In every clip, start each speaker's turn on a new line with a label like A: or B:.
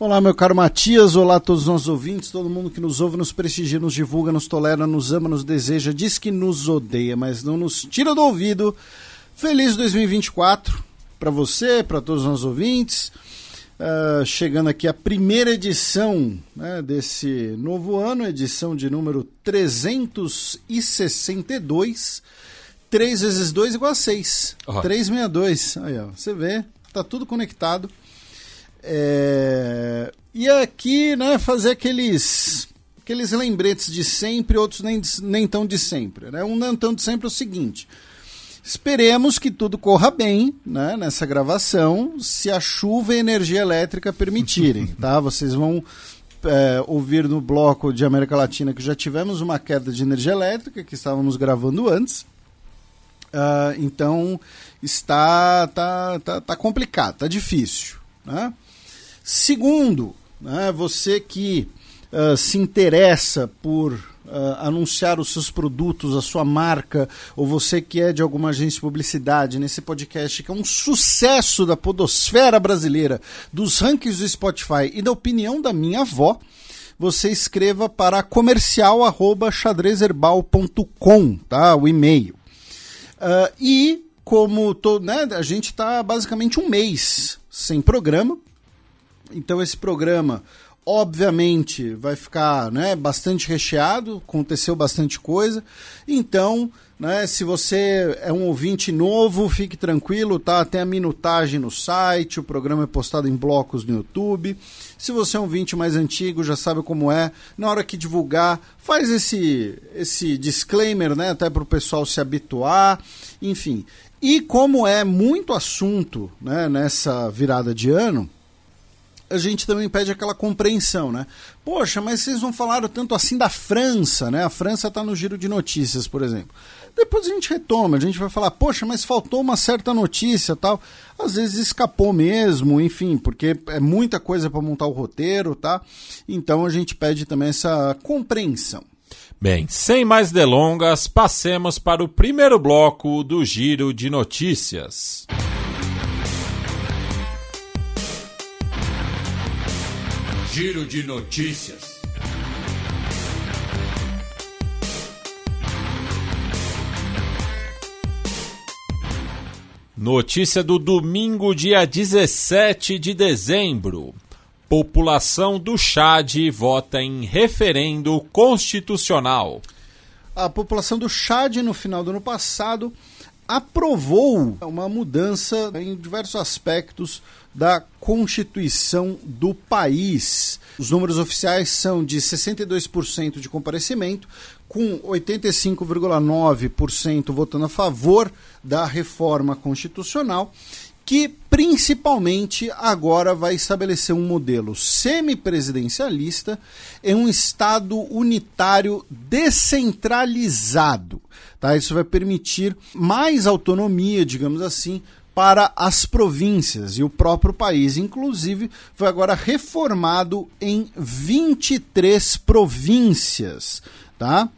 A: Olá, meu caro Matias, olá a todos os nossos ouvintes, todo mundo que nos ouve, nos prestigia, nos divulga, nos tolera, nos ama, nos deseja, diz que nos odeia, mas não nos tira do ouvido. Feliz 2024 para você, para todos os nossos ouvintes. Uh, chegando aqui a primeira edição né, desse novo ano, edição de número 362. 3 vezes 2 igual a 6. Uhum. 362. Aí, ó, você vê, tá tudo conectado. É... E aqui, né, fazer aqueles aqueles lembretes de sempre, outros nem, nem tão de sempre. Né? Um não tão de sempre é o seguinte. Esperemos que tudo corra bem né, nessa gravação, se a chuva e a energia elétrica permitirem. tá? Vocês vão é, ouvir no bloco de América Latina que já tivemos uma queda de energia elétrica, que estávamos gravando antes. Uh, então está tá, tá, tá complicado, tá difícil. Né? Segundo, né, você que uh, se interessa por uh, anunciar os seus produtos, a sua marca, ou você que é de alguma agência de publicidade nesse podcast, que é um sucesso da podosfera brasileira, dos rankings do Spotify e da opinião da minha avó, você escreva para comercial@xadrezherbal.com, tá? O e-mail. Uh, e como tô, né, a gente está basicamente um mês sem programa, então esse programa, obviamente, vai ficar né, bastante recheado, aconteceu bastante coisa. Então, né, se você é um ouvinte novo, fique tranquilo, tá? Tem a minutagem no site, o programa é postado em blocos no YouTube. Se você é um ouvinte mais antigo, já sabe como é. Na hora que divulgar, faz esse, esse disclaimer, né? Até para o pessoal se habituar. Enfim. E como é muito assunto né, nessa virada de ano, a gente também pede aquela compreensão, né? Poxa, mas vocês não falaram tanto assim da França, né? A França está no giro de notícias, por exemplo. Depois a gente retoma, a gente vai falar, poxa, mas faltou uma certa notícia tal. Às vezes escapou mesmo, enfim, porque é muita coisa para montar o roteiro, tá? Então a gente pede também essa compreensão.
B: Bem, sem mais delongas, passemos para o primeiro bloco do Giro de Notícias.
C: Giro de notícias.
B: Notícia do domingo, dia 17 de dezembro. População do Chad vota em referendo constitucional.
A: A população do Chad, no final do ano passado, aprovou uma mudança em diversos aspectos da Constituição do país. Os números oficiais são de 62% de comparecimento, com 85,9% votando a favor da reforma constitucional, que principalmente agora vai estabelecer um modelo semipresidencialista em um Estado unitário descentralizado. Tá? Isso vai permitir mais autonomia, digamos assim, para as províncias e o próprio país, inclusive, foi agora reformado em 23 províncias, tá?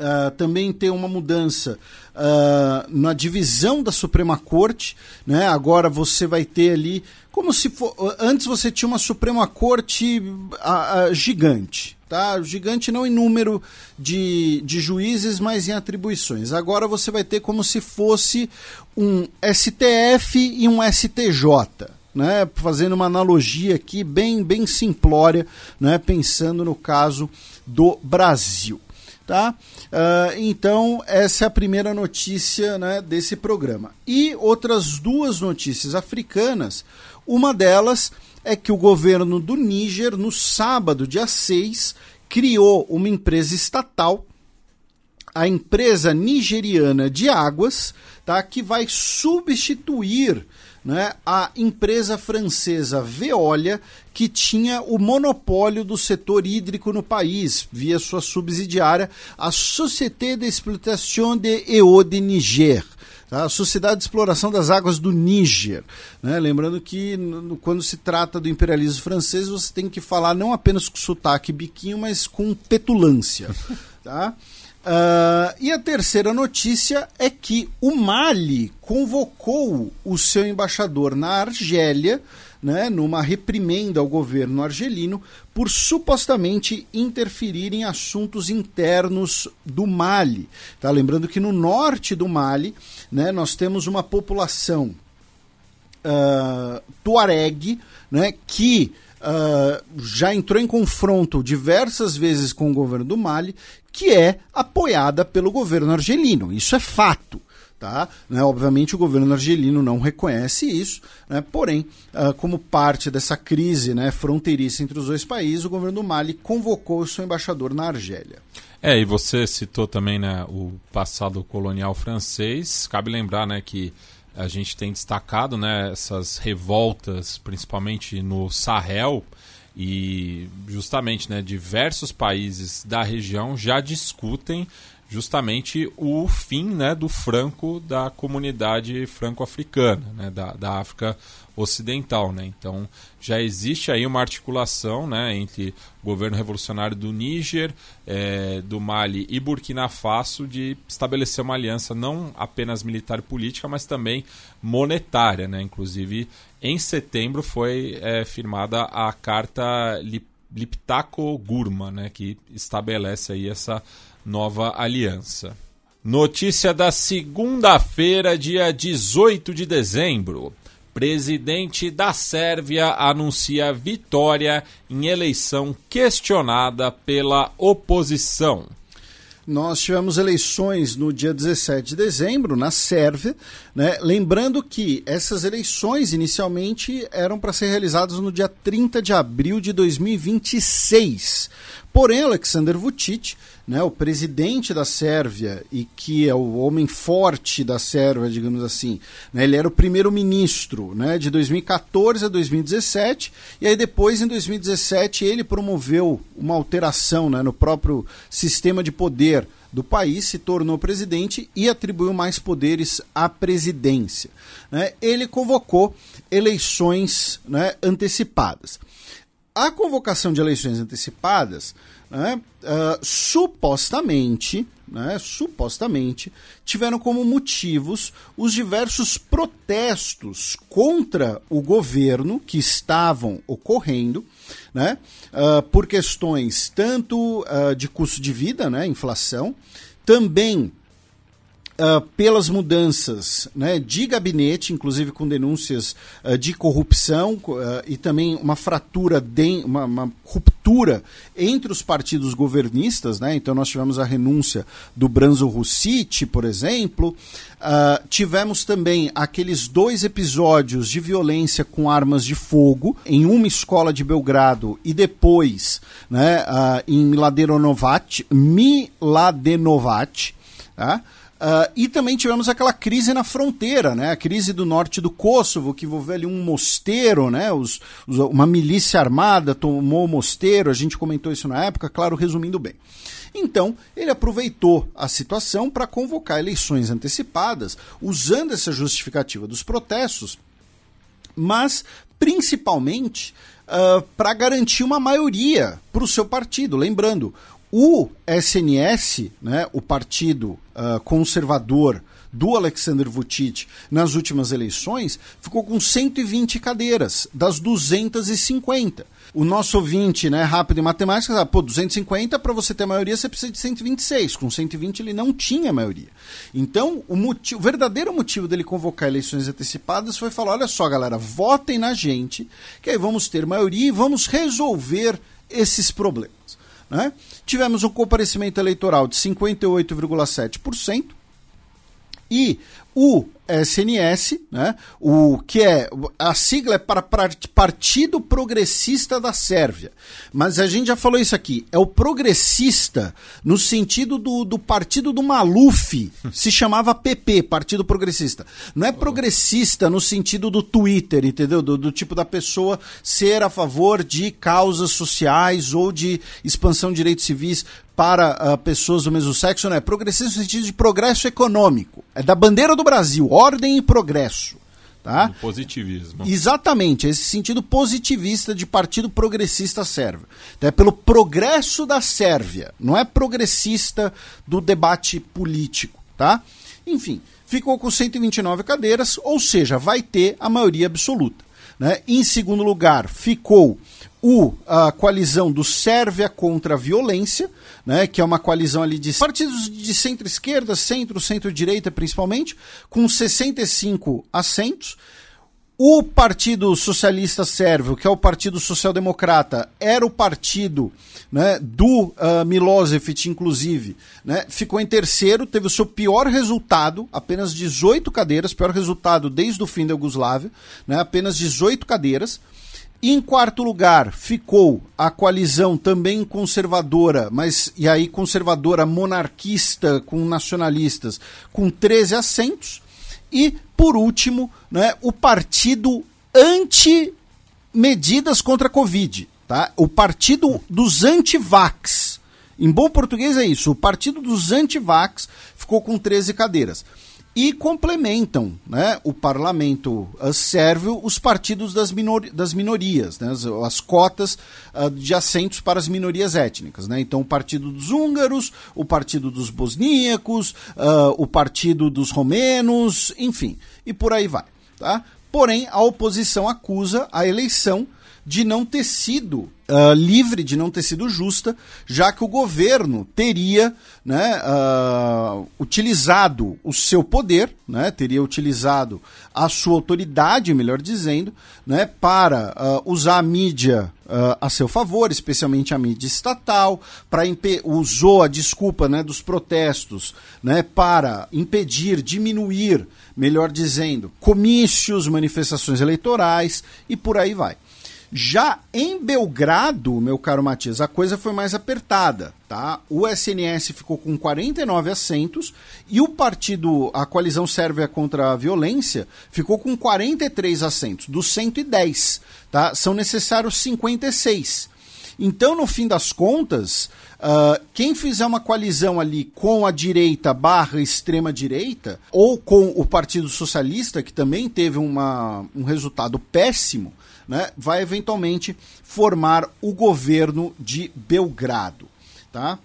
A: Uh, também tem uma mudança uh, na divisão da Suprema Corte, né? Agora você vai ter ali como se for, antes você tinha uma Suprema Corte uh, gigante, tá? Gigante não em número de, de juízes, mas em atribuições. Agora você vai ter como se fosse um STF e um STJ. Né, fazendo uma analogia aqui bem, bem simplória, né, pensando no caso do Brasil. Tá? Uh, então, essa é a primeira notícia né, desse programa. E outras duas notícias africanas, uma delas é que o governo do Níger, no sábado, dia 6, criou uma empresa estatal, a empresa nigeriana de águas, tá, que vai substituir né, a empresa francesa Veolia, que tinha o monopólio do setor hídrico no país, via sua subsidiária, a Société d'Exploitation de Eau de Niger. A Sociedade de Exploração das Águas do Níger. Né? Lembrando que no, quando se trata do imperialismo francês, você tem que falar não apenas com sotaque biquinho, mas com petulância. Tá? Uh, e a terceira notícia é que o Mali convocou o seu embaixador na Argélia, né, numa reprimenda ao governo argelino, por supostamente interferir em assuntos internos do Mali. Tá? Lembrando que no norte do Mali né, nós temos uma população uh, tuareg né, que uh, já entrou em confronto diversas vezes com o governo do Mali, que é apoiada pelo governo argelino. Isso é fato. Tá? Né, obviamente o governo argelino não reconhece isso, né, porém, uh, como parte dessa crise né, fronteiriça entre os dois países, o governo do Mali convocou o seu embaixador na Argélia.
B: É, e você citou também né, o passado colonial francês. Cabe lembrar né, que a gente tem destacado né, essas revoltas, principalmente no Sahel, e justamente né, diversos países da região já discutem justamente o fim né, do franco da comunidade franco-africana, né, da, da África Ocidental. Né? Então já existe aí uma articulação né, entre o governo revolucionário do Níger, é, do Mali e Burkina Faso de estabelecer uma aliança não apenas militar e política, mas também monetária. Né? Inclusive, em setembro foi é, firmada a Carta Liptako-Gurma, né, que estabelece aí essa nova aliança. Notícia da segunda-feira, dia 18 de dezembro. Presidente da Sérvia anuncia vitória em eleição questionada pela oposição.
A: Nós tivemos eleições no dia 17 de dezembro, na Sérvia, né? lembrando que essas eleições inicialmente eram para ser realizadas no dia 30 de abril de 2026. Porém, Alexander Vucic né, o presidente da Sérvia e que é o homem forte da Sérvia, digamos assim. Né, ele era o primeiro-ministro né, de 2014 a 2017 e aí depois, em 2017, ele promoveu uma alteração né, no próprio sistema de poder do país, se tornou presidente e atribuiu mais poderes à presidência. Né? Ele convocou eleições né, antecipadas. A convocação de eleições antecipadas né, uh, supostamente, né, supostamente, tiveram como motivos os diversos protestos contra o governo que estavam ocorrendo, né, uh, por questões tanto uh, de custo de vida, né, inflação, também Uh, pelas mudanças né, de gabinete, inclusive com denúncias uh, de corrupção uh, e também uma fratura, de, uma, uma, ruptura entre os partidos governistas. Né? Então, nós tivemos a renúncia do Branzo Russici, por exemplo. tivemos também aqueles dois episódios de violência com armas de fogo em uma escola de Belgrado e depois né, em Miladenovac. Miladenovac tá? Uh, e também tivemos aquela crise na fronteira, né? A crise do norte do Kosovo, que envolveu ali um mosteiro, né? Os, os, uma milícia armada tomou o mosteiro, a gente comentou isso na época, claro, resumindo bem. Então, ele aproveitou a situação para convocar eleições antecipadas, usando essa justificativa dos protestos, mas principalmente uh, para garantir uma maioria para o seu partido. Lembrando, o SNS, né, o partido uh, conservador do Alexander Vucic nas últimas eleições, ficou com 120 cadeiras das 250. O nosso ouvinte, né, rápido em matemática, sabe, pô, 250 para você ter maioria você precisa de 126. Com 120 ele não tinha maioria. Então, o, motivo, o verdadeiro motivo dele convocar eleições antecipadas foi falar: olha só, galera, votem na gente, que aí vamos ter maioria e vamos resolver esses problemas. Né? Tivemos um comparecimento eleitoral de 58,7% e o SNS, né? O que é a sigla é para Partido Progressista da Sérvia. Mas a gente já falou isso aqui. É o progressista no sentido do, do partido do Maluf. Se chamava PP, Partido Progressista. Não é progressista no sentido do Twitter, entendeu? Do, do tipo da pessoa ser a favor de causas sociais ou de expansão de direitos civis para uh, pessoas do mesmo sexo, não é progressista no sentido de progresso econômico. É da bandeira do Brasil, ordem e progresso. Tá?
B: Do positivismo.
A: Exatamente, esse sentido positivista de partido progressista sérvio. Então, é pelo progresso da Sérvia, não é progressista do debate político, tá? Enfim, ficou com 129 cadeiras, ou seja, vai ter a maioria absoluta. Né? Em segundo lugar, ficou o, a coalizão do Sérvia contra a Violência, né, que é uma coalizão ali de partidos de centro-esquerda, centro, centro-direita principalmente, com 65 assentos. O Partido Socialista Sérvio, que é o Partido Social Democrata, era o partido né, do uh, Milosevic, inclusive, né, ficou em terceiro, teve o seu pior resultado, apenas 18 cadeiras, pior resultado desde o fim da Iugoslávia, né, apenas 18 cadeiras. Em quarto lugar ficou a coalizão também conservadora, mas e aí conservadora monarquista com nacionalistas, com 13 assentos. E, por último, né, o partido anti-medidas contra a Covid. Tá? O partido dos anti-vax. Em bom português é isso. O partido dos anti-vax ficou com 13 cadeiras e complementam né, o parlamento uh, sérvio os partidos das, minori das minorias, né, as, as cotas uh, de assentos para as minorias étnicas. Né? Então, o partido dos húngaros, o partido dos bosníacos, uh, o partido dos romenos, enfim, e por aí vai. Tá? Porém, a oposição acusa a eleição de não ter sido uh, livre, de não ter sido justa, já que o governo teria né, uh, utilizado o seu poder, né, teria utilizado a sua autoridade, melhor dizendo, né, para uh, usar a mídia a seu favor, especialmente a mídia estatal, para usou a desculpa né, dos protestos né, para impedir, diminuir, melhor dizendo, comícios, manifestações eleitorais e por aí vai. Já em Belgrado, meu caro Matias, a coisa foi mais apertada, tá? O SNS ficou com 49 assentos e o partido, a coalizão sérvia contra a violência, ficou com 43 assentos, dos 110, tá? São necessários 56. Então, no fim das contas, uh, quem fizer uma coalizão ali com a direita barra extrema direita, ou com o Partido Socialista, que também teve uma, um resultado péssimo, né, vai eventualmente formar o governo de Belgrado. Tá?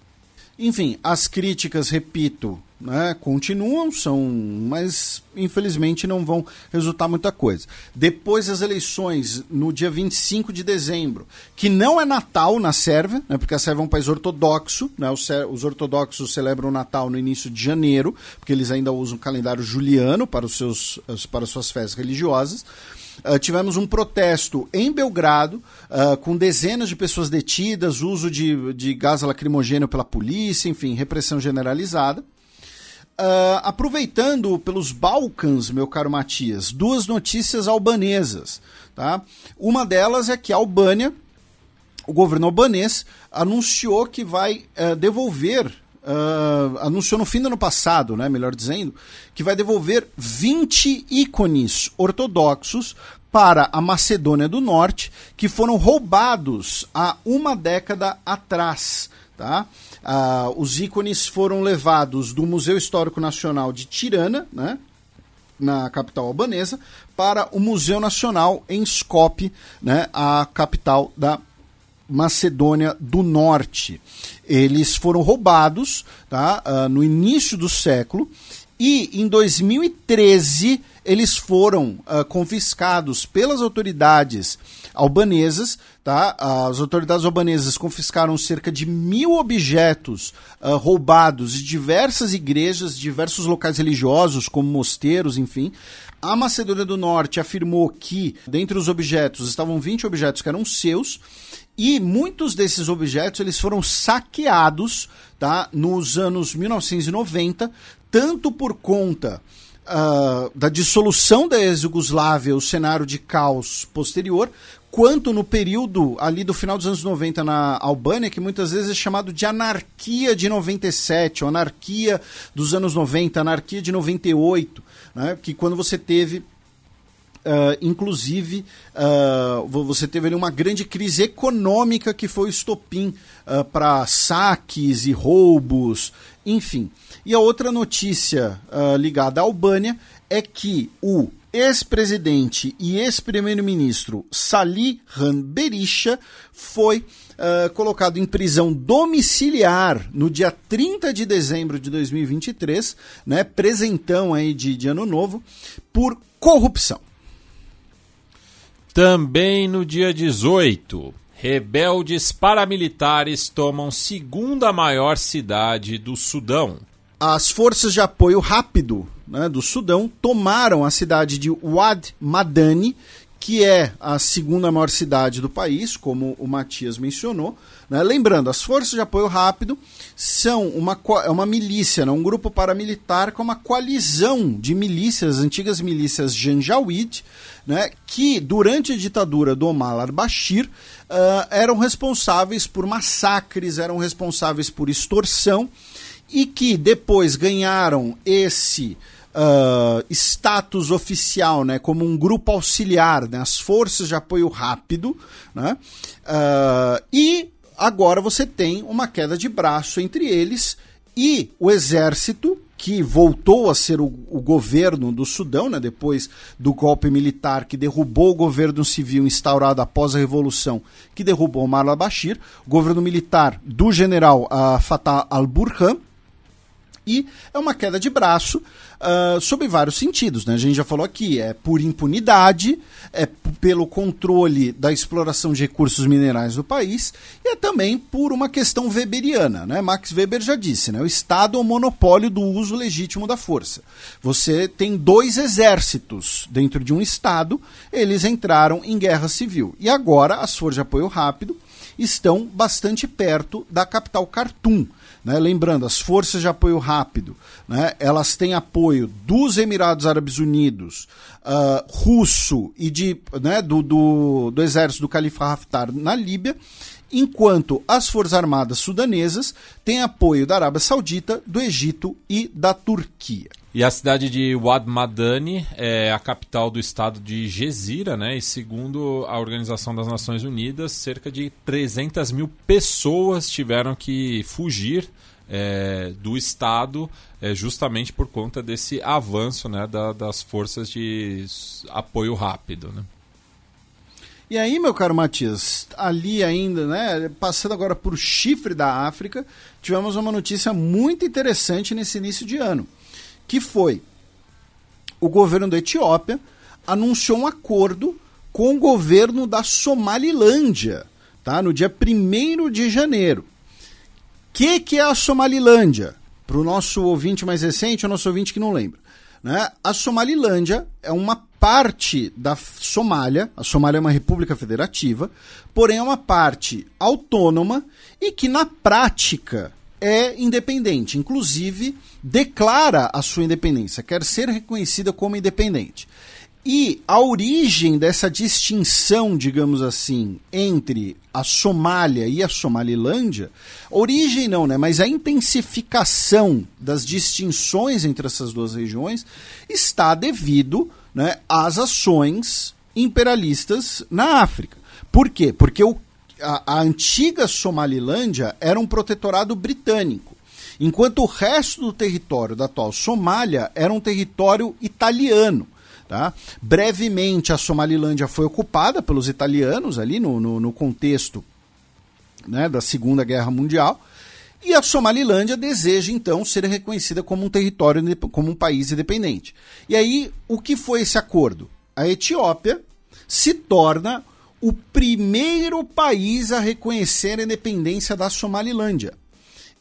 A: Enfim, as críticas, repito, né, continuam, são, mas infelizmente não vão resultar muita coisa. Depois das eleições, no dia 25 de dezembro, que não é Natal na Sérvia, né, porque a Sérvia é um país ortodoxo, né, os, os, ortodoxos celebram o Natal no início de janeiro, porque eles ainda usam o calendário juliano para, os seus, para suas festas religiosas. Uh, tivemos um protesto em Belgrado, uh, com dezenas de pessoas detidas, uso de, de gás lacrimogênio pela polícia, enfim, repressão generalizada. Uh, aproveitando pelos Balcãs, meu caro Matias, duas notícias albanesas. Tá? Uma delas é que a Albânia, o governo albanês, anunciou que vai uh, devolver uh, anunciou no fim do ano passado, né, melhor dizendo, que vai devolver 20 ícones ortodoxos para a Macedônia do Norte, que foram roubados há uma década atrás. Tá? Uh, os ícones foram levados do Museu Histórico Nacional de Tirana, né, na capital albanesa, para o Museu Nacional em Skopje, né, a capital da Macedônia do Norte. Eles foram roubados tá, uh, no início do século e em 2013 eles foram uh, confiscados pelas autoridades albanesas. Tá? As autoridades albanesas confiscaram cerca de mil objetos uh, roubados de diversas igrejas, diversos locais religiosos, como mosteiros, enfim. A Macedônia do Norte afirmou que, dentre os objetos, estavam 20 objetos que eram seus e muitos desses objetos eles foram saqueados tá, nos anos 1990, tanto por conta uh, da dissolução da ex-Yugoslávia, o cenário de caos posterior, quanto no período ali do final dos anos 90 na Albânia, que muitas vezes é chamado de anarquia de 97, ou anarquia dos anos 90, anarquia de 98, né? que quando você teve Uh, inclusive, uh, você teve ali uma grande crise econômica que foi o estopim uh, para saques e roubos, enfim. E a outra notícia ligada à Albânia é que o ex-presidente e ex-primeiro-ministro Salih Berisha foi Uh, colocado em prisão domiciliar no dia 30 de dezembro de 2023, né, presentão aí de, de ano novo, por corrupção.
B: Também no dia 18, rebeldes paramilitares tomam segunda maior cidade do Sudão.
A: As forças de apoio rápido né, do Sudão tomaram a cidade de Wad Madani, que é a segunda maior cidade do país, como o Matias mencionou. Né? Lembrando, as forças de apoio rápido são uma, é uma milícia, né? um grupo paramilitar com uma coalizão de milícias, antigas milícias Janjaweed, né? que durante a ditadura do Omar al-Bashir uh, eram responsáveis por massacres, eram responsáveis por extorsão e que depois ganharam esse uh, status oficial, né, como um grupo auxiliar, né, as forças de apoio rápido, né, uh, e agora você tem uma queda de braço entre eles e o exército que voltou a ser o, o, governo do Sudão, né, depois do golpe militar que derrubou o governo civil instaurado após a revolução, que derrubou Omar al-Bashir, o governo militar do general uh, Fatah al-Burhan, e é uma queda de braço uh, sob vários sentidos. Né? A gente já falou aqui, é por impunidade, é pelo controle da exploração de recursos minerais do país e é também por uma questão weberiana. Né? Max Weber já disse, né? o Estado é o monopólio do uso legítimo da força. Você tem dois exércitos dentro de um Estado, eles entraram em guerra civil. E agora as forças de apoio rápido estão bastante perto da capital Khartoum. Né? Lembrando, as forças de apoio rápido, né? elas têm apoio dos Emirados Árabes Unidos, uh, russo e de, né, do, do, do exército do Califa Haftar na Líbia, enquanto as Forças Armadas sudanesas têm apoio da Arábia Saudita, do Egito e da Turquia.
B: E a cidade de Wad Madani é a capital do estado de Gezira, né? E segundo a Organização das Nações Unidas, cerca de 300 mil pessoas tiveram que fugir é, do estado é, justamente por conta desse avanço né, da, das forças de apoio rápido, né?
A: E aí, meu caro Matias, ali ainda, né, passando agora por chifre da África, tivemos uma notícia muito interessante nesse início de ano que foi o governo da Etiópia anunciou um acordo com o governo da Somalilândia, tá? No dia 1 de janeiro. O que, que é a Somalilândia? Para o nosso ouvinte mais recente, o nosso ouvinte que não lembra. Né? A Somalilândia é uma parte da Somália, a Somália é uma república federativa, porém é uma parte autônoma e que na prática é independente, inclusive declara a sua independência, quer ser reconhecida como independente. E a origem dessa distinção, digamos assim, entre a Somália e a Somalilândia, origem não, né, mas a intensificação das distinções entre essas duas regiões está devido né, às ações imperialistas na África. Por quê? Porque o a, a antiga Somalilândia era um protetorado britânico, enquanto o resto do território da atual Somália era um território italiano. Tá? Brevemente, a Somalilândia foi ocupada pelos italianos ali no, no, no contexto né, da Segunda Guerra Mundial. E a Somalilândia deseja então ser reconhecida como um território, como um país independente. E aí, o que foi esse acordo? A Etiópia se torna o primeiro país a reconhecer a independência da Somalilândia.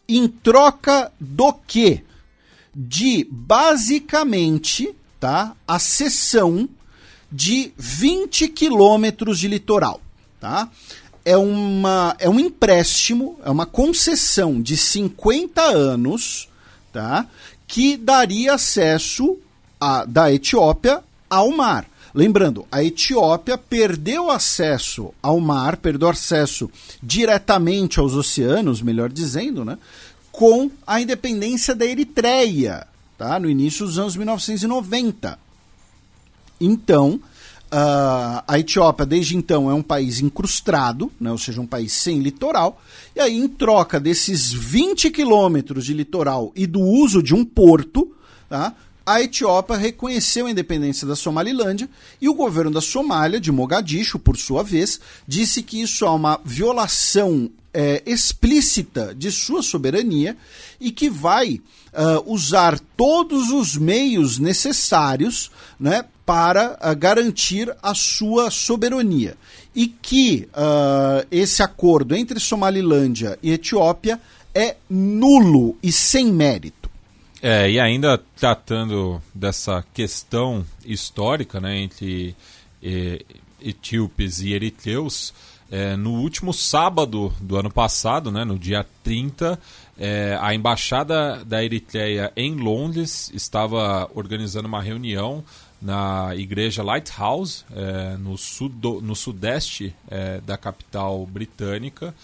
A: Em troca do quê? De basicamente tá, a cessão de 20 quilômetros de litoral. Tá? É, uma, é um empréstimo, é uma concessão de 50 anos tá, que daria acesso a, da Etiópia ao mar. Lembrando, a Etiópia perdeu acesso ao mar, perdeu acesso diretamente aos oceanos, melhor dizendo, né, com a independência da Eritreia, tá, no início dos anos 1990. Então, Uh, a Etiópia, desde então, é um país incrustado, né, ou seja, um país sem litoral. E aí, em troca desses 20 quilômetros de litoral e do uso de um porto, tá, a Etiópia reconheceu a independência da Somalilândia e o governo da Somália, de Mogadishu, por sua vez, disse que isso é uma violação é, explícita de sua soberania e que vai uh, usar todos os meios necessários né, para uh, garantir a sua soberania. E que uh, esse acordo entre Somalilândia e Etiópia é nulo e sem mérito.
B: É, e ainda tratando dessa questão histórica né, entre eh, etíopes e eritreus, é, no último sábado do ano passado, né, no dia 30, é, a embaixada da Eritreia em Londres estava organizando uma reunião na igreja Lighthouse, é, no, sudo, no sudeste é, da capital britânica,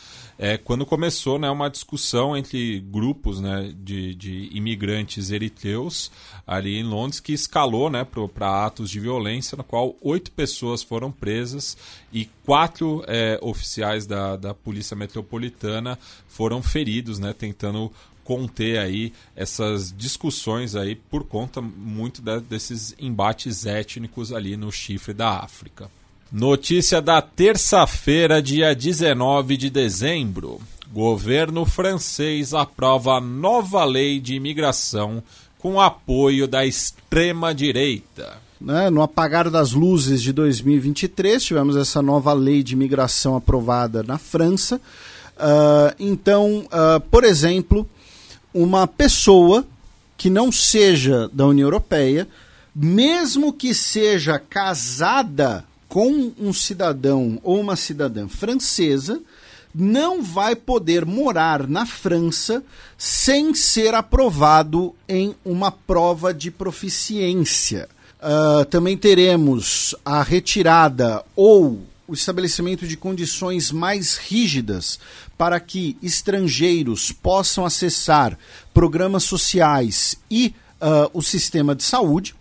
B: é, quando começou né, uma discussão entre grupos né, de, de imigrantes eritreus ali em Londres, que escalou né, para atos de violência, no qual oito pessoas foram presas e quatro é, oficiais da, da Polícia Metropolitana foram feridos, né, tentando conter aí essas discussões aí por conta muito de, desses embates étnicos ali no chifre da África. Notícia da terça-feira, dia 19 de dezembro. Governo francês aprova nova lei de imigração com apoio da extrema-direita.
A: Né, no apagar das luzes de 2023, tivemos essa nova lei de imigração aprovada na França. Uh, então, uh, por exemplo, uma pessoa que não seja da União Europeia, mesmo que seja casada com um cidadão ou uma cidadã francesa, não vai poder morar na França sem ser aprovado em uma prova de proficiência. Uh, também teremos a retirada ou o estabelecimento de condições mais rígidas para que estrangeiros possam acessar programas sociais e uh, o sistema de saúde,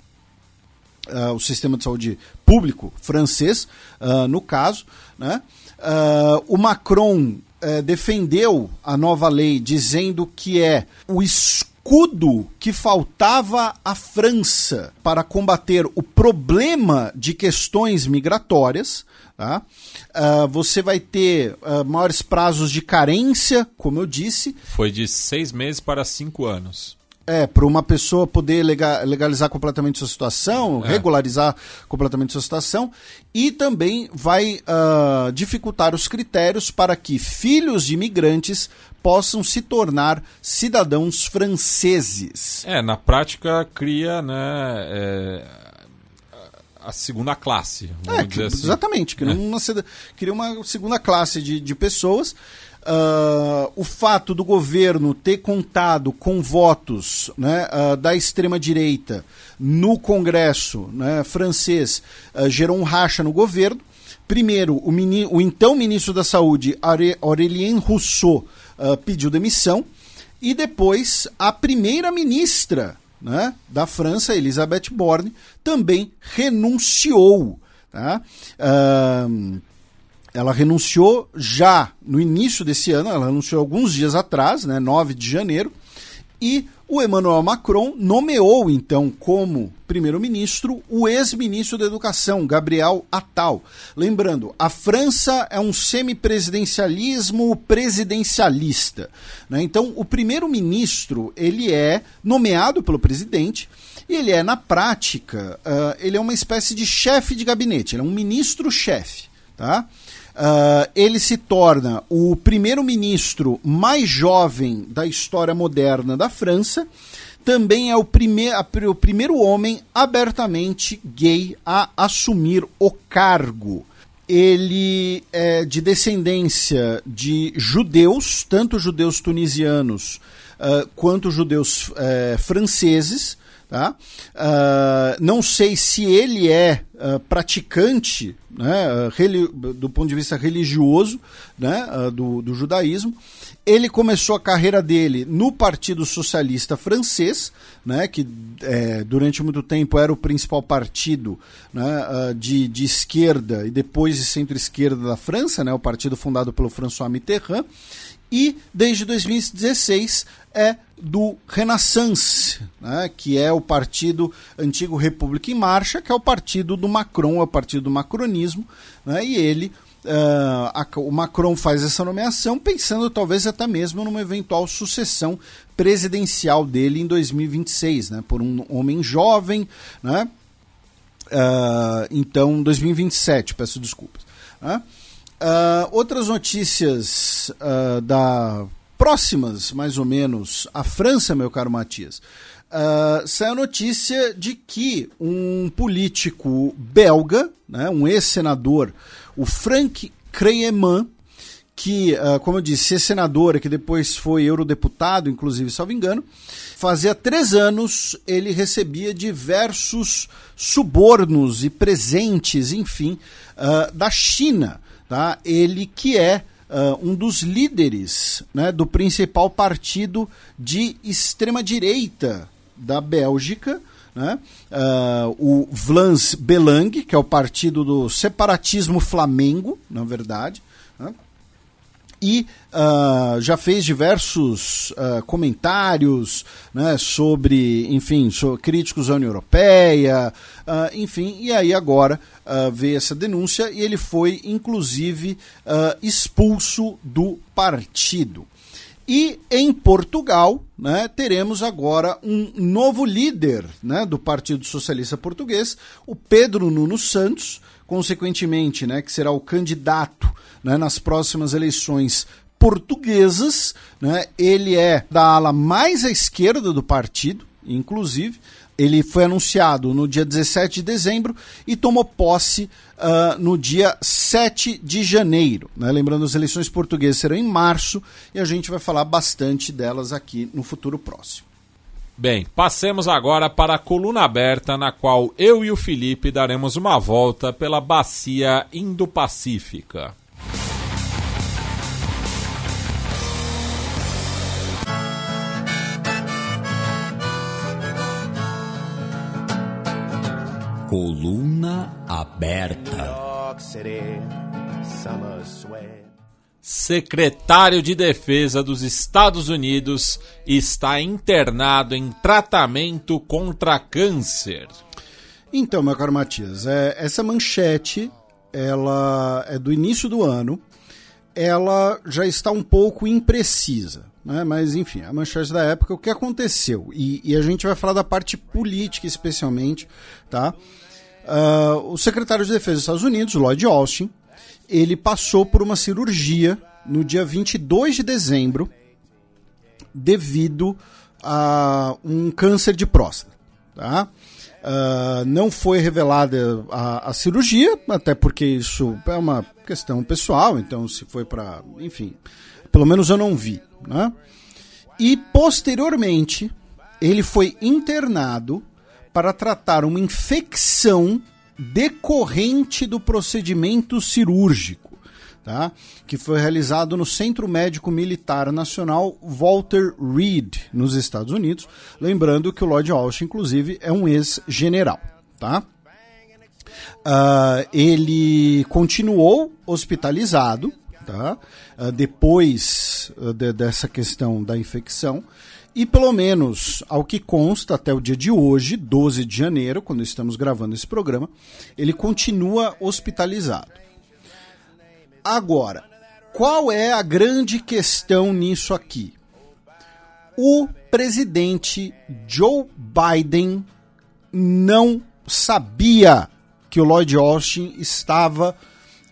A: uh, o sistema de saúde público francês, uh, no caso. Né? o Macron defendeu a nova lei dizendo que é o escudo que faltava à França para combater o problema de questões migratórias. Tá? Uh, você vai ter uh, maiores prazos de carência, como eu disse.
B: Foi de seis meses para cinco anos.
A: É, para uma pessoa poder legalizar completamente sua situação, é. regularizar completamente sua situação, e também vai uh, dificultar os critérios para que filhos de imigrantes possam se tornar cidadãos franceses.
B: É, na prática cria, né, é a segunda classe.
A: É, que, assim. Exatamente, queria, é. uma, queria uma segunda classe de, de pessoas. Uh, o fato do governo ter contado com votos né, uh, da extrema-direita no Congresso né, francês uh, gerou um racha no governo. Primeiro, o, o então ministro da Saúde, Aurélien Rousseau, pediu demissão. E depois, a primeira-ministra né, da França, Elisabeth Borne, também renunciou. Tá? Uh, ela renunciou já no início desse ano, ela renunciou alguns dias atrás, né, 9 de janeiro, e o Emmanuel Macron nomeou então como primeiro-ministro o ex-ministro da Educação, Gabriel Attal. Lembrando, a França é um semipresidencialismo presidencialista. Né? Então, o primeiro-ministro ele é nomeado pelo presidente e ele é, na prática, uh, ele é uma espécie de chefe de gabinete, ele é um ministro-chefe. Tá? Uh, ele se torna o primeiro-ministro mais jovem da história moderna da França. Também é o, prime o primeiro homem abertamente gay a assumir o cargo. Ele é de descendência de judeus, tanto judeus tunisianos uh, quanto judeus uh, franceses. Tá? Uh, não sei se ele é uh, praticante né, uh, do ponto de vista religioso né, do, do, judaísmo. Ele começou a carreira dele no Partido Socialista Francês, né, que é, durante muito tempo era o principal partido né, de, de esquerda e depois de centro-esquerda da França, né, o partido fundado pelo François Mitterrand e desde 2016 é do Renaissance, né, que é o partido antigo República em Marcha, que é o partido do Macron, é o partido do macronismo, né, e ele, uh, a, o Macron faz essa nomeação pensando talvez até mesmo numa eventual sucessão presidencial dele em 2026, né, por um homem jovem, né, uh, então 2027, peço desculpas. Né, Uh, outras notícias uh, da próximas, mais ou menos, à França, meu caro Matias. Uh, saiu a notícia de que um político belga, né, um ex-senador, o Frank Kreeman, que, uh, como eu disse, é senador, que depois foi eurodeputado, inclusive, salvo engano, fazia três anos ele recebia diversos subornos e presentes, enfim, uh, da China tá? ele que é uh, um dos líderes né, do principal partido de extrema-direita da Bélgica, né? Uh, o Vlaams Belang, que é o partido do separatismo flamengo, na verdade? E uh, já fez diversos uh, comentários né, sobre, enfim, sobre críticos à União Europeia, uh, enfim, e aí agora veio essa denúncia e ele foi, inclusive, expulso do partido. E em Portugal, né, teremos agora um novo líder né, do Partido Socialista Português, o Pedro Nuno Santos, consequentemente, né, que será o candidato né, nas próximas eleições portuguesas. Né, ele é da ala mais à esquerda do partido, inclusive. Ele foi anunciado no dia 17 de dezembro e tomou posse uh, no dia 7 de janeiro. Né? Lembrando, as eleições portuguesas serão em março e a gente vai falar bastante delas aqui no futuro próximo.
B: Bem, passemos agora para a coluna aberta, na qual eu e o Felipe daremos uma volta pela bacia Indo-Pacífica.
C: Coluna aberta.
B: Secretário de Defesa dos Estados Unidos está internado em tratamento contra câncer.
A: Então, meu caro Matias, é, essa manchete ela é do início do ano. Ela já está um pouco imprecisa, né? mas enfim, a manchete da época, o que aconteceu? E, e a gente vai falar da parte política especialmente, tá? Uh, o secretário de Defesa dos Estados Unidos, Lloyd Austin, ele passou por uma cirurgia no dia 22 de dezembro devido a um câncer de próstata. Tá? Uh, não foi revelada a, a, cirurgia, até porque isso é uma questão pessoal, então se foi para. Enfim, pelo menos eu não vi. Né? E posteriormente, ele foi internado para tratar uma infecção decorrente do procedimento cirúrgico, tá? que foi realizado no Centro Médico Militar Nacional Walter Reed, nos Estados Unidos. Lembrando que o Lloyd Austin, inclusive, é um ex-general. Tá? Uh, ele continuou hospitalizado tá? Uh, depois uh, de, dessa questão da infecção e pelo menos, ao que consta até o dia de hoje, 12 de janeiro, quando estamos gravando esse programa, ele continua hospitalizado. Agora, qual é a grande questão nisso aqui? O presidente Joe Biden não sabia que o Lloyd Austin estava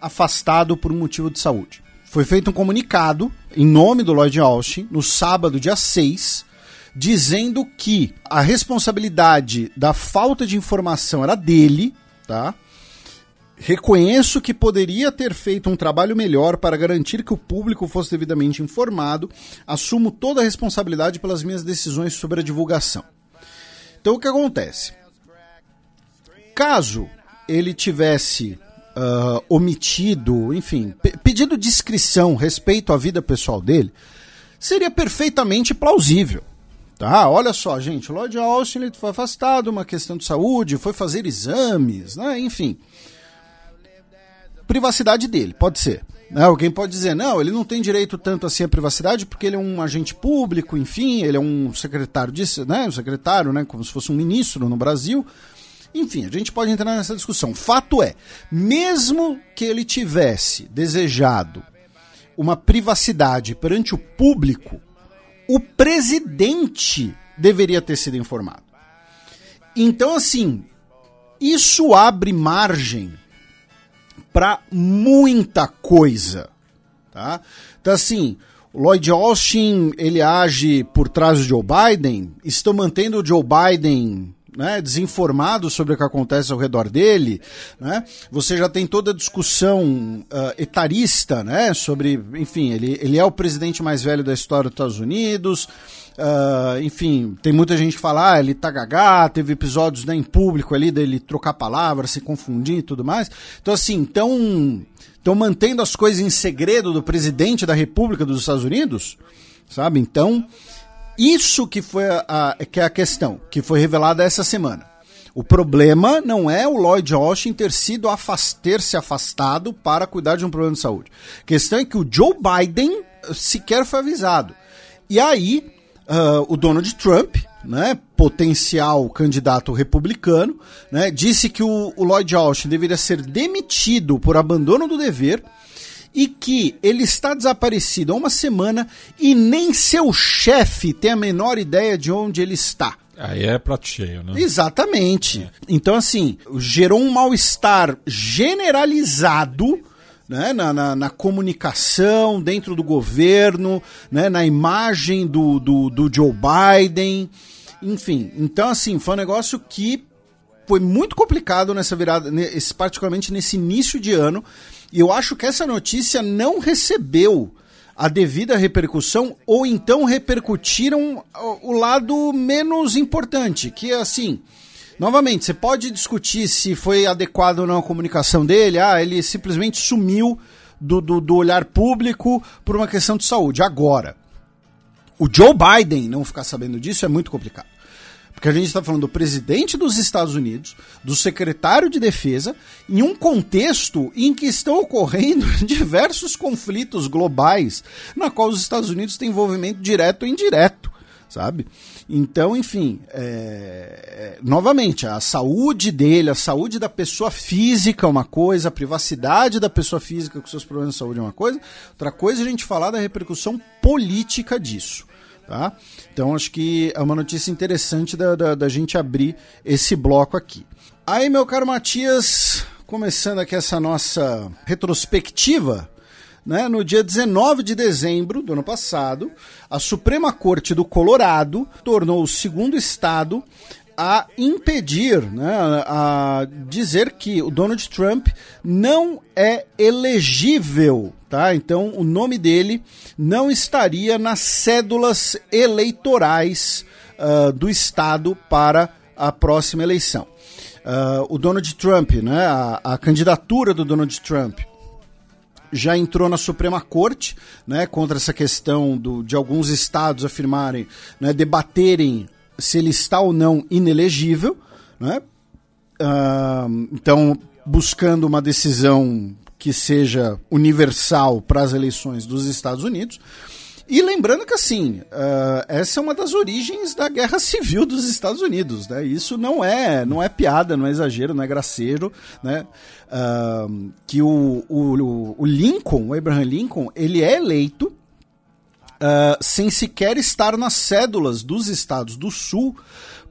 A: afastado por um motivo de saúde. Foi feito um comunicado em nome do Lloyd Austin no sábado, dia 6, dizendo que a responsabilidade da falta de informação era dele, tá? Reconheço que poderia ter feito um trabalho melhor para garantir que o público fosse devidamente informado. Assumo toda a responsabilidade pelas minhas decisões sobre a divulgação. Então o que acontece? Caso ele tivesse uh, omitido, enfim, pedido discrição respeito à vida pessoal dele, seria perfeitamente plausível. Tá, olha só, gente, Lloyd Austin ele foi afastado, uma questão de saúde, foi fazer exames, né? Enfim. Privacidade dele, pode ser. Né? Alguém pode dizer, não, ele não tem direito tanto assim à privacidade porque ele é um agente público, enfim, ele é um secretário disso, né? Um secretário, né? Como se fosse um ministro no Brasil. Enfim, a gente pode entrar nessa discussão. Fato é, mesmo que ele tivesse desejado uma privacidade perante o público, o presidente deveria ter sido informado. Então, assim, isso abre margem para muita coisa, tá? Então, assim, Lloyd Austin, ele age por trás do Joe Biden, estão mantendo o Joe Biden né, desinformado sobre o que acontece ao redor dele, né? Você já tem toda a discussão uh, etarista, né, sobre, enfim, ele, ele é o presidente mais velho da história dos Estados Unidos, Uh, enfim, tem muita gente que fala, ah, ele tá gagá, teve episódios né, em público ali dele trocar palavras, se confundir e tudo mais. Então, assim, estão estão mantendo as coisas em segredo do presidente da República dos Estados Unidos, sabe? Então, isso que foi a, que é a questão, que foi revelada essa semana. O problema não é o Lloyd Austin ter sido afast, ter se afastado para cuidar de um problema de saúde. A questão é que o Joe Biden sequer foi avisado. E aí, uh, o Donald Trump, né, potencial candidato republicano, né, disse que o, o Lloyd Austin deveria ser demitido por abandono do dever e que ele está desaparecido há uma semana e nem seu chefe tem a menor ideia de onde ele está.
B: Aí é prato cheio, né?
A: Exatamente. É. Então, assim, gerou um mal-estar generalizado né, na, na, na, comunicação dentro do governo, né, na imagem do, do, do Joe Biden, enfim. Então, assim, foi um negócio que foi muito complicado nessa virada, particularmente nesse início de ano. E eu acho que essa notícia não recebeu a devida repercussão, ou então repercutiram o lado menos importante, que é assim. Novamente, você pode discutir se foi adequado ou não a comunicação dele, ah, ele simplesmente sumiu do, do, do olhar público por uma questão de saúde. Agora, o Joe Biden não ficar sabendo disso é muito complicado. Porque a gente está falando do presidente dos Estados Unidos, do secretário de defesa, em um contexto em que estão ocorrendo diversos conflitos globais, na qual os Estados Unidos têm envolvimento direto ou indireto, sabe? Então, enfim, é... novamente, a saúde dele, a saúde da pessoa física é uma coisa, a privacidade da pessoa física com seus problemas de saúde é uma coisa, outra coisa é a gente falar da repercussão política disso. Tá? Então acho que é uma notícia interessante da, da, da, gente abrir esse bloco aqui. Aí, meu caro Matias, começando aqui essa nossa retrospectiva, né? no dia 19 de dezembro do ano passado, a Suprema Corte do Colorado tornou o segundo estado a impedir, né, a dizer que o Donald Trump não é elegível, tá? Então o nome dele não estaria nas cédulas eleitorais uh, do estado para a próxima eleição. Uh, o Donald Trump, né, a, a candidatura do Donald Trump já entrou na Suprema Corte, né, contra essa questão do, de alguns estados afirmarem, né, debaterem se ele está ou não inelegível, né? Uh, então, buscando uma decisão que seja universal para as eleições dos Estados Unidos. E lembrando que, assim, uh, essa é uma das origens da guerra civil dos Estados Unidos. Né? Isso não é, não é piada, não é exagero, não é graceiro. Né? Uh, que o, o, o Lincoln, o Abraham Lincoln, ele é eleito uh, sem sequer estar nas cédulas dos estados do Sul,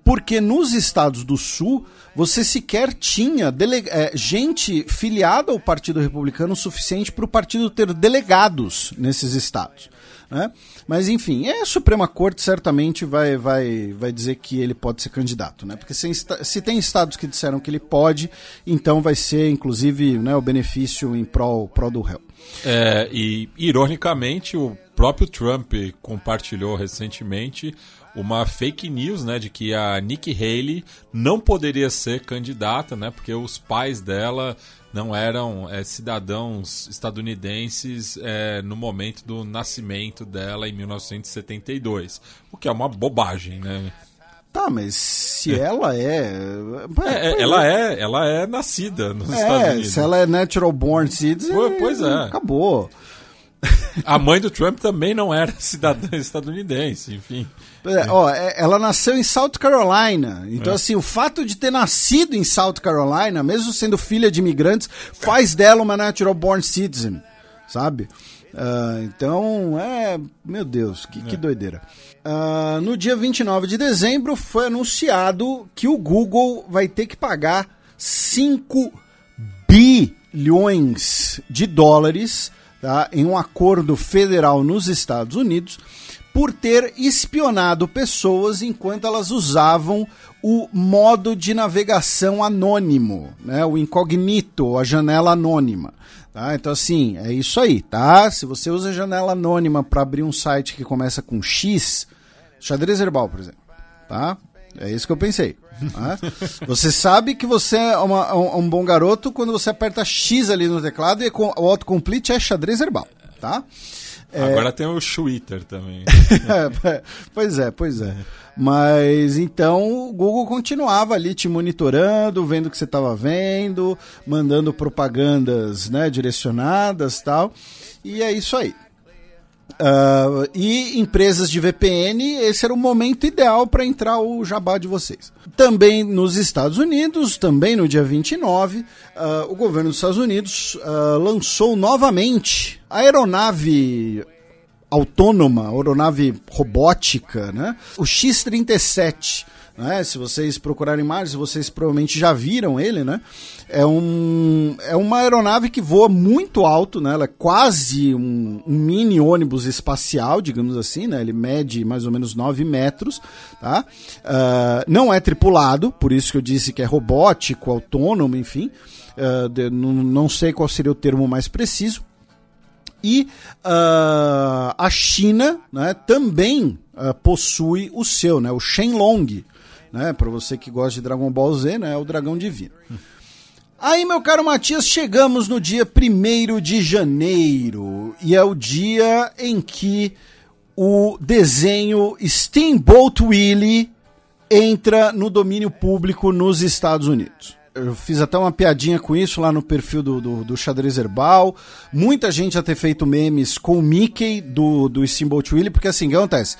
A: porque nos estados do Sul você sequer tinha é, gente filiada ao Partido Republicano suficiente para o partido ter delegados nesses estados. Né? Mas enfim, é a Suprema Corte certamente vai, vai, vai dizer que ele pode ser candidato, né? Porque se, se tem estados que disseram que ele pode, então vai ser inclusive né, o benefício em prol, prol do réu.
B: É, e, ironicamente, o próprio Trump compartilhou recentemente uma fake news, né, de que a Nikki Haley não poderia ser candidata, né, porque os pais dela não eram é, cidadãos estadunidenses é, no momento do nascimento dela em 1972, o que é uma bobagem, né?
A: Tá, mas se é. ela é...
B: é, é ela é, ela é nascida nos
A: é,
B: Estados Unidos.
A: Se ela é natural born citizen,
B: pois é.
A: acabou.
B: A mãe do Trump também não era cidadã estadunidense, enfim.
A: É, ó, é, ela nasceu em South Carolina. Então, é. assim, o fato de ter nascido em South Carolina, mesmo sendo filha de imigrantes, faz dela uma natural born citizen, sabe? Uh, então, é. Meu Deus, que, que é. doideira. Uh, no dia 29 de dezembro foi anunciado que o Google vai ter que pagar 5 bilhões de dólares tá, em um acordo federal nos Estados Unidos por ter espionado pessoas enquanto elas usavam o modo de navegação anônimo, né? o incognito, a janela anônima. Tá? Então, assim, é isso aí, tá? Se você usa janela anônima para abrir um site que começa com X, xadrez herbal, por exemplo, tá? É isso que eu pensei. Tá? Você sabe que você é uma, um, um, bom garoto quando você aperta X ali no teclado e o autocomplete é xadrez herbal, tá?
B: É... Agora tem o Twitter também.
A: É, pois é, pois é. Mas então o Google continuava ali te monitorando, vendo o que você estava vendo, mandando propagandas né, direcionadas tal. E é isso aí. Uh, e empresas de VPN, esse era o momento ideal para entrar o jabá de vocês. Também nos Estados Unidos, também no dia 29, uh, ah, o governo dos Estados Unidos uh, lançou novamente a aeronave autônoma, aeronave robótica, né? o X-37 né? Se vocês procurarem imagens, vocês provavelmente já viram ele, né? É, um, é uma aeronave que voa muito alto, né? Ela é quase um, um mini ônibus espacial, digamos assim, né? Ele mede mais ou menos 9 metros, tá? Uh, não é tripulado, por isso que eu disse que é robótico, autônomo, enfim. Uh, de, não, sei qual seria o termo mais preciso. E uh, a China né, também uh, possui o seu, né, o Shenlong, né? Para você que gosta de Dragon Ball Z, né? É o dragão divino. Aí, meu caro Matias, chegamos no dia 1 de janeiro e é o dia em que o desenho Steamboat Willie entra no domínio público nos Estados Unidos. Eu fiz até uma piadinha com isso lá no perfil do, do, do Xadrez Herbal. Muita gente já ter feito memes com o Mickey do, do Steamboat Willie, porque assim, o que acontece?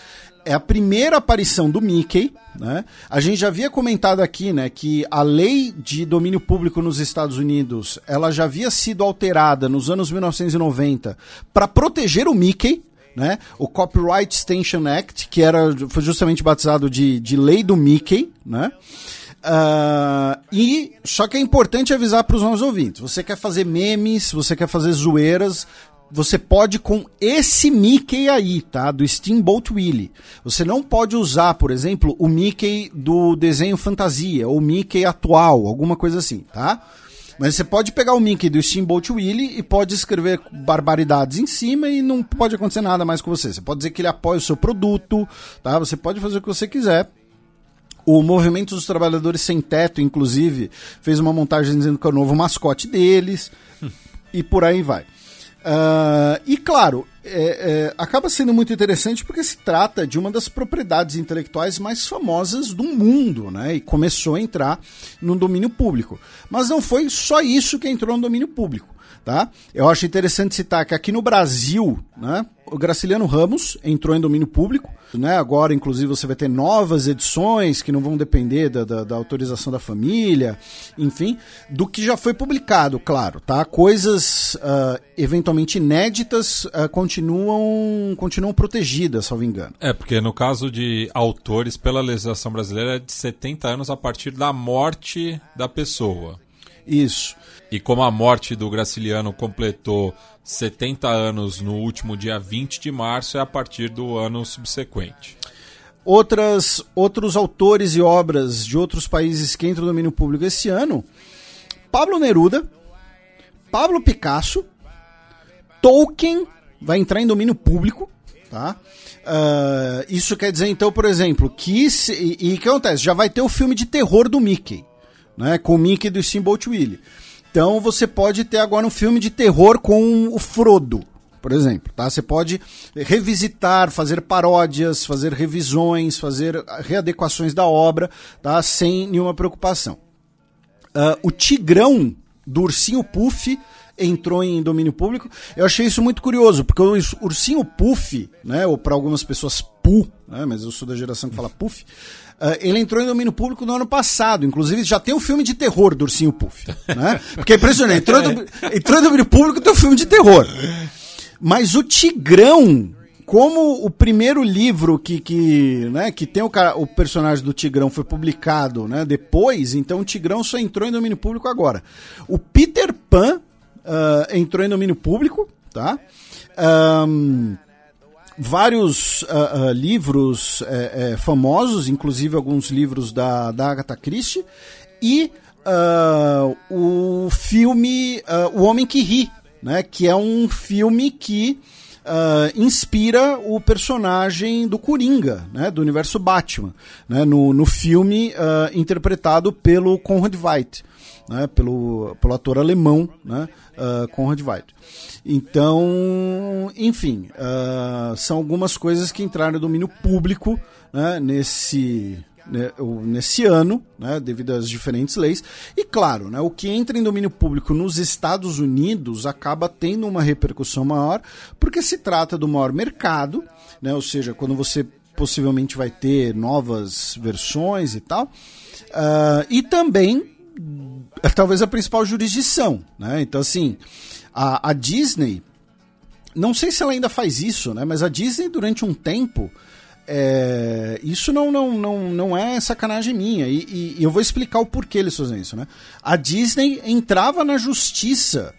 A: É a primeira aparição do Mickey, né? A gente já havia comentado aqui, né, que a lei de domínio público nos Estados Unidos, ela já havia sido alterada nos anos 1990 para proteger o Mickey, né? O Copyright Extension Act, que era foi justamente batizado de, de lei do Mickey, né? Uh, e só que é importante avisar para os nossos ouvintes. Você quer fazer memes, você quer fazer zoeiras, você pode com esse Mickey aí, tá? Do Steamboat Willie. Você não pode usar, por exemplo, o Mickey do desenho fantasia ou Mickey atual, alguma coisa assim, tá? Mas você pode pegar o Mickey do Steamboat Willie e pode escrever barbaridades em cima e não pode acontecer nada mais com você. Você pode dizer que ele apoia o seu produto, tá? Você pode fazer o que você quiser. O Movimento dos Trabalhadores Sem Teto, inclusive, fez uma montagem dizendo que é o novo mascote deles. e por aí vai. Uh, e claro, é, é, acaba sendo muito interessante porque se trata de uma das propriedades intelectuais mais famosas do mundo, né? E começou a entrar no domínio público. Mas não foi só isso que entrou no domínio público. Tá? Eu acho interessante citar que aqui no Brasil, né, o Graciliano Ramos entrou em domínio público. Né? Agora, inclusive, você vai ter novas edições que não vão depender da, da, da, autorização da família, enfim, do que já foi publicado, claro. Tá? Coisas uh, eventualmente inéditas uh, continuam, continuam protegidas, salvo engano.
B: É, porque no caso de autores, pela legislação brasileira, é de 70 anos a partir da morte da pessoa.
A: Isso.
B: E como a morte do Graciliano completou 70 anos no último dia 20 de março, é a partir do ano subsequente.
A: Outras, outros autores e obras de outros países que entram no domínio público esse ano: Pablo Neruda, Pablo Picasso, Tolkien vai entrar em domínio público, tá? Uh, isso quer dizer, então, por exemplo, que. Se, e o que acontece? Já vai ter o filme de terror do Mickey, né? Com o Mickey do Steamboat Willie. Então você pode ter agora um filme de terror com o Frodo, por exemplo, tá? Você pode revisitar, fazer paródias, fazer revisões, fazer readequações da obra, tá? Sem nenhuma preocupação. Uh, o Tigrão do Ursinho Puff entrou em domínio público. Eu achei isso muito curioso, porque o ursinho Puff, né, ou para algumas pessoas Pu, né, mas eu sou da geração que fala Puff, uh, ele entrou em domínio público no ano passado. Inclusive, já tem um filme de terror do ursinho Puff. Né? Porque é impressionante. Entrou, do, entrou em domínio público, tem um filme de terror. Mas o Tigrão, como o primeiro livro que, que, né, que tem o, cara, o personagem do Tigrão foi publicado né, depois, então o Tigrão só entrou em domínio público agora. O Peter Pan uh, entrou em domínio público, tá? Um, vários uh, uh, livros uh, famosos, inclusive alguns livros da, da Agatha Christie, e o filme O Homem que Ri, né, que é um filme que inspira o personagem do Coringa, né, do universo Batman, né, no, no filme interpretado pelo Conrad Veidt né, pelo, pelo ator alemão, né, uh, Conrad Veidt. Então, enfim, uh, são algumas coisas que entraram no domínio público né, nesse, né, nesse ano, né, devido às diferentes leis. E claro, né, o que entra em domínio público nos Estados Unidos acaba tendo uma repercussão maior, porque se trata do maior mercado, né, ou seja, quando você possivelmente vai ter novas versões e tal. Uh, e também talvez a principal jurisdição, né? Então, assim, a, a, Disney, não sei se ela ainda faz isso, né? Mas a Disney, durante um tempo, é, isso não, não, não, não é sacanagem minha. E, e, e, eu vou explicar o porquê eles fazem isso, né? A Disney entrava na justiça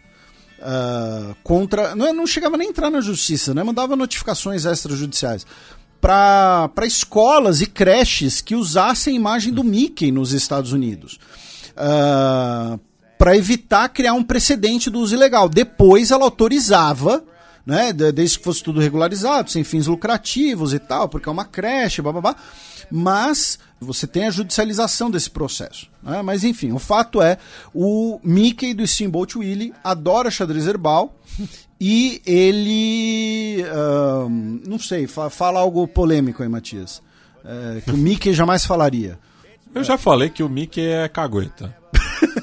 A: uh, contra. Não, não chegava nem a entrar na justiça, né? Mandava notificações extrajudiciais para escolas e creches que usassem a imagem do Mickey nos Estados Unidos uh, ah, para evitar criar um precedente do uso ilegal. Depois ela autorizava, né, desde que fosse tudo regularizado, sem fins lucrativos e tal, porque é uma creche, blá. mas você tem a judicialização desse processo. Né? Mas enfim, o fato é, o Mickey do Steamboat Willie adora xadrez herbal e ele, uh, não sei, fala algo polêmico aí, Matias, uh, que o Mickey jamais falaria.
B: Eu já falei que o Mickey é cagueta.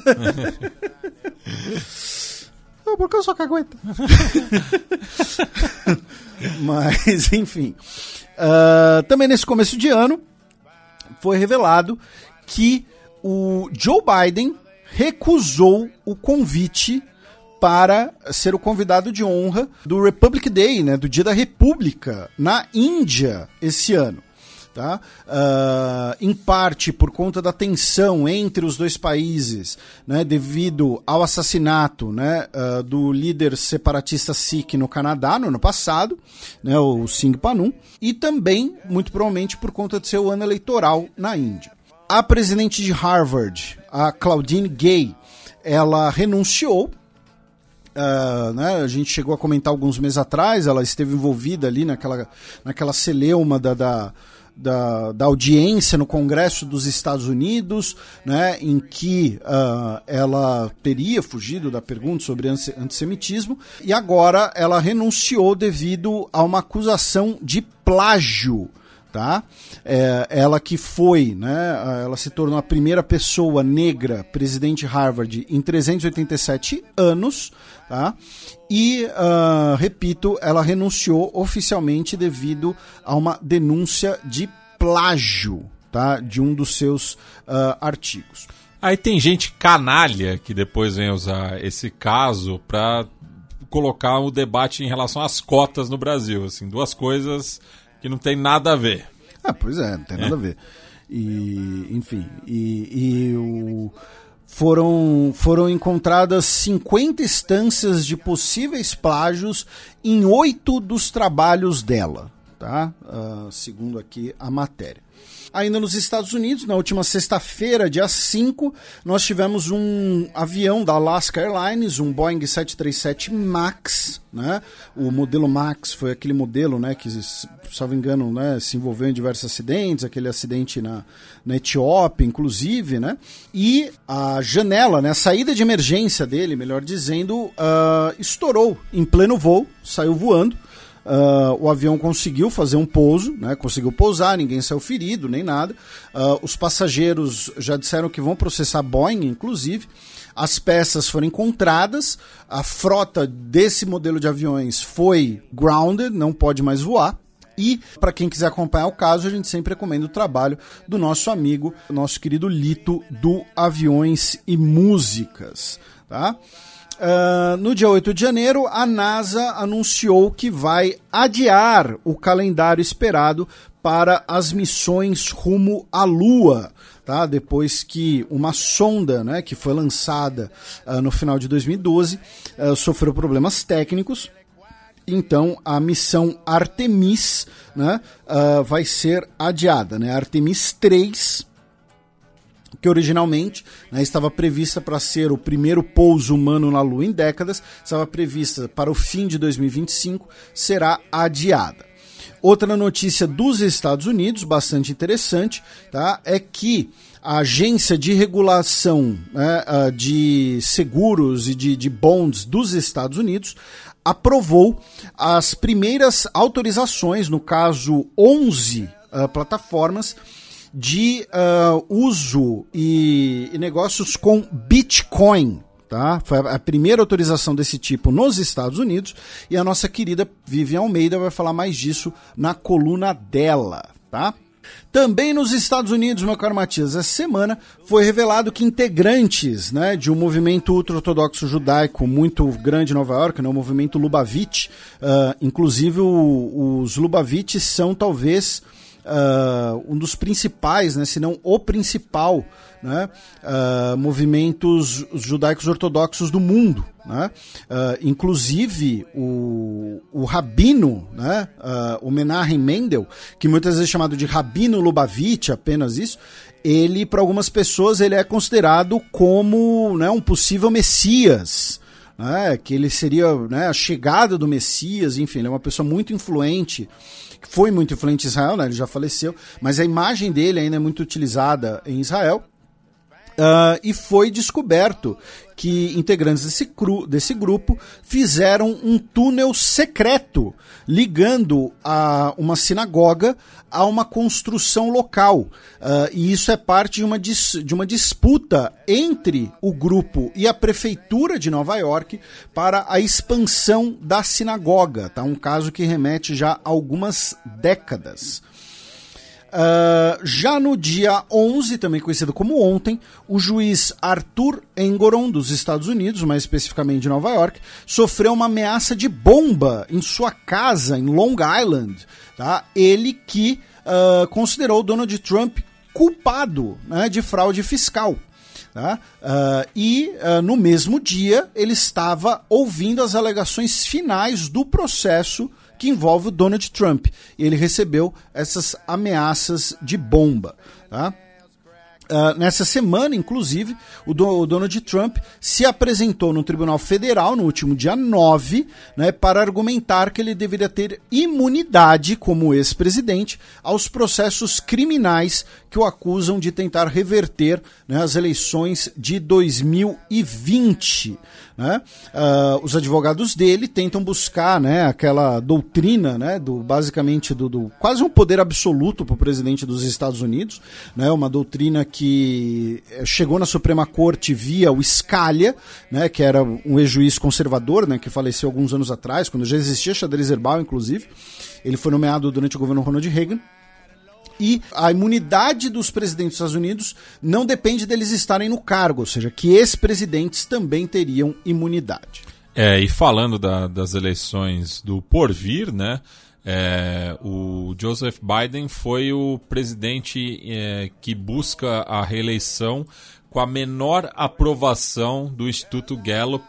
A: Não, porque eu sou cagueta. Mas, enfim. Uh, também nesse começo de ano, foi revelado que o Joe Biden recusou o convite para ser o convidado de honra do Republic Day, né, do Dia da República, na Índia esse ano tá? Uh, em parte por conta da tensão entre os dois países, né, devido ao assassinato né, uh, do líder separatista Sikh no Canadá no ano passado, né, o Singh Panum, e também, muito provavelmente, por conta de seu ano eleitoral na Índia. A presidente de Harvard, a Claudine Gay, ela renunciou Uh, né, a gente chegou a comentar alguns meses atrás, ela esteve envolvida ali naquela, naquela celeuma da, da, da, da audiência no Congresso dos Estados Unidos, né, em que uh, ela teria fugido da pergunta sobre antissemitismo, e agora ela renunciou devido a uma acusação de plágio. Tá? É, ela que foi, né, ela se tornou a primeira pessoa negra presidente Harvard em 387 anos, tá? E, uh, repito, ela renunciou oficialmente devido a uma denúncia de plágio tá? de um dos seus uh, artigos.
B: Aí tem gente canalha que depois vem usar esse caso para colocar o debate em relação às cotas no Brasil. Assim, duas coisas que não tem nada a ver.
A: Ah, pois é, não tem nada é. a ver. E, enfim, e, e o foram, foram encontradas 50 instâncias de possíveis plágios em oito dos trabalhos dela. tá? Uh, segundo aqui a matéria. Ainda nos Estados Unidos, na última sexta-feira, dia 5, nós tivemos um avião da Alaska Airlines, um Boeing 737 MAX, né? O modelo MAX foi aquele modelo, né, que, não engano, né, se envolveu em diversos acidentes, aquele acidente na, na Etiópia, inclusive, né? E a janela, né, a saída de emergência dele, melhor dizendo, uh, estourou em pleno voo, saiu voando. Uh, o avião conseguiu fazer um pouso, né, conseguiu pousar, ninguém saiu ferido nem nada. Uh, os passageiros já disseram que vão processar Boeing, inclusive. As peças foram encontradas, a frota desse modelo de aviões foi grounded, não pode mais voar. E, para quem quiser acompanhar o caso, a gente sempre recomenda o trabalho do nosso amigo, nosso querido Lito, do Aviões e Músicas. Tá? Uh, no dia 8 de janeiro, a NASA anunciou que vai adiar o calendário esperado para as missões rumo à Lua. Tá? Depois que uma sonda né, que foi lançada uh, no final de 2012 uh, ah, sofreu problemas técnicos. Então a missão Artemis né, vai ser adiada. Né? Artemis 3 que originalmente né, estava prevista para ser o primeiro pouso humano na Lua em décadas, estava prevista para o fim de 2025, será adiada. Outra notícia dos Estados Unidos, bastante interessante, tá, é que a agência de regulação né, de seguros e de, de bonds dos Estados Unidos aprovou as primeiras autorizações, no caso 11 uh, plataformas, de uh, uso e, e negócios com Bitcoin. Tá? Foi a primeira autorização desse tipo nos Estados Unidos e a nossa querida Vivian Almeida vai falar mais disso na coluna dela, tá? Também nos Estados Unidos, meu caro Matias, essa semana foi revelado que integrantes né, de um movimento ultra-ortodoxo judaico muito grande em Nova York, né, o movimento Lubavitch, uh, inclusive o, os Lubavitch são talvez uh, um dos principais, né, se não o principal, né, uh, movimentos judaicos ortodoxos do mundo. Né? Uh, inclusive o, o rabino, né, uh, o Menachem Mendel, que muitas vezes é chamado de rabino Lubavitch, apenas isso, ele, para algumas pessoas, ele é considerado como né, um possível messias, né, que ele seria né, a chegada do Messias, enfim, ele é uma pessoa muito influente foi muito influente em Israel, né? ele já faleceu, mas a imagem dele ainda é muito utilizada em Israel. Uh, e foi descoberto que integrantes desse, cru, desse grupo fizeram um túnel secreto ligando a uma sinagoga a uma construção local. Uh, e isso é parte de uma, dis, de uma disputa entre o grupo e a prefeitura de Nova York para a expansão da sinagoga. Tá? Um caso que remete já a algumas décadas. Uh, já no dia 11, também conhecido como ontem, o juiz Arthur Engoron, dos Estados Unidos, mais especificamente de Nova York, sofreu uma ameaça de bomba em sua casa em Long Island. Tá? Ele que uh, considerou Donald Trump culpado né, de fraude fiscal. Tá? Uh, e uh, no mesmo dia ele estava ouvindo as alegações finais do processo que envolve o Donald Trump. E ele recebeu essas ameaças de bomba. Tá? Uh, nessa semana, inclusive, o, do, o, Donald Trump se apresentou no Tribunal Federal no último dia 9 né, para argumentar que ele deveria ter imunidade como ex-presidente aos processos criminais que o acusam de tentar reverter né, as eleições de 2020. Né? Uh, os advogados dele tentam buscar né, aquela doutrina, né, do, basicamente, do, do quase um poder absoluto para o presidente dos Estados Unidos, né, uma doutrina que chegou na Suprema Corte via o Scalia, né, que era um ex-juiz conservador, né, que faleceu alguns anos atrás, quando já existia xadrez herbal, inclusive. Ele foi nomeado durante o governo Ronald Reagan. E a imunidade dos presidentes dos Estados Unidos não depende deles estarem no cargo, ou seja, que ex-presidentes também teriam imunidade.
B: É, e falando da, das eleições do porvir, né? É, o Joseph Biden foi o presidente é, que busca a reeleição com a menor aprovação do Instituto Gallup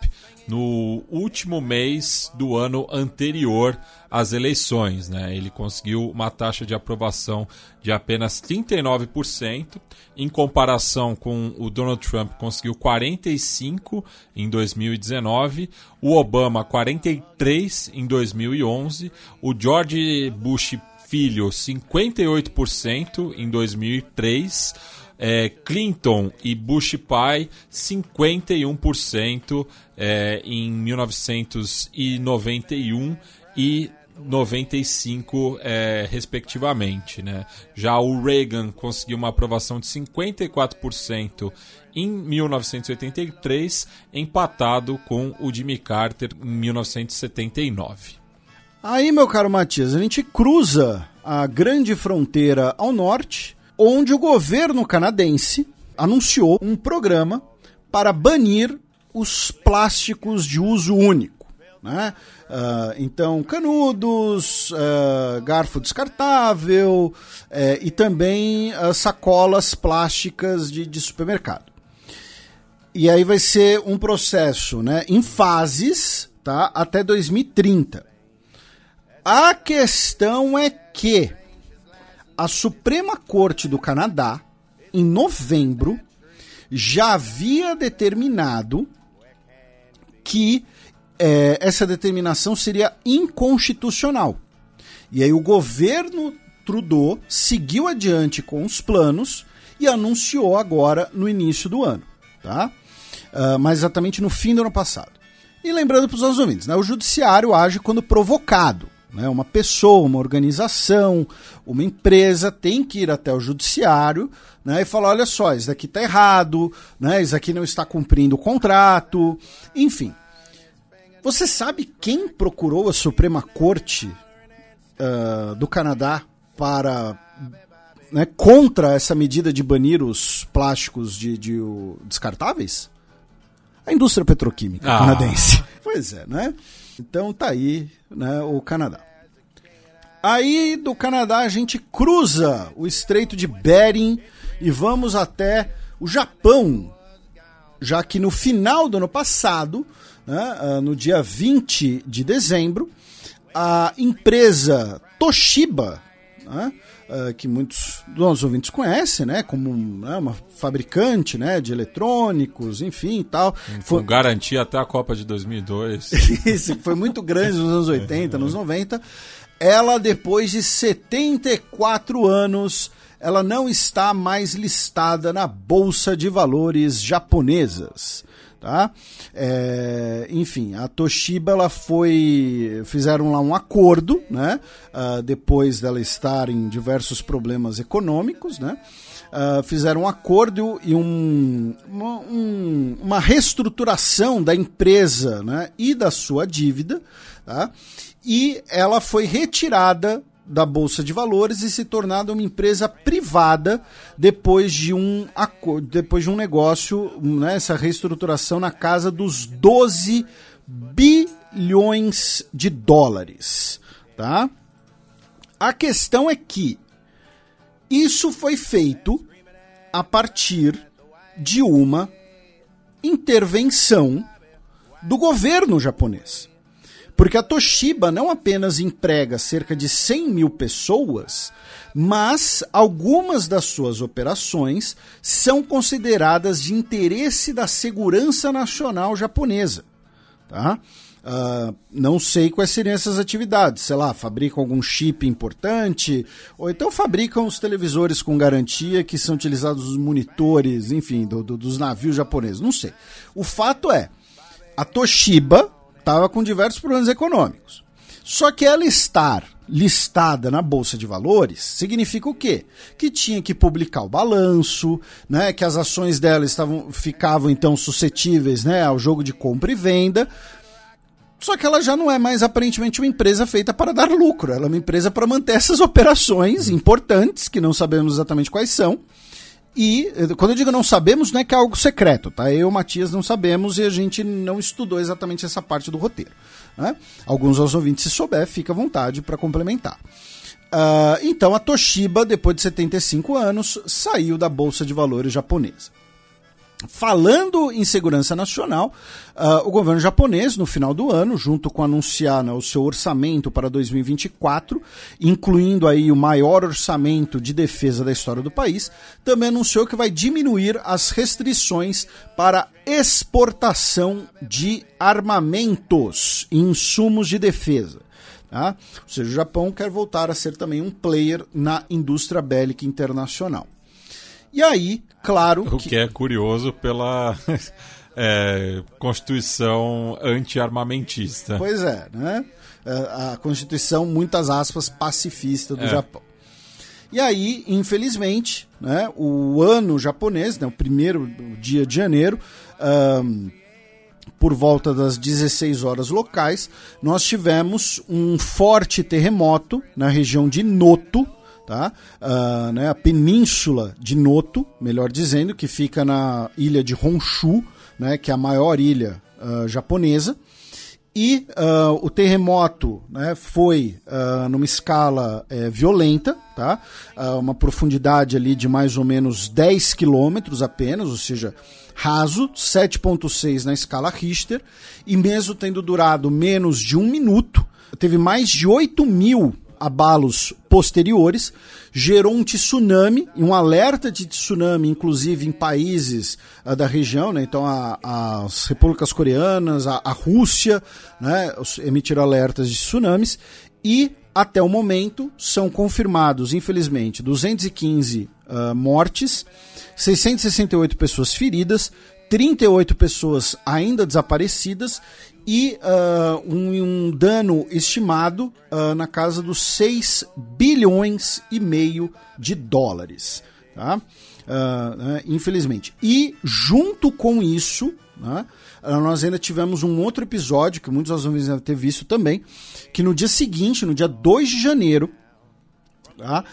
B: no último mês do ano anterior às eleições. Né? Ele conseguiu uma taxa de aprovação de apenas 39%, em comparação com o Donald Trump, conseguiu 45% em 2019, o Obama 43% em 2011, o George Bush filho 58% em 2003 é, Clinton e Bush pai 51% é, em 1991 e 95, é, respectivamente. Né? Já o Reagan conseguiu uma aprovação de 54% em 1983, empatado com o Jimmy Carter em 1979.
A: Aí, meu caro Matias, a gente cruza a grande fronteira ao norte onde o governo canadense anunciou um programa para banir os plásticos de uso único. Né? Uh, então, canudos, uh, garfo descartável uh, e também sacolas plásticas de, de, supermercado. E aí vai ser um processo né, em fases tá, até 2030. A questão é que a Suprema Corte do Canadá, em novembro, já havia determinado que é, essa determinação seria inconstitucional. E aí o governo Trudeau seguiu adiante com os planos e anunciou agora no início do ano, tá? Uh, mas exatamente no fim do ano passado. E lembrando para os nossos ouvintes, né, o judiciário age quando provocado. Né? Uma pessoa, uma organização, uma empresa tem que ir até o judiciário né, e falar: olha só, isso daqui está errado, né, isso aqui não está cumprindo o contrato, enfim. Você sabe quem procurou a Suprema Corte uh, do Canadá para né, contra essa medida de banir os plásticos de, de uh, descartáveis? A indústria petroquímica ah. canadense. Pois é, né? Então tá aí né, o Canadá. Aí do Canadá a gente cruza o Estreito de Bering e vamos até o Japão, já que no final do ano passado, né, ah, no dia 20 de dezembro, a empresa Toshiba, né, uh, que muitos dos nossos ouvintes conhecem, né? Como né, uma fabricante né, de eletrônicos, enfim e tal.
B: Foi... Com garantia até a Copa de 2002.
A: Isso, foi muito grande nos anos 80, nos 90. Ela, depois de 74 anos, ela não está mais listada na Bolsa de Valores japonesas. Tá? É, enfim, a Toshiba ela foi fizeram lá um acordo, né? Uh, depois dela estar em diversos problemas econômicos, né? Uh, fizeram um acordo e um, uma, um, uma reestruturação da empresa né? e da sua dívida, tá? e ela foi retirada da Bolsa de Valores e se tornada uma empresa privada depois de um, depois de um negócio, né, essa reestruturação na casa dos 12 bilhões de dólares. Tá? A questão é que isso foi feito a partir de uma intervenção do governo japonês. Porque a Toshiba não apenas emprega cerca de 100 mil pessoas, mas algumas das suas operações são consideradas de interesse da segurança nacional japonesa. Tá? Uh, não sei quais seriam essas atividades. Sei lá, fabricam algum chip importante, ou então fabricam os televisores com garantia que são utilizados os monitores, enfim, do, do, dos navios japoneses. Não sei. O fato é, a Toshiba estava com diversos problemas econômicos. Só que ela estar listada na bolsa de valores significa o quê? Que tinha que publicar o balanço, né? Que as ações dela estavam ficavam então suscetíveis, né, ao jogo de compra e venda. Só que ela já não é mais aparentemente uma empresa feita para dar lucro, ela é uma empresa para manter essas operações importantes que não sabemos exatamente quais são e quando eu digo não sabemos, não é que é algo secreto, tá? Eu e o Matias não sabemos e a gente não estudou exatamente essa parte do roteiro. Né? Alguns aos ouvintes, se souber, fica à vontade para complementar. Uh, então a Toshiba, depois de 75 anos, saiu da Bolsa de Valores japonesa. Falando em segurança nacional, uh, o governo japonês, no final do ano, junto com anunciar né, o seu orçamento para 2024, incluindo aí o maior orçamento de defesa da história do país, também anunciou que vai diminuir as restrições para exportação de armamentos e insumos de defesa. Tá? Ou seja, o Japão quer voltar a ser também um player na indústria bélica internacional. E aí, claro.
B: O que, que é curioso pela é, Constituição anti-armamentista.
A: Pois é, né? É, a Constituição, muitas aspas, pacifista do é. Japão. E aí, infelizmente, né, o ano japonês, né, o primeiro dia de janeiro, um, por volta das 16 horas locais, nós tivemos um forte terremoto na região de Noto, tá? Uh, né, a península de Noto, melhor dizendo, que fica na ilha de Honshu, né, que é a maior ilha uh, japonesa. E uh, o terremoto né, foi numa escala é, violenta, tá? Uma profundidade ali de mais ou menos 10 quilômetros apenas, ou seja, raso, 7.6 na escala Richter, e mesmo tendo durado menos de um minuto, teve mais de 8 mil abalos posteriores, gerou um tsunami, um alerta de tsunami, inclusive em países uh, da região, né? então a, as repúblicas coreanas, a, a Rússia, né? emitiram alertas de tsunamis, e até o momento são confirmados, infelizmente, 215 uh, ah, mortes, 668 pessoas feridas, 38 pessoas ainda desaparecidas e uh, um, um, dano estimado uh, na casa dos 6 bilhões e meio de dólares. Tá? Uh, né, infelizmente. E junto com isso, né, nós ainda tivemos um outro episódio, que muitos dos ouvintes devem ter visto também, que no dia seguinte, no dia 2 de janeiro, tá,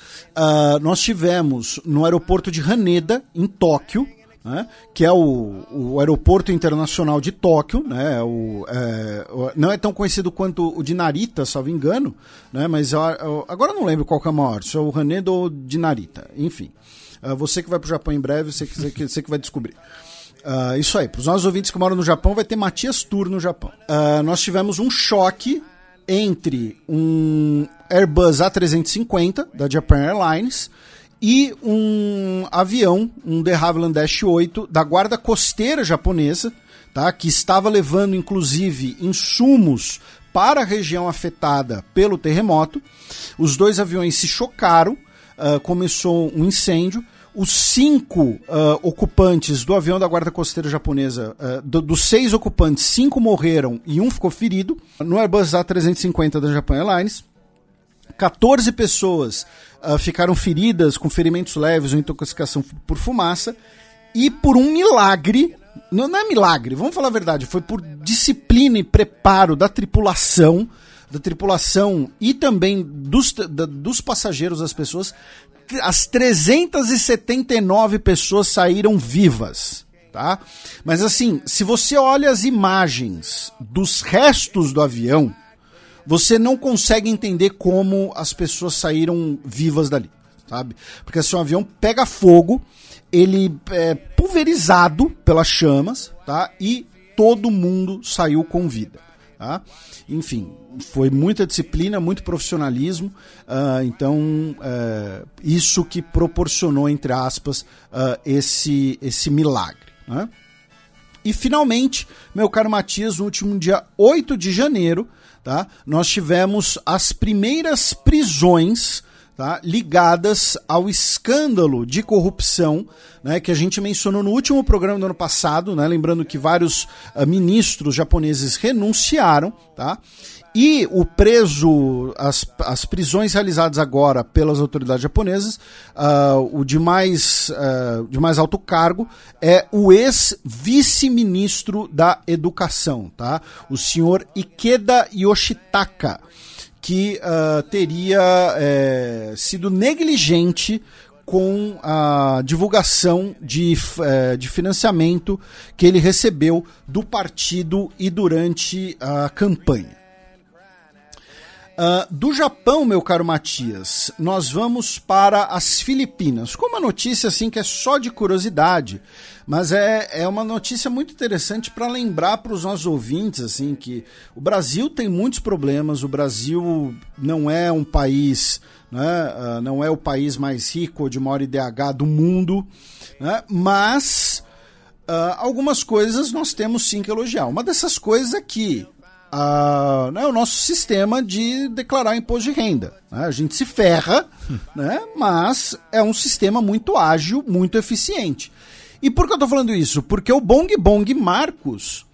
A: nós tivemos no aeroporto de Haneda, em Tóquio, né, que é o, o, aeroporto internacional de Tóquio, né, o, é, não é tão conhecido quanto o de Narita, salvo engano, né, mas eu, eu, agora não lembro qual que é o maior, se é o Haneda ou de Narita, enfim. Uh, você que vai para o Japão em breve, você, você, você que vai descobrir. Uh, isso aí, para os nossos ouvintes que moram no Japão, vai ter Matias Tour no Japão. Uh, nós tivemos um choque entre um Airbus A350 da Japan Airlines e um avião, um de Havilland Dash 8 da guarda costeira japonesa, tá? que estava levando inclusive insumos para a região afetada pelo terremoto. Dos dois aviões se chocaram, uh, começou um incêndio. Os cinco uh, ocupantes do avião da guarda costeira japonesa, uh, do, dos seis ocupantes, cinco morreram e um ficou ferido. No Airbus A350 da Japan Airlines, 14 pessoas uh, ficaram feridas com ferimentos leves ou intoxicação por fumaça. E por um milagre, não, não é milagre, vamos falar a verdade, foi por disciplina e preparo da tripulação, da tripulação e também dos, da, dos passageiros, das pessoas, as 379 pessoas saíram vivas. Tá? Mas assim, se você olha as imagens dos restos do avião, você não consegue entender como as pessoas saíram vivas dali, sabe? Porque assim, um avião pega fogo, ele é pulverizado pelas chamas, tá? E todo mundo saiu com vida. Tá? Enfim, foi muita disciplina, muito profissionalismo, uh, então uh, isso que proporcionou, entre aspas, uh, esse, esse milagre. Né? E finalmente, meu caro Matias, no último dia 8 de janeiro, tá? nós tivemos as primeiras prisões tá? ligadas ao escândalo de corrupção né, que a gente mencionou no último programa do ano passado, né, lembrando que vários uh, ministros japoneses renunciaram, tá? E o preso, as, as prisões realizadas agora pelas autoridades japonesas, uh, o de mais, uh, de mais alto cargo é o ex-vice-ministro da Educação, tá? o senhor Ikeda Yoshitaka, que uh, teria é, sido negligente com a divulgação de, eh, de financiamento que ele recebeu do partido e durante a campanha. Uh, do Japão, meu caro Matias, nós vamos para as Filipinas. Com uma notícia assim que é só de curiosidade, mas é, é uma notícia muito interessante para lembrar para os nossos ouvintes assim que o Brasil tem muitos problemas. O Brasil não é um país, né, uh, não é o país mais rico ou de maior IDH do mundo, né, mas uh, algumas coisas nós temos sim que elogiar. Uma dessas coisas é que a, né, o nosso sistema de declarar imposto de renda. Né? A gente se ferra, né, mas é um sistema muito ágil, muito eficiente. E por que eu estou falando isso? Porque o Bong Bong Marcos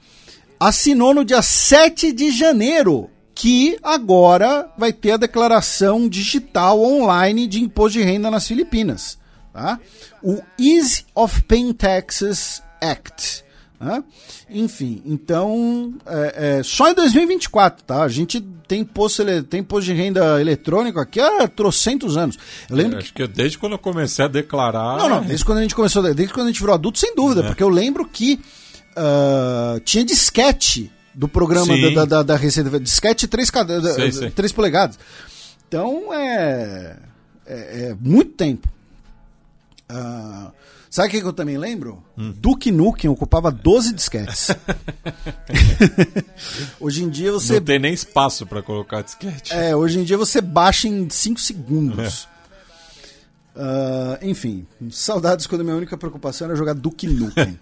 A: assinou no dia 7 de janeiro que agora vai ter a declaração digital online de imposto de renda nas Filipinas. Tá? O Ease of Paying Taxes Act. Né? Enfim, então, é, é, só em 2024, tá? A gente tem imposto, tem imposto de renda eletrônico aqui há trocentos anos.
B: Eu lembro é, acho que... que desde quando eu comecei a declarar.
A: Não, não, desde quando a gente começou, desde quando a gente virou adulto, sem dúvida, é. porque eu lembro que uh, tinha disquete do programa da, da, da, Receita, disquete 3, sei, sei. 3 polegadas. Então é, é, é muito tempo. Uh, Sabe o que, eu também lembro? Hum. Duke Nukem ocupava 12 disquetes. hoje em dia você.
B: Não tem nem espaço para colocar disquete.
A: É, hoje em dia você baixa em 5 segundos. É. Uh, enfim, saudades quando a minha única preocupação era jogar Duke Nukem.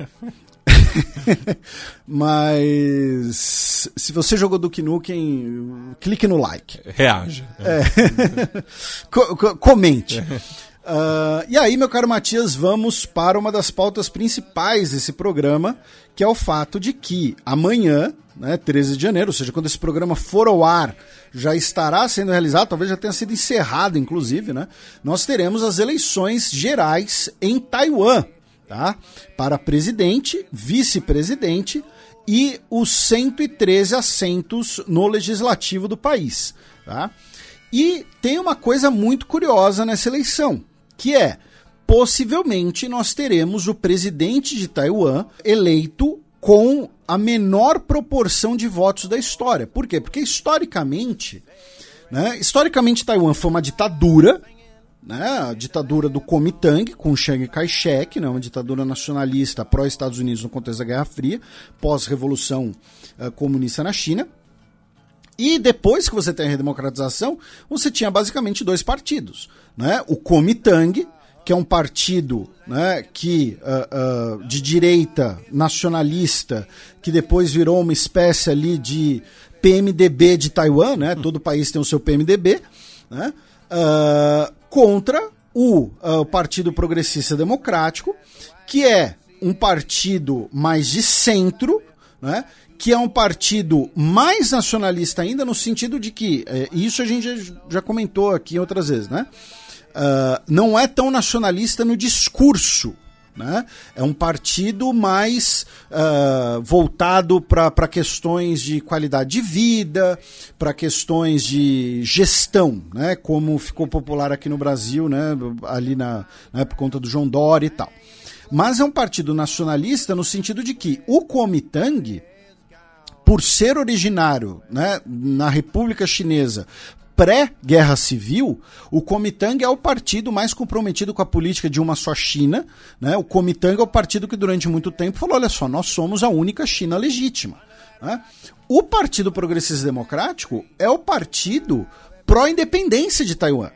A: Mas se você jogou Duke Nukem, clique no like.
B: Reaja.
A: É. co comente. Uh, e aí, meu caro Matias, vamos para uma das pautas principais desse programa, que é o fato de que amanhã, né, 13 de janeiro, ou seja, quando esse programa for ao ar, já estará sendo realizado, talvez já tenha sido encerrado, inclusive, né? Nós teremos as eleições gerais em Taiwan, tá? Para presidente, vice-presidente e os 113 assentos no legislativo do país, tá? E tem uma coisa muito curiosa nessa eleição que é possivelmente nós teremos o presidente de Taiwan eleito com a menor proporção de votos da história. Por quê? Porque historicamente, né, historicamente Taiwan foi uma ditadura, né, a ditadura do Kuomintang com Chiang Kai-shek, né, uma ditadura nacionalista pró-Estados Unidos no contexto da Guerra Fria, pós-revolução uh, comunista na China. E depois que você tem a redemocratização, você tinha basicamente dois partidos. Né? O Kuomintang, que é um partido né, que, uh, uh, de direita nacionalista, que depois virou uma espécie ali de PMDB de Taiwan, né? todo país tem o seu PMDB, né? Uh, contra o Partido Progressista Democrático, que é um partido mais de centro, né? que é um partido mais nacionalista ainda, no sentido de que, é, isso a gente já, já, comentou aqui outras vezes, né? Uh, não é tão nacionalista no discurso. Né? É um partido mais uh, voltado para questões de qualidade de vida, para questões de gestão, né? como ficou popular aqui no Brasil, né? ali na, né? por conta do João Dória e tal. Mas é um partido nacionalista no sentido de que o Kuomintang, por ser originário né, na República Chinesa pré-guerra civil, o Kuomintang é o partido mais comprometido com a política de uma só China. Né? O Kuomintang é o partido que durante muito tempo falou: olha só, nós somos a única China legítima. Né? O Partido Progressista Democrático é o partido pró-independência de Taiwan.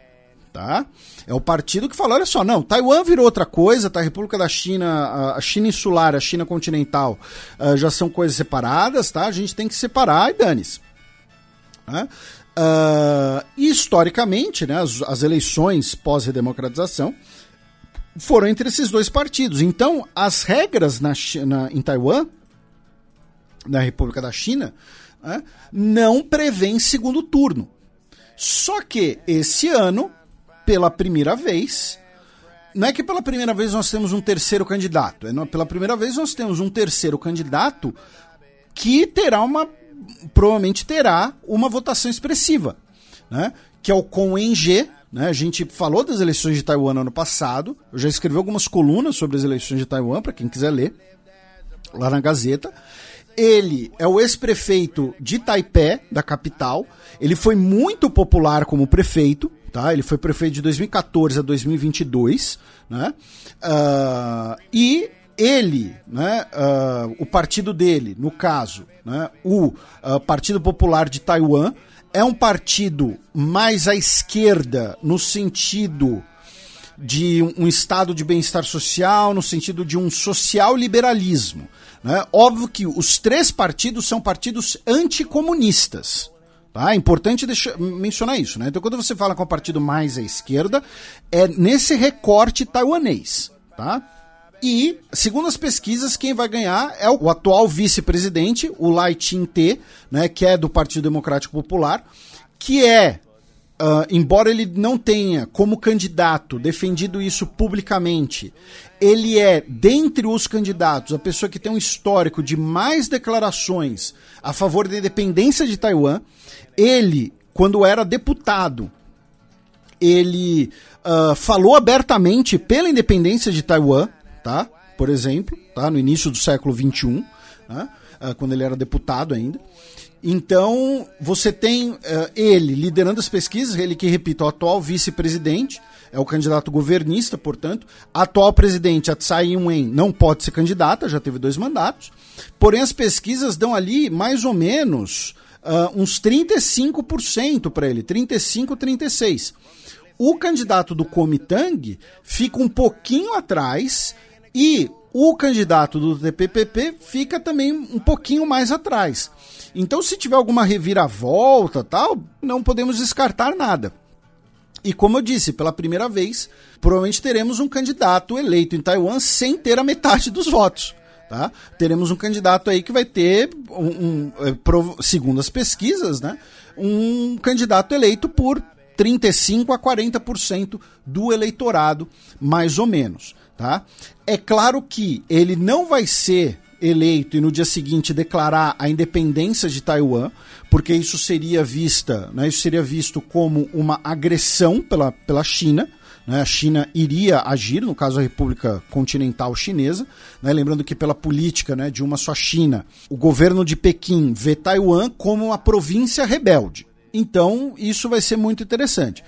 A: Tá? É o partido que fala, olha só, não, Taiwan virou outra coisa, tá? A República da China, a China insular, a China continental uh, já são coisas separadas, tá? A gente tem que separar e dane-se. Tá? Uh, historicamente, né, as, as eleições pós-redemocratização foram entre esses dois partidos. Então, as regras na, em Taiwan, na República da China, né, não prevêem segundo turno. Só que esse ano pela primeira vez. Não é que pela primeira vez nós temos um terceiro candidato, é pela primeira vez nós temos um terceiro candidato que terá uma. Provavelmente terá uma votação expressiva, né? Que é o Con Eng, né? A gente falou das eleições de Taiwan no ano passado, eu já escrevi algumas colunas sobre as eleições de Taiwan, para quem quiser ler, lá na Gazeta. ele é o ex-prefeito de Taipei, da capital. Ele foi muito popular como prefeito, tá? Ele foi prefeito de 2014 a 2022, né? Uh, e ele, né, uh, o partido dele, no caso, né, o uh, Partido Popular de Taiwan, é um partido mais à esquerda no sentido de um estado de bem-estar social, no sentido de um social liberalismo. Né? Óbvio que os três partidos são partidos anticomunistas. Tá? É importante deixar, mencionar isso. Né? Então, quando você fala com o partido mais à esquerda, é nesse recorte taiwanês. Tá? E, segundo as pesquisas, quem vai ganhar é o atual vice-presidente, o Lai Ching-te, né, que é do Partido Democrático Popular, que é Uh, embora ele não tenha como candidato defendido isso publicamente, ele é, dentre os candidatos, a pessoa que tem um histórico de mais declarações a favor da independência de Taiwan. Ele, quando era deputado, ele uh, falou abertamente pela independência de Taiwan, tá? Por exemplo, tá? No início do século XXI, né? uh, quando ele era deputado ainda. Então, você tem uh, ele liderando as pesquisas, ele que, repito, é o atual vice-presidente, é o candidato governista, portanto. Atual presidente, a Tsai Ing-wen, não pode ser candidata, já teve dois mandatos. Porém, as pesquisas dão ali mais ou menos uh, uns 35% para ele, 35, 36. O candidato do Kuomintang fica um pouquinho atrás e o candidato do TPPP fica também um pouquinho mais atrás. Então, se tiver alguma reviravolta, tal, não podemos descartar nada. E como eu disse, pela primeira vez, provavelmente teremos um candidato eleito em Taiwan sem ter a metade dos votos. Tá? Teremos um candidato aí que vai ter, um, um, é, segundo as pesquisas, né, um candidato eleito por 35 a 40% do eleitorado, mais ou menos. Tá? É claro que ele não vai ser eleito e no dia seguinte declarar a independência de Taiwan, porque isso seria vista, né, isso seria visto como uma agressão pela, pela China. Né, a China iria agir, no caso a República Continental Chinesa, né, lembrando que pela política né, de uma só China, o governo de Pequim vê Taiwan como uma província rebelde. Então isso vai ser muito interessante.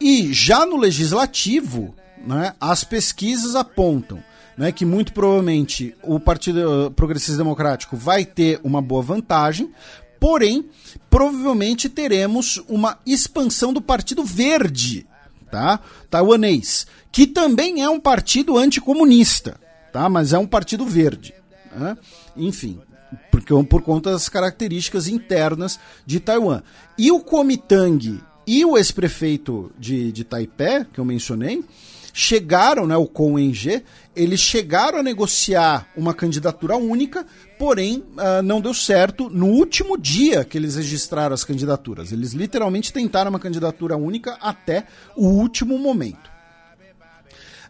A: E já no legislativo, né, as pesquisas apontam né, que muito provavelmente o Partido Progressista Democrático vai ter uma boa vantagem, porém, provavelmente teremos uma expansão do Partido Verde, tá? Taiwanês, que também é um partido anticomunista, tá? Mas é um partido verde. Né? Enfim, porque, por conta das características internas de Taiwan. E o Kuomintang e o ex-prefeito de, de Taipei, que eu mencionei, chegaram, né, o Com eles chegaram a negociar uma candidatura única, porém uh, não deu certo no último dia que eles registraram as candidaturas. Eles literalmente tentaram uma candidatura única até o último momento.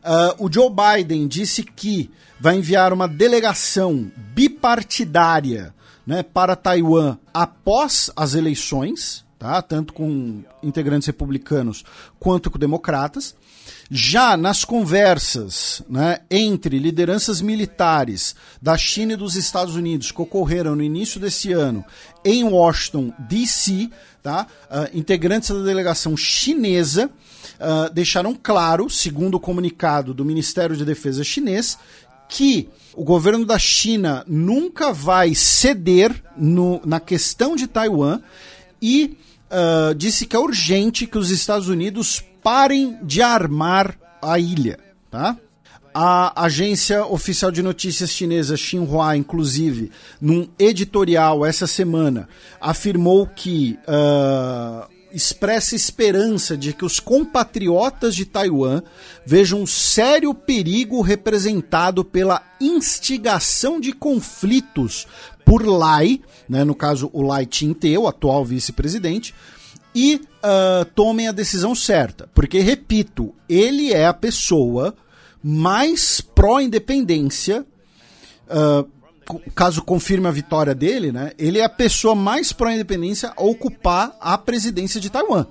A: Uh, o Joe Biden disse que vai enviar uma delegação bipartidária né, para Taiwan após as eleições, tá? tanto com integrantes republicanos quanto com democratas. Já nas conversas né, entre lideranças militares da China e dos Estados Unidos que ocorreram no início desse ano em Washington, D.C., tá, uh, integrantes da delegação chinesa uh, deixaram claro, segundo o comunicado do Ministério de Defesa chinês, que o governo da China nunca vai ceder no, na questão de Taiwan e uh, disse que é urgente que os Estados Unidos parem de armar a ilha, tá? A agência oficial de notícias chinesa Xinhua, inclusive, num editorial essa semana, afirmou que uh, expressa esperança de que os compatriotas de Taiwan vejam um sério perigo representado pela instigação de conflitos por Lai, né, no caso o Lai Ching-te, o atual vice-presidente, e uh, tomem a decisão certa. Porque, repito, ele é a pessoa mais pró-independência. Uh, caso confirme a vitória dele, né? Ele é a pessoa mais pró-independência a ocupar a presidência de Taiwan.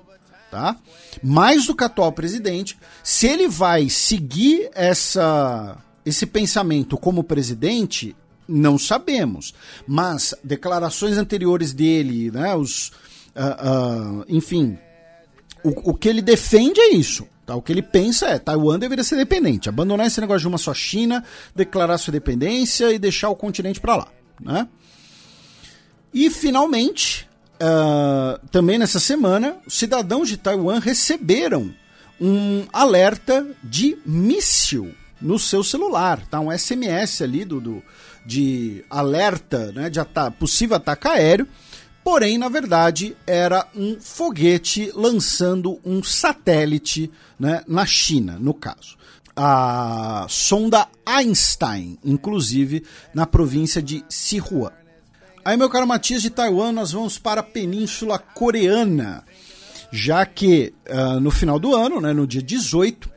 A: Tá? Mais do que atual presidente. Se ele vai seguir essa, esse pensamento como presidente, Não sabemos. Mas declarações anteriores dele, né, os, uh, uh, enfim, o, o que ele defende é isso. Tá? O que ele pensa é Taiwan deveria ser dependente, abandonar esse negócio de uma só China, declarar sua dependência e deixar o continente para lá. Né? E finalmente, uh, também nessa semana, cidadãos de Taiwan receberam um alerta de míssil no seu celular, tá? Um SMS ali do, do de alerta, né, de ata possível ataque aéreo. Porém, na verdade, era um foguete lançando um satélite né, na China, no caso. A sonda Einstein, inclusive, na província de Sichuan. Aí, meu caro Matias de Taiwan, nós vamos para a Península Coreana, já que uh, no final do ano, né, no dia 18,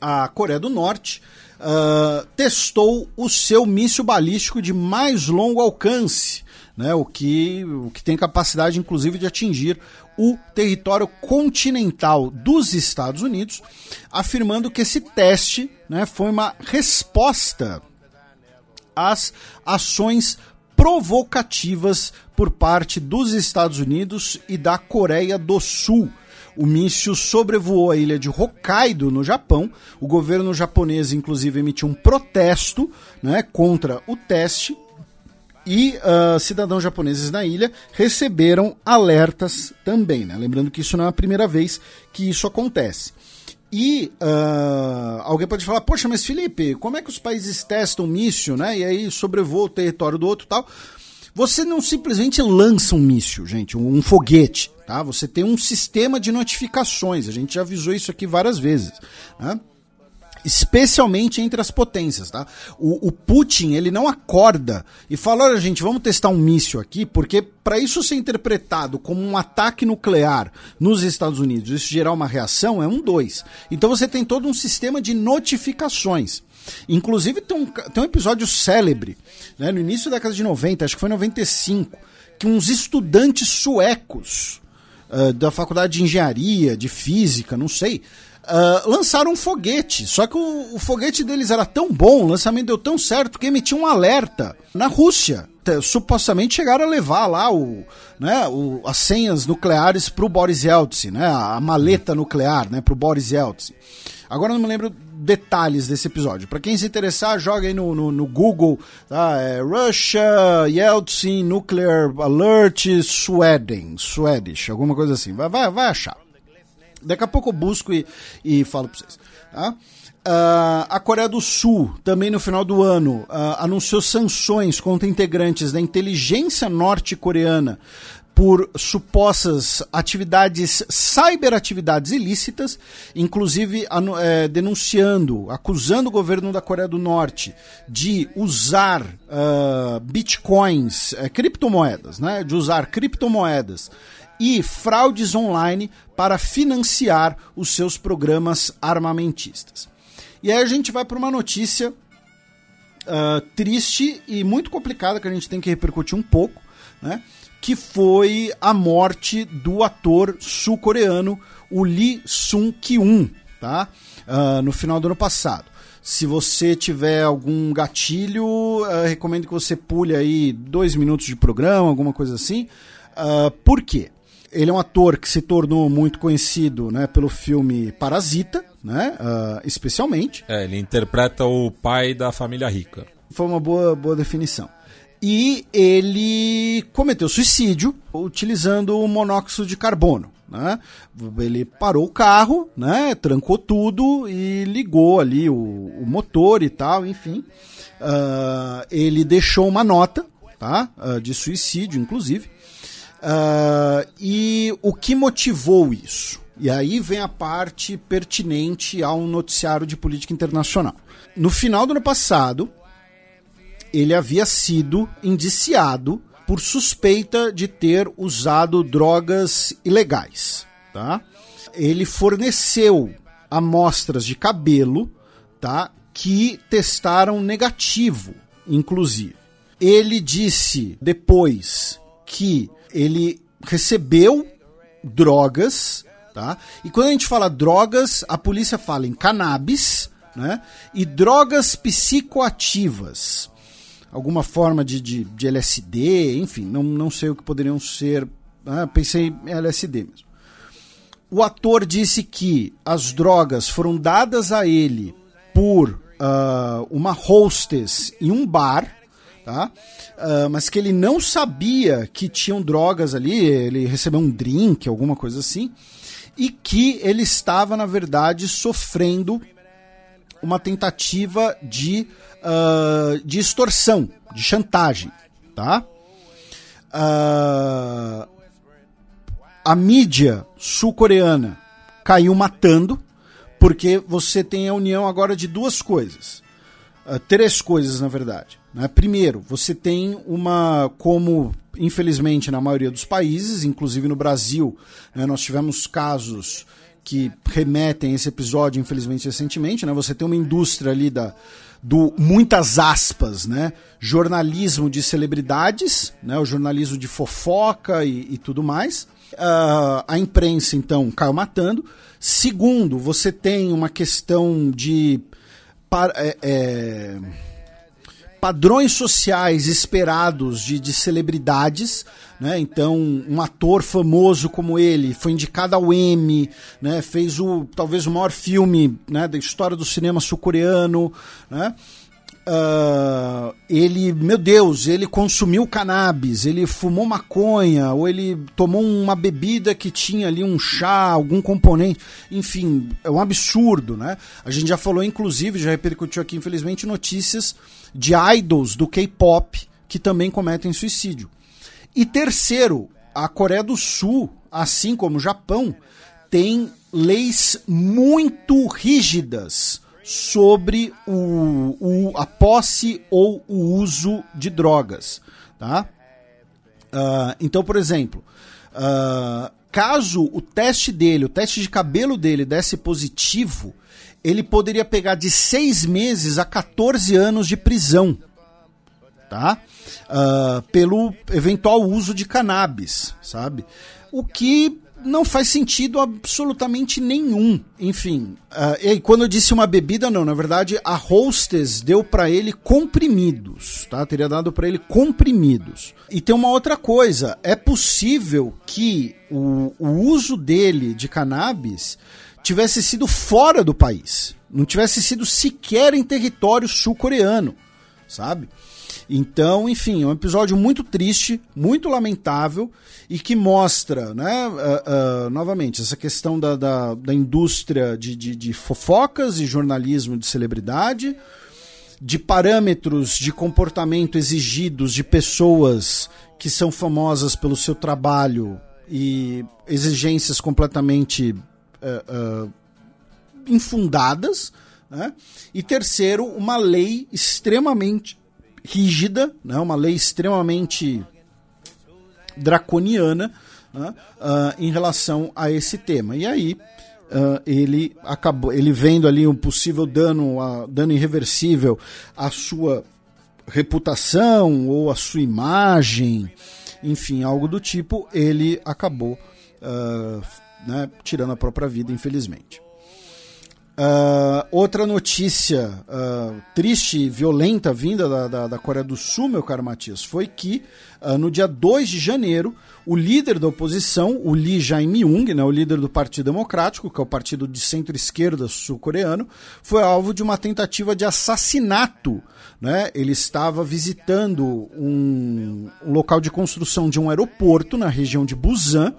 A: a Coreia do Norte uh, testou o seu míssil balístico de mais longo alcance, né, o, que, o que tem capacidade, inclusive, de atingir o território continental dos Estados Unidos, afirmando que esse teste né, foi uma resposta às ações provocativas por parte dos Estados Unidos e da Coreia do Sul o míssil sobrevoou a ilha de Hokkaido, no Japão. O governo japonês, inclusive, emitiu um protesto né, contra o teste. E uh, cidadãos japoneses na ilha receberam alertas também. Né? Lembrando que isso não é a primeira vez que isso acontece. E uh, alguém pode falar, poxa, mas Felipe, como é que os países testam míssil, né? E aí sobrevoa o território do outro tal. Você não simplesmente lança um míssil, gente, um, um foguete, tá? Você tem um sistema de notificações. A gente já avisou isso aqui várias vezes, né? Especialmente entre as potências, tá? O, o, Putin, ele não acorda e fala, olha gente, vamos testar um míssil aqui, porque para isso ser interpretado como um ataque nuclear nos Estados Unidos, isso gerar uma reação, é um dois. Então você tem todo um sistema de notificações. Inclusive tem um, tem um episódio célebre, né, no início da década de 90, acho que foi 95, que uns estudantes suecos uh, da faculdade de engenharia, de física, não sei, uh, lançaram um foguete. Só que o, o, foguete deles era tão bom, o lançamento deu tão certo que emitiu um alerta na Rússia. Supostamente chegaram a levar lá o, né, o, as senhas nucleares para o Boris Yeltsin, né, a maleta nuclear né, para o Boris Yeltsin. Agora não me lembro detalhes desse episódio. Para quem se interessar, joga aí no, no, no Google, tá? É Russia, Yeltsin, Nuclear Alert, Sweden, Swedish, alguma coisa assim. Vai, vai, vai achar. Daqui a pouco eu busco e, e falo para vocês. Tá? Uh, a Coreia do Sul, também no final do ano, uh, anunciou sanções contra integrantes da inteligência norte-coreana por supostas atividades, cyberatividades ilícitas, inclusive é, denunciando, acusando o governo da Coreia do Norte de usar uh, bitcoins, é, criptomoedas, né, de usar criptomoedas e fraudes online para financiar os seus programas armamentistas. E aí a gente vai para uma notícia uh, triste e muito complicada que a gente tem que repercutir um pouco, né? que foi a morte do ator sul-coreano, o Lee Sung-kyun, tá? Uh, no final do ano passado. Se você tiver algum gatilho, uh, recomendo que você pule aí dois minutos de programa, alguma coisa assim. Uh, por quê? Ele é um ator que se tornou muito conhecido né, pelo filme Parasita, né, uh, especialmente.
B: É, ele interpreta o pai da família rica.
A: Foi uma boa, boa definição e ele cometeu suicídio utilizando o monóxido de carbono. Né? Ele parou o carro, né? trancou tudo e ligou ali o, o motor e tal, enfim. Uh, ele deixou uma nota tá? Uh, de suicídio, inclusive. Uh, e o que motivou isso? E aí vem a parte pertinente ao noticiário de política internacional. No final do ano passado, ele havia sido indiciado por suspeita de ter usado drogas ilegais, tá? Ele forneceu amostras de cabelo, tá? Que testaram negativo, inclusive. Ele disse depois que ele recebeu drogas, tá? E quando a gente fala drogas, a polícia fala em cannabis, né? E drogas psicoativas. alguma forma de, de, de LSD, enfim, não, não sei o que poderiam ser. Ah, pensei em LSD mesmo. O ator disse que as drogas foram dadas a ele por uh, uma hostess em um bar, tá? Uh, mas que ele não sabia que tinham drogas ali, ele recebeu um drink, alguma coisa assim, e que ele estava, na verdade, sofrendo uma tentativa de, uh, de extorsão, de chantagem, tá? Uh, a mídia sul-coreana caiu matando, porque você tem a união agora de duas coisas. Uh, três coisas, na verdade. Né? Primeiro, você tem uma, como infelizmente na maioria dos países, inclusive no Brasil, né, nós tivemos casos que remetem a esse episódio, infelizmente, recentemente, né? Você tem uma indústria ali da, do muitas aspas, né? Jornalismo de celebridades, né? O jornalismo de fofoca e, e tudo mais. Uh, a imprensa, então, caiu matando. Segundo, você tem uma questão de. É, é, padrões sociais esperados de, de celebridades, né? Então, um ator famoso como ele foi indicado ao Emmy, né? Fez o talvez o maior filme né, da história do cinema sul-coreano, né? Uh, ele, meu Deus, ele consumiu cannabis, ele fumou maconha, ou ele tomou uma bebida que tinha ali um chá, algum componente, enfim, é um absurdo, né? A gente já falou, inclusive, já repercutiu aqui, infelizmente, notícias de idols do K-pop que também cometem suicídio. E terceiro, a Coreia do Sul, assim como o Japão, tem leis muito rígidas sobre o, o, a posse ou o uso de drogas. Tá? Uh, então, por exemplo, uh, caso o teste dele, o teste de cabelo dele desse positivo, ele poderia pegar de seis meses a 14 anos de prisão. Tá? Uh, pelo eventual uso de cannabis, sabe? O que não faz sentido absolutamente nenhum. Enfim, uh, e quando eu disse uma bebida, não, na verdade a hostess deu para ele comprimidos, tá? Teria dado para ele comprimidos. E tem uma outra coisa, é possível que o, o uso dele de cannabis tivesse sido fora do país, não tivesse sido sequer em território sul-coreano, sabe? Então, enfim, é um episódio muito triste, muito lamentável e que mostra, né, uh, uh, novamente, essa questão da, da, da indústria de, de, de fofocas e jornalismo de celebridade, de parâmetros de comportamento exigidos de pessoas que são famosas pelo seu trabalho e exigências completamente uh, infundadas. Né? E terceiro, uma lei extremamente rígida, né, uma lei extremamente draconiana né, uh, em relação a esse tema. E aí uh, ele acabou, ele vendo ali um possível dano, uh, dano irreversível à sua reputação ou à sua imagem, enfim, algo do tipo, ele acabou né, tirando a própria vida, infelizmente. Uh, outra notícia uh, triste e violenta vinda da, da, da, Coreia do Sul, meu caro Matias, foi que uh, no dia 2 de janeiro, o líder da oposição, o Lee Jae-myung, né, o líder do Partido Democrático, que é o partido de centro-esquerda sul-coreano, foi alvo de uma tentativa de assassinato. Né? Ele estava visitando um, um local de construção de um aeroporto na região de Busan,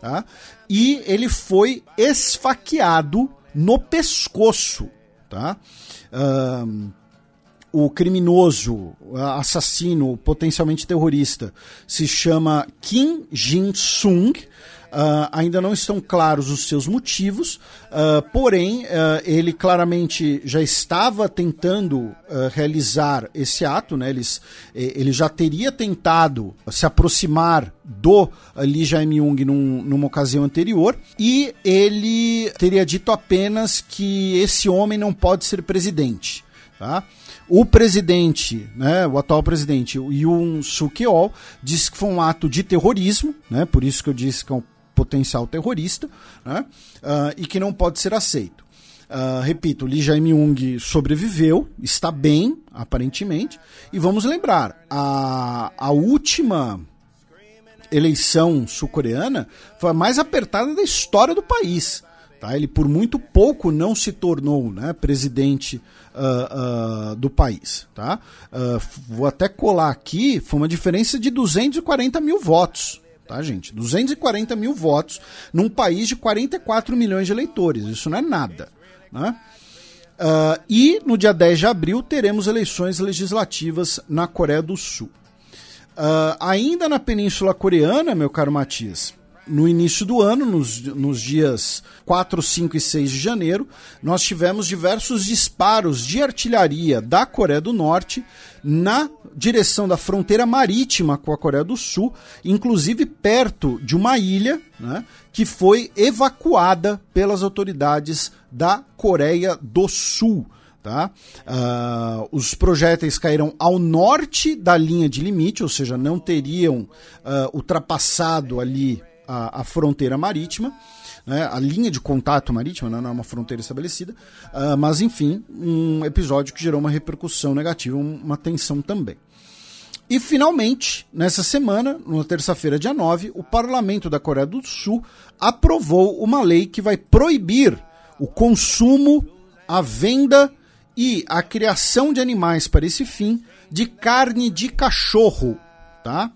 A: tá? e ele foi esfaqueado no pescoço, tá? Um, o criminoso, assassino, potencialmente terrorista, se chama Kim Jin-sung. Uh, ainda não estão claros os seus motivos, uh, porém, uh, ele claramente já estava tentando realizar esse ato, né? Eles, ele já teria tentado se aproximar do Lee Jae-myung num, numa ocasião anterior, e ele teria dito apenas que esse homem não pode ser presidente. Tá? O presidente, né, o atual presidente, Yoon Suk-yeol, disse que foi um ato de terrorismo, né, por isso que eu disse que é um potencial terrorista, né, uh, e que não pode ser aceito. Uh, repito, Lee Jae-myung sobreviveu, está bem, aparentemente. E vamos lembrar, a, a última eleição sul-coreana foi a mais apertada da história do país. Tá? Ele por muito pouco não se tornou né, presidente uh, uh, do país. Tá? Uh, vou até colar aqui, foi uma diferença de 240 mil votos. Tá, gente? 240 mil votos num país de 44 milhões de eleitores. Isso não é nada. Né? e no dia 10 de abril teremos eleições legislativas na Coreia do Sul. ainda na Península Coreana, meu caro Matias, no início do ano, nos, nos dias 4, 5 e 6 de janeiro, nós tivemos diversos disparos de artilharia da Coreia do Norte na direção da fronteira marítima com a Coreia do Sul, inclusive perto de uma ilha né, que foi evacuada pelas autoridades da Coreia do Sul. Tá? Uh, os projéteis caíram ao norte da linha de limite, ou seja, não teriam uh, ultrapassado ali a, a fronteira marítima, né, a linha de contato marítima, né, não é uma fronteira estabelecida, uh, mas enfim, um episódio que gerou uma repercussão negativa, uma tensão também. E finalmente, nessa semana, na terça-feira, dia 9, o parlamento da Coreia do Sul aprovou uma lei que vai proibir o consumo, a venda e a criação de animais para esse fim de carne de cachorro, tá?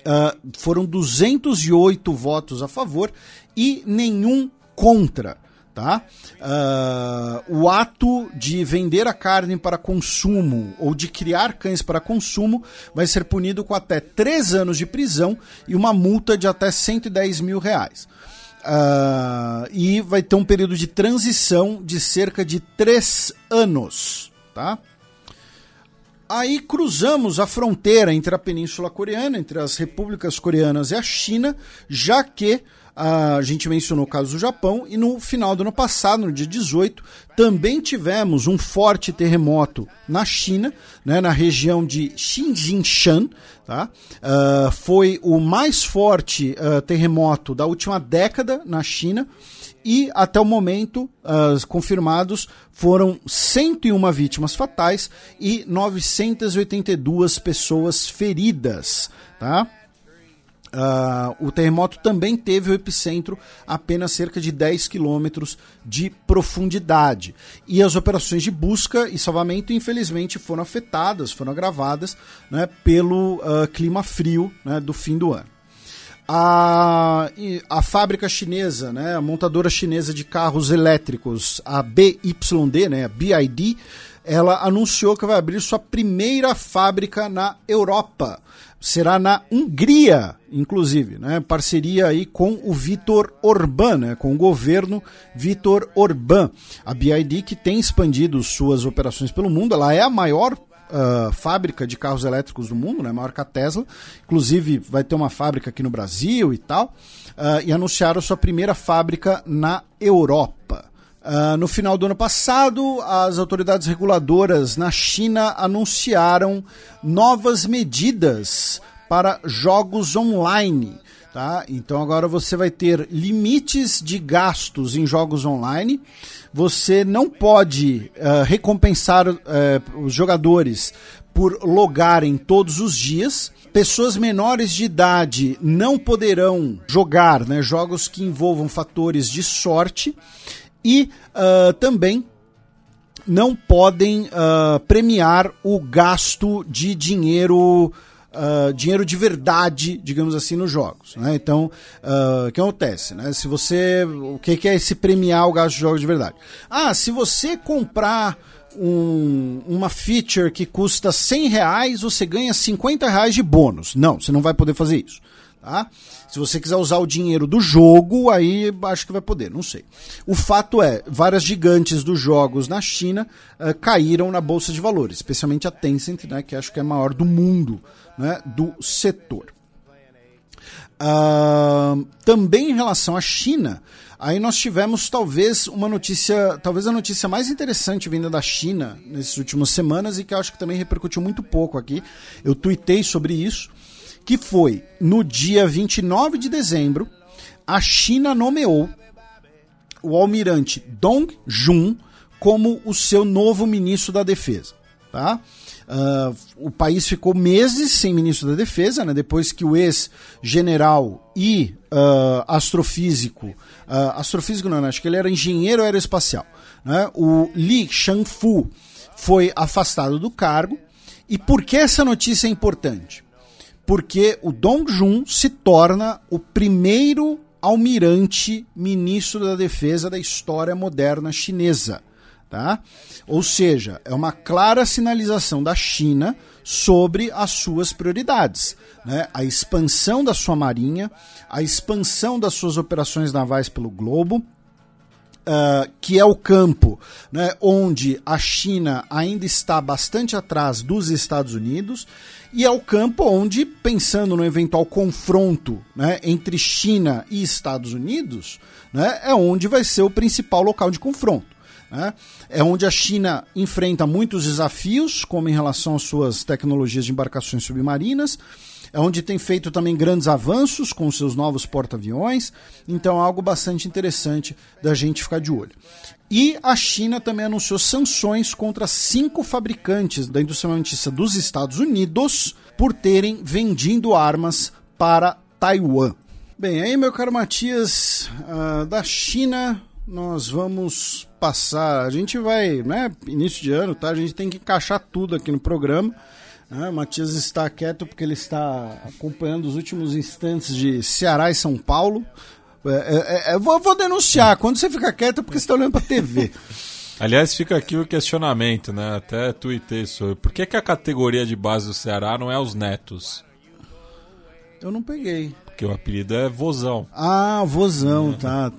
A: Uh, foram 208 votos a favor e nenhum contra. Tá? Uh, o ato de vender a carne para consumo ou de criar cães para consumo vai ser punido com até 3 anos de prisão e uma multa de até 110 mil reais. Uh, e vai ter um período de transição de cerca de 3 anos. Tá? Aí cruzamos a fronteira entre a Península Coreana, entre as repúblicas coreanas e a China, já que a gente mencionou o caso do Japão, e no final do ano passado, no dia 18, também tivemos um forte terremoto na China, né, na região de Xinjiang. Tá? Uh, foi o mais forte uh, terremoto da última década na China e até o momento, uh, confirmados, foram 101 vítimas fatais e 982 pessoas feridas. Tá? Uh, o terremoto também teve o epicentro apenas cerca de 10 quilômetros de profundidade. E as operações de busca e salvamento, infelizmente, foram afetadas, foram agravadas né, pelo uh, clima frio né, do fim do ano. A, a fábrica chinesa, né, a montadora chinesa de carros elétricos, a BYD, né, a BID, ela anunciou que vai abrir sua primeira fábrica na Europa. Será na Hungria, inclusive, né? Parceria aí com o Vitor Orbán, né? com o governo Vitor Orbán. A BID que tem expandido suas operações pelo mundo, ela é a maior uh, fábrica de carros elétricos do mundo, né, maior que a Tesla. Inclusive, vai ter uma fábrica aqui no Brasil e tal. Uh, e anunciaram sua primeira fábrica na Europa. Uh, no final do ano passado, as autoridades reguladoras na China anunciaram novas medidas para jogos online. Tá? Então agora você vai ter limites de gastos em jogos online. Você não pode uh, recompensar uh, os jogadores por logarem todos os dias. Pessoas menores de idade não poderão jogar né, jogos que envolvam fatores de sorte e uh, também não podem premiar o gasto de dinheiro uh, dinheiro de verdade, digamos assim, nos jogos. Né? Então, uh, o que acontece? Né? Se você. O que é esse premiar o gasto de jogos de verdade? Ah, se você comprar um, uma feature que custa 100 reais, você ganha 50 reais de bônus. Não, você não vai poder fazer isso. Tá? Se você quiser usar o dinheiro do jogo, aí acho que vai poder, não sei. O fato é, várias gigantes dos jogos na China uh, caíram na bolsa de valores, especialmente a Tencent, né, que acho que é a maior do mundo né, do setor. Uh, também em relação à China, aí nós tivemos talvez uma notícia, talvez a notícia mais interessante vinda da China nessas últimas semanas e que acho que também repercutiu muito pouco aqui. Eu tuitei sobre isso que foi no dia 29 de dezembro, a China nomeou o almirante Dong Jun como o seu novo ministro da Defesa. Tá? Uh, o país ficou meses sem ministro da Defesa, né, depois que o ex-general e uh, astrofísico, uh, astrofísico não, acho que ele era engenheiro aeroespacial, né, o Li Shangfu foi afastado do cargo. E por que essa notícia é importante? Porque o Dong Jun se torna o primeiro almirante ministro da defesa da história moderna chinesa. Tá? Ou seja, é uma clara sinalização da China sobre as suas prioridades. Né? A expansão da sua marinha, a expansão das suas operações navais pelo globo, Uh, que é o campo né, onde a China ainda está bastante atrás dos Estados Unidos, e é o campo onde, pensando no eventual confronto né, entre China e Estados Unidos, né, é onde vai ser o principal local de confronto. Né? É onde a China enfrenta muitos desafios, como em relação às suas tecnologias de embarcações submarinas, onde tem feito também grandes avanços com seus novos porta-aviões, então é algo bastante interessante da gente ficar de olho. E a China também anunciou sanções contra cinco fabricantes da indústria armamentista dos Estados Unidos por terem vendido armas para Taiwan. Bem, aí, meu caro Matias, uh, da China nós vamos passar. A gente vai, né? Início de ano, tá? A gente tem que encaixar tudo aqui no programa. Né? O Matias está quieto porque ele está acompanhando os últimos instantes de Ceará e São Paulo. É, é, é, eu vou, vou, denunciar. Quando você fica quieto é porque você está olhando para a TV.
B: Aliás, fica aqui o questionamento, né? Até tuitei sobre. Por que, que a categoria de base do Ceará não é os netos?
A: Eu não peguei.
B: Porque o apelido é Vozão.
A: Ah, Vozão, tá.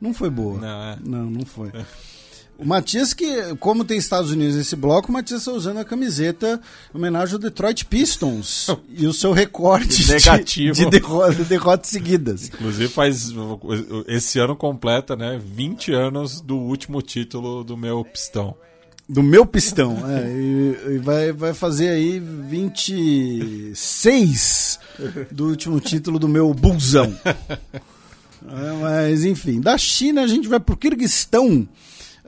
A: Não foi boa.
B: Não, é.
A: Não, não foi. O Matias, que, como tem Estados Unidos nesse bloco, o Matias está usando a camiseta em homenagem ao Detroit Pistons e o seu recorde
B: negativo
A: de, de, derrotas, de derrotas seguidas.
B: Inclusive, faz esse ano completa, né? 20 anos do último título do meu pistão.
A: Do meu pistão, é, e, e, vai, vai fazer aí 26 do último título do meu bulzão. É, mas, enfim, da China a gente vai para o Kirguistão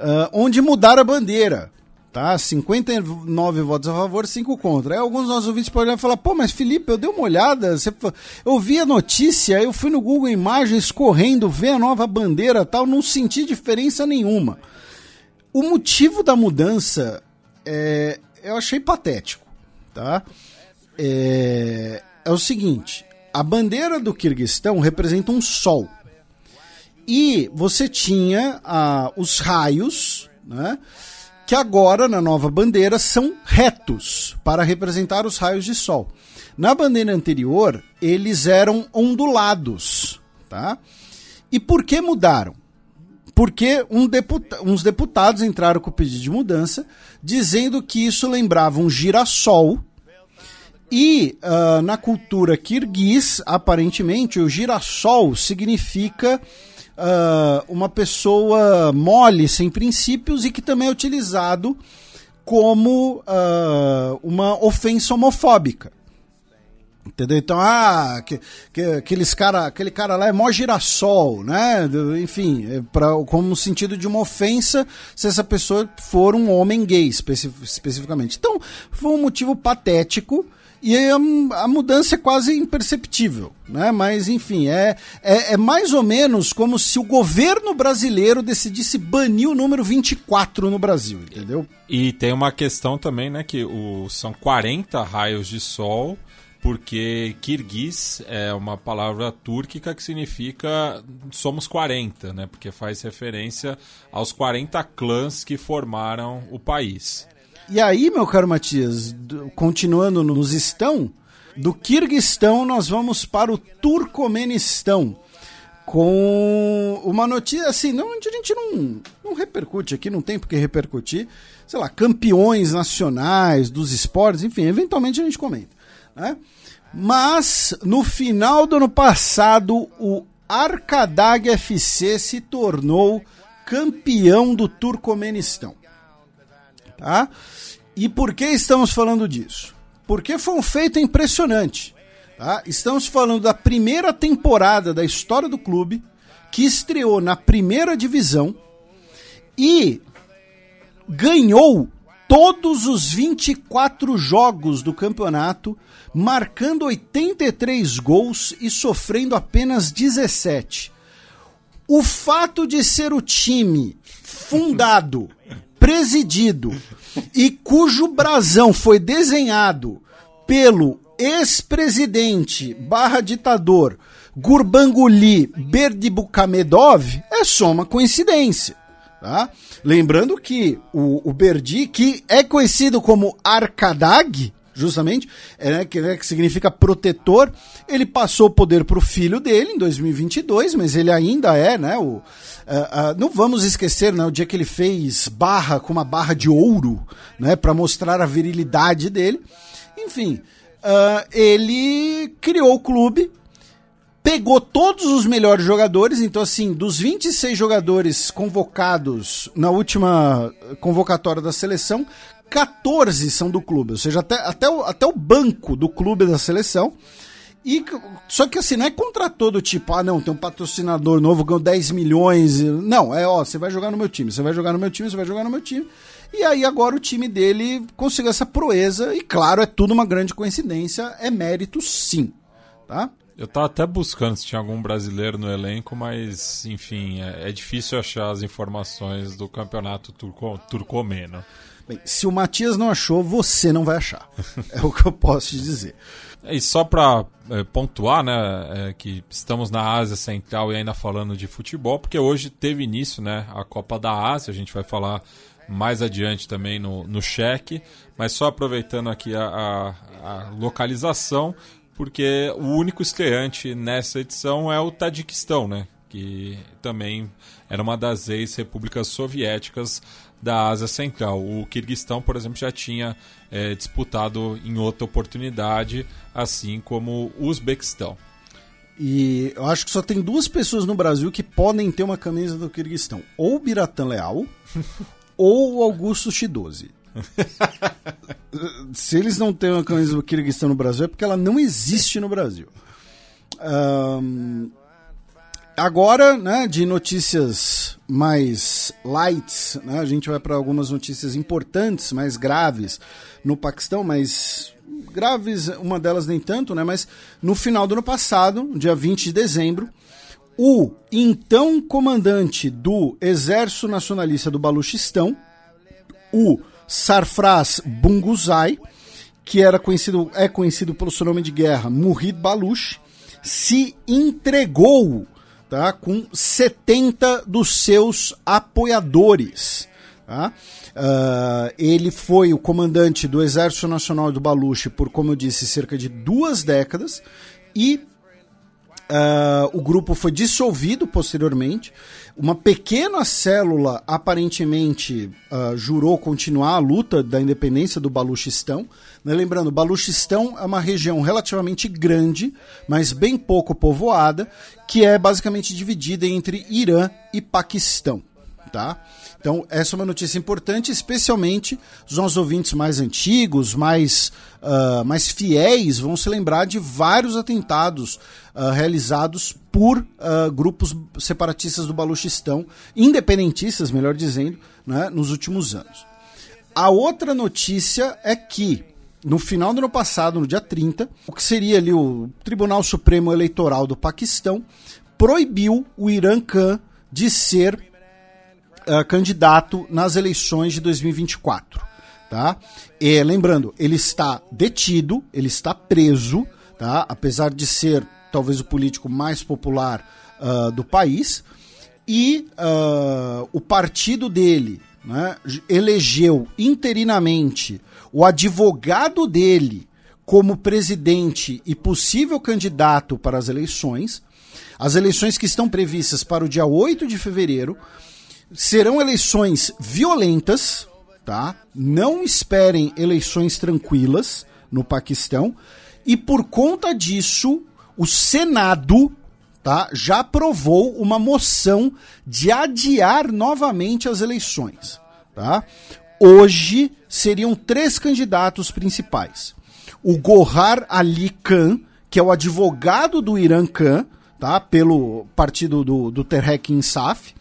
A: uh, onde mudaram a bandeira. Tá? 59 votos a favor, 5 contra. Aí alguns dos nossos ouvintes podem falar: pô, mas Felipe, eu dei uma olhada, você... eu vi a notícia, eu fui no Google Imagens correndo, ver a nova bandeira tal, não senti diferença nenhuma. O motivo da mudança é, eu achei patético. Tá? É, é o seguinte: a bandeira do Kirguistão representa um sol. E você tinha ah, os raios, né? que agora na nova bandeira são retos para representar os raios de sol. Na bandeira anterior, eles eram ondulados, tá? E por que mudaram? Porque um deputa uns deputados entraram com o pedido de mudança, dizendo que isso lembrava um girassol. E uh, na cultura kirguiz, aparentemente, o girassol significa uh, uma pessoa mole, sem princípios e que também é utilizado como uh, uma ofensa homofóbica. Entendeu? Então, ah, que, que, aqueles cara, aquele cara lá é mó girassol, né? Enfim, é pra, como sentido de uma ofensa se essa pessoa for um homem gay, especificamente. Então, foi um motivo patético e a, a, mudança é quase imperceptível, né? Mas enfim, é, é, é, mais ou menos como se o governo brasileiro decidisse banir o número 24 no Brasil, entendeu?
B: E tem uma questão também, né? Que o, são 40 raios de sol, porque Kirguiz é uma palavra túrquica que significa somos 40, né? Porque faz referência aos 40 clãs que formaram o país.
A: E aí, meu caro Matias, continuando nos estão, do Kirguistão nós vamos para o Turcomenistão com uma notícia assim, não, a gente não, não repercute aqui, não tem por que repercutir, sei lá, campeões nacionais dos esportes, enfim, eventualmente a gente comenta. Né? Mas no final do ano passado, o Arcadag FC se tornou campeão do Turcomenistão. Tá? E por que estamos falando disso? Porque foi um feito impressionante. Tá? Estamos falando da primeira temporada da história do clube que estreou na primeira divisão e ganhou todos os 24 jogos do campeonato, marcando 83 gols e sofrendo apenas 17. O fato de ser o time fundado, presidido e cujo brasão foi desenhado pelo ex-presidente barra ditador Gurbanguly Berdimuhamedov é só uma coincidência. Tá? Lembrando que o, o Berdi, que é conhecido como Arkadag, justamente, é, né, que, né, que, significa protetor, ele passou o poder para o filho dele em 2022, mas ele ainda é, né, o, uh, uh, não vamos esquecer, né, o dia que ele fez barra com uma barra de ouro, né, para mostrar a virilidade dele. Enfim, uh, ele criou o clube, pegou todos os melhores jogadores, então assim, dos 26 jogadores convocados na última convocatória da seleção, 14 são do clube, ou seja, até, até, o, até o banco do clube da seleção. E, só que assim, não é contra todo tipo, ah não, tem um patrocinador novo, ganhou 10 milhões. Não, é ó, você vai jogar no meu time, você vai jogar no meu time, você vai jogar no meu time. E aí agora o time dele conseguiu essa proeza, e claro, é tudo uma grande coincidência, é mérito sim, tá?
B: Eu tava até buscando se tinha algum brasileiro no elenco, mas, enfim, é, é difícil achar as informações do campeonato turco, turcomeno.
A: Bem, se o Matias não achou, você não vai achar. é o que eu posso te dizer.
B: E só para é, pontuar, né, é, que estamos na Ásia Central e ainda falando de futebol, porque hoje teve início, né, a Copa da Ásia, a gente vai falar mais adiante também no, no cheque, mas só aproveitando aqui a, a, a localização, porque o único estreante nessa edição é o Tadiquistão, né? Que também era uma das ex-repúblicas soviéticas da Ásia Central. O Kirguistão, por exemplo, já tinha é, disputado em outra oportunidade, assim como o Uzbequistão.
A: E eu acho que só tem duas pessoas no Brasil que podem ter uma camisa do Kirguistão: ou o Biratan Leal ou o Augusto Chidoze. Se eles não têm uma camisa do Kirguistão no Brasil, é porque ela não existe no Brasil. Um, agora, né, de notícias mais light, né, a gente vai para algumas notícias importantes, mais graves no Paquistão, mas graves, uma delas nem tanto, né, mas no final do ano passado, dia 20 de dezembro, o então comandante do Exército Nacionalista do Baluchistão, o Sarfraz Bunguzai, que era conhecido, é conhecido pelo seu nome de guerra, Murid Baluch, se entregou tá, com 70 dos seus apoiadores. Tá? Uh, ele foi o comandante do Exército Nacional do Baluch por, como eu disse, cerca de duas décadas e Uh, o grupo foi dissolvido posteriormente. Uma pequena célula aparentemente uh, jurou continuar a luta da independência do Baluchistão. Né? Lembrando, Baluchistão é uma região relativamente grande, mas bem pouco povoada, que é basicamente dividida entre Irã e Paquistão. Tá? Então, essa é uma notícia importante, especialmente os nossos ouvintes mais antigos, mais, uh, mais fiéis, vão se lembrar de vários atentados uh, realizados por uh, grupos separatistas do Baluchistão, independentistas, melhor dizendo, né, nos últimos anos. A outra notícia é que, no final do ano passado, no dia 30, o que seria ali o Tribunal Supremo Eleitoral do Paquistão proibiu o Irã Khan de ser uh, candidato nas eleições de 2024. Tá? E, lembrando, ele está detido, ele está preso, tá? apesar de ser talvez o político mais popular uh, do país, e uh, o partido dele né, elegeu interinamente o advogado dele como presidente e possível candidato para as eleições. As eleições que estão previstas para o dia 8 de fevereiro serão eleições violentas, tá? Não esperem eleições tranquilas no Paquistão. E por conta disso, o Senado tá, já aprovou uma moção de adiar novamente as eleições. Tá? Hoje seriam três candidatos principais. O Gohar Ali Khan, que é o advogado do Irã Khan, tá? Pelo partido do, do Terrek Insaf.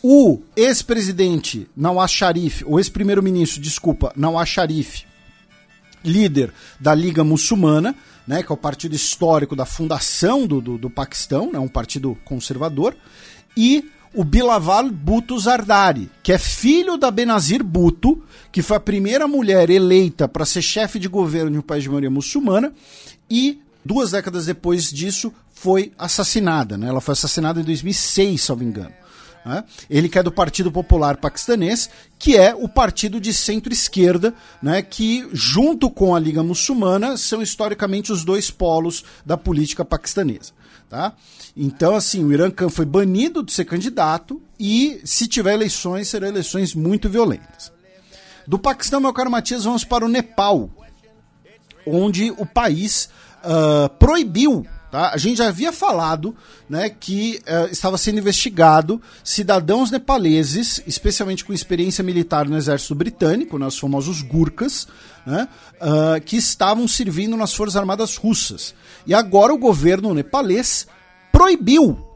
A: O ex-presidente Nawaz Sharif, o ex-primeiro-ministro, desculpa, Nawaz Sharif, líder da Liga Muçulmana, né, que é o partido histórico da fundação do, do, do Paquistão, né, um partido conservador, e o Bilawal Bhutto Zardari, que é filho da Benazir Bhutto, que foi a primeira mulher eleita para ser chefe de governo de um país de maioria muçulmana, e duas décadas depois disso foi assassinada. Né? Ela foi assassinada em 2006, se não me engano. Né? Ele que é do Partido Popular Paquistanês, que é o partido de centro-esquerda, né, que junto com a Liga Muçulmana são historicamente os dois polos da política paquistanesa. Tá? Então, assim, o Irã Khan foi banido de ser candidato e, se tiver eleições, serão eleições muito violentas. Do Paquistão, meu caro Matias, vamos para o Nepal, onde o país uh, proibiu Tá? A gente já havia falado né, que uh, estava sendo investigado cidadãos nepaleses, especialmente com experiência militar no exército britânico, né, os famosos Gurkhas, né, uh, que estavam servindo nas Forças Armadas Russas. E agora o governo nepalês proibiu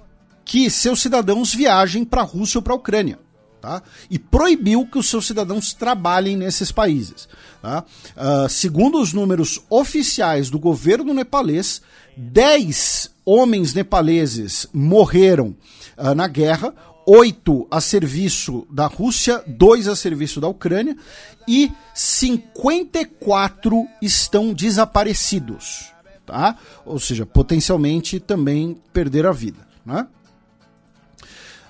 A: que seus cidadãos viajem para a Rússia ou para a Ucrânia. Tá? E proibiu que os seus cidadãos trabalhem nesses países. Tá? Uh, segundo os números oficiais do governo nepalês, 10 homens nepaleses morreram uh, na guerra, oito a serviço da Rússia, dois a serviço da Ucrânia e 54 estão desaparecidos, tá? Ou seja, potencialmente também perderam a vida, né?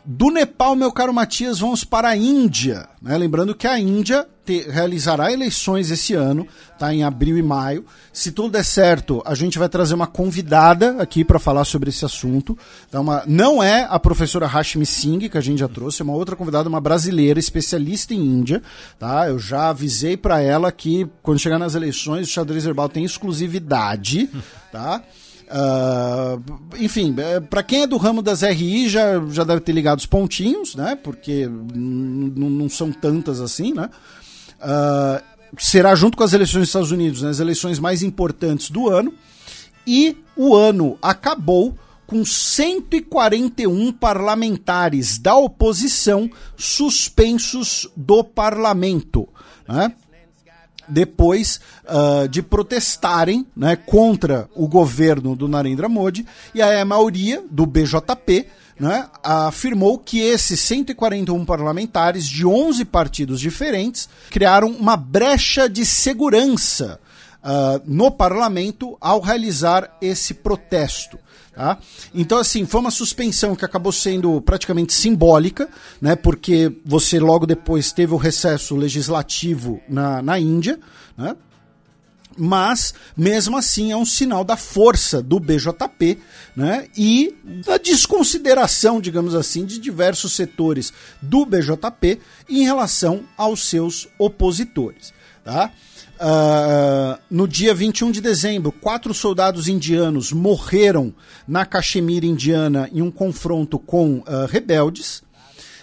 A: Do Nepal, meu caro Matias, vamos para a Índia. Né? Lembrando que a Índia te, realizará eleições esse ano, tá? em abril e maio. Se tudo der certo, a gente vai trazer uma convidada aqui para falar sobre esse assunto. Tá? Uma, não é a professora Hashmi Singh, que a gente já trouxe, é uma outra convidada, uma brasileira, especialista em Índia. Tá? Eu já avisei para ela que quando chegar nas eleições, o xadrez verbal tem exclusividade. Tá? Uh, enfim, é, para quem é do ramo das RI já, já deve ter ligado os pontinhos, né? Porque não são tantas assim, né? Uh, será junto com as eleições dos Estados Unidos, né, as eleições mais importantes do ano. E o ano acabou com 141 parlamentares da oposição suspensos do parlamento. Né? Depois uh, de protestarem né, contra o governo do Narendra Modi, e a maioria do BJP né, afirmou que esses 141 parlamentares de 11 partidos diferentes criaram uma brecha de segurança uh, no parlamento ao realizar esse protesto. Tá? Então, assim, foi uma suspensão que acabou sendo praticamente simbólica, né? Porque você logo depois teve o recesso legislativo na, na Índia, né? Mas, mesmo assim, é um sinal da força do BJP né? e da desconsideração, digamos assim, de diversos setores do BJP em relação aos seus opositores. Tá? Uh, no dia 21 de dezembro, quatro soldados indianos morreram na Caxemira indiana em um confronto com uh, rebeldes.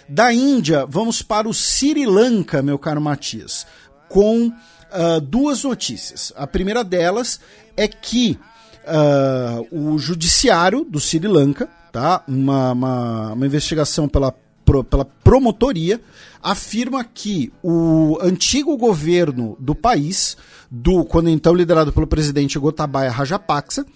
A: Da Índia, vamos para o Sri Lanka, meu caro Matias, com uh, duas notícias. A primeira delas é que o judiciário do Sri Lanka, tá? uma, uma, uma investigação pela pela promotoria, afirma que o antigo governo do país, do quando então liderado pelo presidente Gotabaya Rajapaksa,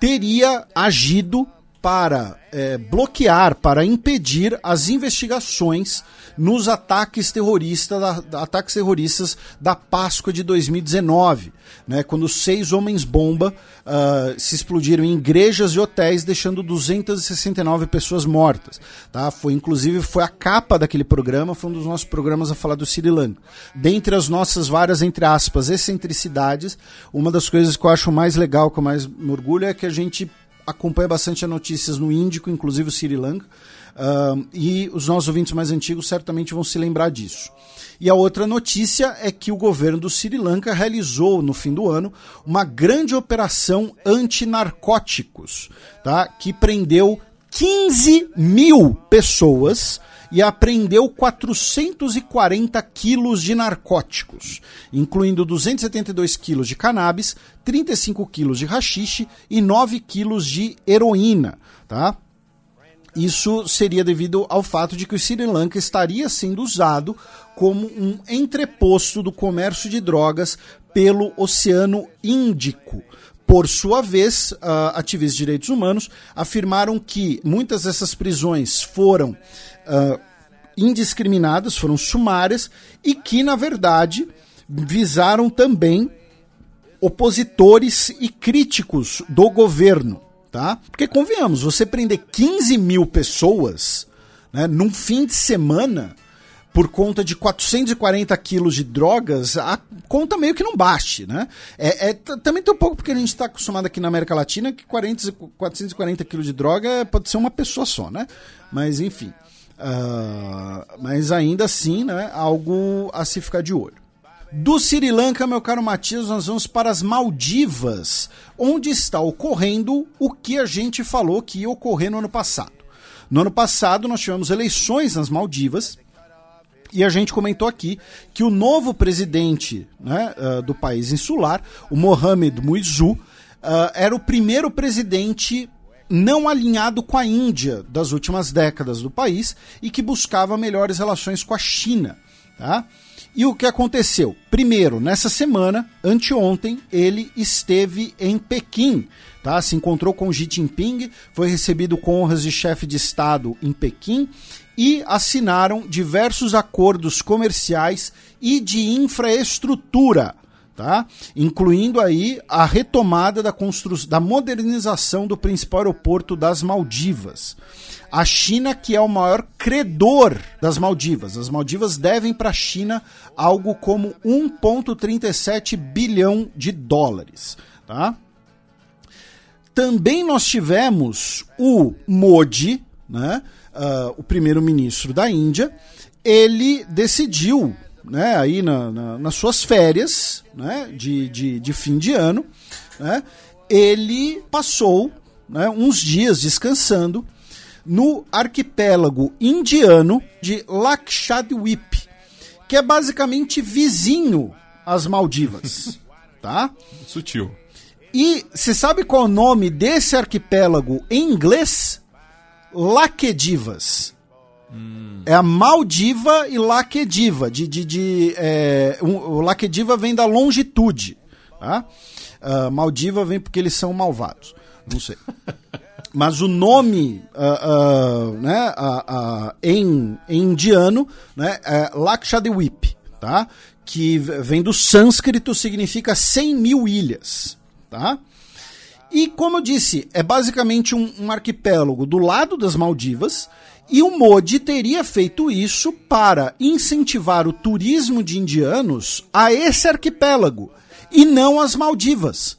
A: teria agido para é, bloquear, para impedir as investigações nos ataques terroristas, da, ataques terroristas da Páscoa de 2019, né, quando seis homens-bomba uh, se explodiram em igrejas e hotéis, deixando 269 pessoas mortas. Tá? Foi inclusive foi a capa daquele programa, foi um dos nossos programas a falar do Sri Lanka. Dentre as nossas várias, entre aspas, excentricidades, uma das coisas que eu acho mais legal, que eu mais me orgulho, é que a gente acompanha bastante as notícias no Índico, inclusive o Sri Lanka, e os nossos ouvintes mais antigos certamente vão se lembrar disso. E a outra notícia é que o governo do Sri Lanka realizou no fim do ano uma grande operação antinarcóticos, tá? que prendeu 15 mil pessoas e apreendeu 440 quilos de narcóticos, incluindo 272 quilos de cannabis, 35 quilos de rachixe e 9 quilos de heroína. Tá? Isso seria devido ao fato de que o Sri Lanka estaria sendo usado como um entreposto do comércio de drogas pelo Oceano Índico. Por sua vez, uh, ativistas de direitos humanos afirmaram que muitas dessas prisões foram uh, indiscriminadas, foram sumárias e que, na verdade, visaram também opositores e críticos do governo. Tá? Porque, convenhamos, você prender 15 mil pessoas né, num fim de semana por conta de 440 quilos de drogas, a conta meio que não bate, né? É, é também tem um pouco porque a gente está acostumado aqui na América Latina que 40, 440 quilos de droga pode ser uma pessoa só, né? Mas enfim. Uh, mas ainda assim, né? Algo a se ficar de olho. Do Sri Lanka, meu caro Matias, nós vamos para as Maldivas, onde está ocorrendo o que a gente falou que ia ocorrer no ano passado. No ano passado, nós tivemos eleições nas Maldivas e a gente comentou aqui que o novo presidente né, uh, do país insular, o Mohamed Muizu, uh, era o primeiro presidente não alinhado com a Índia das últimas décadas do país e que buscava melhores relações com a China. Tá? E o que aconteceu? Primeiro, nessa semana, anteontem, ele esteve em Pequim, tá? Se encontrou com Xi Jinping, foi recebido com honras de chefe de Estado em Pequim e assinaram diversos acordos comerciais e de infraestrutura, tá? Incluindo aí a retomada da construção, da modernização do principal aeroporto das Maldivas. A China que é o maior credor das Maldivas. As Maldivas devem para a China algo como 1.37 bilhão de dólares, tá? Também nós tivemos o Modi, né? uh, o primeiro-ministro da Índia, ele decidiu, né, aí na, na, nas suas férias né, de, de, de fim de ano, né, ele passou né, uns dias descansando no arquipélago indiano de Lakshadweep, que é basicamente vizinho às Maldivas, tá?
B: Sutil.
A: E você sabe qual é o nome desse arquipélago em inglês? Laquedivas. Hum. É a Maldiva e Laquediva. De, de, de, é, um, o Laquediva vem da longitude. Tá? Uh, Maldiva vem porque eles são malvados. Não sei. Mas o nome uh, uh, né, em, em, indiano né, é Lakshadweep, tá? que vem do sânscrito, significa 100 mil ilhas. Tá? E como eu disse, é basicamente um, um arquipélago do lado das Maldivas. E o Modi teria feito isso para incentivar o turismo de indianos a esse arquipélago e não as Maldivas.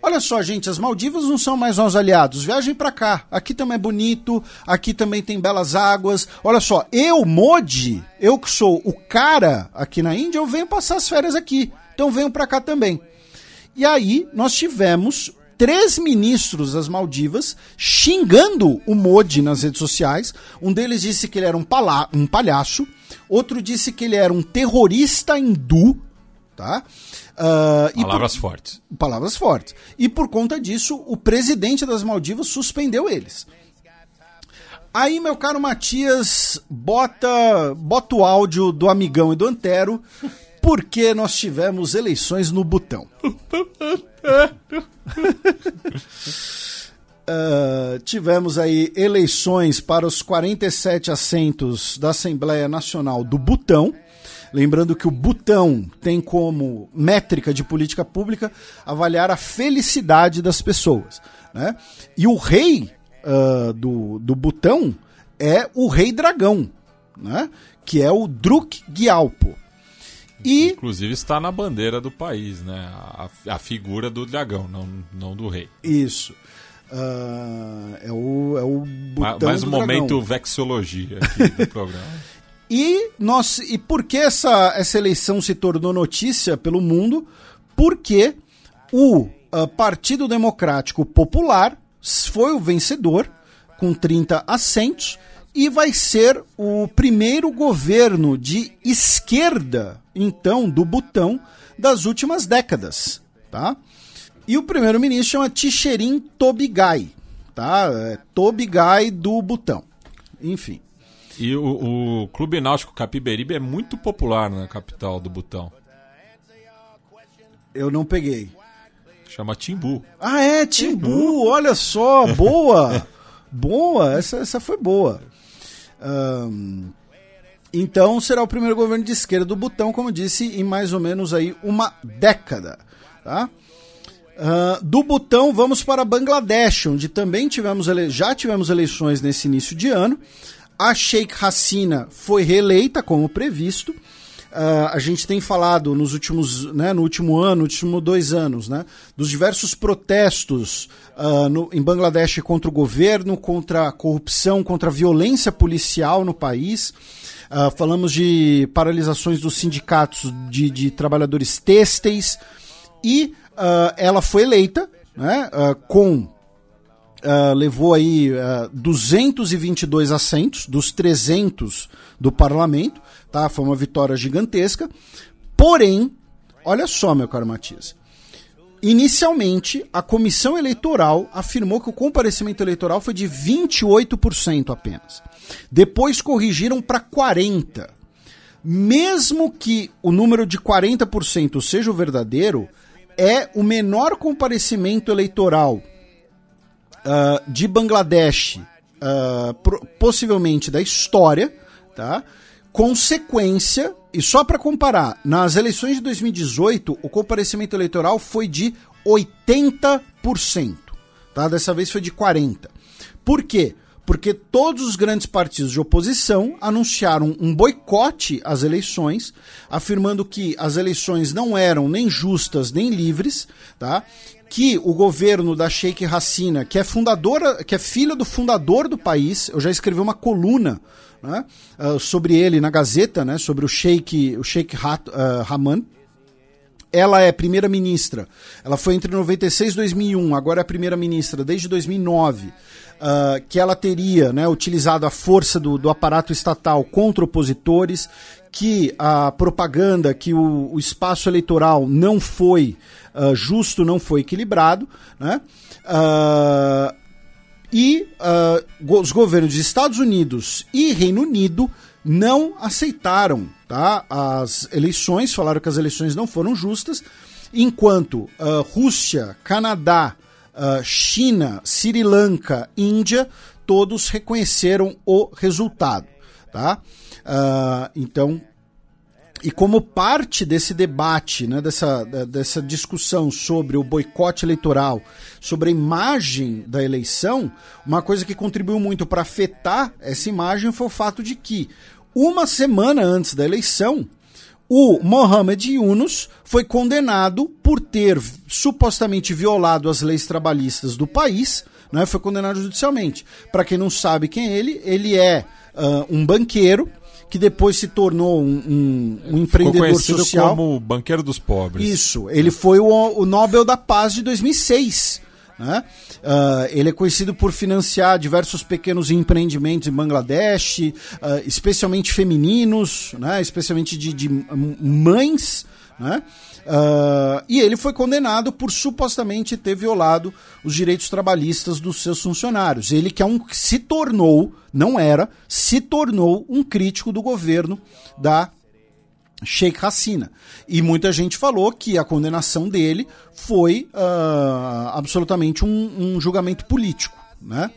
A: Olha só, gente, as Maldivas não são mais nossos aliados. Viajem para cá. Aqui também é bonito, aqui também tem belas águas. Olha só, eu, Modi, eu que sou o cara aqui na Índia, eu venho passar as férias aqui. Então venho para cá também. E aí nós tivemos três ministros das Maldivas xingando o Modi nas redes sociais. Um deles disse que ele era um, um palhaço, outro disse que ele era um terrorista hindu, tá?
B: Uh, palavras por... fortes.
A: Palavras fortes. E por conta disso, o presidente das Maldivas suspendeu eles. Aí, meu caro Matias, bota, bota o áudio do amigão e do Antero, porque nós tivemos eleições no Butão. Uh, tivemos aí eleições para os 47 assentos da Assembleia Nacional do Butão. Lembrando que o Butão tem como métrica de política pública avaliar a felicidade das pessoas. Né? E o rei uh, do, do Butão é o rei dragão, né? que é o Druk Gyalpo.
B: E... Inclusive está na bandeira do país, né? A, a figura do dragão, não, não do rei.
A: Isso. Uh, é o, é o
B: botão Mais um momento vexologia aqui do programa.
A: E, nós, e por que essa, essa eleição se tornou notícia pelo mundo? Porque o uh, Partido Democrático Popular foi o vencedor, com 30 assentos, e vai ser o primeiro governo de esquerda, então, do Butão das últimas décadas, tá? E o primeiro-ministro chama Ticherin Tobigai, tá? É Tobigai do Butão. Enfim.
B: E o, o Clube Náutico Capiberibe é muito popular na capital do Butão.
A: Eu não peguei.
B: Chama Timbu.
A: Ah, é, Timbu, olha só, boa! boa, essa, essa foi boa. Um, então será o primeiro governo de esquerda do Butão, como disse, em mais ou menos aí uma década. Tá? Uh, do Butão vamos para Bangladesh, onde também tivemos já tivemos eleições nesse início de ano. A Sheikh Hasina foi reeleita, como previsto. Uh, a gente tem falado nos últimos, né, no último ano, nos últimos dois anos, né, dos diversos protestos uh, no, em Bangladesh contra o governo, contra a corrupção, contra a violência policial no país. Uh, falamos de paralisações dos sindicatos de, de trabalhadores têxteis e ela foi eleita né, com Uh, levou aí uh, 222 assentos dos 300 do parlamento, tá? Foi uma vitória gigantesca. Porém, olha só, meu caro Matias. Inicialmente, a comissão eleitoral afirmou que o comparecimento eleitoral foi de 28% apenas. Depois corrigiram para 40%. Mesmo que o número de 40% seja o verdadeiro, é o menor comparecimento eleitoral uh, de Bangladesh, uh, possivelmente da história, tá? Consequência, e só para comparar, nas eleições de 2018, o comparecimento eleitoral foi de 80%, tá? Dessa vez foi de 40%. Por quê? Porque todos os grandes partidos de oposição anunciaram um boicote às eleições, afirmando que as eleições não eram nem justas nem livres, tá? que o governo da Sheikh Hasina, que é fundadora, que é filha do fundador do país, eu já escrevi uma coluna né, uh, sobre ele na Gazeta, né, sobre o Sheikh, o Sheikh Hat, uh, Haman. Ela é primeira-ministra. Ela foi entre 96 e 2001, agora é primeira-ministra desde 2009. Uh, que ela teria né, utilizado a força do, do aparato estatal contra opositores, que a propaganda, que o, o espaço eleitoral não foi uh, justo, não foi equilibrado, né? Uh, e uh, os governos dos Estados Unidos e Reino Unido não aceitaram tá, as eleições, falaram que as eleições não foram justas, enquanto uh, Rússia, Canadá, uh, China, Sri Lanka, Índia, todos reconheceram o resultado. Tá? Então, e como parte desse debate, né, dessa, dessa discussão sobre o boicote eleitoral, sobre a imagem da eleição, uma coisa que contribuiu muito para afetar essa imagem foi o fato de que, uma semana antes da eleição, o Mohamed Yunus foi condenado por ter supostamente violado as leis trabalhistas do país, né, foi condenado judicialmente. Para quem não sabe quem é ele, ele é uh, um banqueiro que depois se tornou um, um, um empreendedor social.
B: como banqueiro dos pobres.
A: Isso, ele foi o, o Nobel da Paz de 2006. Né? Uh, ele é conhecido por financiar diversos pequenos empreendimentos em Bangladesh, uh, especialmente femininos, né? especialmente de, de mães. Né? Uh, e ele foi condenado por supostamente ter violado os direitos trabalhistas dos seus funcionários. Ele que é um se tornou, não era, se tornou um crítico do governo da Sheikh Hasina. E muita gente falou que a condenação dele foi uh, absolutamente um, um, julgamento político. Né?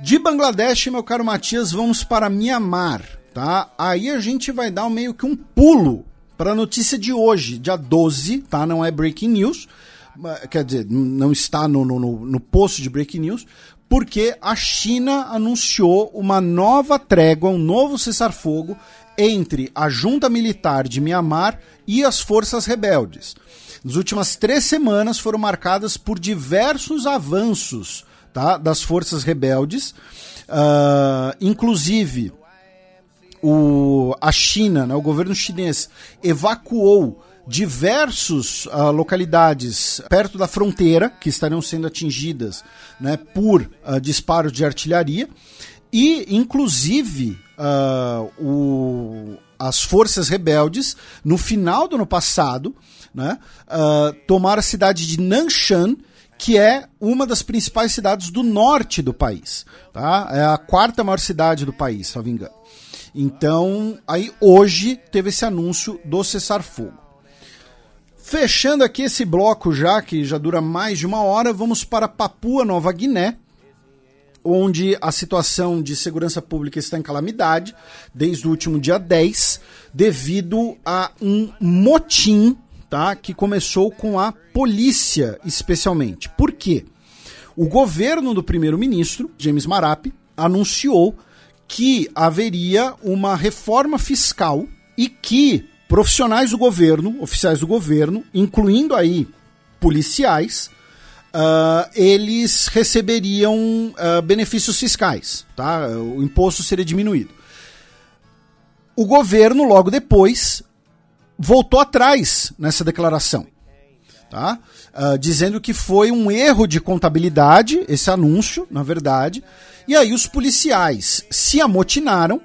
A: De Bangladesh, meu caro Matias, vamos para Mianmar. Tá? Aí a gente vai dar meio que um pulo para a notícia de hoje, dia 12, tá? Não é breaking news, quer dizer, não está no, no, no posto de breaking news, porque a China anunciou uma nova trégua, um novo cessar-fogo entre a junta militar de Mianmar e as forças rebeldes. Nas últimas três semanas foram marcadas por diversos avanços tá, das forças rebeldes, uh, inclusive o, a China, né, o governo chinês, evacuou diversas uh, localidades perto da fronteira que estariam sendo atingidas né, por uh, disparos de artilharia. e, inclusive, uh, o, as forças rebeldes, no final do ano passado, né, tomaram a cidade de Nanshan, que é uma das principais cidades do norte do país. Tá? É a quarta maior cidade do país, se não me engano. Então, aí hoje teve esse anúncio do cessar-fogo. Fechando aqui esse bloco já, que já dura mais de uma hora, vamos para Papua Nova Guiné, onde a situação de segurança pública está em calamidade desde o último dia 10, devido a um motim tá, que começou com a polícia, especialmente. Por quê? O governo do primeiro-ministro, James Marape, anunciou que haveria uma reforma fiscal e que profissionais do governo, oficiais do governo, incluindo aí policiais, uh, eles receberiam uh, benefícios fiscais, tá? O imposto seria diminuído. O governo, logo depois, voltou atrás nessa declaração, tá? Uh, dizendo que foi um erro de contabilidade, esse anúncio, na verdade, e aí os policiais se amotinaram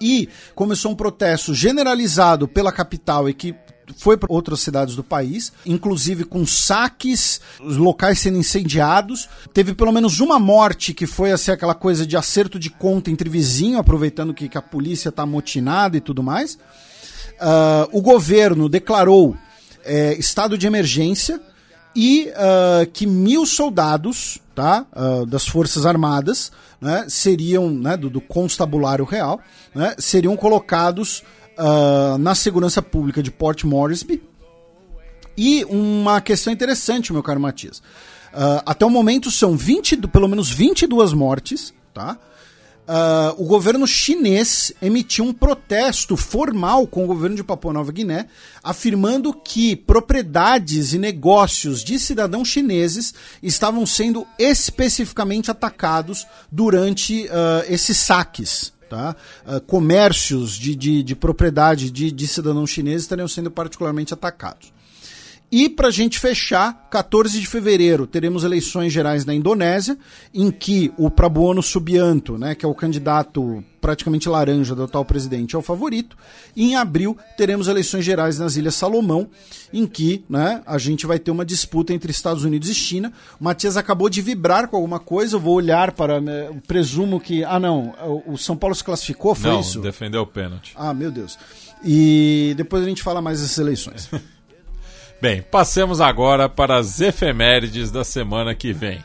A: e começou um protesto generalizado pela capital e que foi para outras cidades do país, inclusive com saques, os locais sendo incendiados. Teve pelo menos uma morte que foi assim, aquela coisa de acerto de conta entre vizinhos, aproveitando que, que a polícia está amotinada e tudo mais. Uh, o governo declarou é, estado de emergência e uh, que mil soldados tá, uh, das Forças Armadas né, seriam, né, do, do constabulário real, né, seriam colocados uh, na segurança pública de Port Moresby. E uma questão interessante, meu caro Matias. Até o momento são 20, pelo menos 22 mortes, tá? Uh, o governo chinês emitiu um protesto formal com o governo de Papua Nova Guiné, afirmando que propriedades e negócios de cidadãos chineses estavam sendo especificamente atacados durante uh, esses saques. Tá? Uh, comércios de, de, de propriedade de, de cidadãos chineses estariam sendo particularmente atacados. E para a gente fechar, 14 de fevereiro teremos eleições gerais na Indonésia, em que o Prabowo Subianto, né, que é o candidato praticamente laranja do atual presidente, é o favorito. E em abril teremos eleições gerais nas Ilhas Salomão, em que né, a gente vai ter uma disputa entre Estados Unidos e China. O Matias acabou de vibrar com alguma coisa, eu vou olhar para. Né, presumo que. Ah, não, o São Paulo se classificou, foi
B: não,
A: isso?
B: defendeu o pênalti.
A: Ah, meu Deus. E depois a gente fala mais dessas eleições.
B: Bem, passemos agora para as efemérides da semana que vem.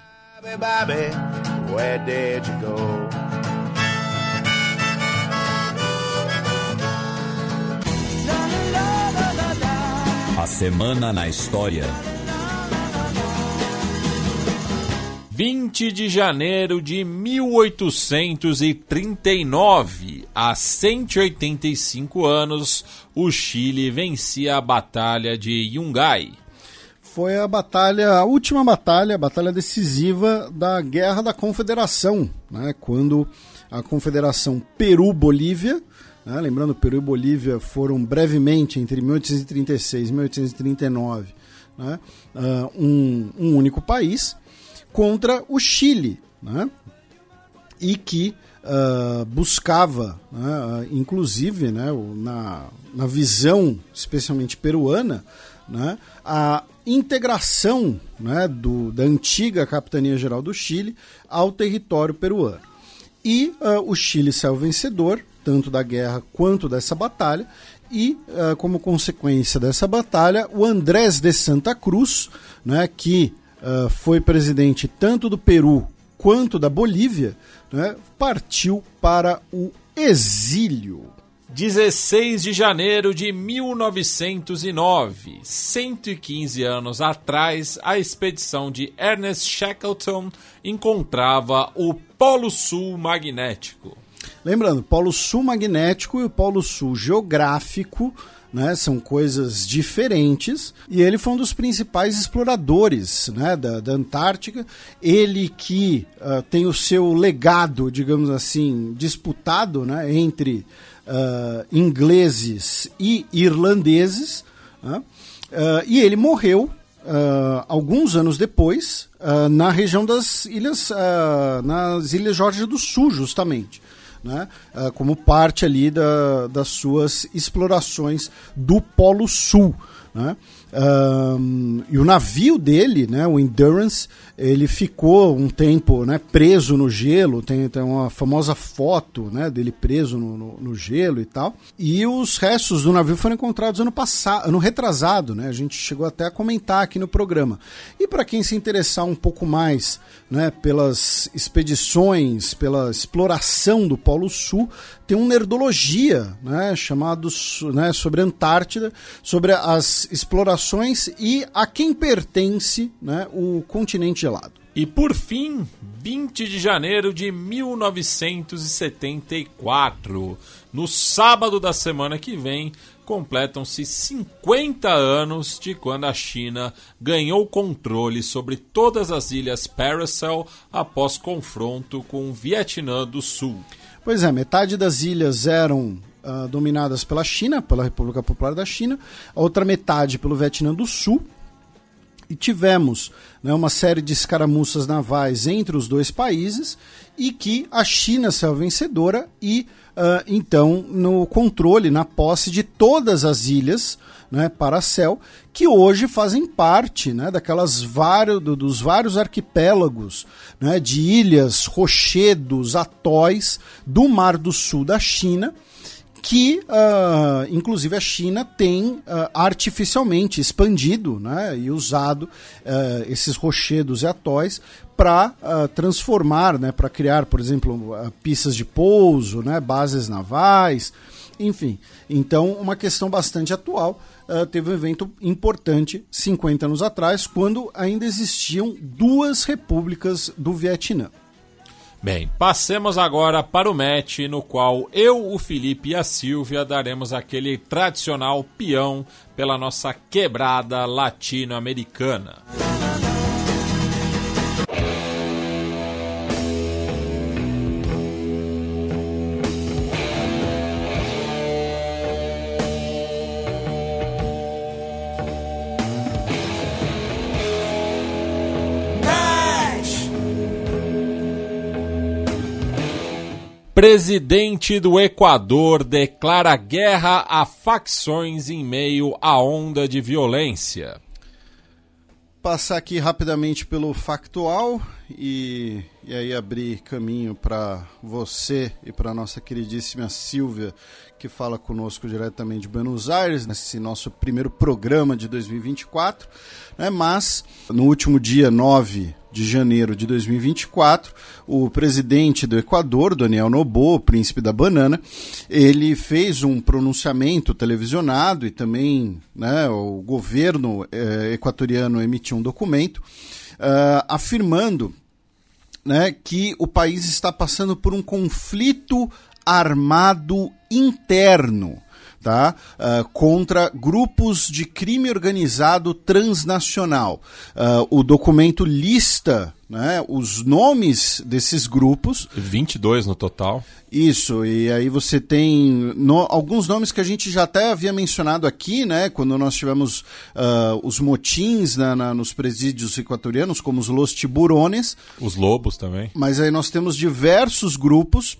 C: A semana na história.
B: 20 de janeiro de 1839, há 185 anos, o Chile vencia a Batalha de Yungay.
A: Foi a batalha, a última batalha, a batalha decisiva da Guerra da Confederação, né? quando a Confederação Peru-Bolívia, né? lembrando, Peru e Bolívia foram brevemente entre 1836 e 1839 né? uh, um, um único país, contra o Chile, né? e que uh, buscava, né, inclusive né, na, na visão especialmente peruana, né, a integração né, do, da antiga Capitania Geral do Chile ao território peruano. E uh, o Chile saiu vencedor, tanto da guerra quanto dessa batalha, e, uh, como consequência dessa batalha, o Andrés de Santa Cruz, né, que uh, foi presidente tanto do Peru quanto da Bolívia, né, partiu para o exílio.
B: 16 de janeiro de 1909, 115 anos atrás, a expedição de Ernest Shackleton encontrava o Polo Sul magnético.
A: Lembrando, Polo Sul magnético e o Polo Sul geográfico né? São coisas diferentes. E ele foi um dos principais exploradores né? da, da Antártica. Ele que uh, tem o seu legado, digamos assim, disputado né? entre uh, ingleses e irlandeses. Né? Uh, e ele morreu uh, alguns anos depois, uh, na região das ilhas, uh, nas ilhas Jorge do Sul, justamente. Né, como parte ali da, das suas explorações do Polo Sul. Né? Um, e o navio dele, né, o Endurance, ele ficou um tempo né, preso no gelo. Tem, tem uma famosa foto né, dele preso no, no, no, gelo e tal. E os restos do navio foram encontrados ano passado, ano retrasado. Né, a gente chegou até a comentar aqui no programa. E para quem se interessar um pouco mais né, pelas expedições, pela exploração do Polo Sul, tem um Nerdologia né, chamado né, sobre a Antártida, sobre as explorações e a quem pertence né, o continente gelado.
B: E por fim, 20 de janeiro de 1974, no sábado da semana que vem, completam-se 50 anos de quando a China ganhou controle sobre todas as ilhas Paracel após confronto com o Vietnã do Sul.
A: Pois é, metade das ilhas eram uh, dominadas pela China, pela República Popular da China, a outra metade pelo Vietnã do Sul. E tivemos né, uma série de escaramuças navais entre os dois países e que a China saiu vencedora e uh, então no controle, na posse de todas as ilhas né, Paracel, que hoje fazem parte né, daquelas vários, dos vários arquipélagos né, de ilhas, rochedos, atóis do Mar do Sul da China que, uh, inclusive, a China tem uh, artificialmente expandido né, e usado uh, esses rochedos e atóis para transformar, né, para criar, por exemplo, pistas de pouso, né, bases navais, enfim. Então, uma questão bastante atual. teve um evento importante 50 anos atrás, quando ainda existiam duas repúblicas do Vietnã.
B: Bem, passemos agora para o match no qual eu, o Felipe e a Silvia daremos aquele tradicional peão pela nossa quebrada latino-americana. Presidente do Equador declara guerra a facções em meio à onda de violência.
A: Passar aqui rapidamente pelo factual e, e aí abrir caminho para você e para nossa queridíssima Silvia, que fala conosco diretamente de Buenos Aires, nesse nosso primeiro programa de 2024. Né? Mas, no último dia 9 de janeiro de 2024, o presidente do Equador, Daniel Noboa, príncipe da banana, ele fez um pronunciamento televisionado e também né, o governo eh, equatoriano emitiu um documento uh, afirmando né, que o país está passando por um conflito armado interno tá? Uh, contra grupos de crime organizado transnacional. Uh, o documento lista né, os nomes desses grupos.
B: 22 no total.
A: Isso, e aí você tem no, alguns nomes que a gente já até havia mencionado aqui, né, quando nós tivemos uh, os motins na, na, nos presídios equatorianos, como os Los Tiburones.
B: Os Lobos também.
A: Mas aí nós temos diversos grupos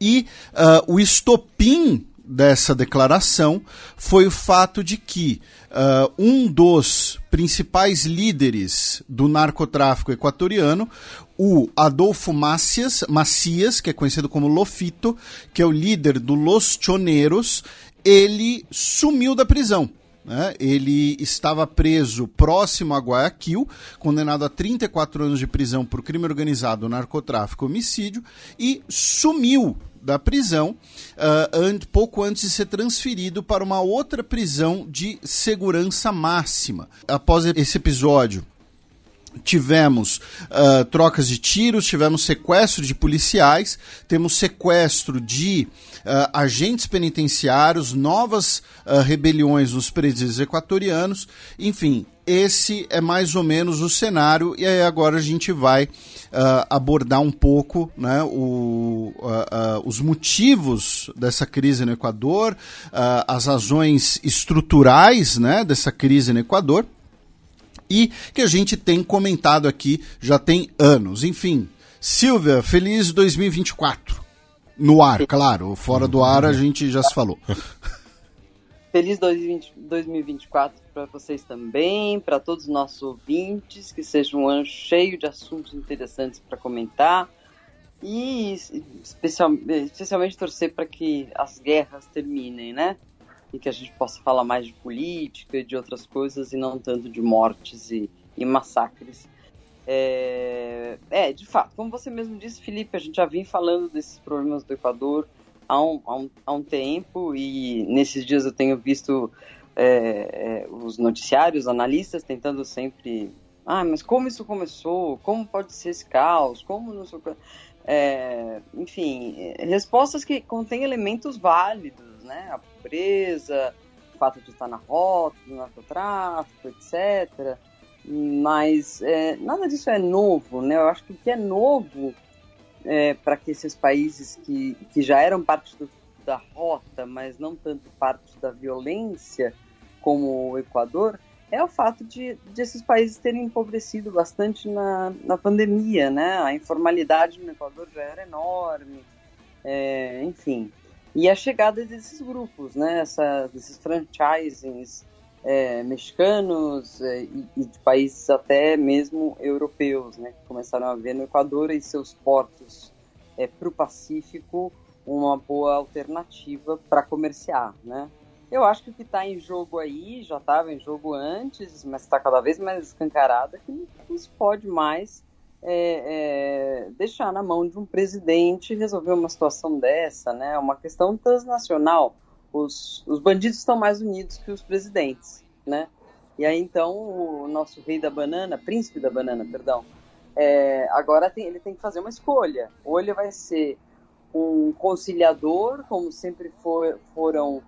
A: e uh, o estopim dessa declaração foi o fato de que uh, um dos principais líderes do narcotráfico equatoriano, o Adolfo Macias, Macias, que é conhecido como Lofito, que é o líder do Los Choneros, ele sumiu da prisão. Né? Ele estava preso próximo a Guayaquil, condenado a 34 anos de prisão por crime organizado, narcotráfico e homicídio, e sumiu da prisão, uh, pouco antes de ser transferido para uma outra prisão de segurança máxima. Após esse episódio, tivemos uh, trocas de tiros, tivemos sequestro de policiais, temos sequestro de uh, agentes penitenciários, novas uh, rebeliões nos presídios equatorianos, enfim, esse é mais ou menos o cenário, e aí agora a gente vai abordar um pouco né, o, os motivos dessa crise no Equador, as razões estruturais né, dessa crise no Equador e que a gente tem comentado aqui já tem anos. Enfim, Silvia, feliz 2024. No ar, claro. Fora do ar a gente já se falou.
D: Feliz 2020, 2024 para vocês também, para todos os nossos ouvintes, que seja um ano cheio de assuntos interessantes para comentar e especial, especialmente torcer para que as guerras terminem, né? E que a gente possa falar mais de política e de outras coisas e não tanto de mortes e, e massacres. É, é, de fato, como você mesmo disse, Felipe, a gente já vem falando desses problemas do Equador há um, há um, há um tempo e nesses dias eu tenho visto é, é, os noticiários, analistas tentando sempre. Ah, mas como isso começou? Como pode ser esse caos? Como não sei o que. É, enfim, respostas que contêm elementos válidos, né? A pobreza, o fato de estar na rota do narcotráfico, etc. Mas é, nada disso é novo, né? Eu acho que o que é novo é, para que esses países que, que já eram parte do, da rota, mas não tanto parte da violência, como o Equador, é o fato de, de esses países terem empobrecido bastante na, na pandemia, né? A informalidade no Equador já era enorme, é, enfim. E a chegada desses grupos, né? Essa, desses franchisings é, mexicanos é, e, e, de países até mesmo europeus, né? Que começaram a ver no Equador e seus portos é, para o Pacífico uma boa alternativa para comerciar, né? Eu acho que o que está em jogo aí, já estava em jogo antes, mas está cada vez mais escancarado, é que não se pode mais é, é, deixar na mão de um presidente resolver uma situação dessa, né? Uma questão transnacional. Os, os bandidos estão mais unidos que os presidentes, né? E aí então o nosso rei da banana, príncipe da banana, perdão, é, agora tem, ele tem que fazer uma escolha. Ou ele vai ser um conciliador, como sempre for, foram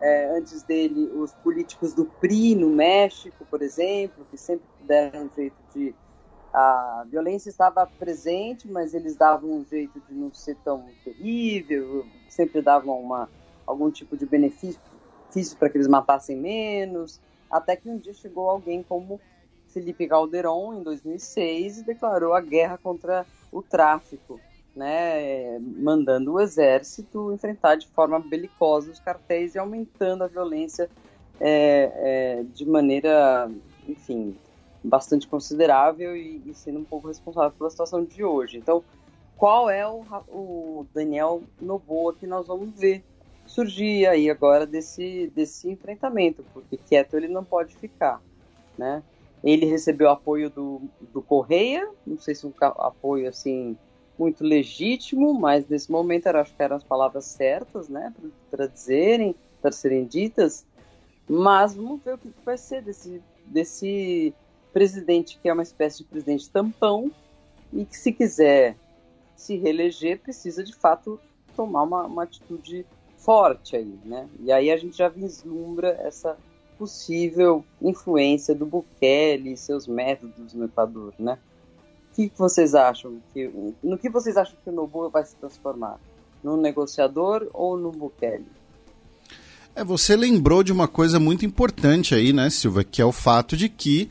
D: é, antes dele os políticos do PRI no México, por exemplo, que sempre deram um jeito de. A violência estava presente, mas eles davam um jeito de não ser tão terrível, sempre davam uma, algum tipo de benefício para que eles matassem menos, até que um dia chegou alguém como Felipe Calderon, em 2006, e declarou a guerra contra o tráfico né, mandando o exército enfrentar de forma belicosa os cartéis e aumentando a violência é, é, de maneira, enfim, bastante considerável e, e, sendo um pouco responsável pela situação de hoje. Então, qual é o, o Daniel Noboa que nós vamos ver surgir aí agora desse, desse enfrentamento, porque quieto ele não pode ficar, né? Ele recebeu apoio do, do Correia, não sei se um apoio assim muito legítimo, mas nesse momento eu acho que eram as palavras certas, né, para dizerem, para serem ditas. Mas vamos ver o que vai ser desse, desse presidente que é uma espécie de presidente tampão e que se quiser se reeleger precisa de fato tomar uma, uma atitude forte aí, né? E aí a gente já vislumbra essa possível influência do Bukele e seus métodos no Equador, né? O que vocês acham? Que, no que vocês acham que o Nobu vai se transformar? No negociador ou no Bukele?
A: É, você lembrou de uma coisa muito importante aí, né, Silva, que é o fato de que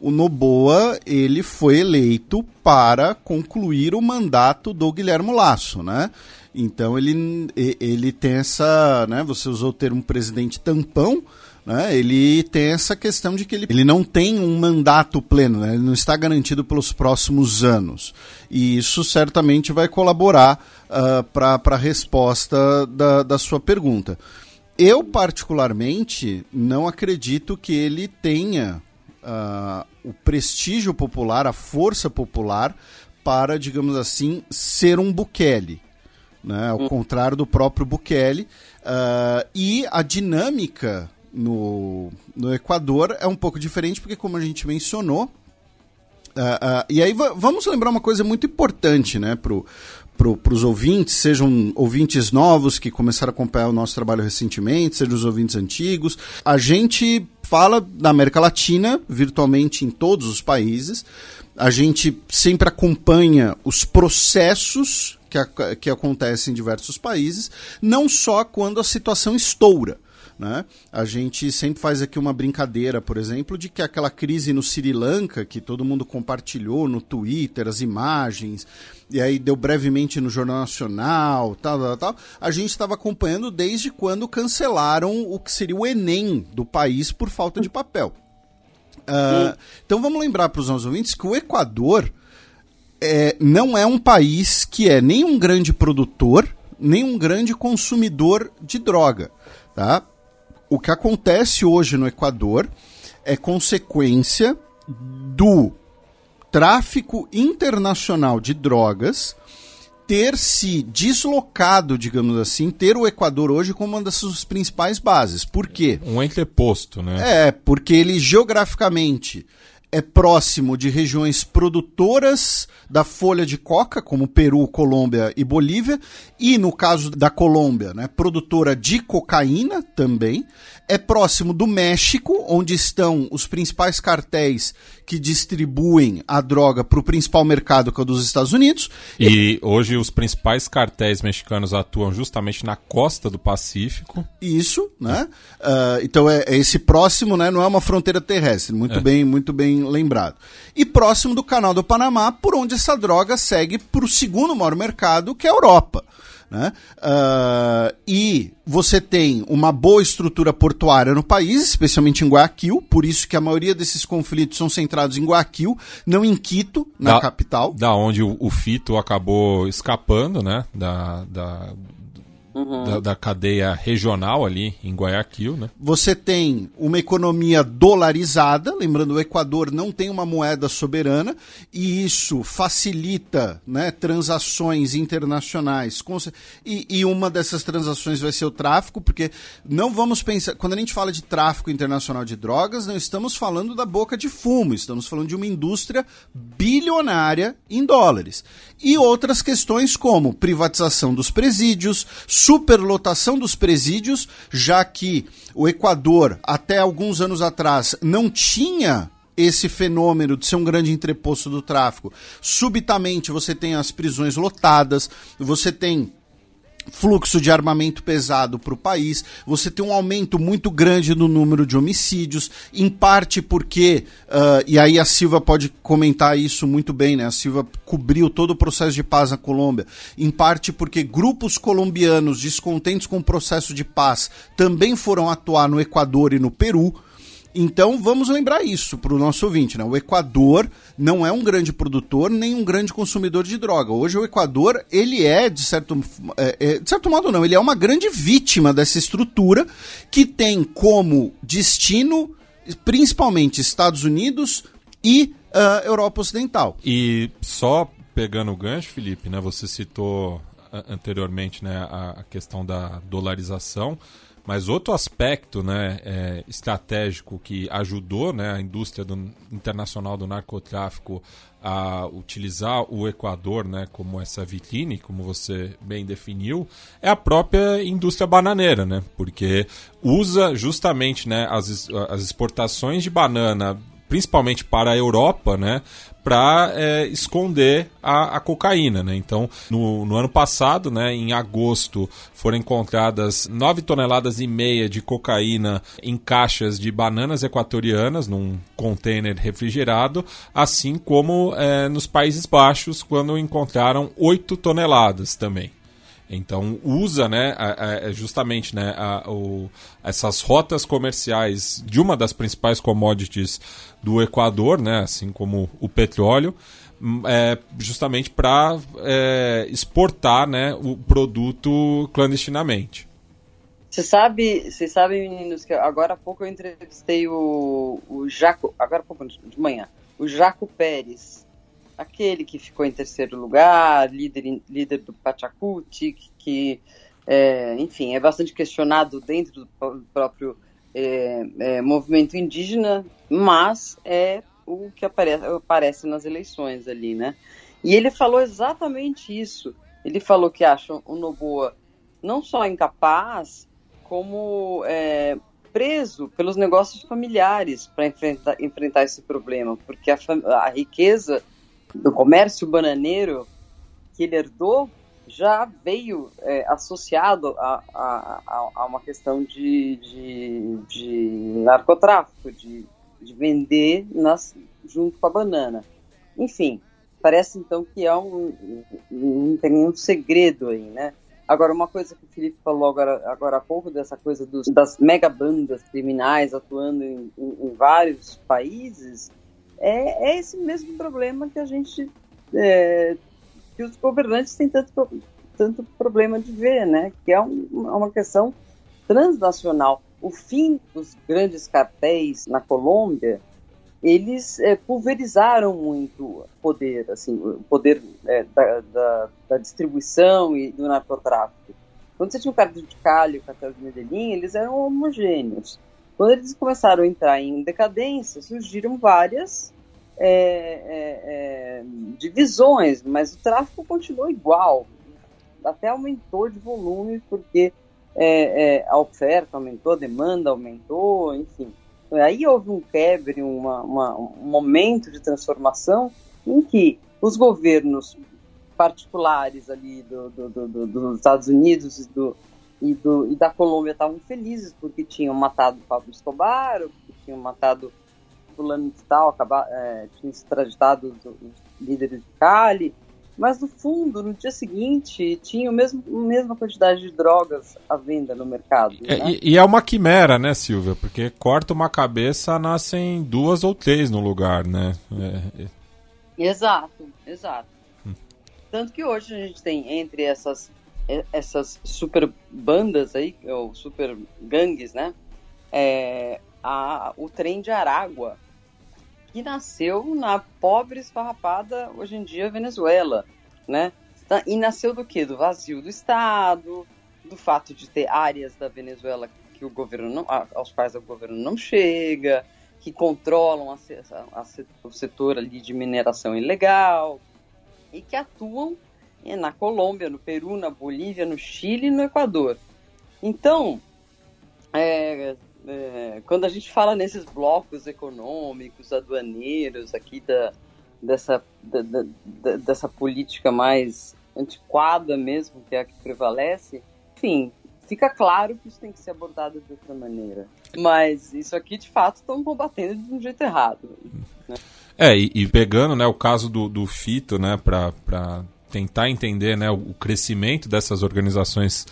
A: o Noboa ele foi eleito para concluir o mandato do Guilherme Lasso, né? Então ele, ele tem essa, né? Você usou o termo presidente tampão, né, ele tem essa questão de que ele, ele não tem um mandato pleno, né, ele não está garantido pelos próximos anos. E isso certamente vai colaborar uh, para a resposta da, da sua pergunta. Eu, particularmente, não acredito que ele tenha uh, o prestígio popular, a força popular, para, digamos assim, ser um Bukele. Né, ao contrário do próprio Bukele. Uh, e a dinâmica no, no Equador é um pouco diferente, porque, como a gente mencionou, uh, uh, e aí vamos lembrar uma coisa muito importante né, para pro, os ouvintes, sejam ouvintes novos que começaram a acompanhar o nosso trabalho recentemente, sejam os ouvintes antigos. A gente fala da América Latina, virtualmente em todos os países. A gente sempre acompanha os processos que, a, que acontecem em diversos países, não só quando a situação estoura Né? A gente sempre faz aqui uma brincadeira, por exemplo, de que aquela crise no Sri Lanka, que todo mundo compartilhou no Twitter, as imagens, e aí deu brevemente no Jornal Nacional, tal, tal, tal, a gente estava acompanhando desde quando cancelaram o que seria o Enem do país por falta de papel. Uh, então vamos lembrar para os nossos ouvintes que o Equador é, não é um país que é nem um grande produtor, nem um grande consumidor de droga. Tá? O que acontece hoje no Equador é consequência do tráfico internacional de drogas ter se deslocado, digamos assim, ter o Equador hoje como uma das suas principais bases. Por quê?
B: Um entreposto, né?
A: É, porque ele geograficamente é próximo de regiões produtoras da folha de coca, como Peru, Colômbia e Bolívia, e no caso da Colômbia, né, produtora de cocaína também. É próximo do México, onde estão os principais cartéis que distribuem a droga para o principal mercado, que é o dos Estados Unidos.
B: E, e hoje os principais cartéis mexicanos atuam justamente na costa do Pacífico.
A: Isso, né? Uh, então é, é, esse próximo, né? Não é uma fronteira terrestre, muito é. bem, muito bem lembrado. E próximo do Canal do Panamá, por onde essa droga segue para o segundo maior mercado, que é a Europa. Né? Uh, e você tem uma boa estrutura portuária no país, especialmente em Guayaquil, por isso que a maioria desses conflitos são centrados em Guayaquil, não em Quito, na
B: da,
A: capital.
B: Da onde o, o, Fito acabou escapando, né? Da, da, uhum. da, da, cadeia regional ali em Guayaquil, né?
A: Você tem uma economia dolarizada, lembrando o Equador não tem uma moeda soberana e isso facilita, né, transações internacionais. E, e uma dessas transações vai ser o tráfico, porque não vamos pensar quando a gente fala de tráfico internacional de drogas, não estamos falando da boca de fumo, estamos falando de uma indústria bilionária em dólares e outras questões como privatização dos presídios, superlotação dos presídios, já que o Equador, até alguns anos atrás, não tinha esse fenômeno de ser um grande entreposto do tráfico. Subitamente você tem as prisões lotadas, você tem fluxo de armamento pesado para o país, você tem um aumento muito grande no número de homicídios, em parte porque, uh, e aí a Silva pode comentar isso muito bem, né? A Silva cobriu todo o processo de paz na Colômbia, em parte porque grupos colombianos descontentes com o processo de paz também foram atuar no Equador e no Peru. Então vamos lembrar isso para o nosso ouvinte, né? O Equador não é um grande produtor nem um grande consumidor de droga. Hoje o Equador ele é de certo, é, é, de certo modo não, ele é uma grande vítima dessa estrutura que tem como destino principalmente Estados Unidos e uh, Europa Ocidental.
B: E só pegando o gancho, Felipe, né? Você citou anteriormente né, a questão da dolarização. Mas outro aspecto né, é, estratégico que ajudou né, a indústria do, internacional do narcotráfico a utilizar o Equador né, como essa vitrine, como você bem definiu, é a própria indústria bananeira, né? Porque usa justamente né, as, as exportações de banana principalmente para a Europa, né, para é, esconder a, a, cocaína. Né? Então, no, no, ano passado, né, em agosto, foram encontradas 9 toneladas e meia de cocaína em caixas de bananas equatorianas, num container refrigerado, assim como é, nos Países Baixos, quando encontraram 8 toneladas também. Então usa, né, justamente, né, a, o, essas rotas comerciais de uma das principais commodities do Equador, né, assim como o petróleo, hum, é, justamente para é, exportar, né, o produto clandestinamente.
D: Você sabe, vocês sabem, meninos, que agora há pouco eu entrevistei o, o Jaco, agora há pouco de manhã, o Jaco Pérez, aquele que ficou em terceiro lugar, líder, líder do Pachacuti, que, que é, enfim, é bastante questionado dentro do próprio é, é, movimento indígena, mas é o que aparece, aparece nas eleições ali, né? E ele falou exatamente isso. Ele falou que acha o Noboa não só incapaz, como é, preso pelos negócios familiares para enfrentar, enfrentar esse problema, porque a, a riqueza do comércio bananeiro que ele herdou já veio é, associado a, a, a, uma questão de, de, de narcotráfico, de, de vender nas, junto com a banana. Enfim, parece então que há um, não tem nenhum segredo aí, né? Agora, uma coisa que o Felipe falou agora, agora há pouco, dessa coisa dos, das megabandas criminais atuando em, em, em vários países, é, é, esse mesmo problema que a gente. É, que os governantes têm tanto, tanto problema de ver, né? Que é um, uma questão transnacional. O fim dos grandes cartéis na Colômbia eles é, pulverizaram muito o poder, assim, o poder é, da, da, da, distribuição e do narcotráfico. Quando você tinha o cartel de Cali o cartel de Medellín, eles eram homogêneos. Quando eles começaram a entrar em decadência, surgiram várias é, é, é divisões, mas o tráfico continuou igual. Até aumentou de volume, porque é, é, a oferta aumentou, a demanda aumentou, enfim. Aí houve um quebre, uma, uma, um momento de transformação em que os governos particulares ali do, do, do, dos Estados Unidos e, do, e, do, e da Colômbia estavam felizes porque tinham matado Pablo Escobar, porque tinham matado fulano de tal, acabar, é, tinham extraditado os, líderes de Cali, mas no fundo, no dia seguinte, tinha o mesmo, a mesma quantidade de drogas à venda no mercado.
B: É, né? e, e, é uma quimera, né, Silvia? Porque corta uma cabeça, nascem duas ou três no lugar, né? É,
D: é... Exato, exato. Hum. Tanto que hoje a gente tem entre essas, essas super bandas aí, ou super gangues, né? É, a, o trem de Aragua, que nasceu na pobre esfarrapada, hoje em dia, Venezuela, né? Tá, e nasceu do quê? Do vazio do Estado, do fato de ter áreas da Venezuela que o governo não, aos quais o governo não chega, que controlam a, a, o setor ali de mineração ilegal e que atuam na Colômbia, no Peru, na Bolívia, no Chile e no Equador. Então, é, é, quando a gente fala nesses blocos econômicos, aduaneiros aqui da, dessa, da, da, dessa política mais antiquada mesmo, que é a que prevalece, enfim, fica claro que isso tem que ser abordado de outra maneira. Mas isso aqui, de fato, estão combatendo de um jeito errado. Né?
B: É, e, e, pegando né, o caso do, do Fito, né, para tentar entender né, o crescimento dessas organizações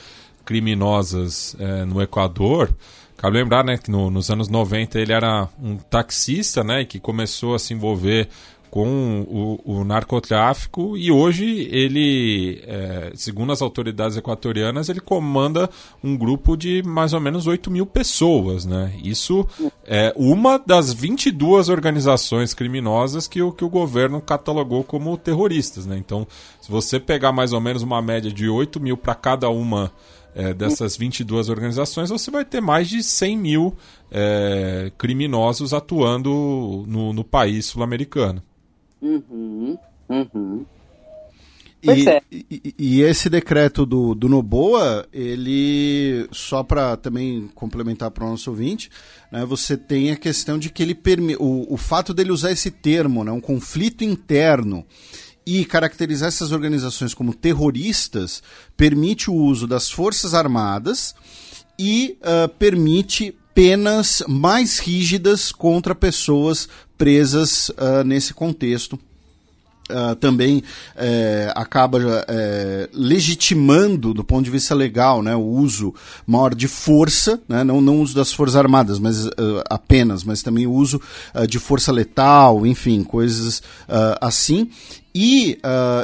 B: criminosas é, no Equador, Cabe lembrar, né, que no, nos anos 90 ele era um taxista, né, que começou a se envolver com o, o narcotráfico e hoje ele, é, segundo as autoridades equatorianas, ele comanda um grupo de mais ou menos 8 mil pessoas, né? Isso é uma das 22 organizações criminosas que o, que o governo catalogou como terroristas, né? Então, se você pegar mais ou menos uma média de 8 mil para cada uma é, dessas 22 organizações, você vai ter mais de 100 mil é, criminosos atuando no, no país sul-americano.
D: Uhum, uhum.
A: E, é. e, e, esse decreto do, do Noboa, ele, só para também complementar para o nosso ouvinte, né, você tem a questão de que ele permite. O, o fato dele usar esse termo, né, um conflito interno, e caracterizar essas organizações como terroristas permite o uso das Forças Armadas e uh, permite penas mais rígidas contra pessoas presas uh, nesse contexto. Uh, também uh, acaba uh, legitimando, do ponto de vista legal, né, o uso maior de força, né, não, não uso das Forças Armadas mas, apenas, mas também o uso de força letal, enfim, coisas assim. E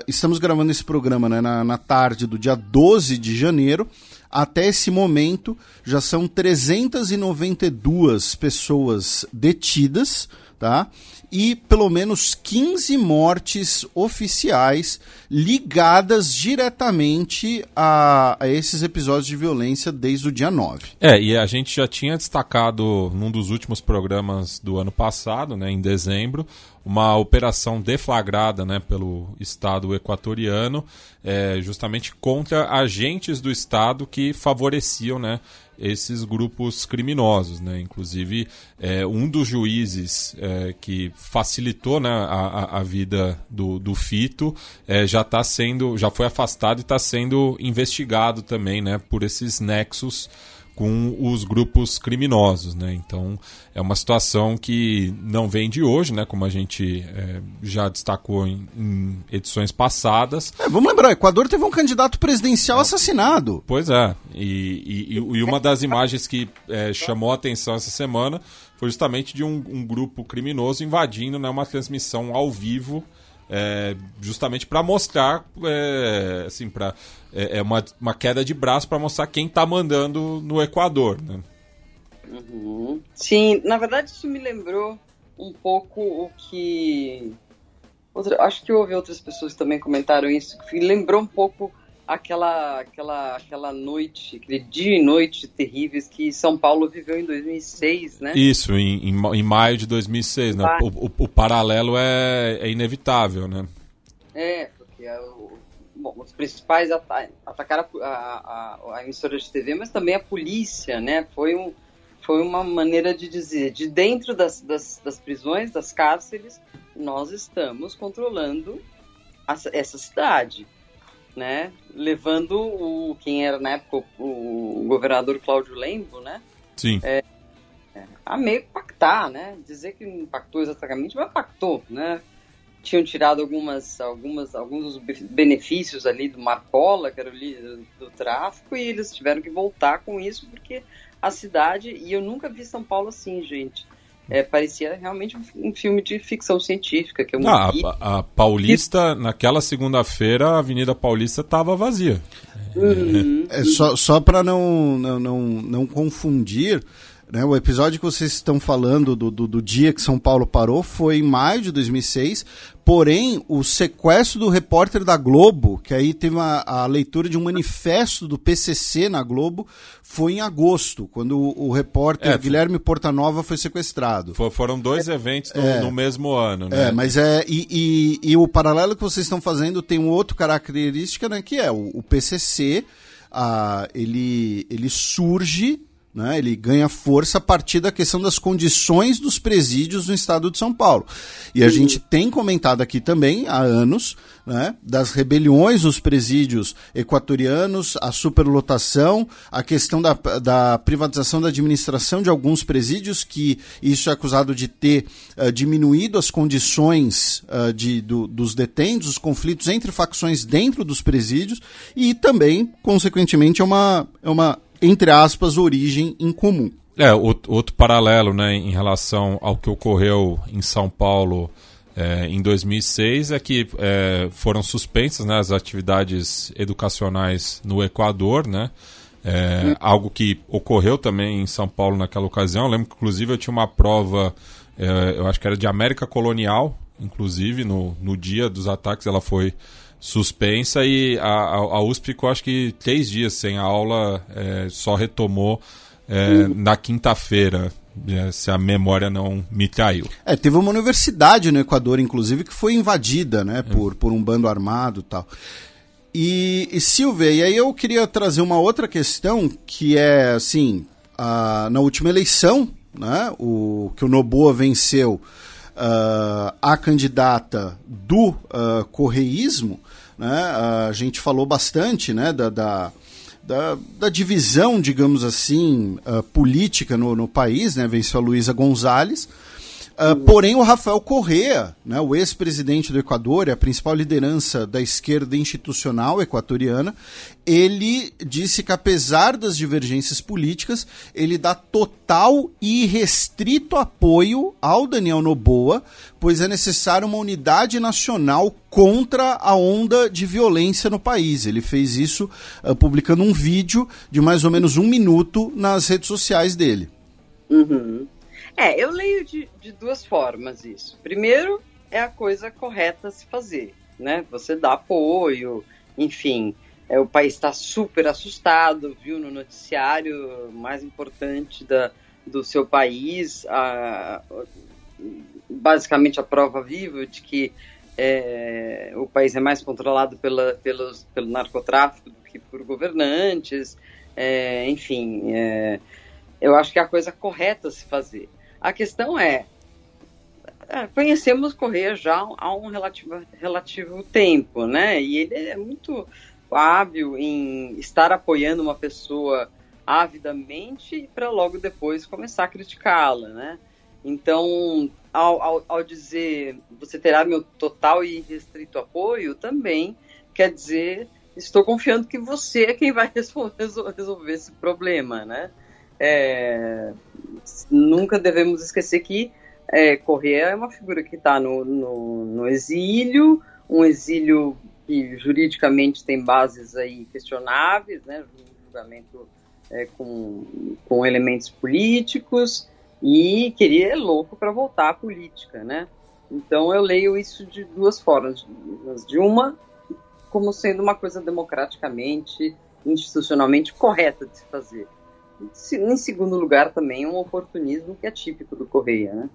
A: estamos gravando esse programa né, na, na tarde do dia 12 de janeiro. Até esse momento já são 392 pessoas detidas, tá? e pelo menos 15 mortes oficiais ligadas diretamente a, a, esses episódios de violência desde o dia 9.
B: É, e a gente já tinha destacado num dos últimos programas do ano passado, né, em dezembro, uma operação deflagrada né, pelo Estado equatoriano, é, justamente contra agentes do Estado que favoreciam né, esses grupos criminosos. Né? Inclusive, é, um dos juízes é, que facilitou né, a, a vida do, do Fito é, já está sendo, já foi afastado e está sendo investigado também né, por esses nexos com os grupos criminosos, né? Então é uma situação que não vem de hoje, né? Como a gente é, já destacou em, em edições passadas.
A: É, vamos lembrar, o Equador teve um candidato presidencial assassinado.
B: Pois é, e, e, e uma das imagens que é, chamou a atenção essa semana foi justamente de um, um grupo criminoso invadindo né, uma transmissão ao vivo é, justamente para mostrar, é, assim, para é, é, uma, uma queda de braço para mostrar quem está mandando no Equador, né?
D: Uhum. Sim, na verdade isso me lembrou um pouco o que outra, acho que houve outras pessoas que também comentaram isso, que lembrou um pouco aquela, aquela, aquela noite, aquele dia e noite terríveis que São Paulo viveu em 2006, né?
B: Isso, em, em, em maio de 2006, né? O, o, o paralelo é, é, inevitável, né?
D: É, porque é bom, os principais atacaram a, a, a, emissora de TV, mas também a polícia, né? Foi, um, foi uma maneira de dizer, de dentro das, das, das prisões, das cárceres, nós estamos controlando essa cidade né? Levando o quem era na época o, o governador Cláudio Lembo, né?
B: Sim.
D: É, a meio pactar, né? Dizer que não pactou exatamente, mas pactou, né? Tinham tirado algumas, algumas, alguns dos benefícios ali do Marcola, que era o líder do, do tráfico, e eles tiveram que voltar com isso porque a cidade, e eu nunca vi São Paulo assim, gente é, parecia realmente um, filme de ficção científica. Que eu
B: ah, a, a, Paulista, naquela segunda-feira, a Avenida Paulista estava vazia.
A: Uhum. É, só só para não, não, não, não confundir, né, o episódio que vocês estão falando do, do, do, dia que São Paulo parou foi em maio de 2006, porém o sequestro do repórter da Globo, que aí teve uma, a leitura de um manifesto do PCC na Globo, foi em agosto, quando o, o repórter é, Guilherme Portanova foi sequestrado.
B: For, foram dois eventos no, é, no, mesmo ano, né?
A: É, mas é. E, e, e, o paralelo que vocês estão fazendo tem um outro característica, né, que é o, o PCC, ah, ele, ele surge né? Ele ganha força a partir da questão das condições dos presídios no estado de São Paulo. E a gente tem comentado aqui também há anos né, das rebeliões nos presídios equatorianos, a superlotação, a questão da, da privatização da administração de alguns presídios, que isso é acusado de ter uh, diminuído as condições uh, de, do, dos detentos, os conflitos entre facções dentro dos presídios, e também, consequentemente, é uma, é uma entre aspas, origem em comum.
B: É, outro paralelo né, em relação ao que ocorreu em São Paulo é, em 2006 é que é, foram suspensas né, as atividades educacionais no Equador, né? É. Algo que ocorreu também em São Paulo naquela ocasião. Eu lembro que, inclusive, eu tinha uma prova, é, eu acho que era de América Colonial, inclusive, no, no dia dos ataques, ela foi suspensa e a, a, USP ficou acho que três dias sem aula, é, só retomou é, uhum. na quinta-feira. É, se a memória não me traiu.
A: É, teve uma universidade no Equador, inclusive, que foi invadida né, por, é. por um bando armado e tal. E, e Silvia, e aí eu queria trazer uma outra questão que é assim, a, na última eleição, né, o, que o Noboa venceu uh, a candidata do uh, correísmo, né, a gente falou bastante né, da, da da, da, divisão, digamos assim, uh, política no, no, país, né? Venceu a Luísa Gonzalez. Uh, porém, o Rafael Correa, né, o ex-presidente do Equador e a principal liderança da esquerda institucional equatoriana, ele disse que, apesar das divergências políticas, ele dá total e restrito apoio ao Daniel Noboa, pois é necessária uma unidade nacional contra a onda de violência no país. Ele fez isso uh, publicando um vídeo de mais ou menos um minuto nas redes sociais dele.
D: Uhum. É, eu leio de, de duas formas isso. Primeiro, é a coisa correta a se fazer, né? Você dá apoio, enfim. É, o país está super assustado, viu no noticiário mais importante da, do seu país, a, basicamente a prova viva de que é, o país é mais controlado pela, pelos, pelo narcotráfico do que por governantes. É, enfim, é, eu acho que é a coisa correta a se fazer. A questão é, é conhecemos Correia já há um relativo, relativo tempo, né? E ele é muito hábil em estar apoiando uma pessoa avidamente para logo depois começar a criticá-la, né? Então, ao, ao, ao, dizer você terá meu total e restrito apoio, também quer dizer estou confiando que você é quem vai resolver esse problema, né? É, nunca devemos esquecer que é, Correa é uma figura que está no, no, no, exílio, um exílio que juridicamente tem bases aí questionáveis, né? julgamento é, com, com elementos políticos e queria é louco para voltar à política, né? Então eu leio isso de duas formas, de uma como sendo uma coisa democraticamente, institucionalmente correta de se fazer. Em segundo lugar, também um oportunismo que é típico do Correia, né?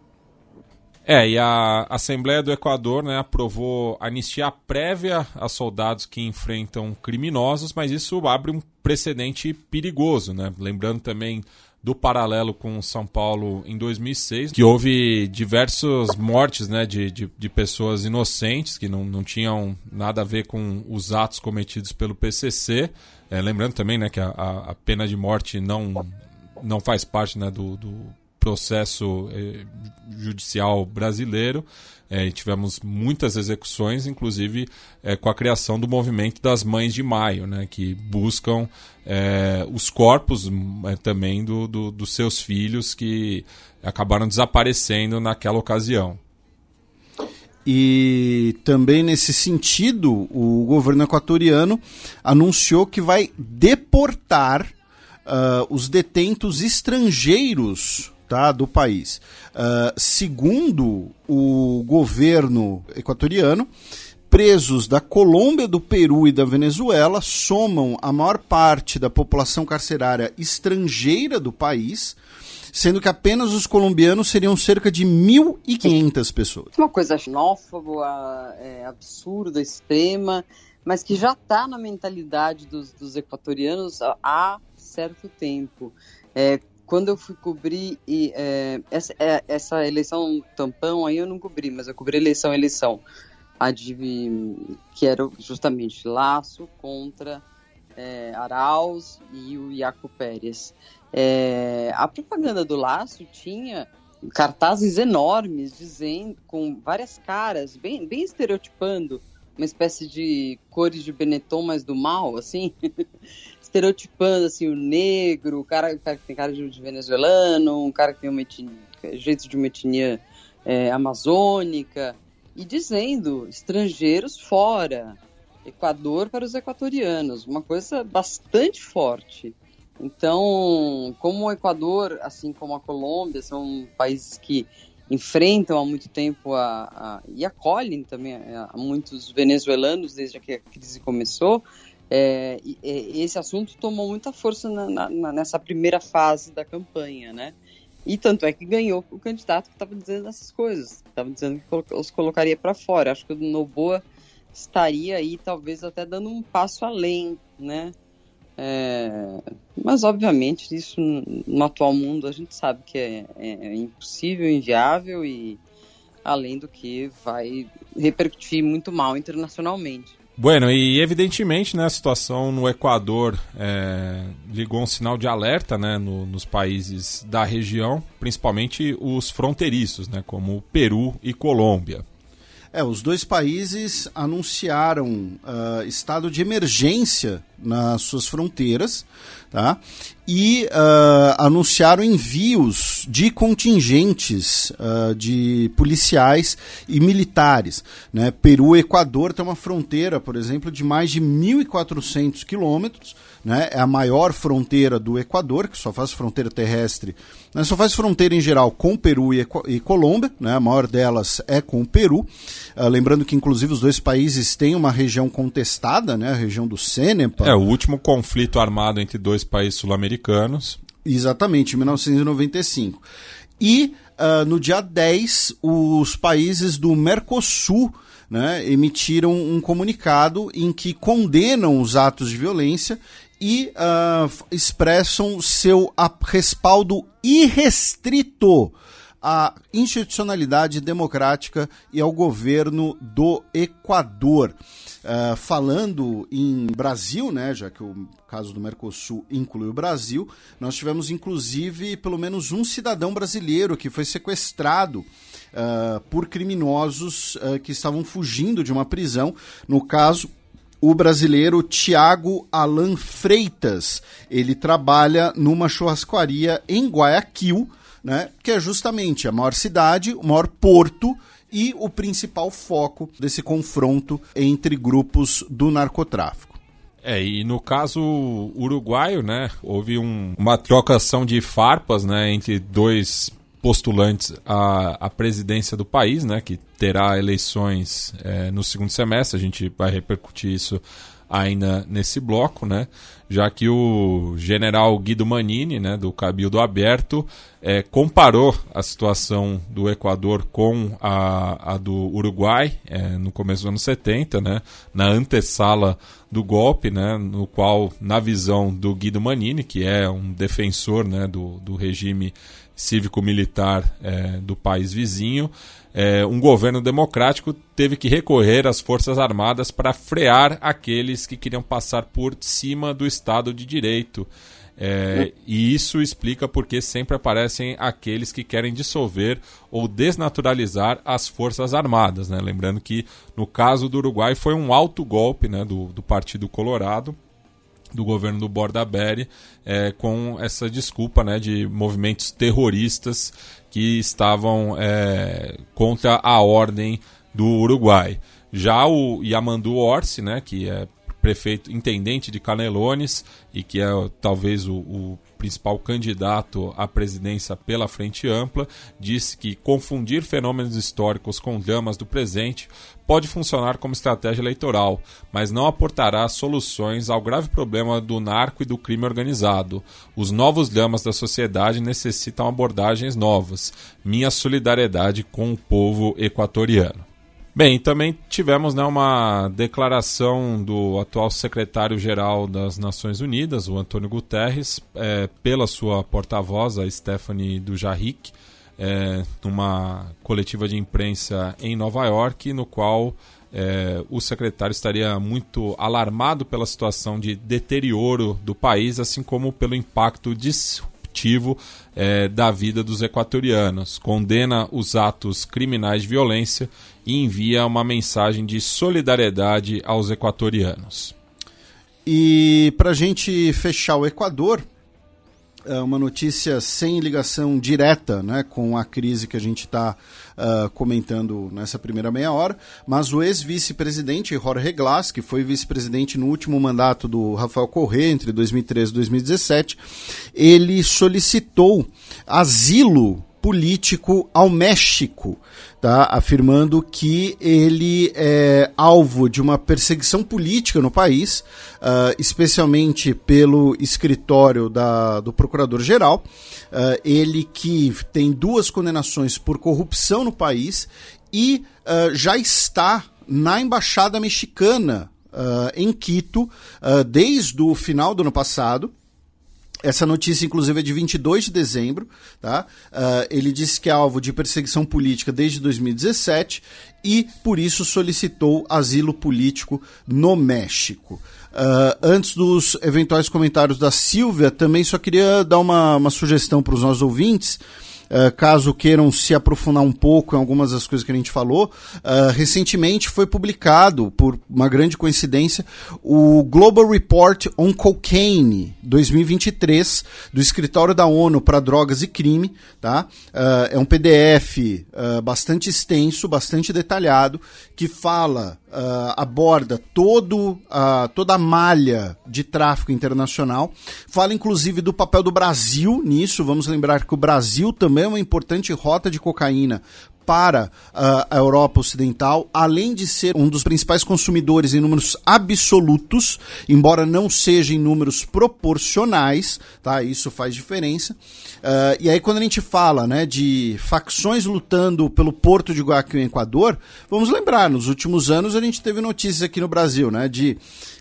B: É, e a Assembleia do Equador né, aprovou anistia prévia a soldados que enfrentam criminosos, mas isso abre um precedente perigoso, né? Lembrando também do paralelo com São Paulo em 2006, que houve diversas mortes né, de, de, de, pessoas inocentes que não, não tinham nada a ver com os atos cometidos pelo PCC. É, lembrando também né, que a, a, pena de morte não, não faz parte né, do, do processo eh, judicial brasileiro. É, tivemos muitas execuções, inclusive é, com a criação do movimento das Mães de Maio, né, que buscam é, os corpos é, também do, do, dos seus filhos que acabaram desaparecendo naquela ocasião.
A: E também nesse sentido, o governo equatoriano anunciou que vai deportar uh, os detentos estrangeiros tá, do país. Uh, segundo o governo equatoriano, presos da Colômbia, do Peru e da Venezuela somam a maior parte da população carcerária estrangeira do país, sendo que apenas os colombianos seriam cerca de 1.500 pessoas.
D: Uma coisa xenófoba, é, absurda, extrema, mas que já está na mentalidade dos, dos equatorianos há certo tempo. É, quando eu fui cobrir e, é, essa, é, essa eleição tampão aí eu não cobri, mas eu cobri eleição eleição a de, que era justamente Laço contra é, Arauz e o Iaco Pérez. É, a propaganda do Laço tinha cartazes enormes dizendo com várias caras, bem, bem estereotipando uma espécie de cores de Benetton, mas do mal, assim, estereotipando assim o negro, o cara, o cara que tem cara de, venezuelano, um cara que tem etnia, jeito de uma etnia é, amazônica, e dizendo estrangeiros fora, Equador para os equatorianos, uma coisa bastante forte. Então, como o Equador, assim como a Colômbia, são países que enfrentam há muito tempo a, a e acolhem também a, a muitos venezuelanos desde que a crise começou, é, esse assunto tomou muita força na, na, nessa primeira fase da campanha, né? E tanto é que ganhou o candidato que estava dizendo essas coisas, estava dizendo que os colocaria para fora. Acho que o Noboa estaria aí, talvez até dando um passo além, né? É, mas obviamente isso no atual mundo a gente sabe que é, é, é impossível, inviável e além do que vai repercutir muito mal internacionalmente.
B: Bueno, e evidentemente né, a situação no Equador é, ligou um sinal de alerta né, no, nos países da região, principalmente os fronteiriços, né, como Peru e Colômbia.
A: É, os dois países anunciaram uh, estado de emergência nas suas fronteiras, tá? E uh, anunciaram envios de contingentes uh, de policiais e militares. Né? Peru e Equador tem uma fronteira, por exemplo, de mais de 1.400 quilômetros. Né? É a maior fronteira do Equador, que só faz fronteira terrestre, né? só faz fronteira em geral com Peru e, e Colômbia, né? a maior delas é com o Peru. Uh, lembrando que, inclusive, os dois países têm uma região contestada, né? a região do Cenepa.
B: É, o último conflito armado entre dois países sul-americanos.
A: Exatamente, em 1995. E uh, no dia 10, os países do Mercosul né, emitiram um comunicado em que condenam os atos de violência e uh, expressam seu respaldo irrestrito à institucionalidade democrática e ao governo do Equador. Uh, falando em Brasil, né, já que o caso do Mercosul inclui o Brasil, nós tivemos inclusive pelo menos um cidadão brasileiro que foi sequestrado uh, por criminosos uh, que estavam fugindo de uma prisão. No caso, o brasileiro Tiago Alan Freitas. Ele trabalha numa churrascaria em Guayaquil, né, que é justamente a maior cidade, o maior porto e o principal foco desse confronto entre grupos do narcotráfico.
B: É, e no caso uruguaio, né, houve um, uma trocação de farpas, né, entre dois postulantes à, à presidência do país, né, que terá eleições é, no segundo semestre, a gente vai repercutir isso ainda nesse bloco, né? Já que o general Guido Manini, né, do Cabildo Aberto, é, comparou a situação do Equador com a, a do Uruguai é, no começo dos anos 70, né, na antessala do golpe, né, no qual, na visão do Guido Manini, que é um defensor né, do, do regime cívico-militar é, do país vizinho, é, um governo democrático teve que recorrer às Forças Armadas para frear aqueles que queriam passar por cima do Estado de Direito. É, e isso explica porque sempre aparecem aqueles que querem dissolver ou desnaturalizar as Forças Armadas. Né? Lembrando que no caso do Uruguai foi um alto golpe né, do, do Partido Colorado do governo do Bordaberry é, com essa desculpa né, de movimentos terroristas que estavam é, contra a ordem do Uruguai. Já o Yamandu Orsi, né, que é prefeito intendente de Canelones e que é talvez o, o principal candidato à presidência pela Frente Ampla, disse que confundir fenômenos históricos com dramas do presente pode funcionar como estratégia eleitoral, mas não aportará soluções ao grave problema do narco e do crime organizado. Os novos dramas da sociedade necessitam abordagens novas. Minha solidariedade com o povo equatoriano. Bem, também tivemos né, uma declaração do atual secretário-geral das Nações Unidas, o Antônio Guterres, é, pela sua porta-voz, a Stephanie Dujarric, é, numa coletiva de imprensa em Nova York, no qual é, o secretário estaria muito alarmado pela situação de deterioro do país, assim como pelo impacto disruptivo é, da vida dos equatorianos. Condena os atos criminais de violência e envia uma mensagem de solidariedade aos equatorianos.
A: E para a gente fechar o Equador, uma notícia sem ligação direta né, com a crise que a gente está uh, ah, comentando nessa primeira meia hora, mas o ex-vice-presidente Jorge Glass, que foi vice-presidente no último mandato do Rafael Correa, entre 2013 e 2017, ele solicitou asilo político ao México, tá? afirmando que ele é alvo de uma perseguição política no país, uh, especialmente pelo escritório da, do Procurador-Geral. Uh, ele que tem duas condenações por corrupção no país e uh, já está na embaixada mexicana em Quito desde o final do ano passado. Essa notícia, inclusive, é de 22 de dezembro. Tá? Uh, ele disse que é alvo de perseguição política desde 2017 e, por isso, solicitou asilo político no México. Uh, antes dos eventuais comentários da Silvia, também só queria dar uma, uma sugestão para os nossos ouvintes. Uh, caso queiram se aprofundar um pouco em algumas das coisas que a gente falou, uh, recentemente foi publicado, por uma grande coincidência, o Global Report on Cocaine 2023 do Escritório da ONU para Drogas e Crime. Tá? Uh, é um PDF bastante extenso, bastante detalhado, que fala Uh, aborda todo, uh, toda a malha de tráfico internacional. Fala inclusive do papel do Brasil nisso. Vamos lembrar que o Brasil também é uma importante rota de cocaína para uh, a Europa Ocidental, além de ser um dos principais consumidores em números absolutos, embora não seja em números proporcionais, tá? Isso faz diferença. Uh, e aí, quando a gente fala né, de facções lutando pelo porto de Guayaquil, Equador, vamos lembrar, nos últimos anos a gente teve notícias aqui no Brasil né, de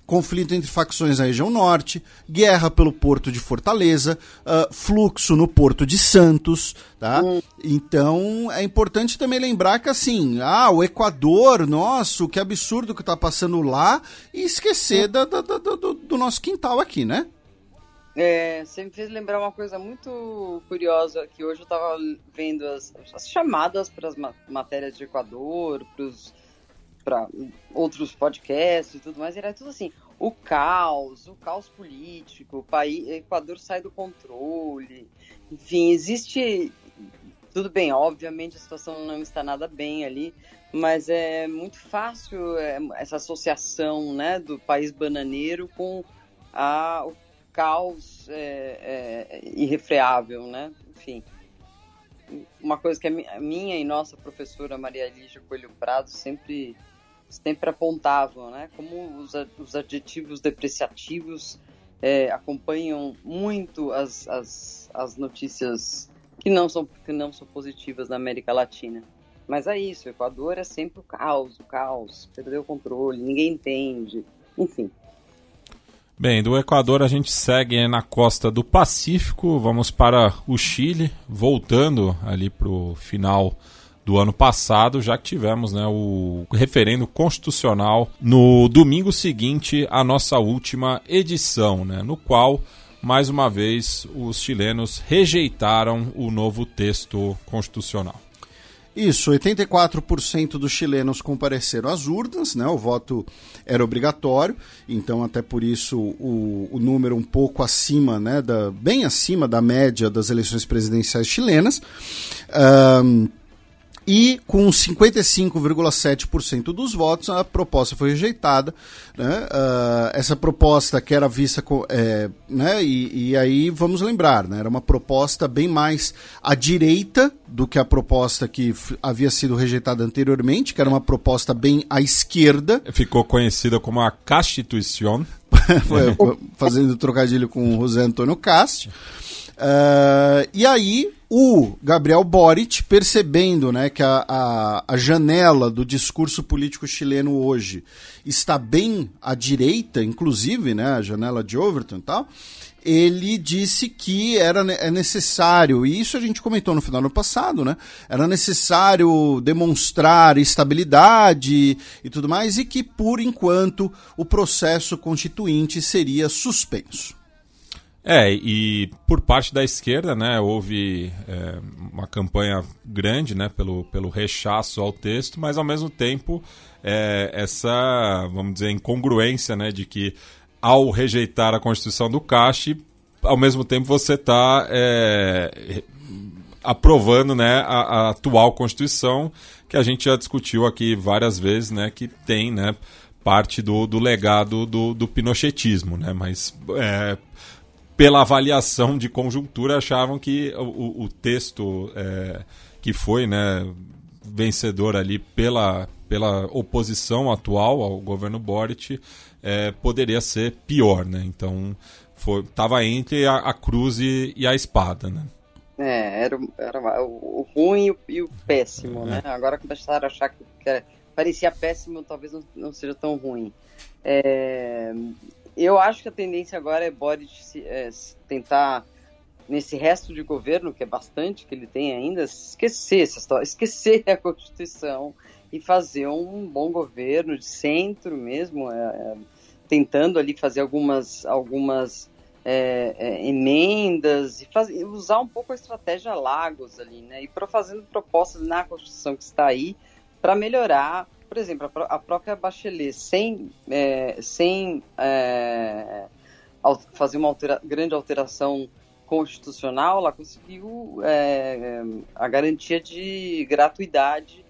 A: conflito entre facções na região norte, guerra pelo porto de Fortaleza, uh, fluxo no porto de Santos, tá? Hum. Então é importante também lembrar que assim, ah, o Equador, nossa, que absurdo que tá passando lá, e esquecer hum. da, da, da, do, do nosso quintal aqui, né?
D: É, você me fez lembrar uma coisa muito curiosa, que hoje eu estava vendo as, as chamadas para as matérias de Equador, para os para outros podcasts e tudo mais, era tudo assim, o caos, o caos político, o país, Equador sai do controle, enfim, existe tudo bem, obviamente a situação não está nada bem ali, mas é muito fácil é, essa associação, né, do país bananeiro com a, o caos é, é, irrefreável, né, enfim. Uma coisa que a minha e nossa professora Maria Lígia Coelho Prado sempre sempre apontavam, né? Como os, os adjetivos depreciativos é, acompanham muito as, as, as notícias que não, são, que não são positivas na América Latina. Mas é isso, o Equador é sempre o caos, o caos, perdeu o controle, ninguém entende, enfim.
B: Bem, do Equador a gente segue na costa do Pacífico, vamos para o Chile, voltando ali para o final do ano passado, já que tivemos né, o referendo constitucional no domingo seguinte à nossa última edição, né, no qual, mais uma vez, os chilenos rejeitaram o novo texto constitucional.
A: Isso, 84% dos chilenos compareceram às urnas, né? O voto era obrigatório, então até por isso o, o número um pouco acima, né? Da, bem acima da média das eleições presidenciais chilenas. Um, e com 55,7% dos votos a proposta foi rejeitada. Né? Uh, essa proposta que era vista com, é, né? E, e, aí vamos lembrar, né? era uma proposta bem mais à direita do que a proposta que havia sido rejeitada anteriormente, que era uma proposta bem à esquerda.
B: Ficou conhecida como a Constituição.
A: Fazendo trocadilho com o José Antônio Cast. Uh, e aí o Gabriel Boric, percebendo né, que a, a, a, janela do discurso político chileno hoje está bem à direita, inclusive, né, a janela de Overton e tal, ele disse que era é necessário, e isso a gente comentou no final do ano passado, né? Era necessário demonstrar estabilidade e tudo mais, e que, por enquanto, o processo constituinte seria suspenso.
B: É, e por parte da esquerda, né, houve é, uma campanha grande, né, pelo, pelo rechaço ao texto, mas ao mesmo tempo é, essa, vamos dizer, incongruência, né, de que ao rejeitar a Constituição do Cache, ao mesmo tempo você está é, aprovando, né, a, a, atual Constituição, que a gente já discutiu aqui várias vezes, né, que tem, né, parte do, do legado do, do pinochetismo, né, mas é, pela avaliação de conjuntura, achavam que o, o texto é, que foi né, vencedor ali pela, pela oposição atual ao governo Boric é, poderia ser pior. Né? Então, estava entre a, a, cruz e, e, a espada. Né?
D: É, era, era o, ruim e o, e o péssimo. É. Né? Agora começaram a achar que, que parecia péssimo, talvez não, não seja tão ruim. É, eu acho que a tendência agora é Boric é, tentar, nesse resto de governo, que é bastante que ele tem ainda, esquecer essa história, esquecer a Constituição e fazer um bom governo de centro mesmo, é, é, tentando ali fazer algumas, algumas é, é, emendas e faz, usar um pouco a estratégia Lagos ali, né? E para fazendo propostas na Constituição que está aí para melhorar por exemplo, a, própria Bachelet, sem, é, sem é, fazer uma altera grande alteração constitucional, ela conseguiu é, a garantia de gratuidade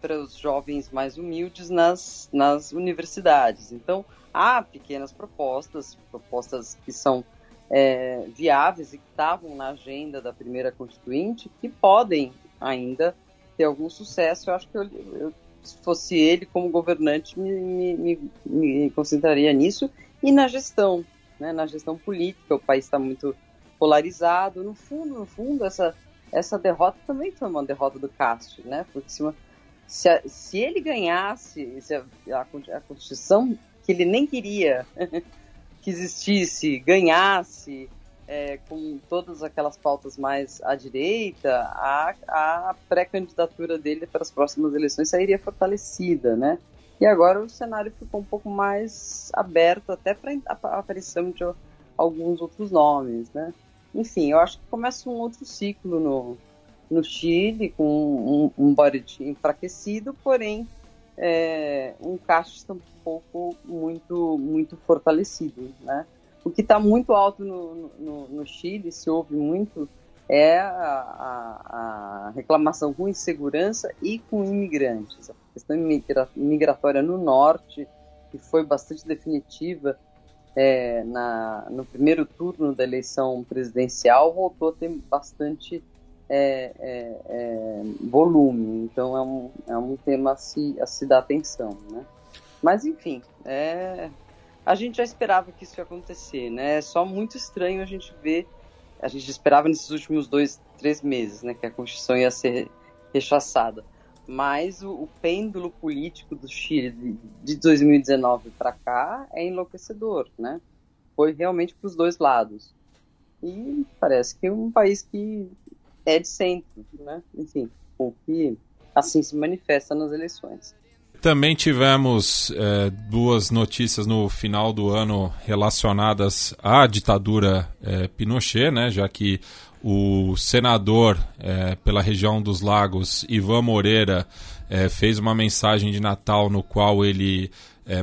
D: para os jovens mais humildes nas, nas universidades. Então, há pequenas propostas, propostas que são é, viáveis e que estavam na agenda da primeira constituinte, que podem ainda ter algum sucesso. Eu acho que eu, eu se fosse ele como governante, me, me, me, concentraria nisso e na gestão, né, na gestão política. O país está muito polarizado. No fundo, no fundo, essa, essa derrota também foi uma derrota do Castro, né? Porque se, se, a, se ele ganhasse, se a, a, a Constituição que ele nem queria que existisse, ganhasse, é, com todas aquelas pautas mais à direita, a, a pré-candidatura dele para as próximas eleições sairia fortalecida, né? E agora o cenário ficou um pouco mais aberto até para a aparição de alguns outros nomes, né? Enfim, eu acho que começa um outro ciclo no, no Chile, com um, um Boric enfraquecido, porém é, um Castro um pouco muito, muito fortalecido, né? O que está muito alto no, no, no, Chile, se ouve muito, é a, a, reclamação com insegurança e com imigrantes. A questão migratória no norte, que foi bastante definitiva é, na, no primeiro turno da eleição presidencial, voltou a ter bastante é, é, é volume. Então é um, é um tema a se, a se dar atenção. Né? Mas, enfim, é, a gente já esperava que isso ia acontecer, né? É só muito estranho a gente ver. A gente esperava nesses últimos dois, três meses, né, que a Constituição ia ser rechaçada. Mas o, o pêndulo político do Chile de, de 2019 para cá é enlouquecedor, né? Foi realmente para os dois lados. E parece que é um país que é de centro, né? Enfim, o que assim se manifesta nas eleições.
B: Também tivemos é, duas notícias no final do ano relacionadas à ditadura é, Pinochet, né, já que o senador é, pela região dos Lagos, Ivan Moreira, fez uma mensagem de Natal no qual ele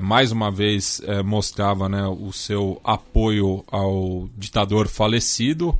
B: mais uma vez mostrava né, o seu apoio ao ditador falecido,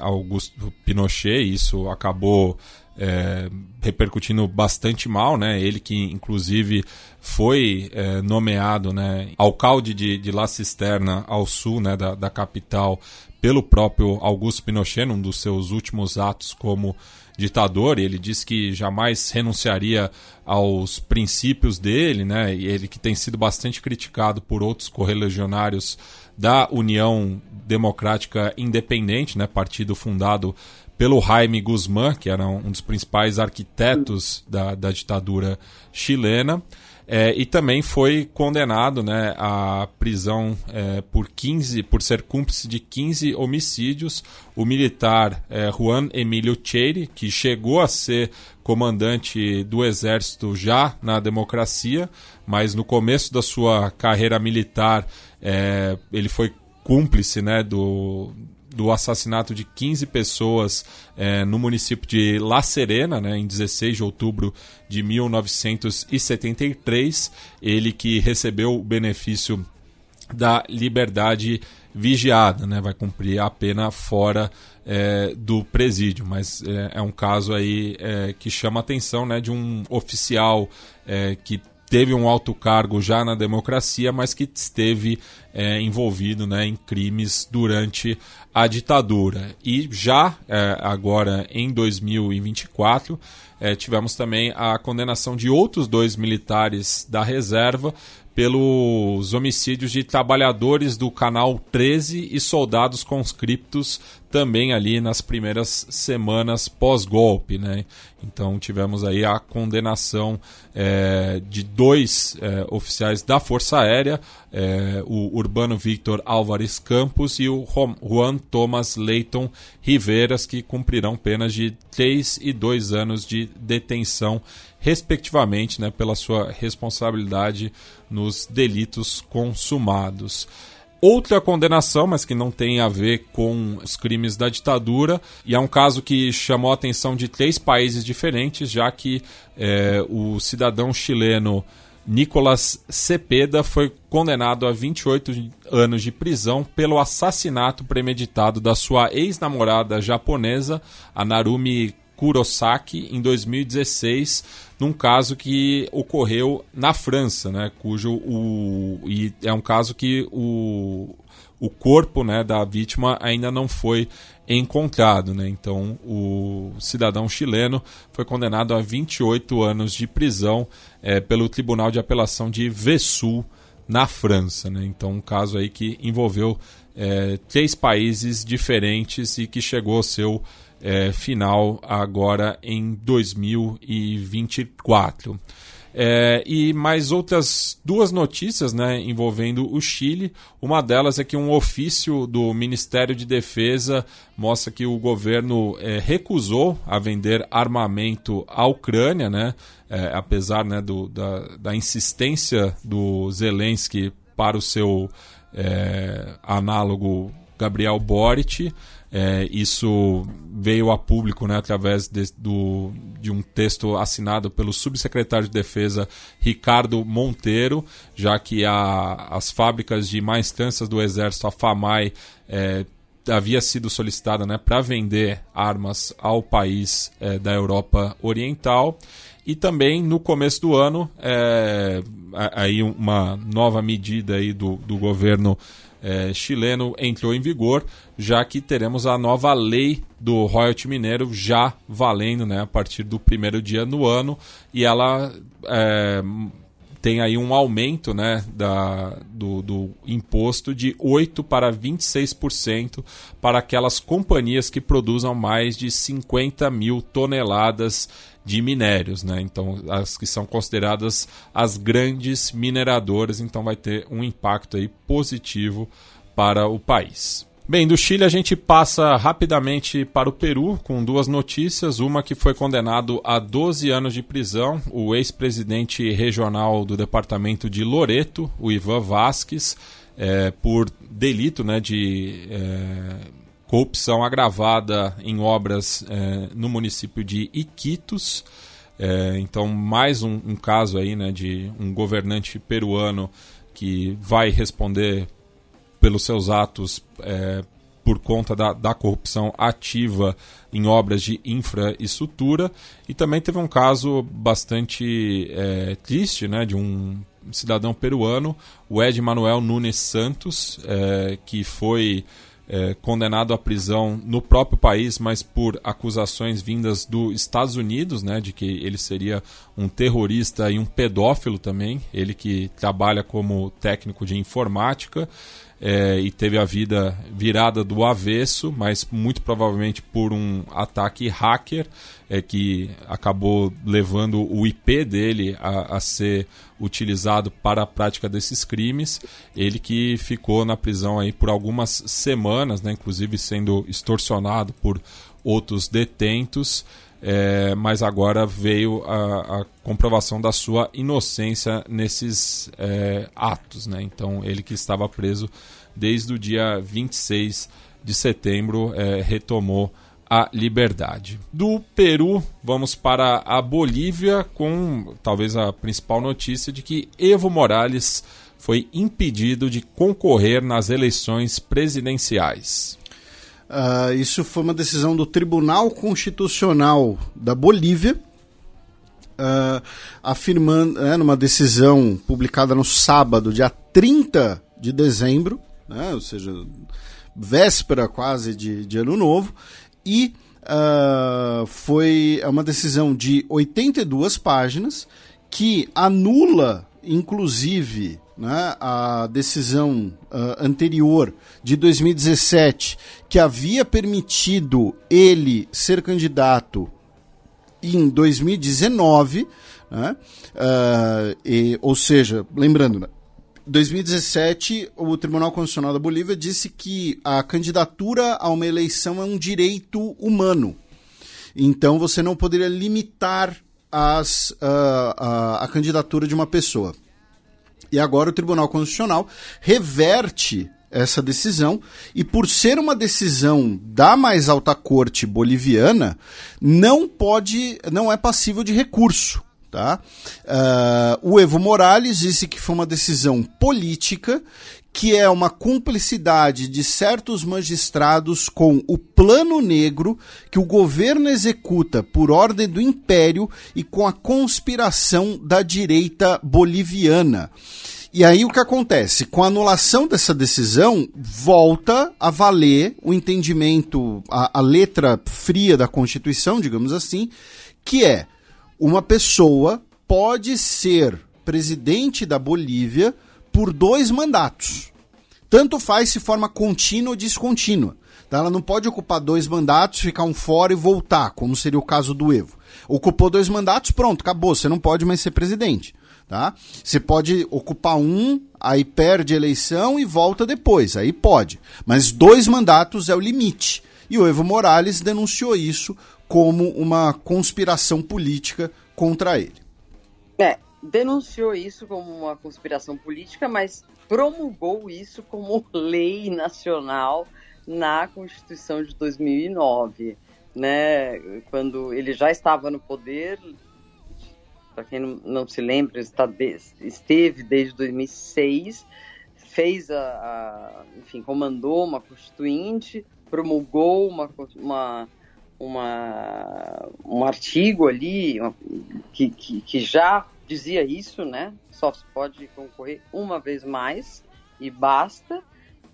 B: Augusto Pinochet. Isso acabou é, repercutindo bastante mal, né? Ele que inclusive foi é, nomeado, né, alcalde de, de La Cisterna ao sul, né, da, da capital, pelo próprio Augusto Pinochet, num dos seus últimos atos como ditador. Ele disse que jamais renunciaria aos princípios dele, né? E ele que tem sido bastante criticado por outros correligionários da União Democrática Independente, né? Partido fundado pelo Jaime Guzmán, que era um dos principais arquitetos da, da ditadura chilena. É, e também foi condenado né, à prisão é, por 15, por ser cúmplice de 15 homicídios. O militar é, Juan Emílio Cheire, que chegou a ser comandante do exército já na democracia, mas no começo da sua carreira militar é, ele foi cúmplice né, do, do assassinato de 15 pessoas é, no município de La Serena, né, em 16 de outubro de 1973. Ele que recebeu o benefício da liberdade vigiada, né, vai cumprir a pena fora é, do presídio, mas é, é um caso aí é, que chama a atenção né, de um oficial que teve um alto cargo já na democracia, mas que esteve é, envolvido né, em crimes durante a ditadura. E já é, agora em 2024 é, tivemos também a condenação de outros dois militares da reserva pelos homicídios de trabalhadores do Canal 13 e soldados conscriptos também ali nas primeiras semanas pós-golpe. Né? Então tivemos aí a condenação é, de dois é, oficiais da Força Aérea, é, o Urbano Victor Álvares Campos e o Juan Thomas Leighton Riveras, que cumprirão penas de 3 e 2 anos de detenção respectivamente, né, pela sua responsabilidade nos delitos consumados. Outra condenação, mas que não tem a ver com os crimes da ditadura, e é um caso que chamou a atenção de três países diferentes, já que é, o cidadão chileno Nicolas Cepeda foi condenado a 28 anos de prisão pelo assassinato premeditado da sua ex-namorada japonesa, a Narumi Kurosaki em 2016, num caso que ocorreu na França, né, cujo o e é um caso que o o corpo né, da vítima ainda não foi encontrado. Né? Então, o cidadão chileno foi condenado a 28 anos de prisão é, pelo Tribunal de Apelação de Vesoul, na França. Né? Então, um caso aí que envolveu é, três países diferentes e que chegou ao seu é, final agora em 2024. É, e mais outras duas notícias né, envolvendo o Chile. Uma delas é que um ofício do Ministério de Defesa mostra que o governo é, recusou a vender armamento à Ucrânia, né, é, apesar né, do, da, da insistência do Zelensky para o seu é, análogo Gabriel Boric. É, isso veio a público né, através de, do, de um texto assinado pelo subsecretário de Defesa Ricardo Monteiro, já que a, as fábricas de mais instâncias do Exército, a FAMAI, é, havia sido solicitada né, para vender armas ao país é, da Europa Oriental. E também no começo do ano, é, aí uma nova medida aí do, do governo é, chileno entrou em vigor, já que teremos a nova lei do royalty mineiro já valendo né, a partir do primeiro dia no ano, e ela é, tem aí um aumento né, da, do, do imposto de 8% para 26% para aquelas companhias que produzam mais de 50 mil toneladas de minérios, né? Então, as que são consideradas as grandes mineradoras, então vai ter um impacto aí positivo para o país. Bem, do Chile a gente passa rapidamente para o Peru com duas notícias. Uma que foi condenado a 12 anos de prisão o ex-presidente regional do departamento de Loreto, o Ivan Vasques, é, por delito né, de é, corrupção agravada em obras é, no município de Iquitos. É, então, mais um, um, caso aí né, de um governante peruano que vai responder pelos seus atos é, por conta da, da, corrupção ativa em obras de infraestrutura. E também teve um caso bastante é, triste né, de um cidadão peruano, o Ed Manuel Nunes Santos, que foi é, condenado à prisão no próprio país, mas por acusações vindas dos Estados Unidos, né, de que ele seria um terrorista e um pedófilo também. Ele que trabalha como técnico de informática é, e teve a vida virada do avesso, mas muito provavelmente por um ataque hacker é, que acabou levando o IP dele a, a, ser utilizado para a prática desses crimes. Ele que ficou na prisão aí por algumas semanas, né, inclusive sendo extorsionado por outros detentos. É, mas agora veio a, a, comprovação da sua inocência nesses é, atos. Né? Então, ele que estava preso desde o dia 26 de setembro, é, retomou a liberdade. Do Peru, vamos para a Bolívia com talvez a principal notícia de que Evo Morales foi impedido de concorrer nas eleições presidenciais.
A: Uh, isso foi uma decisão do Tribunal Constitucional da Bolívia, uh, afirmando, né, numa decisão publicada no sábado, dia 30 de dezembro, né, ou seja, véspera quase de, de Ano Novo, e uh, foi uma decisão de 82 páginas que anula, inclusive, né, a decisão uh, anterior de 2017 que havia permitido ele ser candidato em 2019, né, uh, e, ou seja, lembrando, 2017 o Tribunal Constitucional da Bolívia disse que a candidatura a uma eleição é um direito humano. Então você não poderia limitar as, uh, uh, a candidatura de uma pessoa. E agora o Tribunal Constitucional reverte essa decisão e por ser uma decisão da mais alta corte boliviana, não pode, não é passível de recurso. Tá? Uh, o Evo Morales disse que foi uma decisão política que é uma cumplicidade de certos magistrados com o plano negro que o governo executa por ordem do império e com a conspiração da direita boliviana. E aí o que acontece? Com a anulação dessa decisão, volta a valer o entendimento, a, a letra fria da Constituição, digamos assim, que é uma pessoa pode ser presidente da Bolívia por dois mandatos. Tanto faz se forma contínua ou descontínua. Então ela não pode ocupar dois mandatos, ficar um fora e voltar, como seria o caso do Evo. Ocupou dois mandatos, pronto, acabou, você não pode mais ser presidente tá? Você pode ocupar um, aí perde a eleição e volta depois, aí pode. Mas dois mandatos é o limite. E o Evo Morales denunciou isso como uma conspiração política contra ele.
D: É, denunciou isso como uma conspiração política, mas promulgou isso como lei nacional na Constituição de 2009, né? Quando ele já estava no poder, para quem não, não, se lembra, está de, esteve desde 2006, fez a, a, enfim, comandou uma constituinte, promulgou uma, uma, uma um artigo ali uma, que, que, que já dizia isso, né? Só se pode concorrer uma vez mais e basta.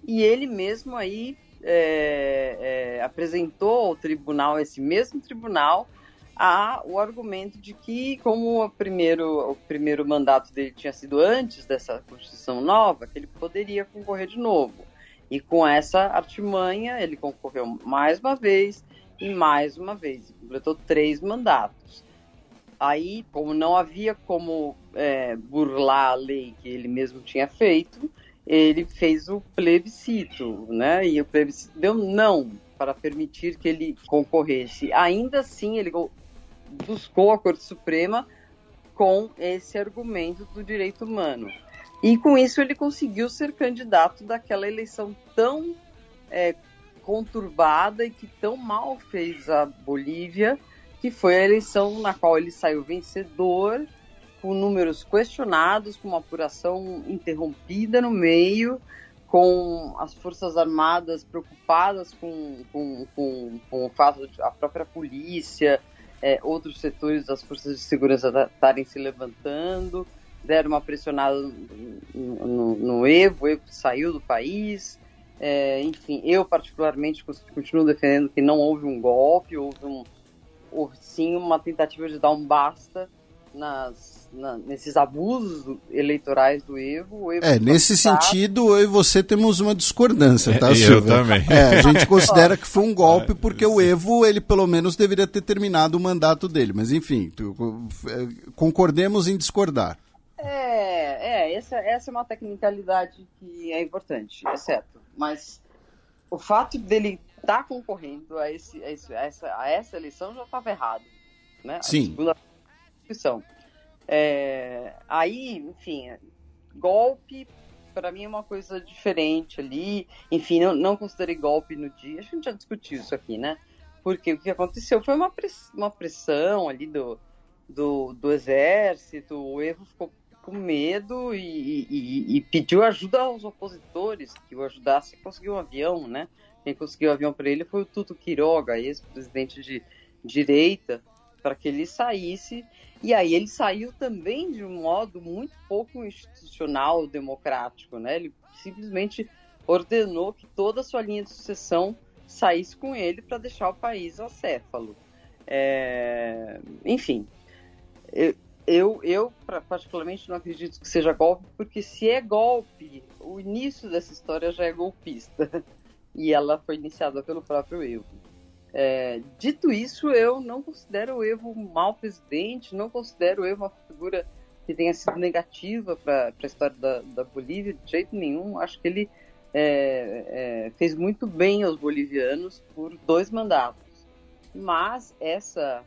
D: E ele mesmo aí é, é, apresentou ao tribunal, esse mesmo tribunal, há o argumento de que, como o primeiro, o primeiro mandato dele tinha sido antes dessa Constituição nova, que ele poderia concorrer de novo. E com essa artimanha, ele concorreu mais uma vez e mais uma vez. Completou três mandatos. Aí, como não havia como é, burlar a lei que ele mesmo tinha feito, ele fez o plebiscito, né? E o plebiscito deu não para permitir que ele concorresse. Ainda assim, ele buscou a Corte Suprema com esse argumento do direito humano. E com isso ele conseguiu ser candidato daquela eleição tão é, conturbada e que tão mal fez a Bolívia, que foi a eleição na qual ele saiu vencedor, com números questionados, com uma apuração interrompida no meio, com as Forças Armadas preocupadas com, com, com, com o fato de a própria polícia é, outros setores das forças de segurança estarem se levantando, deram uma pressionada no, no, no Evo, o Evo saiu do país. É, enfim, eu particularmente continuo defendendo que não houve um golpe, houve, um, sim uma tentativa de dar um basta nas, na, nesses abusos eleitorais do Evo. Evo
A: é, nesse sentido, eu e você temos uma discordância, tá,
B: é,
A: Silvia?
B: Eu também.
A: É, a gente considera que foi um golpe porque o Evo, ele pelo menos deveria ter terminado o mandato dele. Mas enfim, tu, é, concordemos em discordar.
D: É, é essa, essa é uma tecnicalidade que é importante, é certo. Mas o fato dele estar tá concorrendo a, esse, a, esse, a, essa, a essa eleição já estava errado. Né?
A: Sim. A segunda
D: Constituição. É, aí, enfim, golpe para mim é uma coisa diferente ali. Enfim, não, não considerei golpe no dia. A gente já discutiu isso aqui, né? Porque o que aconteceu foi uma, press, uma pressão ali do, do, do exército. O Evo ficou com medo e, e, e, pediu ajuda aos opositores que o ajudasse a conseguir um avião, né? Quem conseguiu o avião para ele foi o Tuto Quiroga, ex-presidente de direita, para que ele saísse e aí ele saiu também de um modo muito pouco institucional, democrático, né? Ele simplesmente ordenou que toda a sua linha de sucessão saísse com ele para deixar o país acéfalo. É... Enfim, eu, eu, eu, particularmente não acredito que seja golpe, porque se é golpe, o início dessa história já é golpista. E ela foi iniciada pelo próprio Evo. É, dito isso, eu não considero o Evo um mau presidente, não considero o Evo uma figura que tenha sido negativa para a história da, da, Bolívia, de jeito nenhum. Acho que ele é, é, fez muito bem aos bolivianos por dois mandatos. Mas essa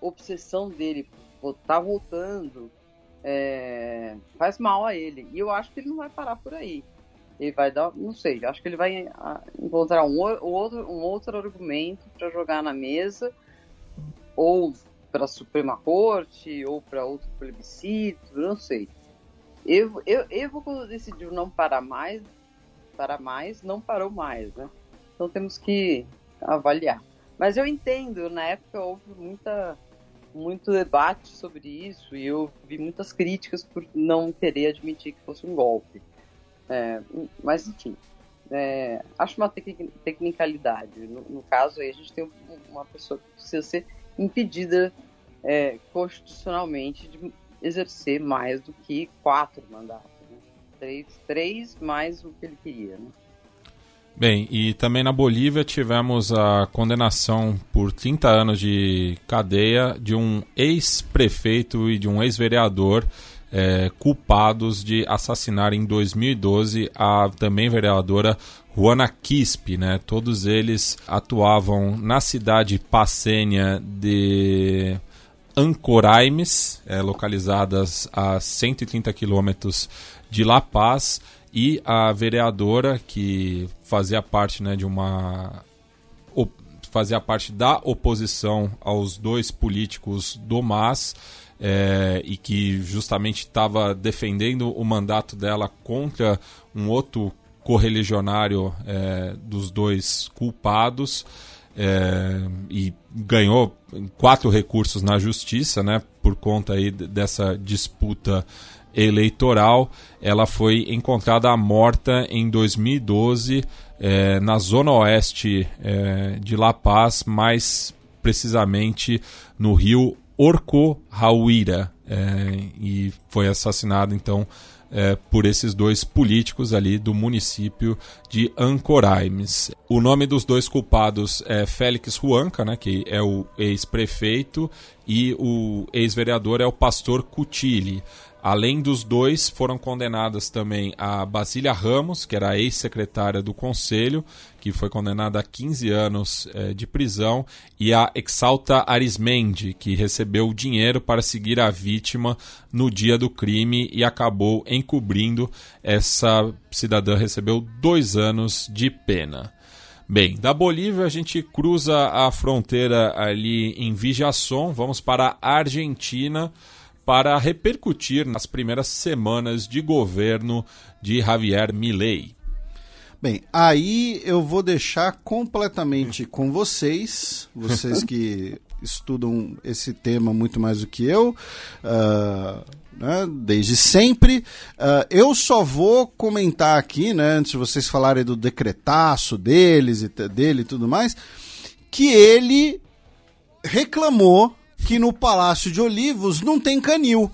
D: obsessão dele por tá voltando é, faz mal a ele. E eu acho que ele não vai parar por aí ele vai dar, não sei, acho que ele vai ah, encontrar um outro, um outro argumento para jogar na mesa, ou para a Suprema Corte, ou para outro plebiscito, não sei. Eu, eu, Evo, quando decidiu não parar mais, parar mais, não parou mais, né? Então temos que avaliar. Mas eu entendo, na época houve muita muito debate sobre isso e eu vi muitas críticas por não querer admitir que fosse um golpe. É, mas, enfim, é, acho uma tecnicalidade. No, no, caso aí, a gente tem uma pessoa que precisa ser impedida é, constitucionalmente de exercer mais do que quatro mandatos. Né? Três, três mais o que ele queria. Né?
B: Bem, e também na Bolívia tivemos a condenação por 30 anos de cadeia de um ex-prefeito e de um ex-vereador é, culpados de assassinar em 2012 a também vereadora Juana Quispe. Né? Todos eles atuavam na cidade passênia de Ancoraimes, é, localizadas a 130 quilômetros de La Paz e a vereadora que fazia parte né, de uma fazia parte da oposição aos dois políticos do MAS é, e que justamente estava defendendo o mandato dela contra um outro correligionário é, dos dois culpados é, e ganhou quatro recursos na justiça né, por conta aí dessa disputa eleitoral. Ela foi encontrada morta em 2012 é, na zona oeste é, de La Paz, mais precisamente no rio Orco Rauira, é, e foi assassinada então é, por esses dois políticos ali do município de Ancoraimes. O nome dos dois culpados é Félix Huanca, né, que é o ex-prefeito, e o ex-vereador é o pastor Cutili. Além dos dois, foram condenadas também a Basília Ramos, que era ex-secretária do Conselho, que foi condenada a 15 anos eh, de prisão, e a Exalta Arismendi, que recebeu dinheiro para seguir a vítima no dia do crime e acabou encobrindo. Essa cidadã recebeu dois anos de pena. Bem, da Bolívia a gente cruza a fronteira ali em Vijaçon, vamos para a Argentina para repercutir nas primeiras semanas de governo de Javier Milei.
A: Bem, aí eu vou deixar completamente com vocês, vocês que estudam esse tema muito mais do que eu, uh, né, desde sempre. Uh, eu só vou comentar aqui, né, antes de vocês falarem do decretaço deles e dele e tudo mais, que ele reclamou que no Palácio de Olivos não tem canil.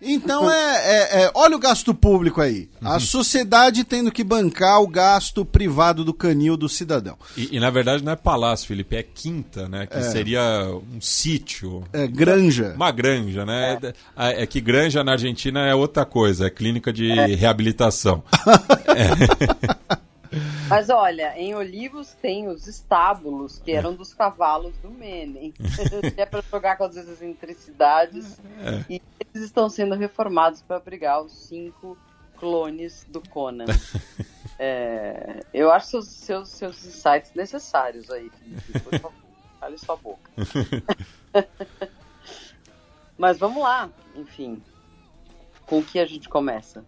A: Então é, é, é, olha o gasto público aí. A uhum. sociedade tendo que bancar o gasto privado do canil do cidadão.
B: E, e na verdade não é palácio, Felipe, é quinta, né? Que é. seria um sítio.
A: É granja.
B: Uma granja, né? É. é. que granja na Argentina é outra coisa, é clínica de é. reabilitação.
D: é. Mas olha, em Olivos tem os estábulos que eram dos cavalos do Menem. que é para jogar com as excentricidades. É. E eles estão sendo reformados para abrigar os cinco clones do Conan. É, eu acho seus, seus, seus insights necessários aí, Por favor, cale sua boca. Mas vamos lá, enfim. Com o que a gente começa?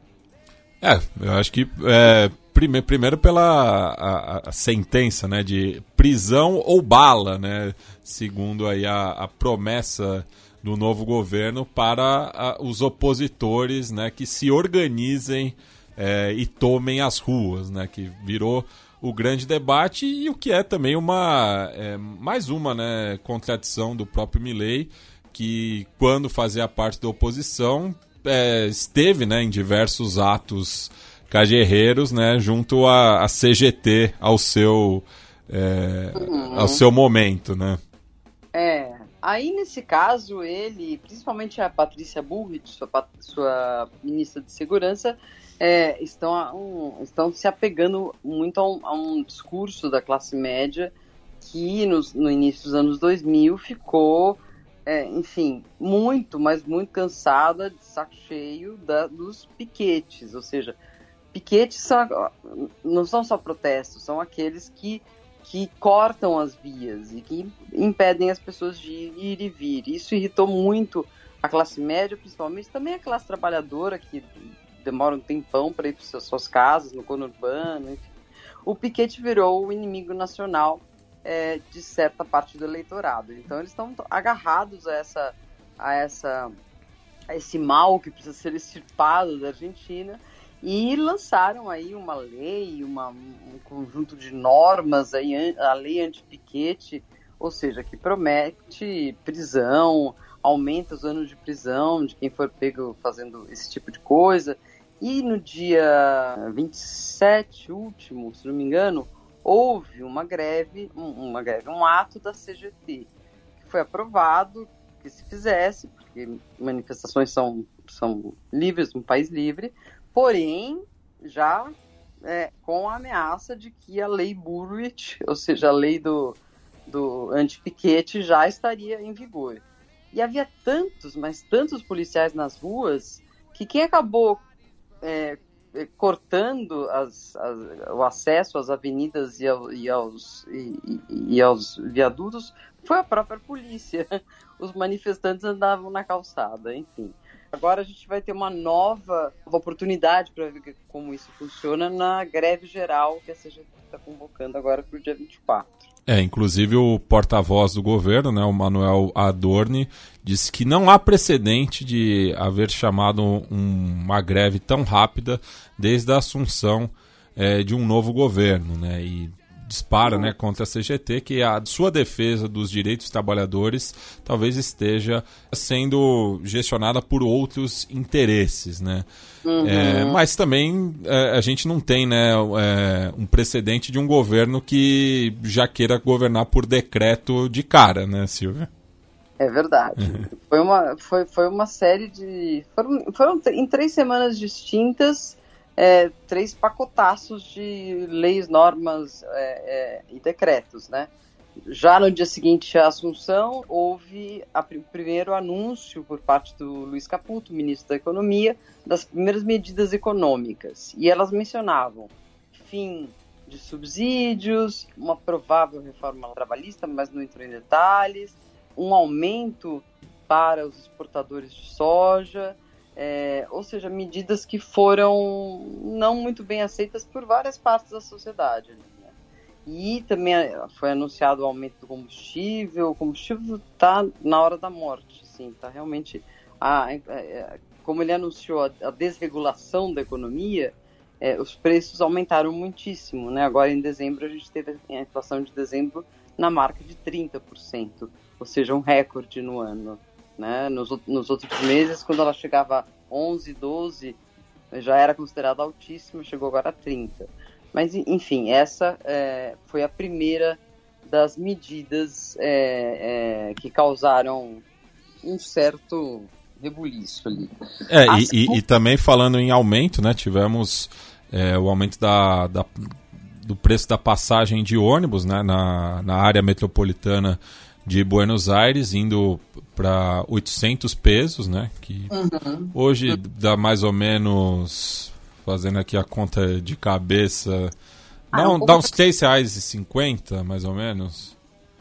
B: É, eu acho que é, prime, primeiro pela a, a sentença né, de prisão ou bala, né, segundo aí a, a promessa do novo governo para os opositores né, que se organizem é, e tomem as ruas, né, que virou o grande debate e o que é também uma é, mais uma né, contradição do próprio Milley que quando fazia parte da oposição é, esteve né, em diversos atos cajerreiros, né, junto à, CGT ao seu, é, uhum. ao seu momento, né?
D: É, aí nesse caso ele, principalmente a Patrícia Bullrich, sua, sua ministra de Segurança, é, estão, um, estão se apegando muito a um, a um, discurso da classe média que nos, no início dos anos 2000 ficou é, enfim, muito, mas muito cansada, de saco cheio da, dos piquetes. Ou seja, piquetes são, não são só protestos, são aqueles que, que cortam as vias e que impedem as pessoas de ir e vir. Isso irritou muito a classe média, principalmente, também a classe trabalhadora, que demora um tempão para ir para suas casas, no conurbano, enfim. O piquete virou o inimigo nacional é, de certa parte do eleitorado. Então eles estão agarrados a essa, a essa, a esse mal que precisa ser extirpado da Argentina e lançaram aí uma lei, uma, um conjunto de normas, aí, a lei anti-piquete, ou seja, que promete prisão, aumenta os anos de prisão de quem for pego fazendo esse tipo de coisa. E no dia 27 último, se não me engano, houve uma greve, uma greve, um ato da CGT, que foi aprovado que se fizesse, porque manifestações são, são livres, um país livre, porém já é, com a ameaça de que a lei Burwich, ou seja, a lei do, do anti-piquete, já estaria em vigor. E havia tantos, mas tantos policiais nas ruas, que quem acabou é, cortando as, as, o acesso às avenidas e, ao, e, aos, e, e, aos viadutos foi a própria polícia. Os manifestantes andavam na calçada, enfim. Agora a gente vai ter uma nova oportunidade para ver como isso funciona na greve geral que a CGT está convocando agora para o dia 24.
B: É, inclusive o porta-voz do governo, né, o Manuel Adorni, disse que não há precedente de haver chamado um, uma greve tão rápida desde a assunção é, de um novo governo, né, e dispara né, contra a CGT, que a sua defesa dos direitos dos trabalhadores talvez esteja sendo gestionada por outros interesses. Né? Uhum. É, mas também é, a gente não tem né, é, um precedente de um governo que já queira governar por decreto de cara, né, Silvia?
D: É verdade. Uhum. Foi, uma, foi, foi uma série de. Foram, foram em três semanas distintas é, três pacotaços de leis, normas é, é, e decretos, né? Já no dia seguinte à Assunção, houve o primeiro anúncio por parte do Luiz Caputo, ministro da Economia, das primeiras medidas econômicas. E elas mencionavam fim de subsídios, uma provável reforma trabalhista, mas não entrou em detalhes, um aumento para os exportadores de soja, é, ou seja, medidas que foram não muito bem aceitas por várias partes da sociedade. Né? E também foi anunciado o aumento do combustível. O combustível está na hora da morte, sim, está realmente. A, a, como ele anunciou a, a desregulação da economia, é, os preços aumentaram muitíssimo. Né? Agora, em dezembro, a gente teve a inflação de dezembro na marca de 30%, ou seja, um recorde no ano. Né? Nos, nos outros meses, quando ela chegava a 11, 12, já era considerada altíssima, chegou agora a 30. Mas, enfim, essa é, foi a primeira das medidas é, é, que causaram um certo rebuliço ali.
B: É, e, e, e, também falando em aumento, né, tivemos é, o aumento da, da, do preço da passagem de ônibus né, na, na área metropolitana de Buenos Aires indo para 800 pesos, né? Que uhum. hoje dá mais ou menos, fazendo aqui a conta de cabeça, ah, dá, um, dá uns 3 reais e 50, mais ou menos.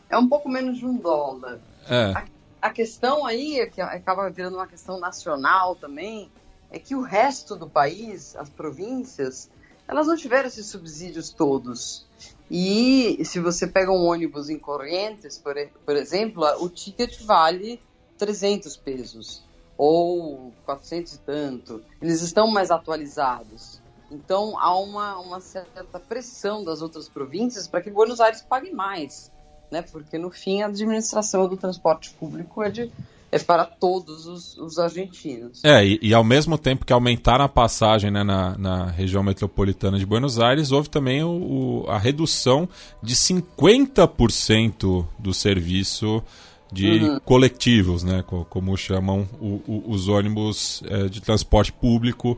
D: É um pouco menos de um dólar.
B: É.
D: A, a questão aí, é que acaba virando uma questão nacional também, é que o resto do país, as províncias, elas não tiveram esses subsídios todos. E se você pega um ônibus em Corrientes, por, por exemplo, o ticket vale 300 pesos ou 400 e tanto. Eles estão mais atualizados. Então há uma, uma certa pressão das outras províncias para que Buenos Aires pague mais, né? Porque no fim a administração do transporte público é de é para todos os, os argentinos.
B: É, e, e, ao mesmo tempo que aumentaram a passagem né, na, na, região metropolitana de Buenos Aires, houve também o, o, a redução de 50% do serviço de uhum. coletivos, né, como chamam o, os ônibus é, de transporte público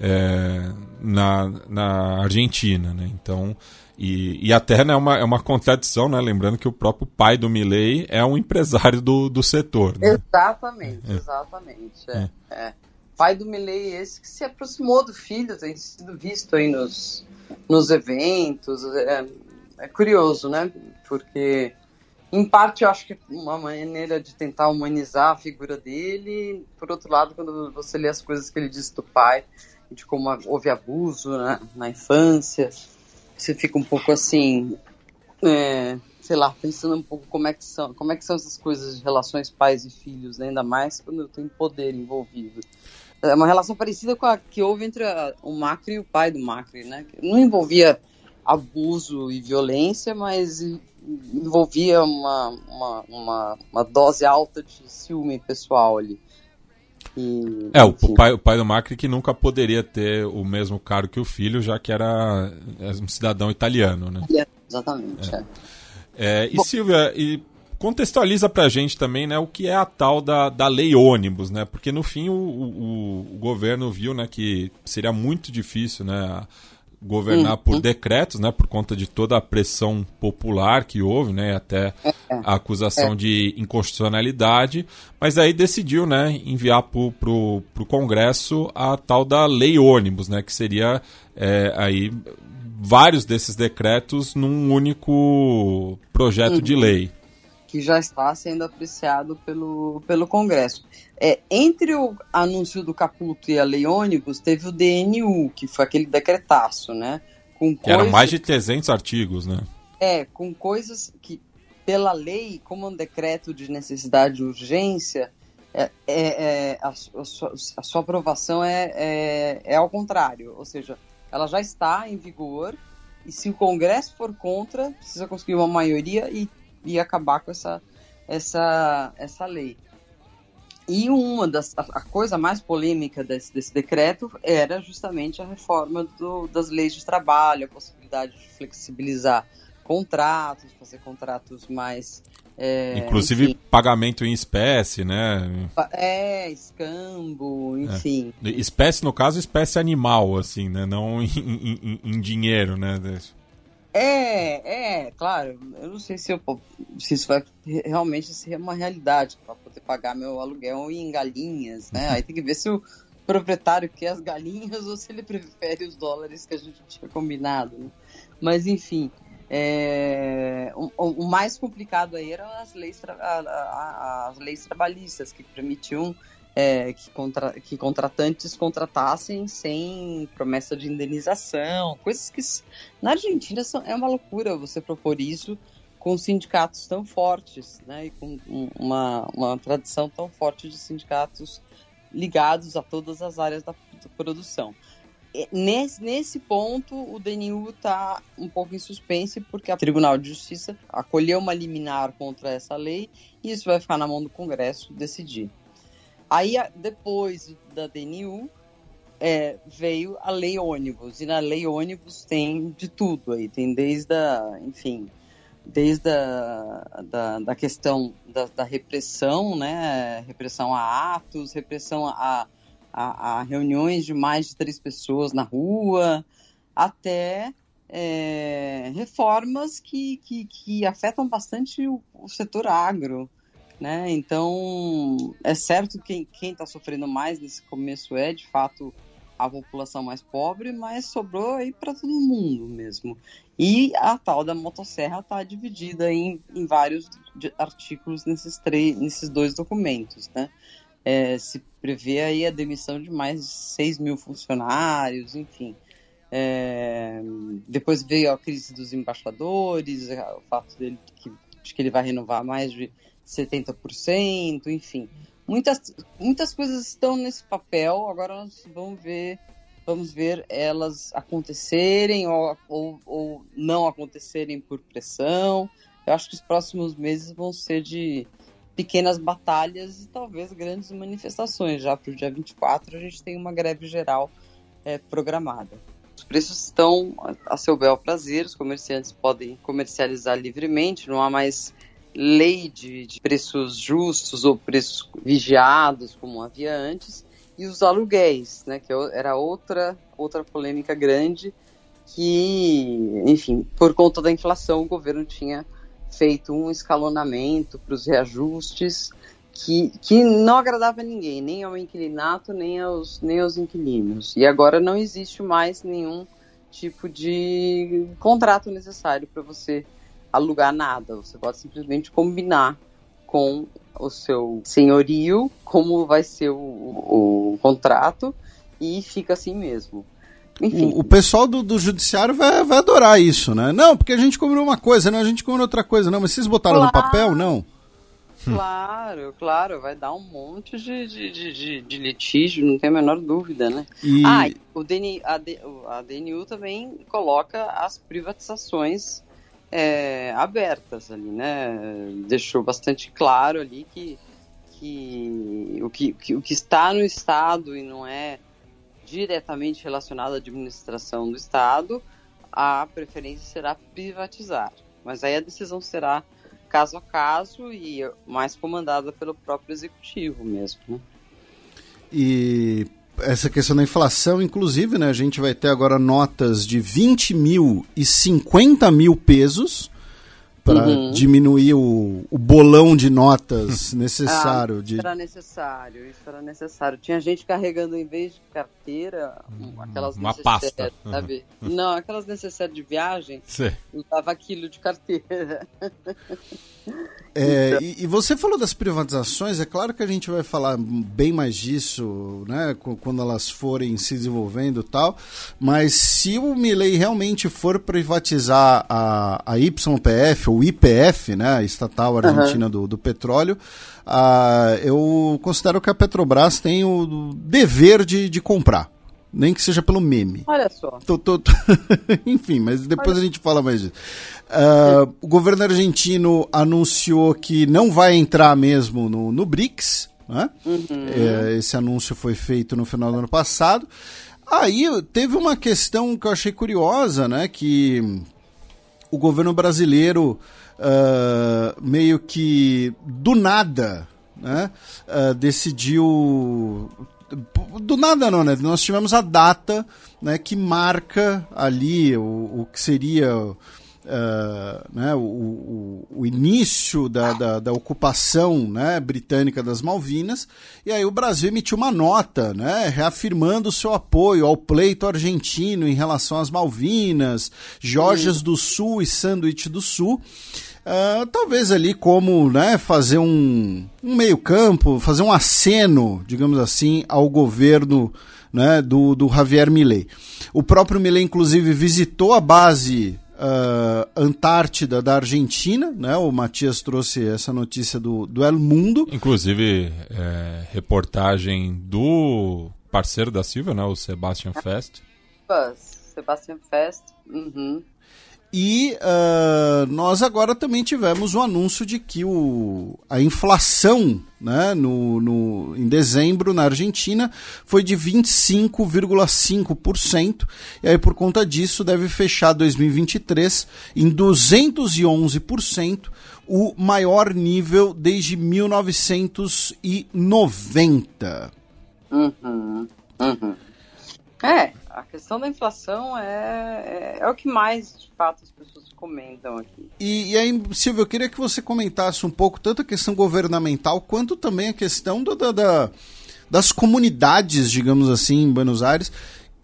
B: é, na, na Argentina. Né? Então, e, e até né, é, uma, é uma contradição, né? Lembrando que o próprio pai do Milley é um empresário do, do setor. Né?
D: Exatamente, é. exatamente. É. é. Pai do Milley esse que se aproximou do filho, tem sido visto aí nos, nos eventos. É, é curioso, né? Porque, em parte, eu acho que é uma maneira de tentar humanizar a figura dele. Por outro lado, quando você lê as coisas que ele disse do pai, de como houve abuso né, na infância, você fica um pouco assim. É, sei lá, pensando um pouco como é que são, como é que são essas coisas de relações pais e filhos, né? ainda mais quando tem poder envolvido. É uma relação parecida com a que houve entre a, o Macri e o pai do Macri, né? Não envolvia abuso e violência, mas envolvia uma, uma, uma, uma dose alta de ciúme pessoal ali.
B: E, é, o pai, o pai do Macri que nunca poderia ter o mesmo cargo que o filho, já que era um cidadão italiano, né?
D: É, exatamente. É.
B: É, e Bom, Silvia, e contextualiza pra gente também né, o que é a tal da, da lei ônibus, né? Porque no fim o, o, o governo viu né, que seria muito difícil né, governar por decretos, né, por conta de toda a pressão popular que houve, né, até é, é. a acusação é. de inconstitucionalidade, mas aí decidiu, né, enviar para o Congresso a tal da lei ônibus, né, que seria é, aí vários desses decretos num único projeto uhum. de lei.
D: Que já está sendo apreciado pelo, pelo Congresso. É, entre o anúncio do Caputo e a lei ônibus, teve o DNU, que foi aquele decretaço, né?
B: Com que eram mais de 300 artigos, né?
D: É, com coisas que, pela lei, como um decreto de necessidade e urgência, é, é, é a, a, sua, a, sua, aprovação é, é, é ao contrário, ou seja, ela já está em vigor e se o Congresso for contra, precisa conseguir uma maioria e, e acabar com essa, essa, essa lei. E uma das a, coisa mais polêmica desse, desse decreto era justamente a reforma do, das leis de trabalho, a possibilidade de flexibilizar contratos, fazer contratos mais
B: é, Inclusive enfim. pagamento em espécie, né?
D: É, escambo, enfim.
B: É. Espécie, no caso, espécie animal, assim, né? Não em, em, em dinheiro, né?
D: É, é, claro. Eu não sei se, eu, se isso vai realmente ser uma realidade para poder pagar meu aluguel em galinhas, né? Aí tem que ver se o proprietário quer as galinhas ou se ele prefere os dólares que a gente tinha combinado, né? Mas enfim, é, o, o, mais complicado aí eram as leis, as leis trabalhistas que permitiam é, que, contra, que contratantes contratassem sem promessa de indenização, coisas que na Argentina são, é uma loucura você propor isso com sindicatos tão fortes, né, e com uma, uma tradição tão forte de sindicatos ligados a todas as áreas da, da produção. Nesse, nesse ponto, o DNU está um pouco em suspense, porque o Tribunal de Justiça acolheu uma liminar contra essa lei e isso vai ficar na mão do Congresso decidir. Aí, depois da DNU, é, veio a lei ônibus, e na lei ônibus tem de tudo aí, tem desde a, enfim, desde a da, da questão da, da repressão, né, repressão a atos, repressão a a, a reuniões de mais de três pessoas na rua, até é, reformas que, que, que, afetam bastante o, o, setor agro. Né? Então, é certo que quem está sofrendo mais nesse começo é, de fato, a população mais pobre, mas sobrou aí para todo mundo mesmo. E a tal da motosserra está dividida em, em vários artigos nesses, três, nesses dois documentos. Né? É, se prevê aí a demissão de mais de 6 mil funcionários, enfim. É, depois veio a crise dos embaixadores, o fato dele que, de que ele vai renovar mais de 70%, enfim. Muitas, muitas coisas estão nesse papel, agora nós vamos ver, vamos ver elas acontecerem ou, ou, ou não acontecerem por pressão. Eu acho que os próximos meses vão ser de pequenas batalhas e talvez grandes manifestações. Já para o dia 24 a gente tem uma greve geral é, programada. Os preços estão a seu bel prazer, os comerciantes podem comercializar livremente, não há mais lei de, de preços justos ou preços vigiados como havia antes, e os aluguéis, né, que era outra, outra polêmica grande que, enfim, por conta da inflação o governo tinha feito um escalonamento para os reajustes que, que não agradava a ninguém, nem ao inquilinato, nem aos, nem aos inquilinos. E agora não existe mais nenhum tipo de contrato necessário para você alugar nada. Você pode simplesmente combinar com o seu senhorio como vai ser o, o contrato e fica assim mesmo. Enfim.
A: O, o pessoal do, do judiciário vai, vai adorar isso, né? Não, porque a gente combinou uma coisa, não, a gente combinou outra coisa, não, mas vocês botaram no
D: Claro.
A: papel? Não.
D: Claro, claro, vai dar um monte de, de, de, de- litígio, não tem a menor dúvida, né?
A: E,
D: Ah, o DNI, a, D- a DNU também coloca as privatizações é, abertas ali, né? Deixou bastante claro ali que, que, o que, que o que está no Estado e não é diretamente relacionado à administração do Estado, a preferência será privatizar. Mas aí a decisão será caso a caso e mais comandada pelo próprio executivo mesmo. Né?
A: E essa questão da inflação, inclusive, né, a gente vai ter agora notas de 20 mil e 50 mil pesos para
D: Uhum.
A: diminuir o, o bolão de notas necessário.
D: Ah,
A: de,
D: Isso era necessário, isso era necessário. Tinha gente carregando, em vez de carteira, aquelas
B: uma pasta.
D: sabe? Não, aquelas necessárias de viagem,
B: Cê-
D: usava aquilo de carteira.
A: É, e, e você falou das privatizações, é claro que a gente vai falar bem mais disso, né, quando elas forem se desenvolvendo e tal, mas se o Milley realmente for privatizar a, a YPF, ou IPF, né, a estatal argentina do, do petróleo, ah, eu considero que a Petrobras tem o dever de, de comprar, nem que seja pelo meme.
D: Olha só.
A: Tô- tô- tô- Enfim, mas depois a gente fala mais disso. Ah, o governo argentino anunciou que não vai entrar mesmo no, no BRICS. Né? É, esse anúncio foi feito no final do ano passado. Aí teve uma questão que eu achei curiosa, né? Que o governo brasileiro ah, meio que do nada né, ah, decidiu. Do nada não, né? Nós tivemos a data né, que marca ali o, o que seria ah, né, o, o, o início da, da, da ocupação né, britânica das Malvinas, e aí o Brasil emitiu uma nota né, reafirmando o seu apoio ao pleito argentino em relação às Malvinas, Geórgias do Sul e Sandwich do Sul. Ah, talvez ali como né, fazer um, um meio-campo, fazer um aceno, digamos assim, ao governo né, do, do Javier Milei. O próprio Milei, inclusive, visitou a base ah, Antártida da Argentina, né? O Matias trouxe essa notícia do, do El Mundo.
B: Inclusive, é, reportagem do parceiro da Silvia, né, o Sebastian Fest.
D: Sebastian Fest. Uhum.
A: E ah, nós agora também tivemos o anúncio de que o, a inflação né, no, no, em dezembro na Argentina foi de 25,5%. E aí, por conta disso, deve fechar 2023 em 211%, o maior nível desde 1990.
D: Uhum. Uhum. É, a questão da inflação é, é, é o que mais, de fato, as pessoas comentam aqui.
A: E, e aí, Silvio, eu queria que você comentasse um pouco tanto a questão governamental quanto também a questão do- da, da- das comunidades, digamos assim, em Buenos Aires,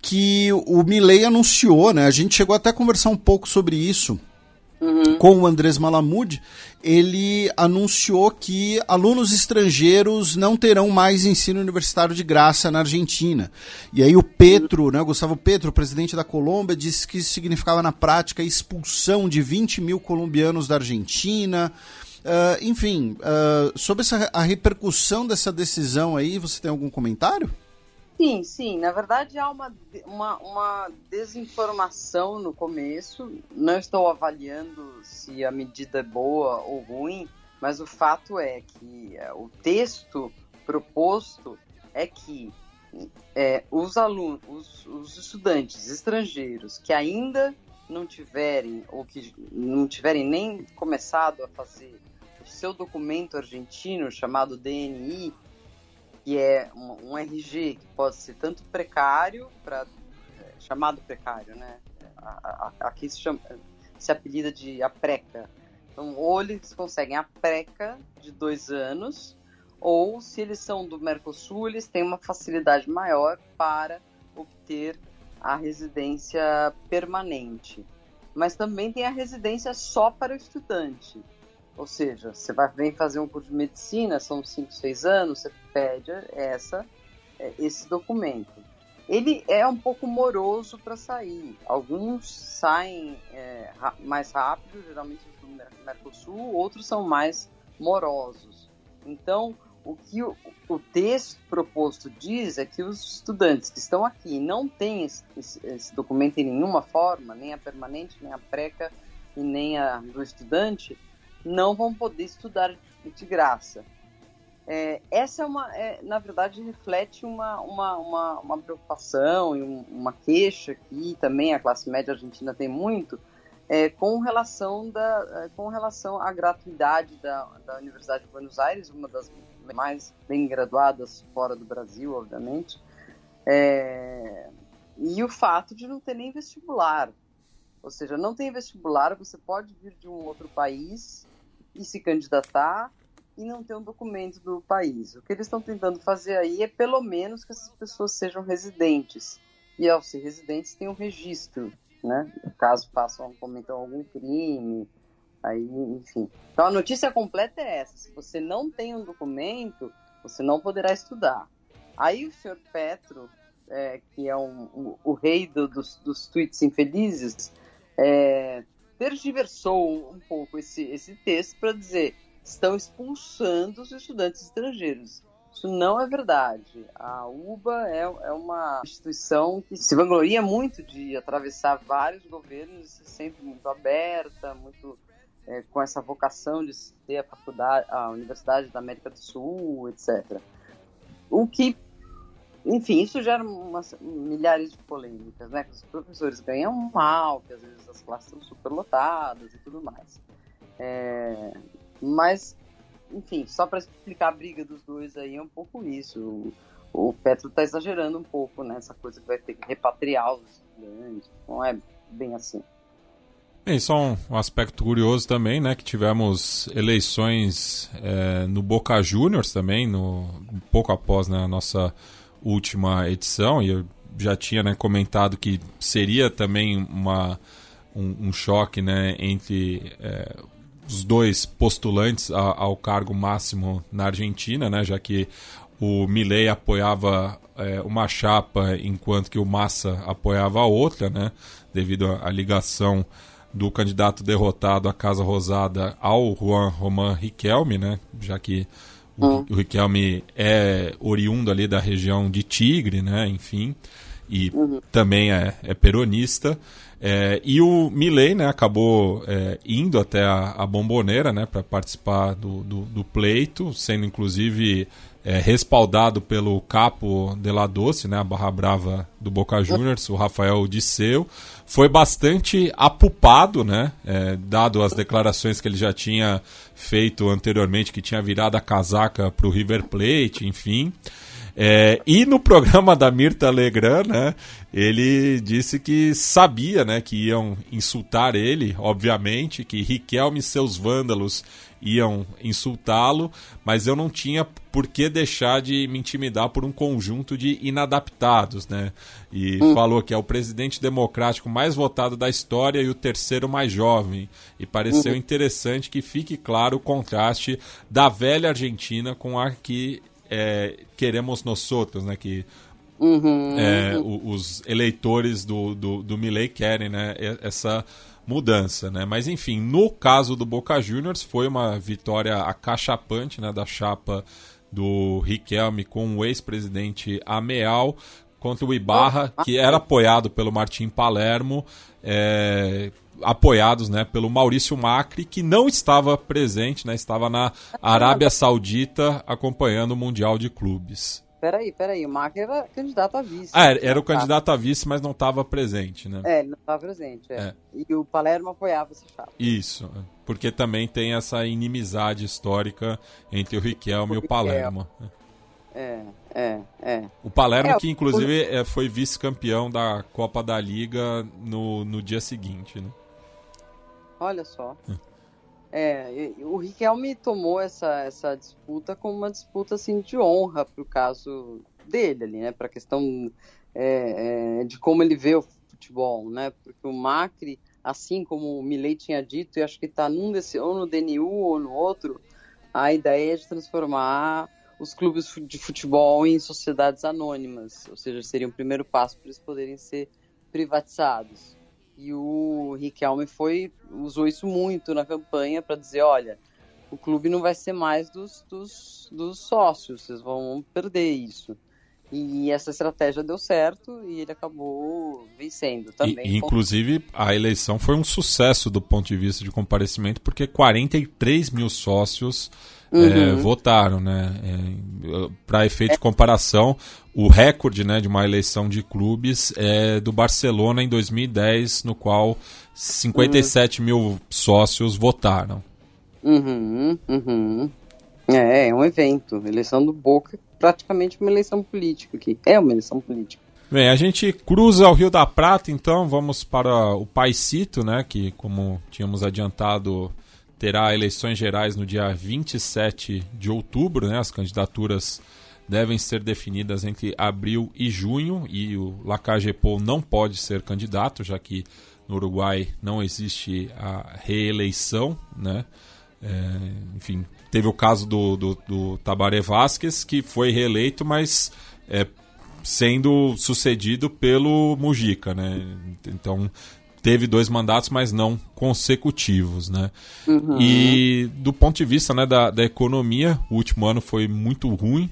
A: que o Milley anunciou, né? A gente chegou até a conversar um pouco sobre isso com o Andrés Malamud. Ele anunciou que alunos estrangeiros não terão mais ensino universitário de graça na Argentina. E aí o Petro, né, Gustavo Petro, presidente da Colômbia, disse que isso significava na prática expulsão de 20 mil colombianos da Argentina. Ah, enfim, ah, sobre essa, a repercussão dessa decisão aí, você tem algum comentário?
D: Sim, sim. Na verdade, há uma, uma, uma desinformação no começo. Não estou avaliando se a medida é boa ou ruim, mas o fato é que é, o texto proposto é que é, os alunos, os, os estudantes estrangeiros que ainda não tiverem ou que não tiverem nem começado a fazer o seu documento argentino chamado DNI, que é um, um RG que pode ser tanto precário, pra, é, chamado precário, né? A- a- Aqui se, chama, se apelida de apreca. Então, ou eles conseguem a preca de dois anos, ou se eles são do Mercosul, eles têm uma facilidade maior para obter a residência permanente. Mas também tem a residência só para o estudante. Ou seja, você vai vem fazer um curso de medicina, são 5, 6 anos, você pede essa, é, esse documento. ele é um pouco moroso para sair. Alguns saem é, mais rápido, geralmente do Mercosul, outros são mais morosos. Então, o que o, o, texto proposto diz é que os estudantes que estão aqui não têm esse, esse, esse documento em nenhuma forma, nem a permanente, nem a preca e nem a do estudante, não vão poder estudar de graça. É, essa é uma, é, na verdade, reflete uma, uma, uma, uma preocupação e um, uma queixa que também a classe média argentina tem muito é, com relação da, é, com relação à gratuidade da, da Universidade de Buenos Aires, uma das mais bem graduadas fora do Brasil, obviamente, é, e o fato de não ter nem vestibular, ou seja, não tem vestibular, você pode vir de um outro país e se candidatar e não ter um documento do país. O que eles estão tentando fazer aí é pelo menos que essas pessoas sejam residentes. E ao ser residentes tem um registro, né? Caso façam, cometam algum crime, aí, enfim. Então a notícia completa é essa. Se você não tem um documento, você não poderá estudar. Aí o senhor Petro, é, que é um, um, o rei do, dos, dos tweets infelizes, é, tergiversou um pouco esse, esse texto para dizer estão expulsando os estudantes estrangeiros. Isso não é verdade. A UBA é, é uma instituição que se vangloria muito de atravessar vários governos, sempre muito aberta, muito é, com essa vocação de ser a faculdade, a Universidade da América do Sul, etc. O que, enfim, isso gera umas, milhares de polêmicas, né? Que os professores ganham mal, que às vezes as classes estão superlotadas e tudo mais. É, mas, enfim, só para explicar a briga dos dois aí é um pouco isso. O, o Petro está exagerando um pouco nessa né? coisa que vai ter que repatriar os estudantes. Não é bem assim.
B: E só um, aspecto curioso também, né, que tivemos eleições é, no Boca Juniors também, no, um pouco após né, a nossa última edição, e eu já tinha né, comentado que seria também uma, um, um choque né, entre é, os dois postulantes a, ao cargo máximo na Argentina, né, já que o Milley apoiava é, uma chapa enquanto que o Massa apoiava a outra, né, devido à ligação do candidato derrotado à Casa Rosada ao Juan Román Riquelme, né, já que o, uhum. o Riquelme é oriundo ali da região de Tigre, né, enfim, e uhum. também é, é peronista. É, e o Milley né, acabou é, indo até a, a Bomboneira né, para participar do, do, do, pleito, sendo inclusive é, respaldado pelo capo de la Doce, né, a barra brava do Boca Juniors, o Rafael Disseu. Foi bastante apupado, né, é, dado as declarações que ele já tinha feito anteriormente, que tinha virado a casaca para o River Plate, enfim. É, e no programa da Mirta Legrand, né, ele disse que sabia né, que iam insultar ele, obviamente, que Riquelme e seus vândalos iam insultá-lo, mas eu não tinha por que deixar de me intimidar por um conjunto de inadaptados, né? E hum. falou que é o presidente democrático mais votado da história e o terceiro mais jovem. E pareceu uhum. interessante que fique claro o contraste da velha Argentina com a que é, queremos nós outros, né? Que uhum, é, uhum. os eleitores do, do, do Milley querem, né? Essa mudança, né? Mas enfim, no caso do Boca Juniors foi uma vitória acachapante, né? Da chapa do Riquelme com o ex-presidente Ameal contra o Ibarra, que era apoiado pelo Martim Palermo. É, apoiados né, pelo Maurício Macri, que não estava presente, né, estava na Arábia Saudita acompanhando o Mundial de Clubes.
D: Peraí, peraí, o Macri era candidato a vice.
B: Ah, era, era o candidato a vice, mas não estava presente, né?
D: É, ele não estava presente, é. é. E o Palermo apoiava esse chapa.
B: Isso, porque também tem essa inimizade histórica entre o Riquelme o e o Palermo.
D: É, é, é.
B: O Palermo, é, que inclusive o... É, foi vice-campeão da Copa da Liga no, no dia seguinte, né?
D: Olha só. É, o Riquelme tomou essa, essa disputa como uma disputa assim, de honra para o caso dele ali, né? Para a questão é, é, de como ele vê o futebol, né? Porque o Macri, assim como o Milei tinha dito, e acho que está num desse, ou no DNU ou no outro, a ideia é de transformar os clubes de futebol em sociedades anônimas, ou seja, seria o primeiro passo para eles poderem ser privatizados. E o Riquelme foi usou isso muito na campanha para dizer, olha, o clube não vai ser mais dos, dos, dos sócios, vocês vão perder isso. E essa estratégia deu certo e ele acabou vencendo também.
B: E, inclusive, a eleição foi um sucesso do ponto de vista de comparecimento, porque 43 mil sócios uhum. é, votaram, né? É, Para efeito é. de comparação, o recorde né, de uma eleição de clubes é do Barcelona em 2010, no qual 57 uhum. mil sócios votaram.
D: Uhum, uhum. É, é um evento. Eleição do Boca, praticamente uma eleição política aqui. É uma eleição política.
B: Bem, a gente cruza o Rio da Prata, então vamos para o Paisito, né, que como tínhamos adiantado, terá eleições gerais no dia 27 de outubro, né? As candidaturas devem ser definidas entre abril e junho e o Lacagepol não pode ser candidato, já que no Uruguai não existe a reeleição, né? É, enfim, teve o caso do, do, do Tabaré Vázquez, que foi reeleito, mas é, sendo sucedido pelo Mujica, né? Então teve dois mandatos, mas não consecutivos, né? Uhum. E do ponto de vista né, da, da economia, o último ano foi muito ruim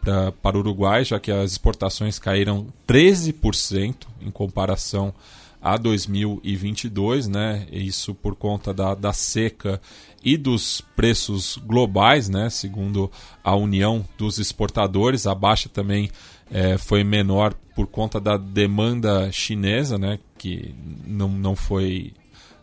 B: pra, para o Uruguai, já que as exportações caíram 13% em comparação a 2022, né? Isso por conta da, da seca e dos preços globais, né? Segundo a União dos Exportadores, a baixa também é, foi menor por conta da demanda chinesa, né? Que não, não foi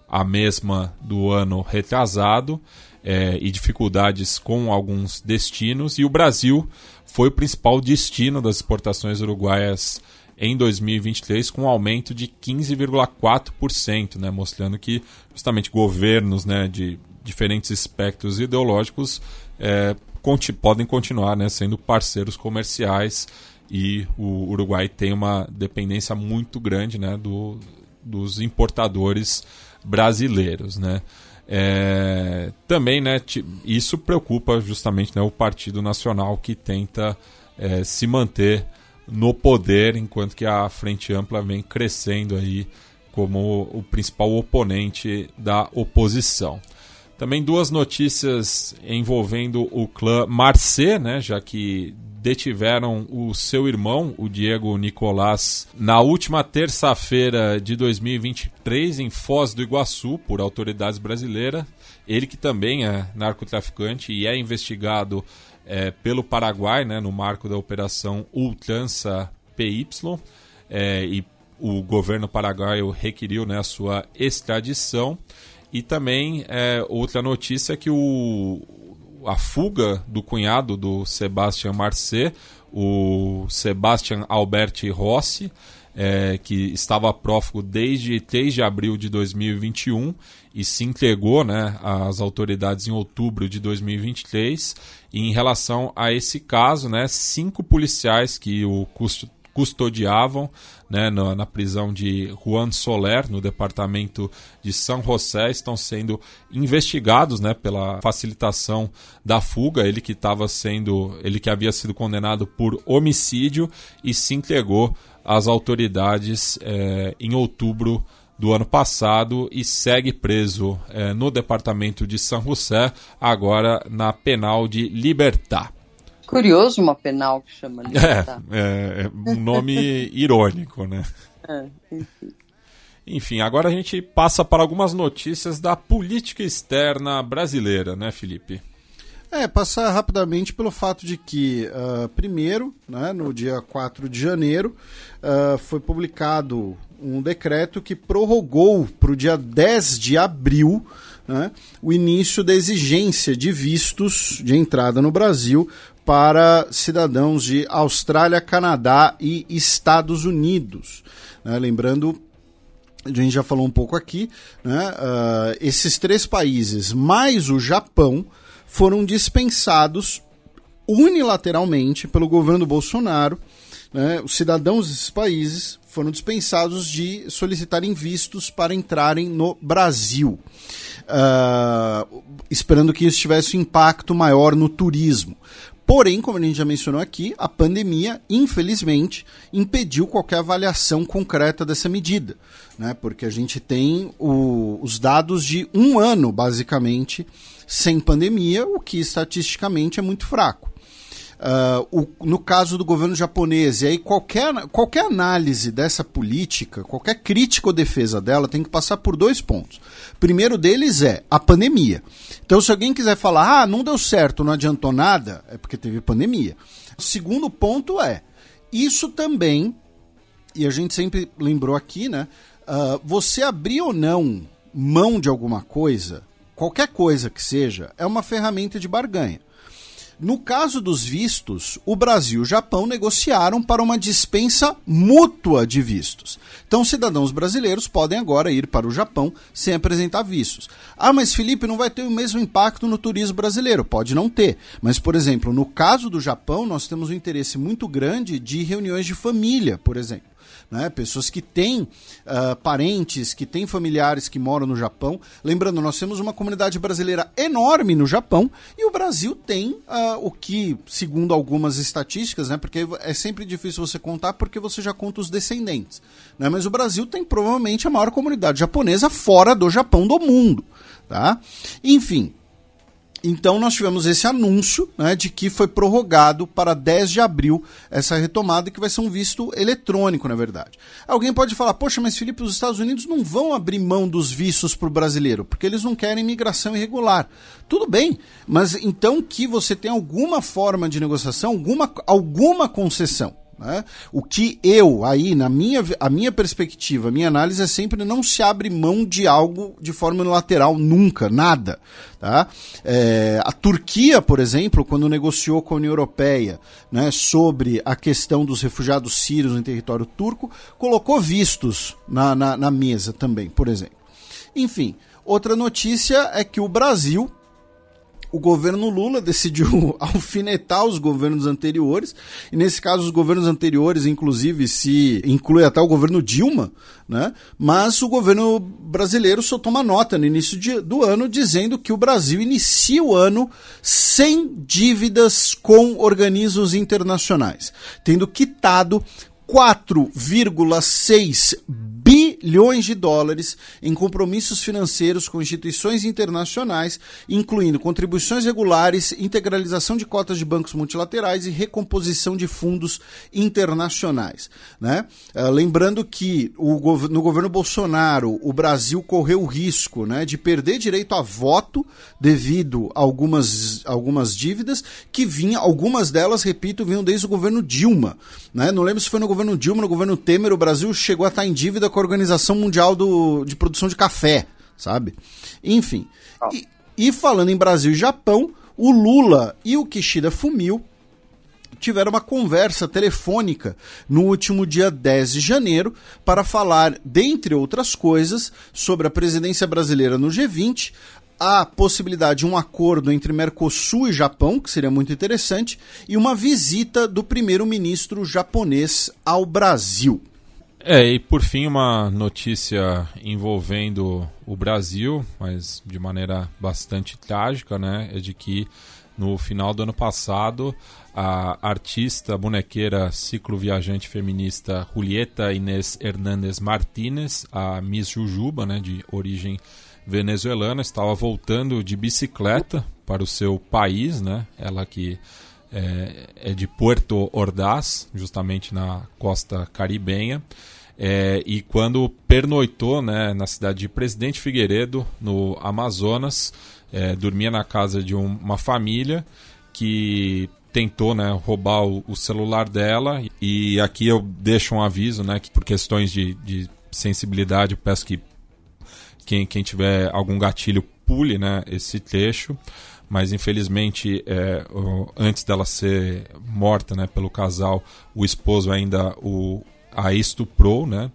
B: a mesma do ano retrasado é, e dificuldades com alguns destinos. E o Brasil foi o principal destino das exportações uruguaias em 2023 com um aumento de 15,4%, né, mostrando que justamente governos né, de diferentes espectros ideológicos é, conti podem continuar né, sendo parceiros comerciais e o Uruguai tem uma dependência muito grande né, do, dos importadores brasileiros. Né. É, também né, isso preocupa justamente né, o Partido Nacional que tenta é, se manter no poder, enquanto que a Frente Ampla vem crescendo aí como o principal oponente da oposição. Também duas notícias envolvendo o clã Marcé, né, já que detiveram o seu irmão, o Diego Nicolás, na última terça-feira de 2023 em Foz do Iguaçu por autoridades brasileiras. Ele que também é narcotraficante e é investigado é, pelo Paraguai, né, no marco da Operação Ultrança PY, é, e o governo paraguaio requeriu né, a sua extradição. E também é, outra notícia é que o, a fuga do cunhado do Sebastian Marcet, o Sebastian Alberti Rossi, é, que estava prófugo desde 3 de abril de 2021 e se entregou né, às autoridades em outubro de 2023. E em relação a esse caso, né, cinco policiais que o custodiavam né, na, na, prisão de Juan Soler, no departamento de São José, estão sendo investigados né, pela facilitação da fuga. Ele que estava sendo. ele que havia sido condenado por homicídio e se entregou às autoridades é, em outubro do ano passado e segue preso é, no departamento de São José, agora na penal de Libertar.
D: Curioso uma penal que chama
B: Libertar. É, é, é um nome irônico, né? É, enfim. Enfim, agora a gente passa para algumas notícias da política externa brasileira, né, Felipe?
A: É, passar rapidamente pelo fato de que, uh, primeiro, né, no dia 4 de janeiro, uh, foi publicado um decreto que prorrogou para o dia 10 de abril né, o início da exigência de vistos de entrada no Brasil para cidadãos de Austrália, Canadá e Estados Unidos. Né, lembrando a gente já falou um pouco aqui, né, uh, esses três países, mais o Japão, foram dispensados unilateralmente pelo governo Bolsonaro. Né, os cidadãos desses países foram dispensados de solicitarem vistos para entrarem no Brasil, uh, esperando que isso tivesse um impacto maior no turismo. Porém, como a gente já mencionou aqui, a pandemia, infelizmente, impediu qualquer avaliação concreta dessa medida, né? porque a gente tem o, os dados de um ano, basicamente, sem pandemia, o que estatisticamente é muito fraco. Uh, o, no caso do governo japonês, e aí qualquer, qualquer análise dessa política, qualquer crítica ou defesa dela tem que passar por dois pontos. Primeiro deles é a pandemia. Então, se alguém quiser falar, ah, não deu certo, não adiantou nada, é porque teve pandemia. O segundo ponto é, isso também, e a gente sempre lembrou aqui, né? Uh, você abrir ou não mão de alguma coisa, qualquer coisa que seja, é uma ferramenta de barganha. No caso dos vistos, o Brasil e o Japão negociaram para uma dispensa mútua de vistos. Então, cidadãos brasileiros podem agora ir para o Japão sem apresentar vistos. Ah, mas Felipe, não vai ter o mesmo impacto no turismo brasileiro? Pode não ter. Mas, por exemplo, no caso do Japão, nós temos um interesse muito grande de reuniões de família, por exemplo né? pessoas que têm uh, parentes, que têm familiares que moram no Japão. Lembrando, nós temos uma comunidade brasileira enorme no Japão e o Brasil tem uh, o que, segundo algumas estatísticas, né? porque é sempre difícil você contar porque você já conta os descendentes. Né? Mas o Brasil tem provavelmente a maior comunidade japonesa fora do Japão do mundo. Tá? Enfim, então nós tivemos esse anúncio né, de que foi prorrogado para 10 de abril essa retomada, que vai ser um visto eletrônico, na verdade. Alguém pode falar, poxa, mas Felipe, os Estados Unidos não vão abrir mão dos vistos para o brasileiro, porque eles não querem imigração irregular. Tudo bem, mas então que você tem alguma forma de negociação, alguma, alguma concessão. Né? O que eu, aí, na minha, a minha perspectiva, a minha análise é sempre não se abre mão de algo de forma unilateral, nunca, nada. Tá? É, a Turquia, por exemplo, quando negociou com a União Europeia né, sobre a questão dos refugiados sírios no território turco, colocou vistos na, na, na mesa também, por exemplo. Enfim, outra notícia é que o Brasil o governo Lula decidiu alfinetar os governos anteriores, e nesse caso os governos anteriores, inclusive, se inclui até o governo Dilma, né? mas o governo brasileiro soltou uma nota no início de, do ano dizendo que o Brasil inicia o ano sem dívidas com organismos internacionais, tendo quitado 4,6 bilhões de dólares em compromissos financeiros com instituições internacionais, incluindo contribuições regulares, integralização de cotas de bancos multilaterais e recomposição de fundos internacionais. Né? Uh, lembrando que no governo Bolsonaro o Brasil correu o risco né, de perder direito a voto devido a algumas, algumas dívidas que vinham, algumas delas, repito, vinham desde o governo Dilma. Né? Não lembro se foi no governo Dilma, no governo Temer, o Brasil chegou a estar em dívida com a Organização Mundial do, de Produção de Café, sabe? Enfim. Ah. E, e, falando em Brasil e Japão, o Lula e o Kishida Fumio tiveram uma conversa telefônica no último dia 10 de janeiro para falar, dentre outras coisas, sobre a presidência brasileira no G20, a possibilidade de um acordo entre Mercosul e Japão, que seria muito interessante, e uma visita do primeiro-ministro japonês ao Brasil.
B: É, e por fim, uma notícia envolvendo o Brasil, mas de maneira bastante trágica, né? É de que no final do ano passado, a artista bonequeira ciclo-viajante feminista Julieta Inês Hernández Martínez, a Miss Jujuba, né, de origem venezuelana, estava voltando de bicicleta para o seu país, né? Ela que é, é de Puerto Ordaz, justamente na costa caribenha. É, e quando pernoitou né, na cidade de Presidente Figueiredo, no Amazonas, é, dormia na casa de um, uma família que tentou né, roubar o, o, celular dela. E aqui eu deixo um aviso, né, que por questões de, de sensibilidade, peço que quem, quem tiver algum gatilho pule né, esse trecho mas infelizmente é, antes dela ser morta né, pelo casal, o esposo ainda o, a estuprou, né?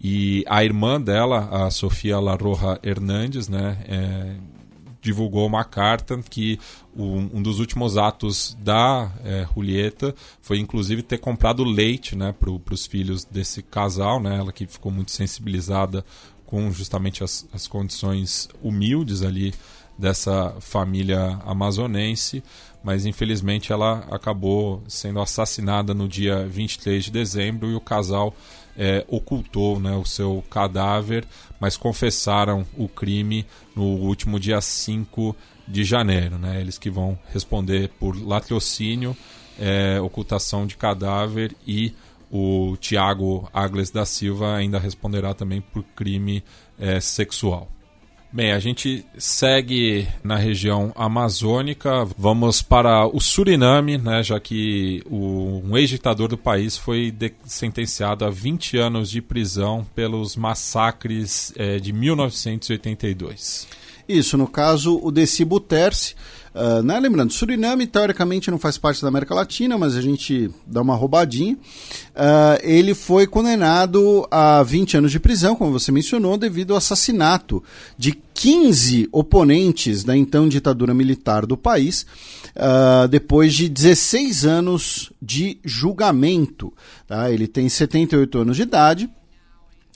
B: E a irmã dela, a Sofia La Roja Hernandes, né, é, divulgou uma carta que um, um dos últimos atos da é, Julieta foi inclusive ter comprado leite né, para os filhos desse casal, né, ela que ficou muito sensibilizada com justamente as, as condições humildes ali dessa família amazonense, mas infelizmente ela acabou sendo assassinada no dia 23 de dezembro e o casal é, ocultou né, o seu cadáver, mas confessaram o crime no último dia 5 de janeiro. Né? Eles que vão responder por latrocínio, é, ocultação de cadáver e o Tiago Agles da Silva ainda responderá também por crime é, sexual. Bem, a gente segue na região amazônica, vamos para o Suriname, né, já que o, um ex-ditador do país foi de, sentenciado a 20 anos de prisão pelos massacres é, de 1982.
A: Isso, no caso, o Desi Buterse, Uh, né? Lembrando, Suriname teoricamente não faz parte da América Latina, mas a gente dá uma roubadinha. Uh, ele foi condenado a 20 anos de prisão, como você mencionou, devido ao assassinato de 15 oponentes da então ditadura militar do país, uh, depois de 16 anos de julgamento. Tá? Ele tem 78 anos de idade.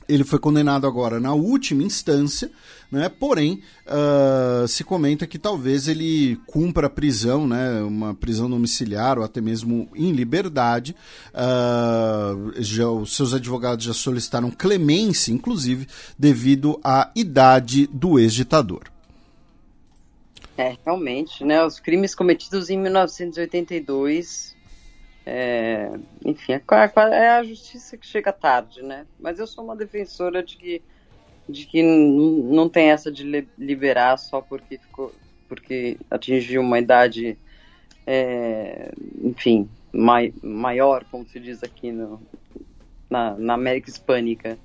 A: Ele foi condenado agora na última instância, né? porém uh, se comenta que talvez ele cumpra a prisão, né? uma prisão domiciliar ou até mesmo em liberdade. Uh, já, os seus advogados já solicitaram clemência, inclusive, devido à idade do ex-ditador.
D: É, realmente, né? Os crimes cometidos em 1982 é, enfim, é, é, a justiça que chega tarde, né? Mas eu sou uma defensora de que, de que não tem essa de liberar só porque ficou, porque atingiu uma idade, é, enfim, mai, maior, como se diz aqui no, na, na América Hispânica.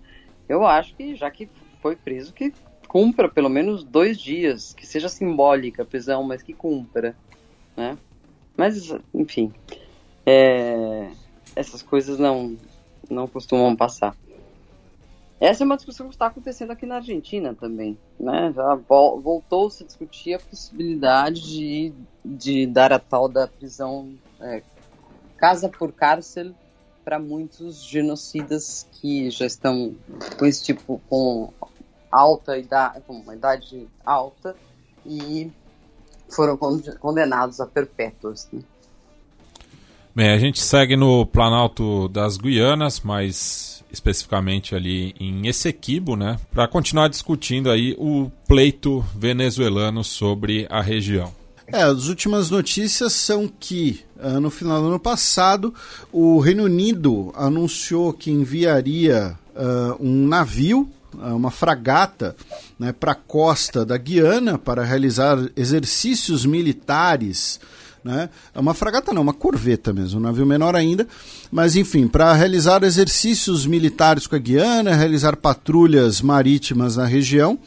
D: Eu acho que já que foi preso, que cumpra pelo menos dois dias, que seja simbólica a prisão, mas que cumpra, né? Mas, enfim, é, essas coisas não, não costumam passar. Essa é uma discussão que está acontecendo aqui na Argentina também. Né? Já voltou-se a discutir a possibilidade de, de dar a tal da prisão é, casa por cárcel para muitos genocidas que já estão com esse tipo, com alta idade, com uma idade alta e foram condenados a perpétuas. Né?
B: Bem, a gente segue no Planalto das Guianas, mais especificamente ali em Essequibo, né, para continuar discutindo aí o pleito venezuelano sobre a região.
A: É, as últimas notícias são que uh, no final do ano passado o Reino Unido anunciou que enviaria uh, um navio, uh, uma fragata, né, para a costa da Guiana para realizar exercícios militares né? É uma fragata não, uma corveta mesmo, um navio menor ainda, mas enfim, para realizar exercícios militares com a Guiana, realizar patrulhas marítimas na região.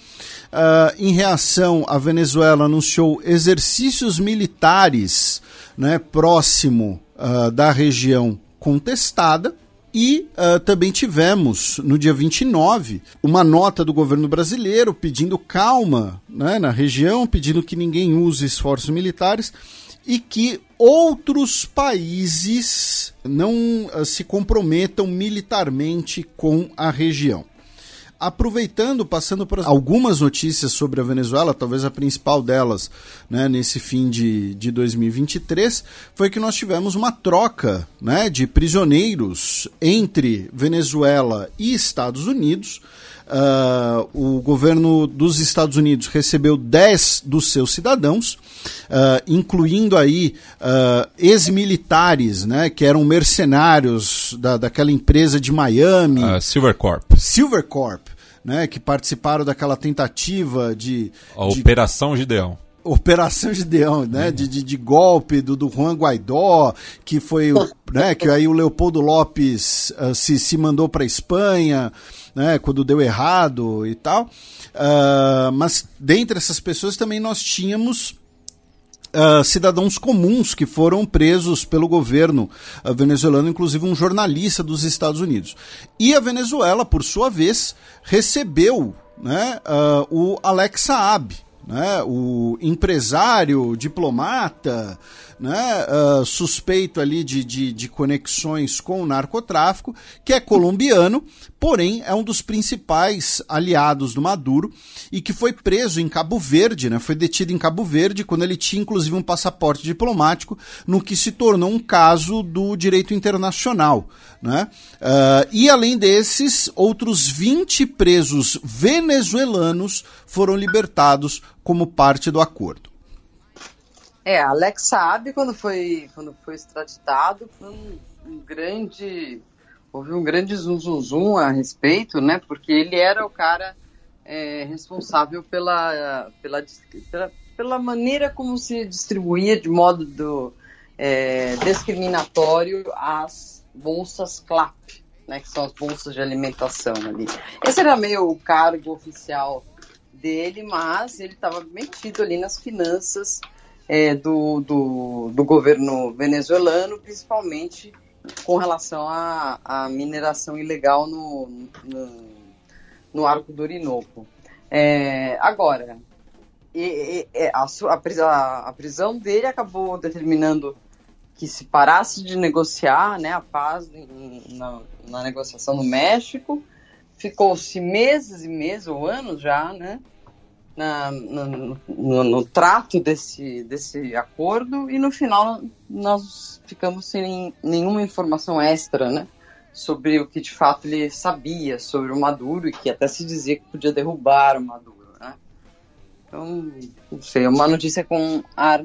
A: Uh, em reação, a Venezuela anunciou exercícios militares né, próximo uh, da região contestada. E uh, também tivemos, no dia 29, uma nota do governo brasileiro pedindo calma né, na região, pedindo que ninguém use esforços militares e que outros países não uh, se comprometam militarmente com a região. Aproveitando, passando por algumas notícias sobre a Venezuela, talvez a principal delas né, nesse fim de, de 2023, foi que nós tivemos uma troca né, de prisioneiros entre Venezuela e Estados Unidos. Uh, o governo dos Estados Unidos recebeu 10 dos seus cidadãos, uh, incluindo aí uh, ex-militares, né, que eram mercenários da, daquela empresa de Miami.
B: Uh, Silvercorp.
A: Silvercorp, né, que participaram daquela tentativa de...
B: A
A: de...
B: Operação Gideão.
A: Operação Gideão, né? Uhum. De, de, de, golpe do, do Juan Guaidó, que foi, né? Que aí o Leopoldo Lopes uh, se, se mandou para Espanha, né? Quando deu errado e tal. Uh, mas dentre essas pessoas também nós tínhamos Uh, cidadãos comuns que foram presos pelo governo uh, venezuelano, inclusive um jornalista dos Estados Unidos. E a Venezuela, por sua vez, recebeu né, uh, o Alex Saab, né, o empresário, diplomata, né, uh, suspeito ali de, de, de, conexões com o narcotráfico, que é colombiano, porém é um dos principais aliados do Maduro e que foi preso em Cabo Verde, né, foi detido em Cabo Verde quando ele tinha inclusive um passaporte diplomático, no que se tornou um caso do direito internacional. Né? Uh, e além desses, outros 20 presos venezuelanos foram libertados como parte do acordo.
D: É, Alex Saab, quando foi, quando foi extraditado, foi um, um grande. Houve um grande zum, zum, zum a respeito, né? Porque ele era o cara é, responsável pela, pela, pela, pela, maneira como se distribuía de modo do, é, discriminatório as bolsas CLAP, né? Que são as bolsas de alimentação ali. Esse era meio o cargo oficial dele, mas ele estava metido ali nas finanças é, do, do, do, governo venezuelano, principalmente com relação à, à mineração ilegal no, no, no, Arco do Orinoco. É, agora, e, e, a, a, a, prisão dele acabou determinando que se parasse de negociar né, a paz em, na, na negociação no México, ficou-se meses e meses, ou anos já, né, na, no, no, no, trato desse, desse acordo e no final nós ficamos sem nenhuma informação extra, né? Sobre o que de fato ele sabia sobre o Maduro e que até se dizia que podia derrubar o Maduro, né? Então, não sei, é uma notícia com ar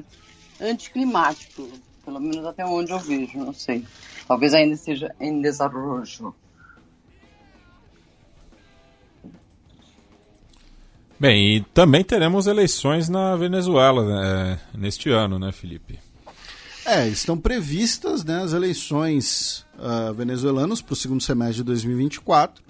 D: anticlimático, pelo menos até onde eu vejo, não sei. Talvez ainda esteja em desenvolvimento.
B: Bem, e também teremos eleições na Venezuela né, neste ano, né, Felipe?
A: É, estão previstas né, as eleições uh, venezuelanas para o segundo semestre de 2024. Uh,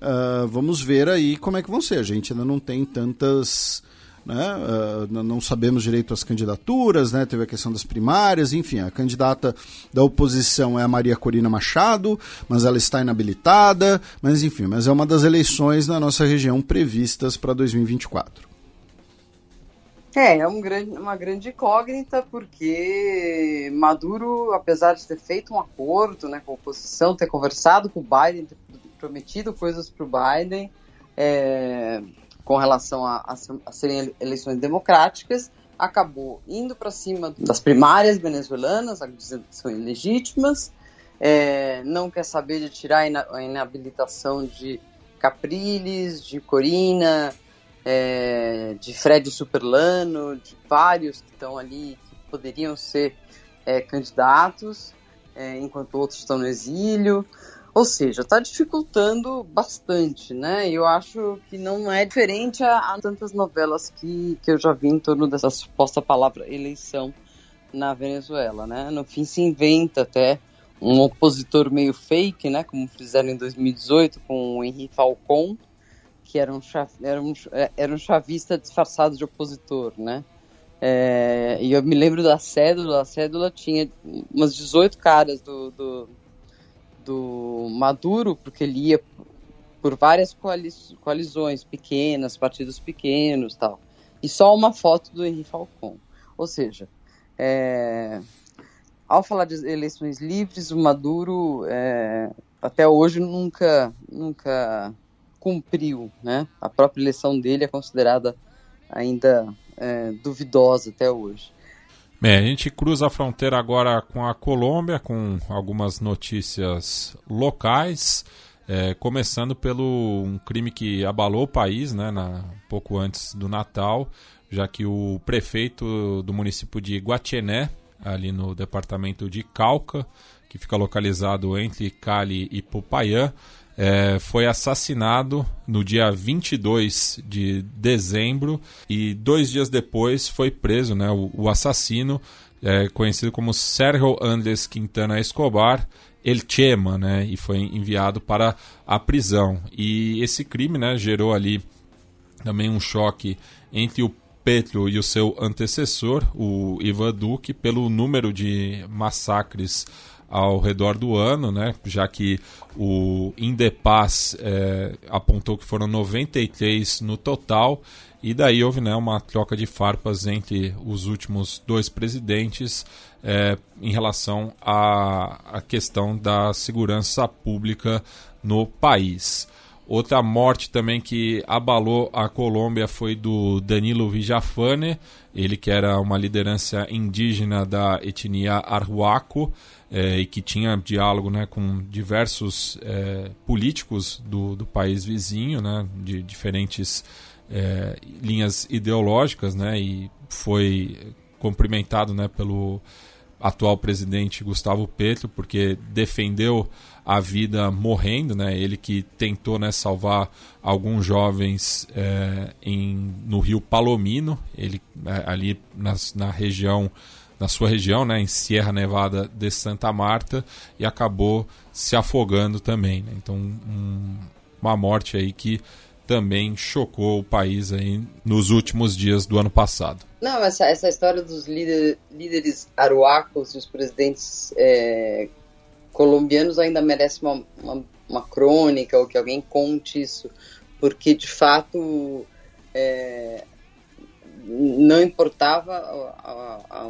A: ah, vamos ver aí como é que vão ser. A gente ainda não tem tantas né? Uh, não sabemos direito as candidaturas, né? teve a questão das primárias, enfim, a candidata da oposição é a Maria Corina Machado, mas ela está inabilitada, mas enfim, mas é uma das eleições na nossa região previstas para 2024.
D: É, é um grande, uma grande incógnita, porque Maduro, apesar de ter feito um acordo né, com a oposição, ter conversado com o Biden, ter prometido coisas para o Biden, é, com relação a, a, a serem eleições democráticas, acabou indo para cima das primárias venezuelanas, dizendo que são ilegítimas, é, não quer saber de tirar a inabilitação de Capriles, de Corina, é, de Fred Superlano, de vários que estão ali, que poderiam ser é, candidatos, é, enquanto outros estão no exílio. Ou seja, está dificultando bastante, né? Eu acho que não é diferente a, a, tantas novelas que, que eu já vi em torno dessa suposta palavra eleição na Venezuela, né? No fim se inventa até um opositor meio fake, né? Como fizeram em 2018 com o Henri Falcon, que era um, era um, era um chavista disfarçado de opositor, né? É, e eu me lembro da cédula, a cédula tinha umas 18 caras do, do do Maduro, porque ele ia por várias coalizões pequenas, partidos pequenos tal. E só uma foto do Henri Falcon. Ou seja, é, ao falar de eleições livres, o Maduro é, até hoje nunca, nunca cumpriu. Né? A própria eleição dele é considerada ainda é, duvidosa até hoje.
B: Bem, a gente cruza a fronteira agora com a Colômbia, com algumas notícias locais, é, começando pelo um crime que abalou o país, né, na, pouco antes do Natal, já que o prefeito do município de Guatiané, ali no departamento de Calca, que fica localizado entre Cali e Popayán, é, foi assassinado no dia 22 de dezembro e dois dias depois foi preso né, o, o assassino, é, conhecido como Sérgio Andrés Quintana Escobar, El Chema, né, e foi enviado para a prisão. E esse crime né, gerou ali também um choque entre o Petro e o seu antecessor, o Ivan Duque, pelo número de massacres ao redor do ano, né? Já que o Indepaz é, apontou que foram 93 no total. E daí houve né, uma troca de farpas entre os últimos dois presidentes é, em relação à, à questão da segurança pública no país. Outra morte também que abalou a Colômbia foi do Danilo Villafane, ele que era uma liderança indígena da etnia Arhuaco é, e que tinha diálogo né, com diversos é, políticos do, do país vizinho, né, de diferentes é, linhas ideológicas, né, e foi cumprimentado né, pelo atual presidente Gustavo Petro, porque defendeu a vida morrendo, né? Ele que tentou né, salvar alguns jovens é, em, no rio Palomino, ele é, ali nas, na região, na sua região, né, em Sierra Nevada de Santa Marta, e acabou se afogando também. Né? Então, um, uma morte aí que também chocou o país aí nos últimos dias do ano passado.
D: Não, essa, essa história dos líder, líderes aruacos e os presidentes é, colombianos ainda merece uma, uma, uma, crônica ou que alguém conte isso, porque de fato é, não importava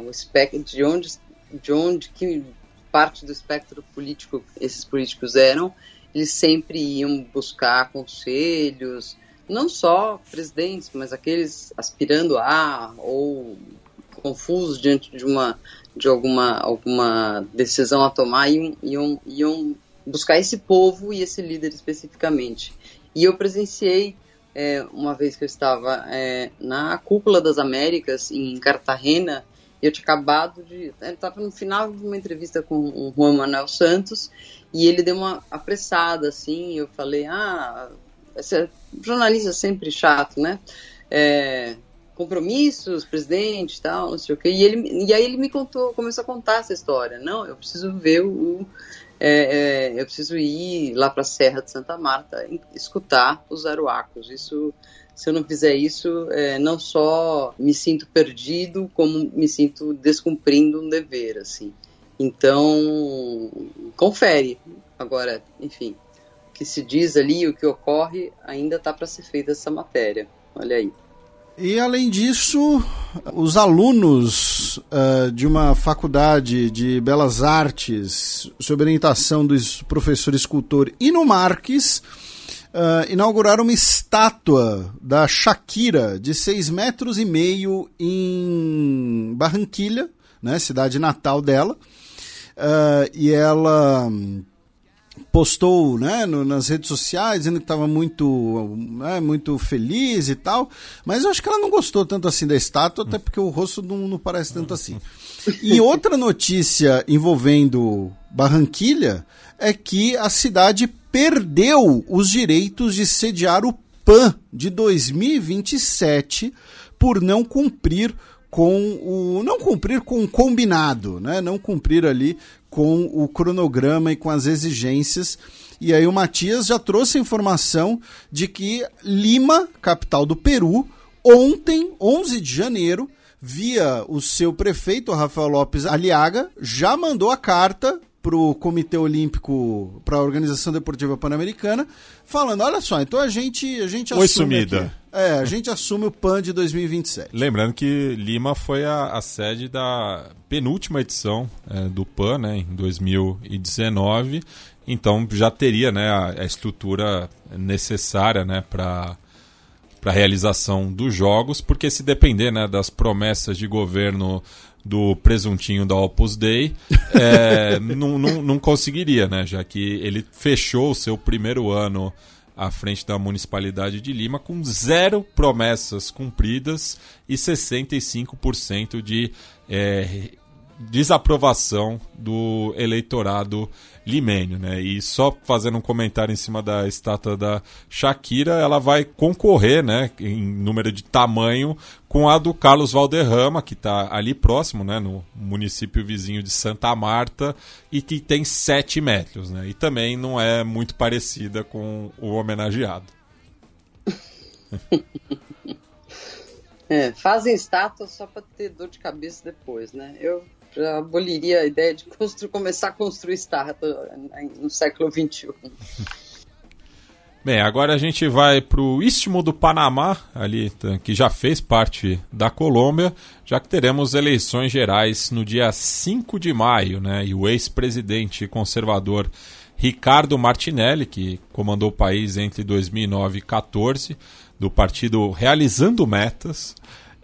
D: o espectro de onde, de onde que parte do espectro político esses políticos eram, eles sempre iam buscar conselhos, não só presidentes, mas aqueles aspirando a ou confusos diante de uma de alguma alguma decisão a tomar iam, iam, iam buscar esse povo e esse líder especificamente. E eu presenciei é, uma vez que eu estava é, na Cúpula das Américas em Cartagena eu tinha acabado de. Estava no final de uma entrevista com o Juan Manuel Santos e ele deu uma apressada, assim. Eu falei: Ah, esse jornalista é sempre chato, né? É, compromissos, presidente tal, não sei o quê. E, ele, e aí ele me contou, começou a contar essa história. Não, eu preciso ver o. É, é, eu preciso ir lá para a Serra de Santa Marta escutar os aruacos. Isso se eu não fizer isso, é, não só me sinto perdido, como me sinto descumprindo um dever, assim. Então, confere. Agora, enfim, o que se diz ali, o que ocorre, ainda está para ser feita essa matéria. Olha aí.
A: E além disso, os alunos uh, de uma faculdade de belas artes, sob orientação do professor escultor Ino Marques, uh, inauguraram uma estátua da Shakira de 6 metros e meio em Barranquilha, né, cidade natal dela. Uh, e ela postou né, no, nas redes sociais dizendo que estava muito, né, muito feliz e tal, mas eu acho que ela não gostou tanto assim da estátua, até porque o rosto não, não parece tanto assim. E outra notícia envolvendo Barranquilha é que a cidade perdeu os direitos de sediar o PAN de 2027 por não cumprir com o não cumprir com o combinado, né? Não cumprir ali com o cronograma e com as exigências. E aí o Matias já trouxe a informação de que Lima, capital do Peru, ontem, 11 de janeiro, via o seu prefeito, Rafael Lopes Aliaga, já mandou a carta para o Comitê Olímpico, para a Organização Deportiva Pan-Americana, falando: olha só, então a gente, a gente
B: Oi, assume. sumida. Aqui,
A: é, a gente assume o PAN de 2027.
B: Lembrando que Lima foi a, a sede da penúltima edição é, do PAN, né, em 2019. Então já teria né, a, a estrutura necessária né, para para a realização dos jogos, porque se depender né, das promessas de governo do presuntinho da Opus Dei, é, não, não, não conseguiria, né? Já que ele fechou o seu primeiro ano à frente da municipalidade de Lima com zero promessas cumpridas e 65% de é, desaprovação do eleitorado limênio, né? E só fazendo um comentário em cima da estátua da Shakira, ela vai concorrer, né, em número de tamanho com a do Carlos Valderrama, que está ali próximo, né, no município vizinho de Santa Marta e que tem 7 metros, né? E também não é muito parecida com o homenageado.
D: É, fazem estátuas só para ter dor de cabeça depois, né? Eu já aboliria a ideia de começar a construir estátua no século XXI.
B: Bem, agora a gente vai para o Istmo do Panamá, ali que já fez parte da Colômbia, já que teremos eleições gerais no dia 5 de maio, né? E o ex-presidente conservador Ricardo Martinelli, que comandou o país entre 2009 e 2014, do partido Realizando Metas,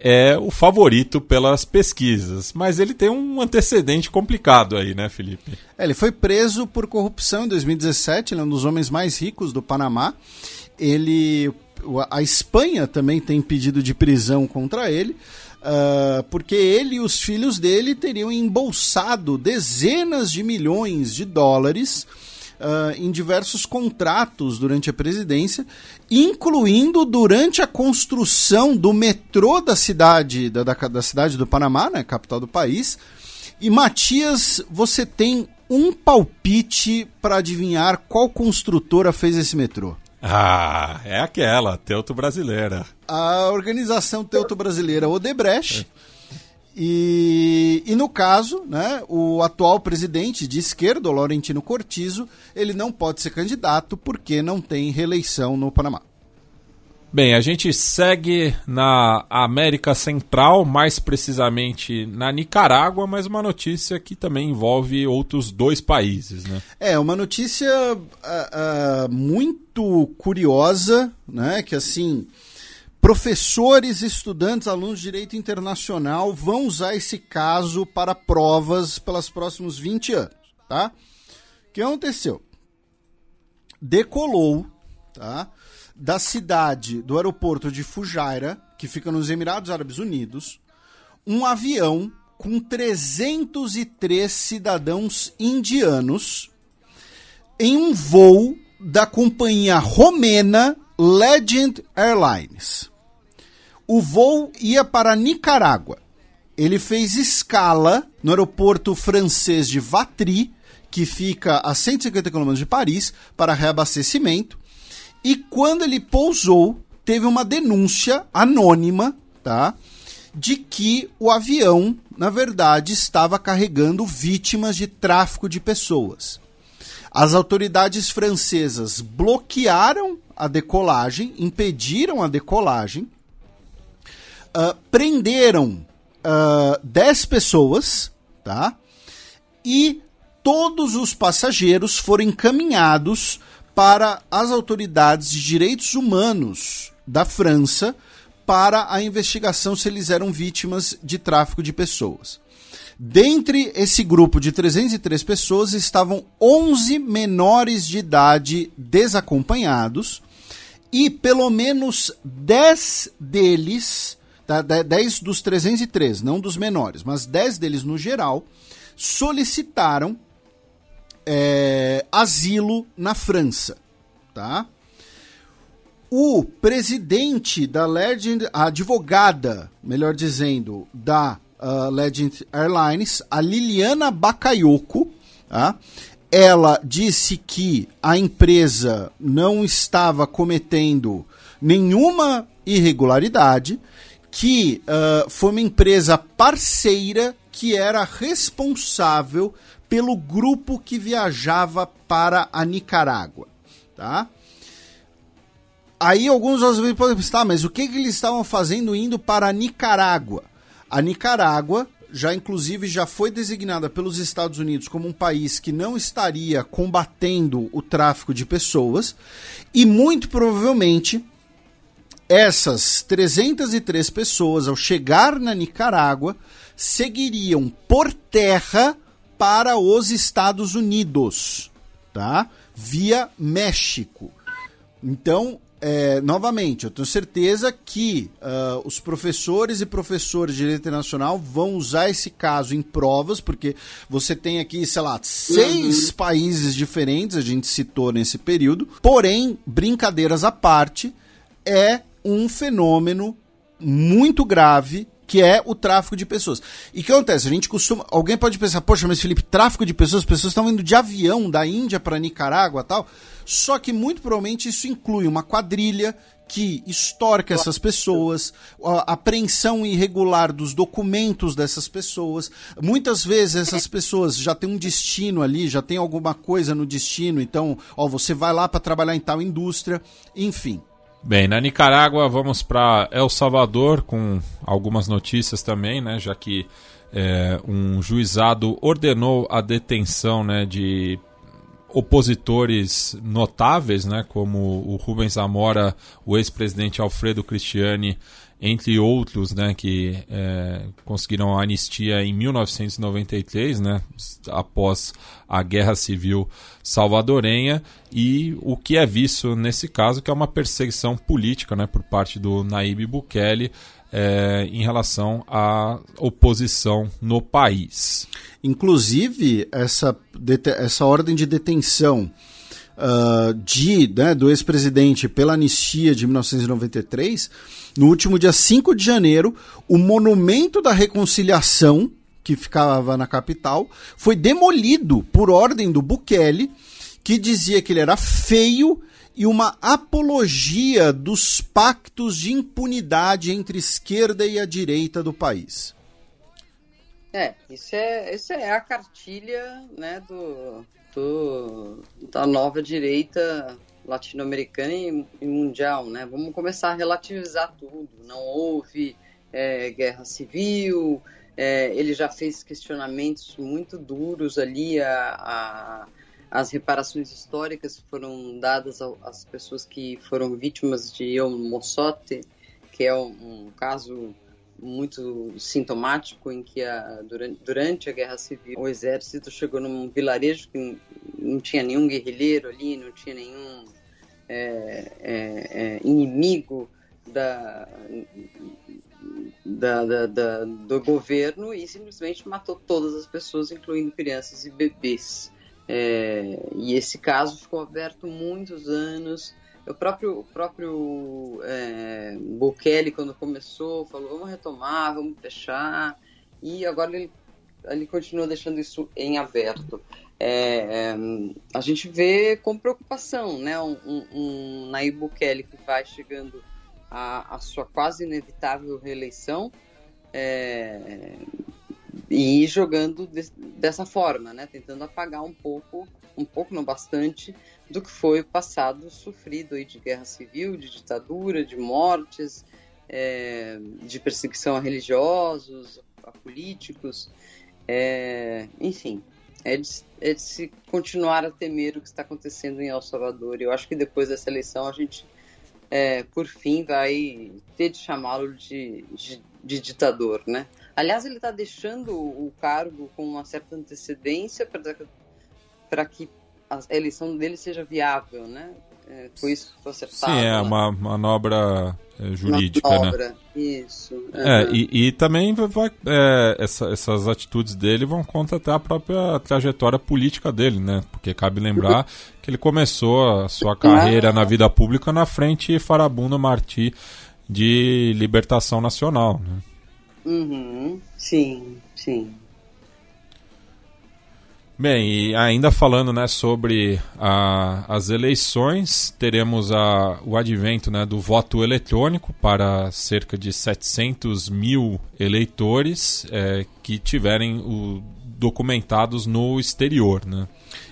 B: é o favorito pelas pesquisas, mas ele tem um antecedente complicado aí, né, Felipe?
A: É, ele foi preso por corrupção em 2017, ele é um dos homens mais ricos do Panamá. Ele, a Espanha também tem pedido de prisão contra ele. Uh, porque ele e os filhos dele teriam embolsado dezenas de milhões de dólares uh, em diversos contratos durante a presidência, incluindo durante a construção do metrô da cidade, da, da, da cidade do Panamá, né, capital do país. E Matias, você tem um palpite para adivinhar qual construtora fez esse metrô?
B: Ah, é aquela, Teuto Brasileira.
A: A organização Teuto Brasileira Odebrecht. É e, e, no caso, né, o atual presidente de esquerda, Laurentino Cortizo, ele não pode ser candidato porque não tem reeleição no Panamá.
B: Bem, a gente segue na América Central, mais precisamente na Nicarágua, mas uma notícia que também envolve outros dois países, né?
A: É, uma notícia uh, uh, muito curiosa, né? Que assim, Professores, estudantes, alunos de direito internacional vão usar esse caso para provas pelos próximos 20 anos, tá? O que aconteceu? Decolou, tá? Da cidade, do aeroporto de Fujairah, que fica nos Emirados Árabes Unidos, um avião com 303 cidadãos indianos em um voo da companhia romena Legend Airlines. O voo ia para Nicarágua. Ele fez escala no aeroporto francês de Vatry, que fica a 150 km de Paris, para reabastecimento. E quando ele pousou, teve uma denúncia anônima, tá? De que o avião, na verdade, estava carregando vítimas de tráfico de pessoas. As autoridades francesas bloquearam a decolagem, impediram a decolagem uh, prenderam uh, ah, 10 pessoas, tá? E todos os passageiros foram encaminhados para as autoridades de direitos humanos da França para a investigação se eles eram vítimas de tráfico de pessoas. Dentre esse grupo de 303 pessoas estavam 11 menores de idade desacompanhados e pelo menos 10 deles tá, 10 dos 303, não dos menores, mas 10 deles no geral, solicitaram é, asilo na França. Tá? O presidente da Legend, a advogada, melhor dizendo, da uh, Legend Airlines, a Liliana Bakayoko, tá? ela disse que a empresa não estava cometendo nenhuma irregularidade que uh, foi uma empresa parceira que era responsável pelo grupo que viajava para a Nicarágua, tá? Aí alguns vezes podem tá, mas o que, que eles estavam fazendo indo para a Nicarágua? A Nicarágua já inclusive já foi designada pelos Estados Unidos como um país que não estaria combatendo o tráfico de pessoas e muito provavelmente essas 303 pessoas, ao chegar na Nicarágua, seguiriam por terra para os Estados Unidos, tá? Via México. Então, é, novamente, eu tenho certeza que uh, os professores e professores de direito internacional vão usar esse caso em provas, porque você tem aqui, sei lá, seis uhum. países diferentes, a gente citou nesse período. Porém, brincadeiras à parte, é um fenômeno muito grave que é o tráfico de pessoas. E o que acontece? A gente costuma. Alguém pode pensar, poxa, mas Felipe, tráfico de pessoas, as pessoas estão indo de avião da Índia para Nicarágua tal. Só que muito provavelmente isso inclui uma quadrilha que extorca essas pessoas, a apreensão irregular dos documentos dessas pessoas. Muitas vezes essas pessoas já têm um destino ali, já tem alguma coisa no destino, então, ó, você vai lá para trabalhar em tal indústria, enfim.
B: Bem, na Nicarágua vamos para El Salvador com algumas notícias também, né, já que é, um juizado ordenou a detenção né, de opositores notáveis, né, como o Rubens Zamora, o ex-presidente Alfredo Cristiani, entre outros, né, que é, conseguiram a anistia em 1993, né, após a Guerra Civil Salvadorenha, e o que é visto nesse caso que é uma perseguição política, né, por parte do Naíbe Bukele é, em relação à oposição no país.
A: Inclusive, essa, essa ordem de detenção uh, de, né, do ex-presidente pela anistia de 1993, no último dia 5 de janeiro, o Monumento da Reconciliação, que ficava na capital, foi demolido por ordem do Bukele, que dizia que ele era feio e uma apologia dos pactos de impunidade entre esquerda e a direita do país.
D: É, isso é, isso é a cartilha né, do, do, da nova direita latino-americana e, e, mundial. Né? Vamos começar a relativizar tudo. Não houve é, guerra civil, é, ele já fez questionamentos muito duros ali a, a as reparações históricas foram dadas às pessoas que foram vítimas de El Mossote, que é um, um caso muito sintomático em que a, durante, durante, a Guerra Civil o exército chegou num vilarejo que não tinha nenhum guerrilheiro ali, não tinha nenhum é, é, é, inimigo da, da, da, da, do governo e simplesmente matou todas as pessoas, incluindo crianças e bebês. É, e esse caso ficou aberto muitos anos. O próprio, o próprio é, Bukele, quando começou, falou: vamos retomar, vamos fechar. E agora ele, ele continua deixando isso em aberto. É, é, a gente vê com preocupação né, um, um, um Nayib Bukele que vai chegando à, sua quase inevitável reeleição. É, e jogando de, dessa forma, né? Tentando apagar um pouco, um pouco, não bastante, do que foi o passado sofrido aí de guerra civil, de ditadura, de mortes, é, de perseguição a religiosos, a políticos, é, enfim, é de, é de, se continuar a temer o que está acontecendo em El Salvador. Eu acho que depois dessa eleição a gente, é, por fim, vai ter de chamá-lo de, de, de ditador, né? Aliás, ele está deixando o cargo com uma certa antecedência para que a eleição dele seja viável, né? É, foi isso que foi acertado.
B: Sim, é
D: né?
B: uma manobra é, jurídica,
D: manobra,
B: né?
D: Isso.
B: É, uhum. e, e, também vai, é, essa, essas atitudes dele vão contra até a própria trajetória política dele, né? Porque cabe lembrar que ele começou a sua carreira na vida pública na frente Farabundo Martí de Libertação Nacional, né?
D: Uhum, sim, sim.
B: Bem, e ainda falando né, sobre a, as eleições, teremos a, o advento né, do voto eletrônico para cerca de 700 mil eleitores é, que tiverem o, documentados no exterior. Né?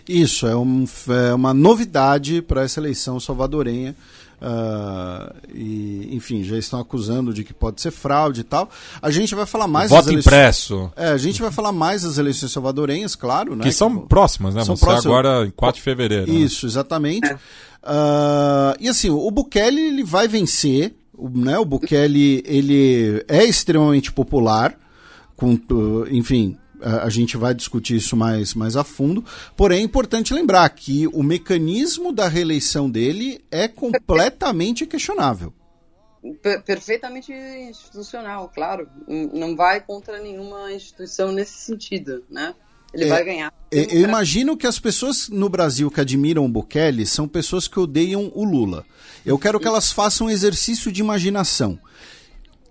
A: Isso, é, um, é uma novidade para essa eleição salvadorenha. Uh, e, enfim, já estão acusando de que pode ser fraude e tal. A gente vai falar mais
B: Voto eleições... impresso.
A: É, a gente vai falar mais das eleições salvadorenhas, claro. Né?
B: Que são que... próximas, né? São próximas... agora em 4 de fevereiro.
A: Né? Isso, né? exatamente. Uh, e assim, o Bukele ele vai vencer. O, né, o Bukele ele é extremamente popular. Com, enfim, a, gente vai discutir isso mais, mais a fundo. Porém, é importante lembrar que o mecanismo da reeleição dele é completamente questionável.
D: Perfeitamente institucional, claro. Não vai contra nenhuma instituição nesse sentido, né? Ele é, vai ganhar.
A: É, eu imagino que as pessoas no Brasil que admiram o Bukele são pessoas que odeiam o Lula. Eu quero que elas façam um exercício de imaginação.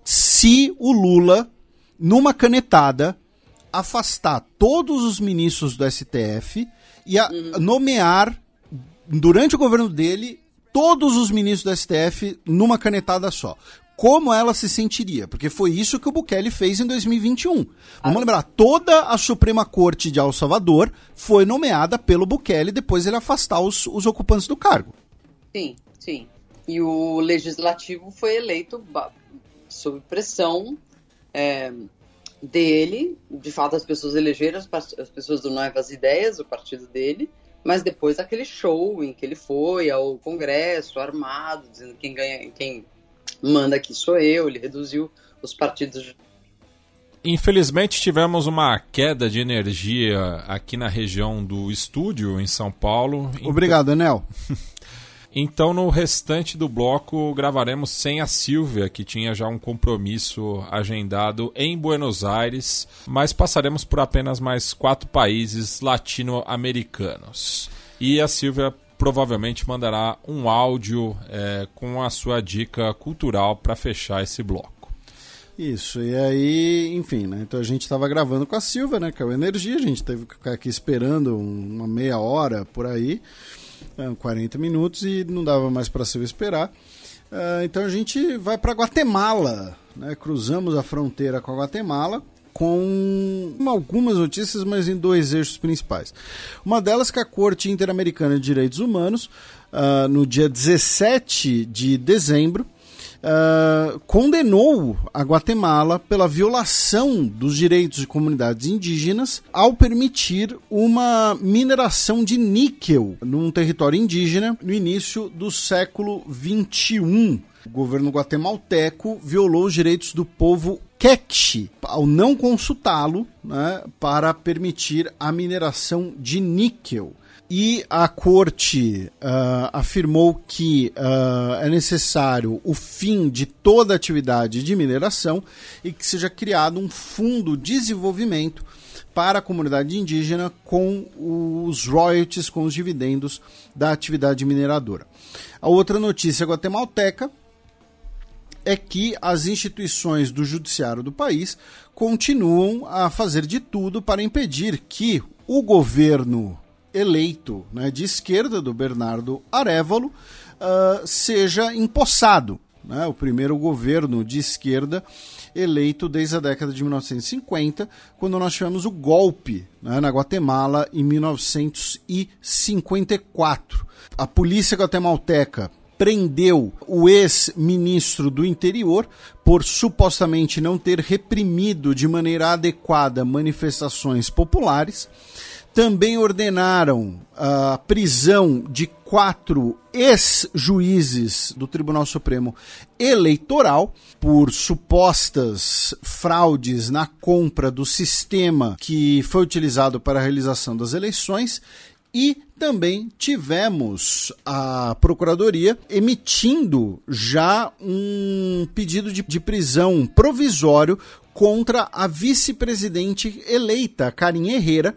A: Se o Lula, numa canetada, afastar todos os ministros do STF e uhum. nomear, durante o governo dele, todos os ministros do STF numa canetada só. Como ela se sentiria? Porque foi isso que o Bukele fez em 2021. Vamos lembrar, toda a Suprema Corte de El Salvador foi nomeada pelo Bukele depois ele afastar os, os ocupantes do cargo.
D: Sim, sim. E o legislativo foi eleito sob pressão é, dele. De fato, as pessoas elegeram as pessoas do Novas Ideias, o partido dele, mas depois daquele show em que ele foi ao Congresso armado, dizendo quem ganha, quem manda aqui sou eu, ele reduziu os partidos.
B: Infelizmente tivemos uma queda de energia aqui na região do estúdio em São Paulo.
A: Obrigado, Enel.
B: Então, no restante do bloco, gravaremos sem a Silvia, que tinha já um compromisso agendado em Buenos Aires, mas passaremos por apenas mais quatro países latino-americanos. E a Silvia provavelmente mandará um áudio é, com a sua dica cultural para fechar esse bloco.
A: Isso, e aí, enfim, né? Então a gente estava gravando com a Silvia, né? Que é o Energia, a gente teve que ficar aqui esperando uma meia hora por aí. 40 minutos e não dava mais para se esperar. Uh, então a gente vai para Guatemala, né? cruzamos a fronteira com a Guatemala com algumas notícias, mas em dois eixos principais. Uma delas que a Corte Interamericana de Direitos Humanos, uh, no dia 17 de dezembro, uh, condenou a Guatemala pela violação dos direitos de comunidades indígenas ao permitir uma mineração de níquel num território indígena no início do século 21. O governo guatemalteco violou os direitos do povo Queche ao não consultá-lo né, para permitir a mineração de níquel e a corte uh, afirmou que uh, é necessário o fim de toda atividade de mineração e que seja criado um fundo de desenvolvimento para a comunidade indígena com os royalties, com os dividendos da atividade mineradora. A outra notícia guatemalteca é que as instituições do judiciário do país continuam a fazer de tudo para impedir que o governo eleito né, de esquerda, do Bernardo Arevalo, uh, seja empossado. Né, o primeiro governo de esquerda eleito desde a década de 1950, quando nós tivemos o golpe né, na Guatemala em 1954. A polícia guatemalteca prendeu o ex-ministro do interior por supostamente não ter reprimido de maneira adequada manifestações populares também ordenaram a prisão de quatro ex-juízes do Tribunal Supremo Eleitoral por supostas fraudes na compra do sistema que foi utilizado para a realização das eleições. E também tivemos a Procuradoria emitindo já um pedido de, de prisão provisório contra a vice-presidente eleita, Karim Herrera,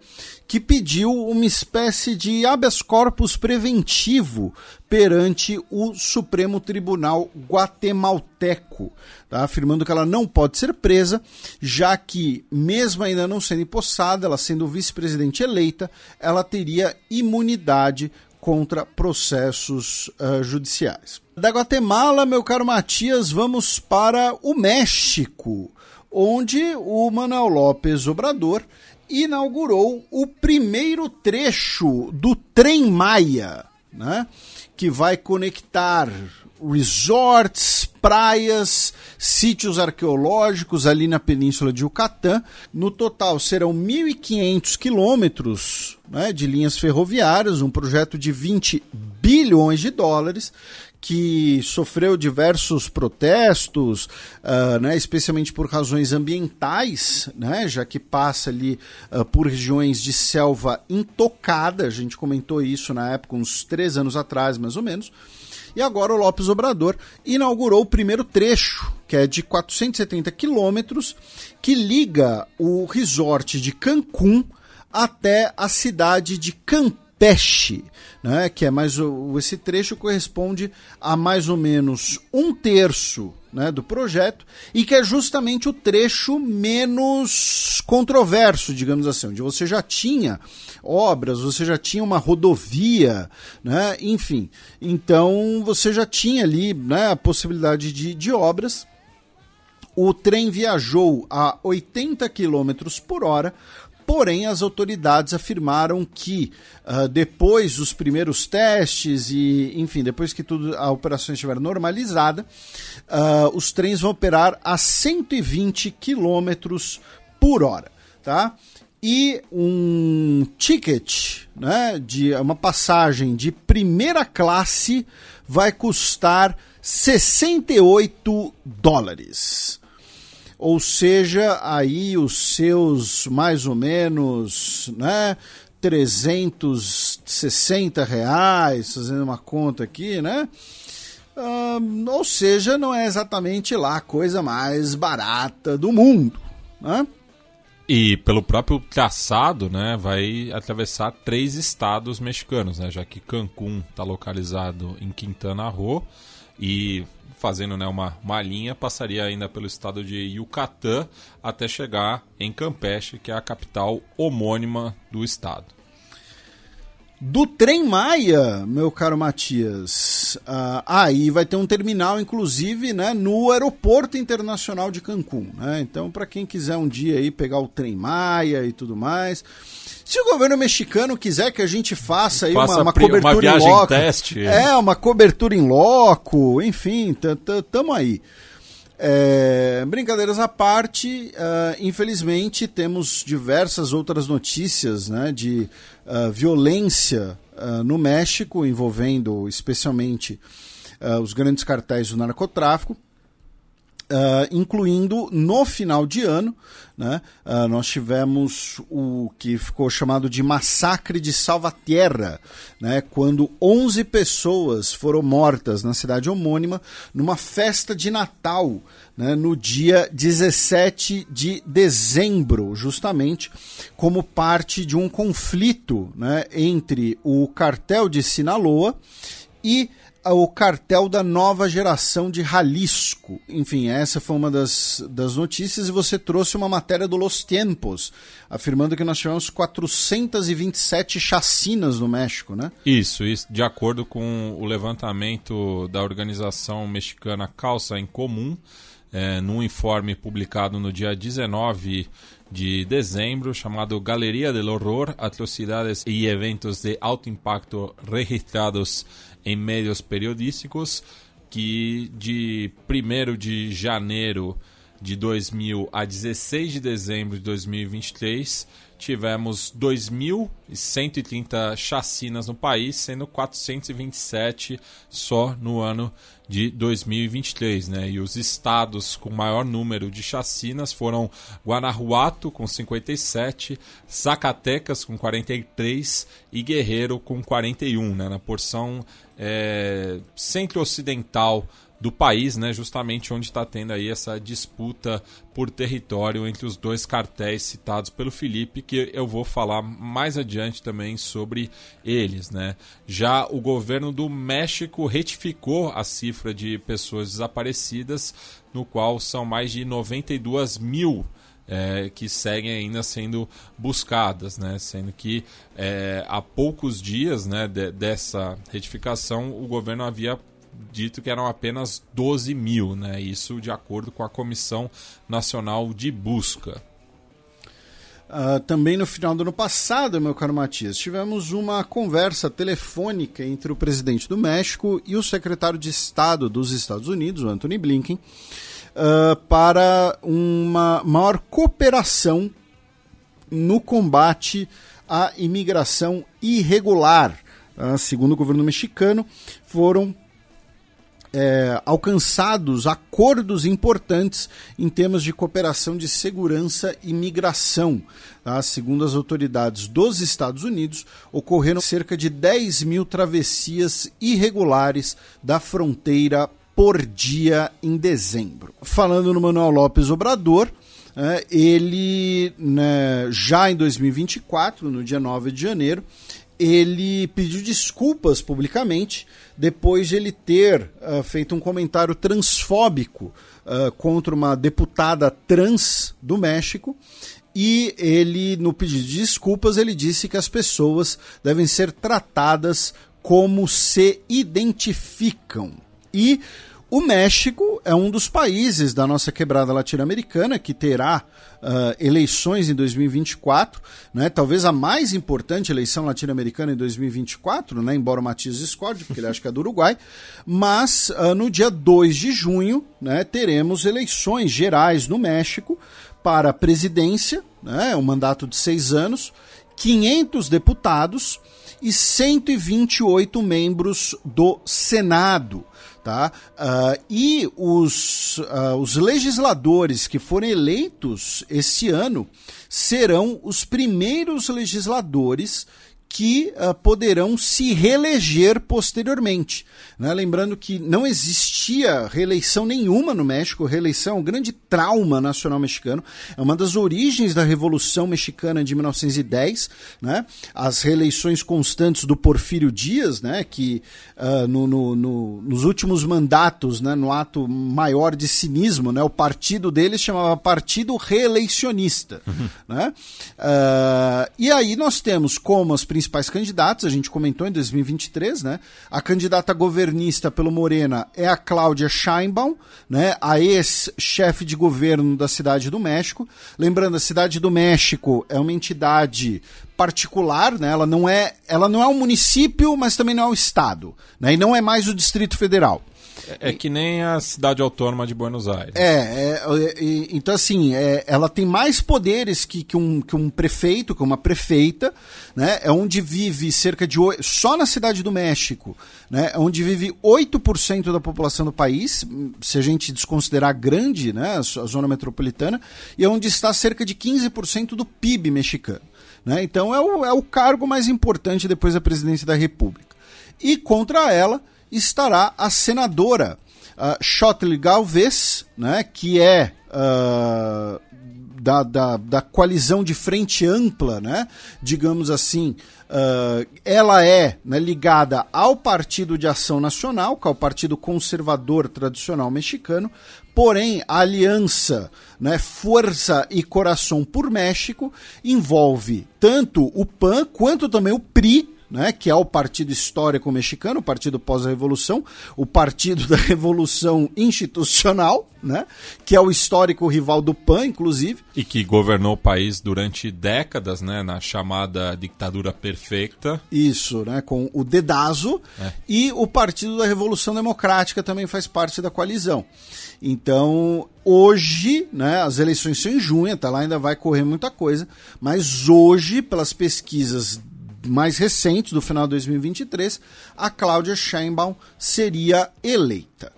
A: que pediu uma espécie de habeas corpus preventivo perante o Supremo Tribunal guatemalteco, tá? afirmando que ela não pode ser presa, já que, mesmo ainda não sendo empossada, ela sendo vice-presidente eleita, ela teria imunidade contra processos uh, judiciais. Da Guatemala, meu caro Matias, vamos para o México onde o Manuel Lopes Obrador inaugurou o primeiro trecho do Trem Maia, né? que vai conectar resorts, praias, sítios arqueológicos ali na península de Yucatán. No total serão 1.500 quilômetros né, de linhas ferroviárias, um projeto de 20 bilhões de dólares que sofreu diversos protestos, uh, né, especialmente por razões ambientais, né, já que passa ali uh, por regiões de selva intocada. A gente comentou isso na época, uns três anos atrás, mais ou menos. E agora o Lopes Obrador inaugurou o primeiro trecho, que é de 470 quilômetros, que liga o resort de Cancún até a cidade de Cancún Campeche, né, que é mais o, esse trecho corresponde a mais ou menos um terço né, do projeto e que é justamente o trecho menos controverso, digamos assim, onde você já tinha obras, você já tinha uma rodovia, né, enfim, então você já tinha ali né, a possibilidade de, de obras. O trem viajou a 80 km por hora, Porém, as autoridades afirmaram que uh, depois dos primeiros testes e, enfim, depois que tudo a operação estiver normalizada, uh, os trens vão operar a 120 km por hora, tá? E um ticket, né, de uma passagem de primeira classe vai custar 68 dólares ou seja, aí os seus mais ou menos, né, 360 reais, fazendo uma conta aqui, né? Um, ou seja, não é exatamente lá a coisa mais barata do mundo, né?
B: E pelo próprio traçado, né, vai atravessar três estados mexicanos, né, já que Cancún está localizado em Quintana Roo e fazendo né, uma, uma linha, passaria ainda pelo estado de Yucatán até chegar em Campeche, que é a capital homônima do estado.
A: Do Trem Maia, meu caro Matias, uh, aí vai ter um terminal, inclusive, né, no Aeroporto Internacional de Cancún. Né? Então, para quem quiser um dia aí pegar o Trem Maia e tudo mais, se o governo mexicano quiser que a gente faça aí faça uma, uma cobertura uma viagem em loco, teste. é uma cobertura em loco, enfim, tamo aí. É, brincadeiras à parte, uh, infelizmente temos diversas outras notícias né, de uh, violência uh, no México, envolvendo especialmente os grandes cartéis do narcotráfico. Uh, incluindo no final de ano, né, uh, nós tivemos o que ficou chamado de Massacre de Salvatierra, né, quando 11 pessoas foram mortas na cidade homônima numa festa de Natal, né, no dia 17 de dezembro, justamente como parte de um conflito né, entre o cartel de Sinaloa e o cartel da nova geração de Jalisco. Enfim, essa foi uma das, das notícias e você trouxe uma matéria do Los Tiempos, afirmando que nós tivemos 427 chacinas no México, né?
B: Isso, isso de acordo com o levantamento da organização mexicana Calça em Comum, é, num informe publicado no dia 19 de dezembro, chamado Galeria del Horror, Atrocidades e Eventos de Alto Impacto Registrados em meios periodísticos que de 1 de janeiro de 2000 a 16 de dezembro de 2023 tivemos 2.130 chacinas no país, sendo 427 só no ano de 2023, né? E os estados com maior número de chacinas foram Guanajuato com 57, Zacatecas com 43 e Guerreiro com 41, né? Na porção é, centro-ocidental do país, né, justamente onde está tendo aí essa disputa por território entre os dois cartéis citados pelo Felipe, que eu vou falar mais adiante também sobre eles. Né. Já o governo do México retificou a cifra de pessoas desaparecidas, no qual são mais de 92 mil é, que seguem ainda sendo buscadas, né? sendo que é, há poucos dias né, de, dessa retificação o governo havia dito que eram apenas 12 mil, né? isso de acordo com a Comissão Nacional de Busca.
A: Uh, também no final do ano passado, meu caro Matias, tivemos uma conversa telefônica entre o presidente do México e o secretário de Estado dos Estados Unidos, Anthony Blinken, uh, para uma maior cooperação no combate à imigração irregular. Uh, segundo o governo mexicano, foram é, alcançados acordos importantes em temas de cooperação de segurança e migração. Tá? Segundo as autoridades dos Estados Unidos, ocorreram cerca de 10 mil travessias irregulares da fronteira por dia em dezembro. Falando no Manuel Lopes Obrador, é, ele né, já em 2024, no dia 9 de janeiro, ele pediu desculpas publicamente depois de ele ter uh, feito um comentário transfóbico uh, contra uma deputada trans do México. E ele, no pedido de desculpas, ele disse que as pessoas devem ser tratadas como se identificam. E o México é um dos países da nossa quebrada latino-americana que terá uh, eleições em 2024, né? talvez a mais importante eleição latino-americana em 2024, né? embora o Matias discorde, porque ele acha que é do Uruguai, mas uh, no dia 2 de junho né, teremos eleições gerais no México para a presidência, né, um mandato de seis anos, 500 deputados e 128 membros do Senado. Tá? Uh, e os, uh, os legisladores que forem eleitos esse ano serão os primeiros legisladores que uh, poderão se reeleger posteriormente. Né? Lembrando que não existia reeleição nenhuma no México, reeleição é um grande trauma nacional mexicano, é uma das origens da Revolução Mexicana de 1910, né? as reeleições constantes do Porfírio Dias, né? que uh, no, no, no, nos últimos mandatos, né? no ato maior de cinismo, né? o partido dele chamava Partido Reeleicionista. Uhum. Uh, e aí nós temos como as principais candidatos, a gente comentou em 2023, né? A candidata governista pelo Morena é a Cláudia Scheinbaum, né? A ex-chefe de governo da Cidade do México. Lembrando, a Cidade do México é uma entidade particular, né? Ela não é, ela não é um município, mas também não é um estado, né? E não é mais o Distrito Federal.
B: É, que nem a cidade autônoma de Buenos Aires.
A: É, é, é então assim, é, ela tem mais poderes que, que, um, que um prefeito, que uma prefeita, né? É onde vive cerca de só na cidade do México, né? É onde vive 8% da população do país, se a gente desconsiderar grande, né, a zona metropolitana, e é onde está cerca de 15% do PIB mexicano. Né? Então é o, é o cargo mais importante depois da presidência da República. E contra ela estará a senadora uh, Shotley Galvez, né, que é uh, da, da, da, coalizão de frente ampla, né, digamos assim. Uh, ela é né, ligada ao Partido de Ação Nacional, que é o partido conservador tradicional mexicano, porém a aliança né, Força e Coração por México envolve tanto o PAN quanto também o PRI, né, que é o Partido Histórico Mexicano, o Partido Pós-Revolução, o Partido da Revolução Institucional, né, que é o histórico rival do PAN, inclusive.
B: E que governou o país durante décadas, né, na chamada ditadura perfeita.
A: Isso, né, com o Dedazo, é. e o Partido da Revolução Democrática também faz parte da coalizão. Então, hoje, né, as eleições são em junho, até lá ainda vai correr muita coisa, mas hoje, pelas pesquisas mais recentes, do final de 2023, a Cláudia Sheinbaum seria eleita.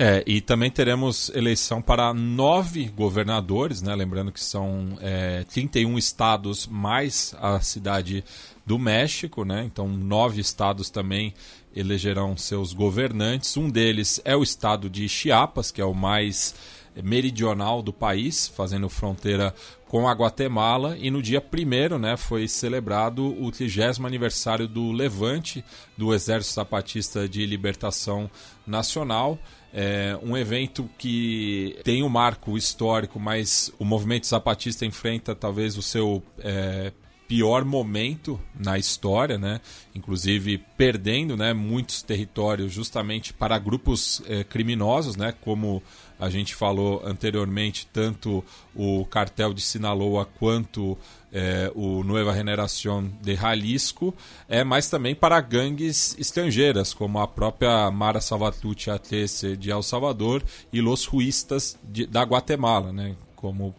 B: É, e também teremos eleição para nove governadores, né? Lembrando que são é, 31 estados mais a cidade do México, né? Então, nove estados também elegerão seus governantes. Um deles é o estado de Chiapas, que é o mais meridional do país, fazendo fronteira com a Guatemala. E no dia 1 né, foi celebrado o 30 aniversário do levante do Exército Zapatista de Libertação Nacional. É um evento que tem um marco histórico, mas o movimento zapatista enfrenta talvez o seu é, pior momento na história, né? Inclusive perdendo, né, muitos territórios justamente para grupos é, criminosos, né, como a gente falou anteriormente, tanto o cartel de Sinaloa quanto é, o Nueva Generación de Jalisco, é, mas também para gangues estrangeiras, como a própria Mara Salvatrucha Atese de El Salvador e Los Huistas de, da Guatemala, né? como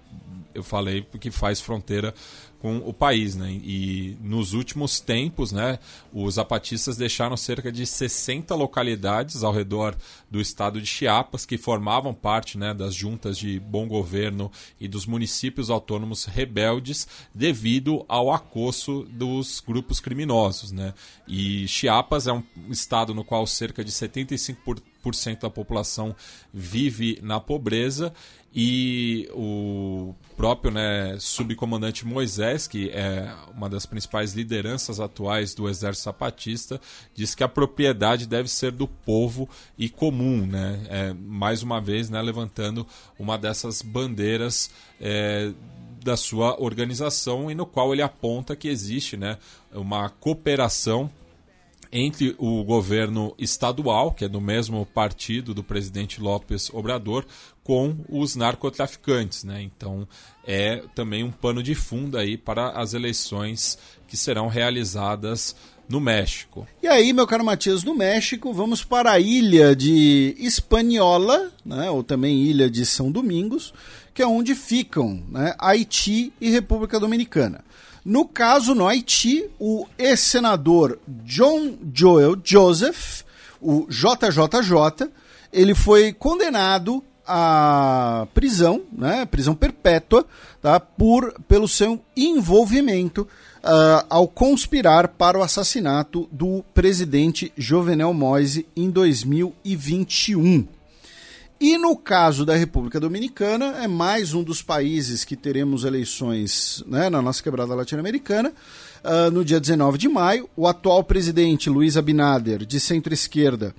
B: eu falei, que faz fronteira com o país, né? E nos últimos tempos, né, os zapatistas deixaram cerca de 60 localidades ao redor do estado de Chiapas que formavam parte, né, das juntas de bom governo e dos municípios autônomos rebeldes devido ao acosso dos grupos criminosos, né? E Chiapas é um estado no qual cerca de 75 da população vive na pobreza e o próprio né, subcomandante Moisés, que é uma das principais lideranças atuais do Exército Zapatista, diz que a propriedade deve ser do povo e comum, né? É, mais uma vez, né, levantando uma dessas bandeiras é, da sua organização e no qual ele aponta que existe, né, uma cooperação entre o governo estadual, que é do mesmo partido do presidente López Obrador, com os narcotraficantes. Né? Então é também um pano de fundo aí para as eleições que serão realizadas no México.
A: E aí, meu caro Matias, no México, vamos para a ilha de Hispaniola, né, ou também ilha de São Domingos, que é onde ficam né, Haiti e República Dominicana. No caso, no Haiti, o ex-senador John Joel Joseph, o JJJ, ele foi condenado à prisão, né, prisão perpétua, tá, por, pelo seu envolvimento uh, ao conspirar para o assassinato do presidente Jovenel Moise em 2021. E no caso da República Dominicana, é mais um dos países que teremos eleições né, na nossa quebrada latino-americana. Uh, no dia 19 de maio, o atual presidente Luiz Abinader, de centro-esquerda,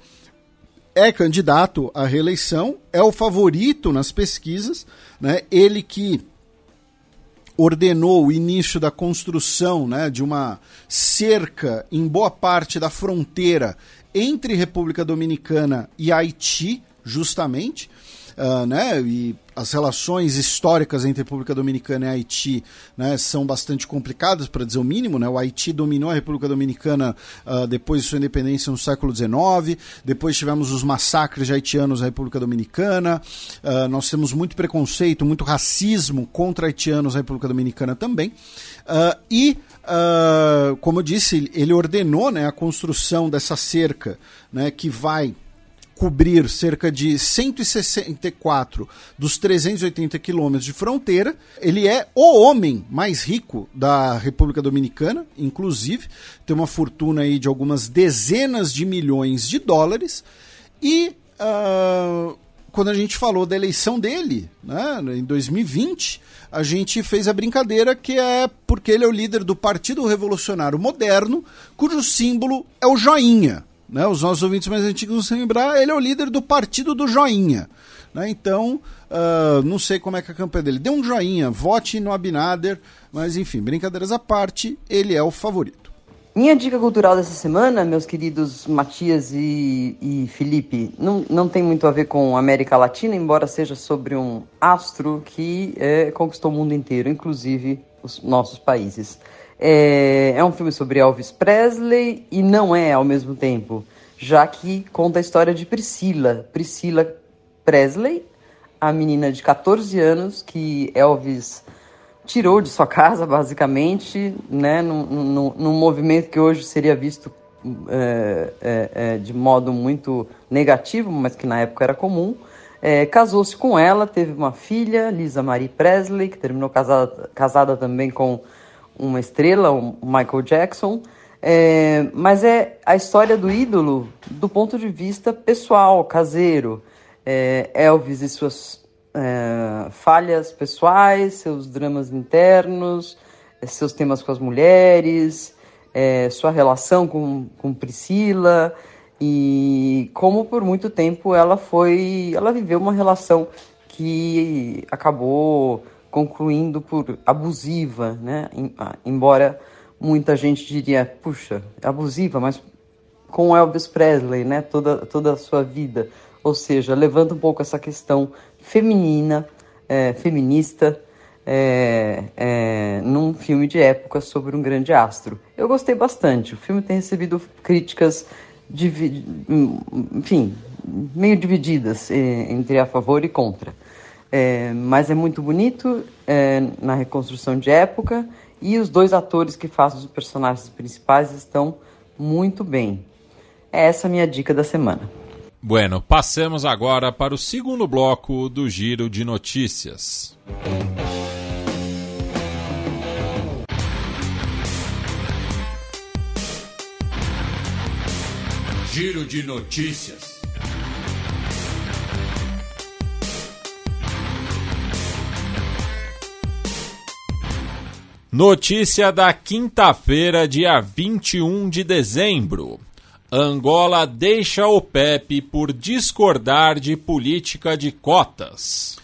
A: é candidato à reeleição, é o favorito nas pesquisas. Né, ele que ordenou o início da construção né, de uma cerca em boa parte da fronteira entre República Dominicana e Haiti justamente. Uh, né, e as relações históricas entre República Dominicana e Haiti né, são bastante complicadas, para dizer o mínimo. Né? O Haiti dominou a República Dominicana uh, depois de sua independência no século XIX, depois tivemos os massacres haitianos na República Dominicana, uh, nós temos muito preconceito, muito racismo contra haitianos na República Dominicana também. e, como eu disse, ele ordenou né, a construção dessa cerca né, que vai cobrir cerca de 164 dos 380 quilômetros de fronteira. Ele é o homem mais rico da República Dominicana, inclusive, tem uma fortuna aí de algumas dezenas de milhões de dólares. E uh, quando a gente falou da eleição dele, né, em 2020, a gente fez a brincadeira que é porque ele é o líder do Partido Revolucionário Moderno, cujo símbolo é o joinha né, os nossos ouvintes mais antigos vão se lembrar, ele é o líder do Partido do Joinha. Né, então, uh, não sei como é que é a campanha dele. Dê um joinha, vote no Abinader, mas enfim, brincadeiras à parte, ele é o favorito.
D: Minha dica cultural dessa semana, meus queridos Matias e, e Felipe, não, não tem muito a ver com América Latina, embora seja sobre um astro que é, conquistou o mundo inteiro, inclusive os nossos países. É, é um filme sobre Elvis Presley e não é ao mesmo tempo, já que conta a história de Priscila. Priscila Presley, a menina de 14 anos que Elvis tirou de sua casa, basicamente, né, num, num, num movimento que hoje seria visto é, é, é, de modo muito negativo, mas que na época era comum. É, casou-se com ela, teve uma filha, Lisa Marie Presley, que terminou casada, casada também com uma estrela, o Michael Jackson, é, mas é a história do ídolo do ponto de vista pessoal, caseiro. É, Elvis e suas é, falhas pessoais, seus dramas internos, é, seus temas com as mulheres, é, sua relação com, com Priscila e como por muito tempo ela foi, ela viveu uma relação que acabou concluindo por abusiva, né? Ah, embora muita gente diria, puxa, abusiva, mas com Elvis Presley, né? Toda, toda a sua vida. Ou seja, levanta um pouco essa questão feminina, é, feminista, é, é, num filme de época sobre um grande astro. Eu gostei bastante. O filme tem recebido críticas, enfim, meio divididas é, entre a favor e contra. É, mas é muito bonito é, na reconstrução de época e os dois atores que fazem os personagens principais estão muito bem. É essa a minha dica da semana.
B: Bueno, passemos agora para o segundo bloco do Giro de Notícias. Giro de Notícias. Notícia da quinta-feira, dia 21 de dezembro. Angola deixa o PEP por discordar de política de cotas.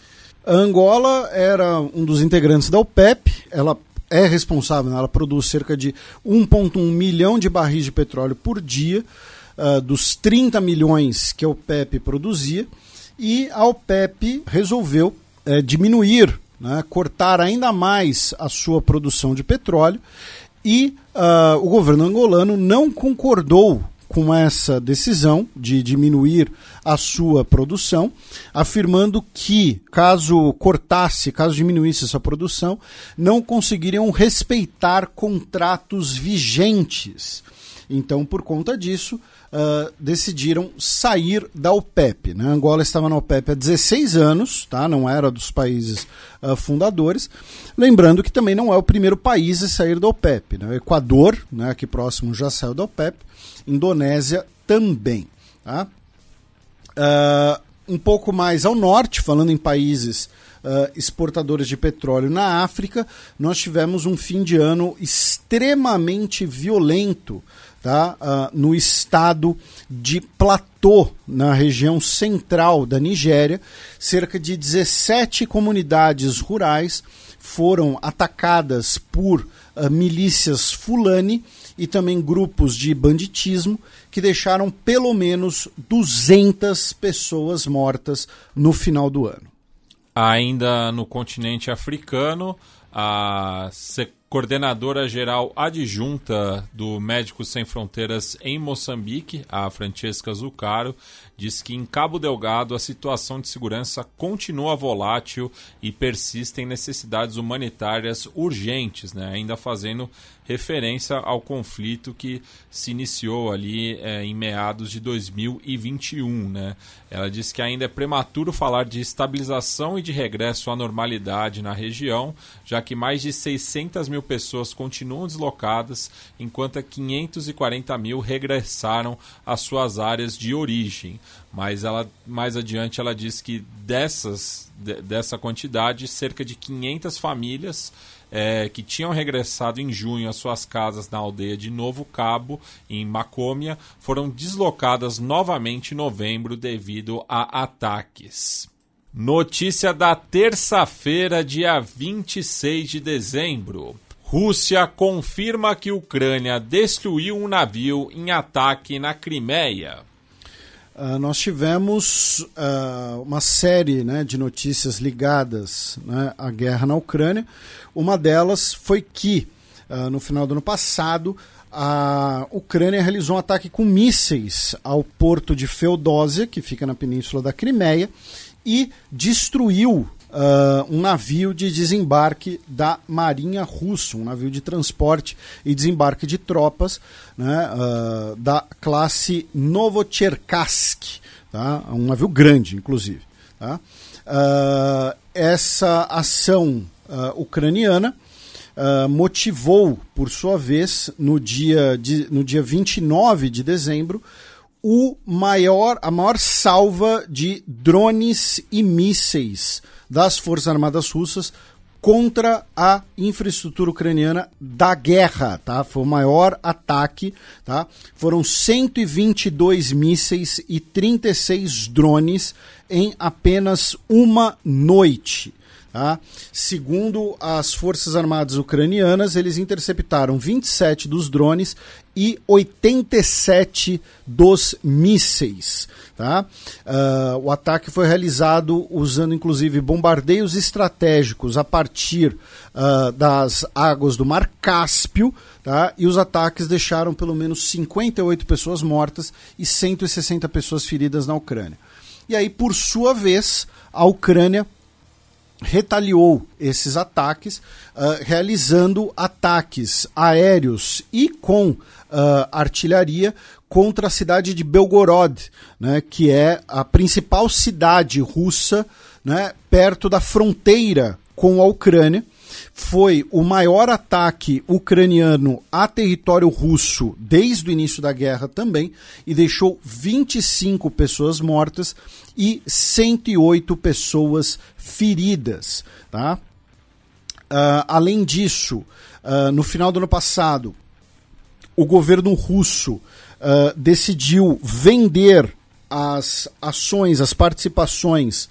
A: A Angola era um dos integrantes da OPEP, ela é responsável, né? ela produz cerca de 1,1 milhão de barris de petróleo por dia, uh, dos 30 milhões que a OPEP produzia, e a OPEP resolveu uh, diminuir né, cortar ainda mais a sua produção de petróleo e uh, o governo angolano não concordou com essa decisão de diminuir a sua produção, afirmando que, caso cortasse, caso diminuísse essa produção, não conseguiriam respeitar contratos vigentes. Então, por conta disso, uh, decidiram sair da OPEP. Né? Angola estava na OPEP há 16 anos, tá? não era dos países uh, fundadores. Lembrando que também não é o primeiro país a sair da OPEP. Né? O Equador, né, aqui próximo, já saiu da OPEP. Indonésia também. Tá? Uh, um pouco mais ao norte, falando em países uh, exportadores de petróleo na África, nós tivemos um fim de ano extremamente violento tá? Uh, no estado de Platô, na região central da Nigéria. Cerca de 17 comunidades rurais foram atacadas por uh, milícias Fulani e também grupos de banditismo que deixaram pelo menos 200 pessoas mortas no final do ano.
B: Ainda no continente africano, a coordenadora geral adjunta do Médicos Sem Fronteiras em Moçambique, a Francesca Zucaro, diz que em Cabo Delgado a situação de segurança continua volátil e persistem necessidades humanitárias urgentes, né? ainda fazendo referência ao conflito que se iniciou ali é, em meados de 2021. Né? Ela diz que ainda é prematuro falar de estabilização e de regresso à normalidade na região, já que mais de 600 mil pessoas continuam deslocadas, enquanto 540 mil regressaram às suas áreas de origem. Mas ela, mais adiante ela diz que dessas, dessa quantidade, cerca de 500 famílias é, que tinham regressado em junho às suas casas na aldeia de Novo Cabo, em Macômia, foram deslocadas novamente em novembro devido a ataques. Notícia da terça-feira, dia 26 de dezembro. Rússia confirma que Ucrânia destruiu um navio em ataque na Crimeia.
A: Uh, nós tivemos uh, uma série né, de notícias ligadas né, à guerra na Ucrânia. Uma delas foi que, uh, no final do ano passado, a Ucrânia realizou um ataque com mísseis ao porto de Feodósia, que fica na península da Crimeia, e destruiu uh, um navio de desembarque da Marinha Russa, um navio de transporte e desembarque de tropas né, uh, da classe Novocherkassk, tá? um navio grande, inclusive. Tá? Uh, essa ação ucraniana motivou, por sua vez, no dia, de, no dia 29 de dezembro, o maior, a maior salva de drones e mísseis das Forças Armadas Russas contra a infraestrutura ucraniana da guerra, tá? Foi o maior ataque, tá? Foram 122 mísseis e 36 drones em apenas uma noite. Tá? Segundo as Forças Armadas Ucranianas, eles interceptaram 27 dos drones e 87 dos mísseis. Tá? Uh, o ataque foi realizado usando inclusive bombardeios estratégicos a partir uh, das águas do Mar Cáspio, tá? e os ataques deixaram pelo menos 58 pessoas mortas e 160 pessoas feridas na Ucrânia. E aí, por sua vez, a Ucrânia retaliou esses ataques, uh, realizando ataques aéreos e com uh, artilharia contra a cidade de Belgorod, né, que é a principal cidade russa né, perto da fronteira com a Ucrânia foi o maior ataque ucraniano a território russo desde o início da guerra também e deixou 25 pessoas mortas e 108 pessoas feridas. Tá? Uh, além disso, uh, no final do ano passado, o governo russo uh, decidiu vender as ações, as participações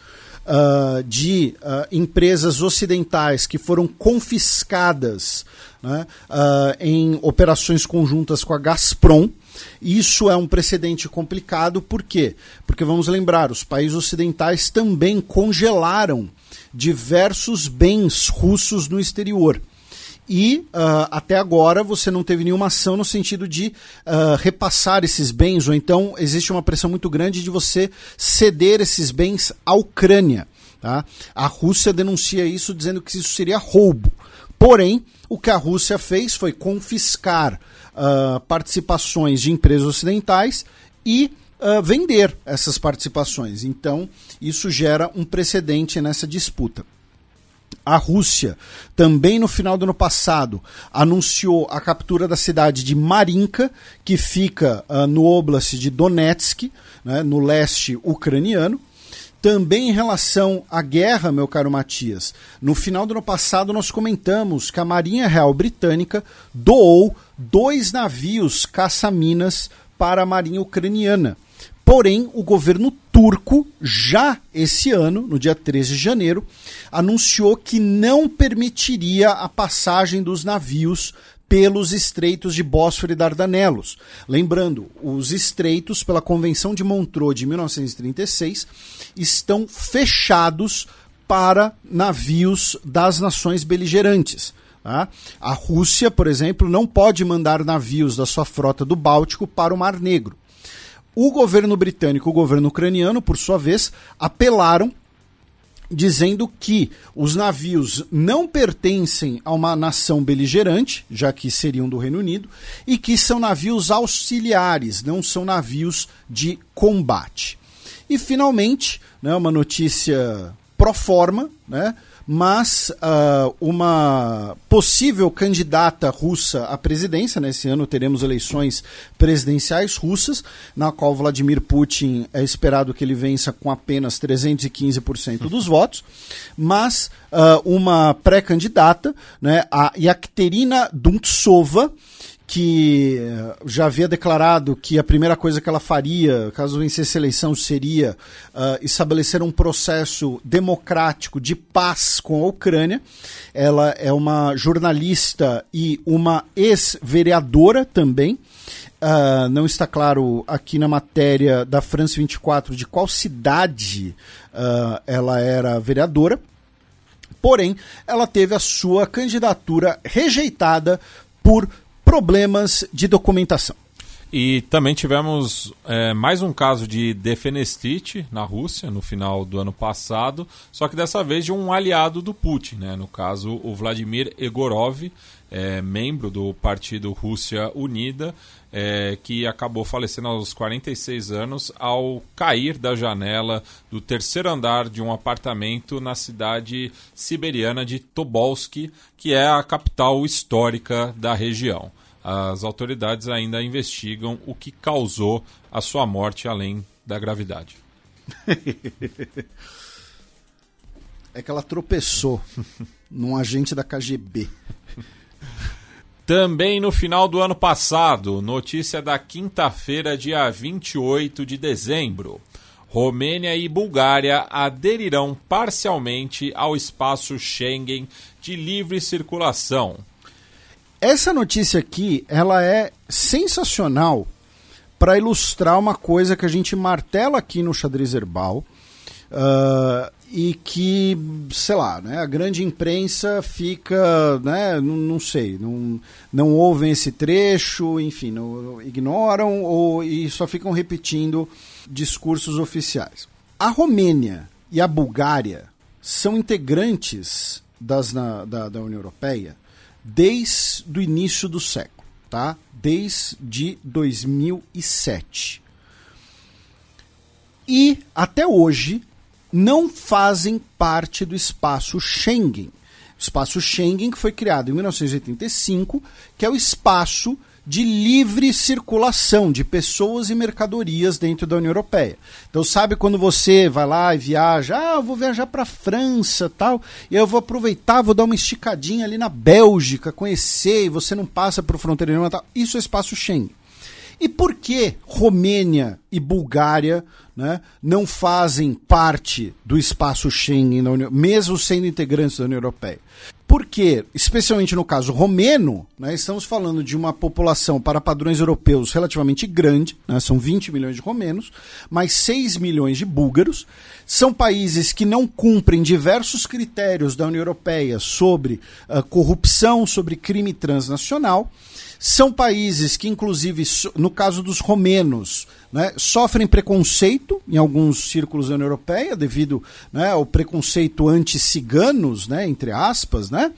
A: de empresas ocidentais que foram confiscadas né, em operações conjuntas com a Gazprom. Isso é um precedente complicado, por quê? Porque vamos lembrar, os países ocidentais também congelaram diversos bens russos no exterior. E uh, até agora você não teve nenhuma ação no sentido de uh, repassar esses bens, ou então existe uma pressão muito grande de você ceder esses bens à Ucrânia. Tá? A Rússia denuncia isso dizendo que isso seria roubo. Porém, o que a Rússia fez foi confiscar uh, participações de empresas ocidentais e uh, vender essas participações. Então, isso gera um precedente nessa disputa. A Rússia, também no final do ano passado, anunciou a captura da cidade de Marinka, que fica uh, no Oblast de Donetsk, né, no leste ucraniano. Também em relação à guerra, meu caro Matias, no final do ano passado nós comentamos que a Marinha Real Britânica doou dois navios caça-minas para a Marinha Ucraniana. Porém, o governo turco, já esse ano, no dia 13 de janeiro, anunciou que não permitiria a passagem dos navios pelos estreitos de Bósforo e Dardanelos. Lembrando, os estreitos, pela Convenção de Montreux de 1936, estão fechados para navios das nações beligerantes. Tá? A Rússia, por exemplo, não pode mandar navios da sua frota do Báltico para o Mar Negro. O governo britânico e o governo ucraniano, por sua vez, apelaram dizendo que os navios não pertencem a uma nação beligerante, já que seriam do Reino Unido, e que são navios auxiliares, não são navios de combate. E finalmente, né, uma notícia pro forma, né, mas uh, uma possível candidata russa à presidência, nesse né? ano teremos eleições presidenciais russas, na qual Vladimir Putin é esperado que ele vença com apenas 315% dos votos, mas uh, uma pré-candidata, né, a Yakterina Duntsova, que eh, já havia declarado que a primeira coisa que ela faria, caso vencesse a eleição, seria uh, estabelecer um processo democrático de paz com a Ucrânia. Ela é uma jornalista e uma ex-vereadora também. Uh, não está claro aqui na matéria da France 24 de qual cidade uh, ela era vereadora. Porém, ela teve a sua candidatura rejeitada por problemas de documentação.
B: E também tivemos é, mais um caso de defenestrite na Rússia no final do ano passado, só que dessa vez de um aliado do Putin, né? no caso o Vladimir Egorov, é, membro do partido Rússia Unida, é, que acabou falecendo aos 46 anos ao cair da janela do terceiro andar de um apartamento na cidade siberiana de Tobolsk, que é a capital histórica da região. As autoridades ainda investigam o que causou a sua morte além da gravidade.
A: é que ela tropeçou num agente da KGB.
B: Também no final do ano passado, notícia da quinta-feira, dia 28 de dezembro. Romênia e Bulgária aderirão parcialmente ao espaço Schengen de livre circulação.
A: Essa notícia aqui, ela é sensacional para ilustrar uma coisa que a gente martela aqui no xadrez herbal. Uh, e que, sei lá, né, a grande imprensa fica, né, não, não sei, não, não ouvem esse trecho, enfim, não, ignoram ou, e só ficam repetindo discursos oficiais. A Romênia e a Bulgária são integrantes das, na, da, da União Europeia desde o início do século, tá? Desde 2007. E até hoje não fazem parte do espaço Schengen. O espaço Schengen que foi criado em 1985, que é o espaço de livre circulação de pessoas e mercadorias dentro da União Europeia. Então, sabe quando você vai lá e viaja, ah, eu vou viajar para a França tal, e eu vou aproveitar, vou dar uma esticadinha ali na Bélgica, conhecer, e você não passa por fronteira nenhuma tal. Isso é espaço Schengen. E por que Romênia e Bulgária né, não fazem parte do espaço Schengen, União, mesmo sendo integrantes da União Europeia? Porque, especialmente no caso romeno, né, estamos falando de uma população para padrões europeus relativamente grande, né, são 20 milhões de romenos, mais 6 milhões de búlgaros. São países que não cumprem diversos critérios da União Europeia sobre uh, corrupção, sobre crime transnacional. São países que, inclusive, no caso dos romenos, né, sofrem preconceito em alguns círculos da União Europeia devido né, ao preconceito anti-ciganos, né, entre aspas, né?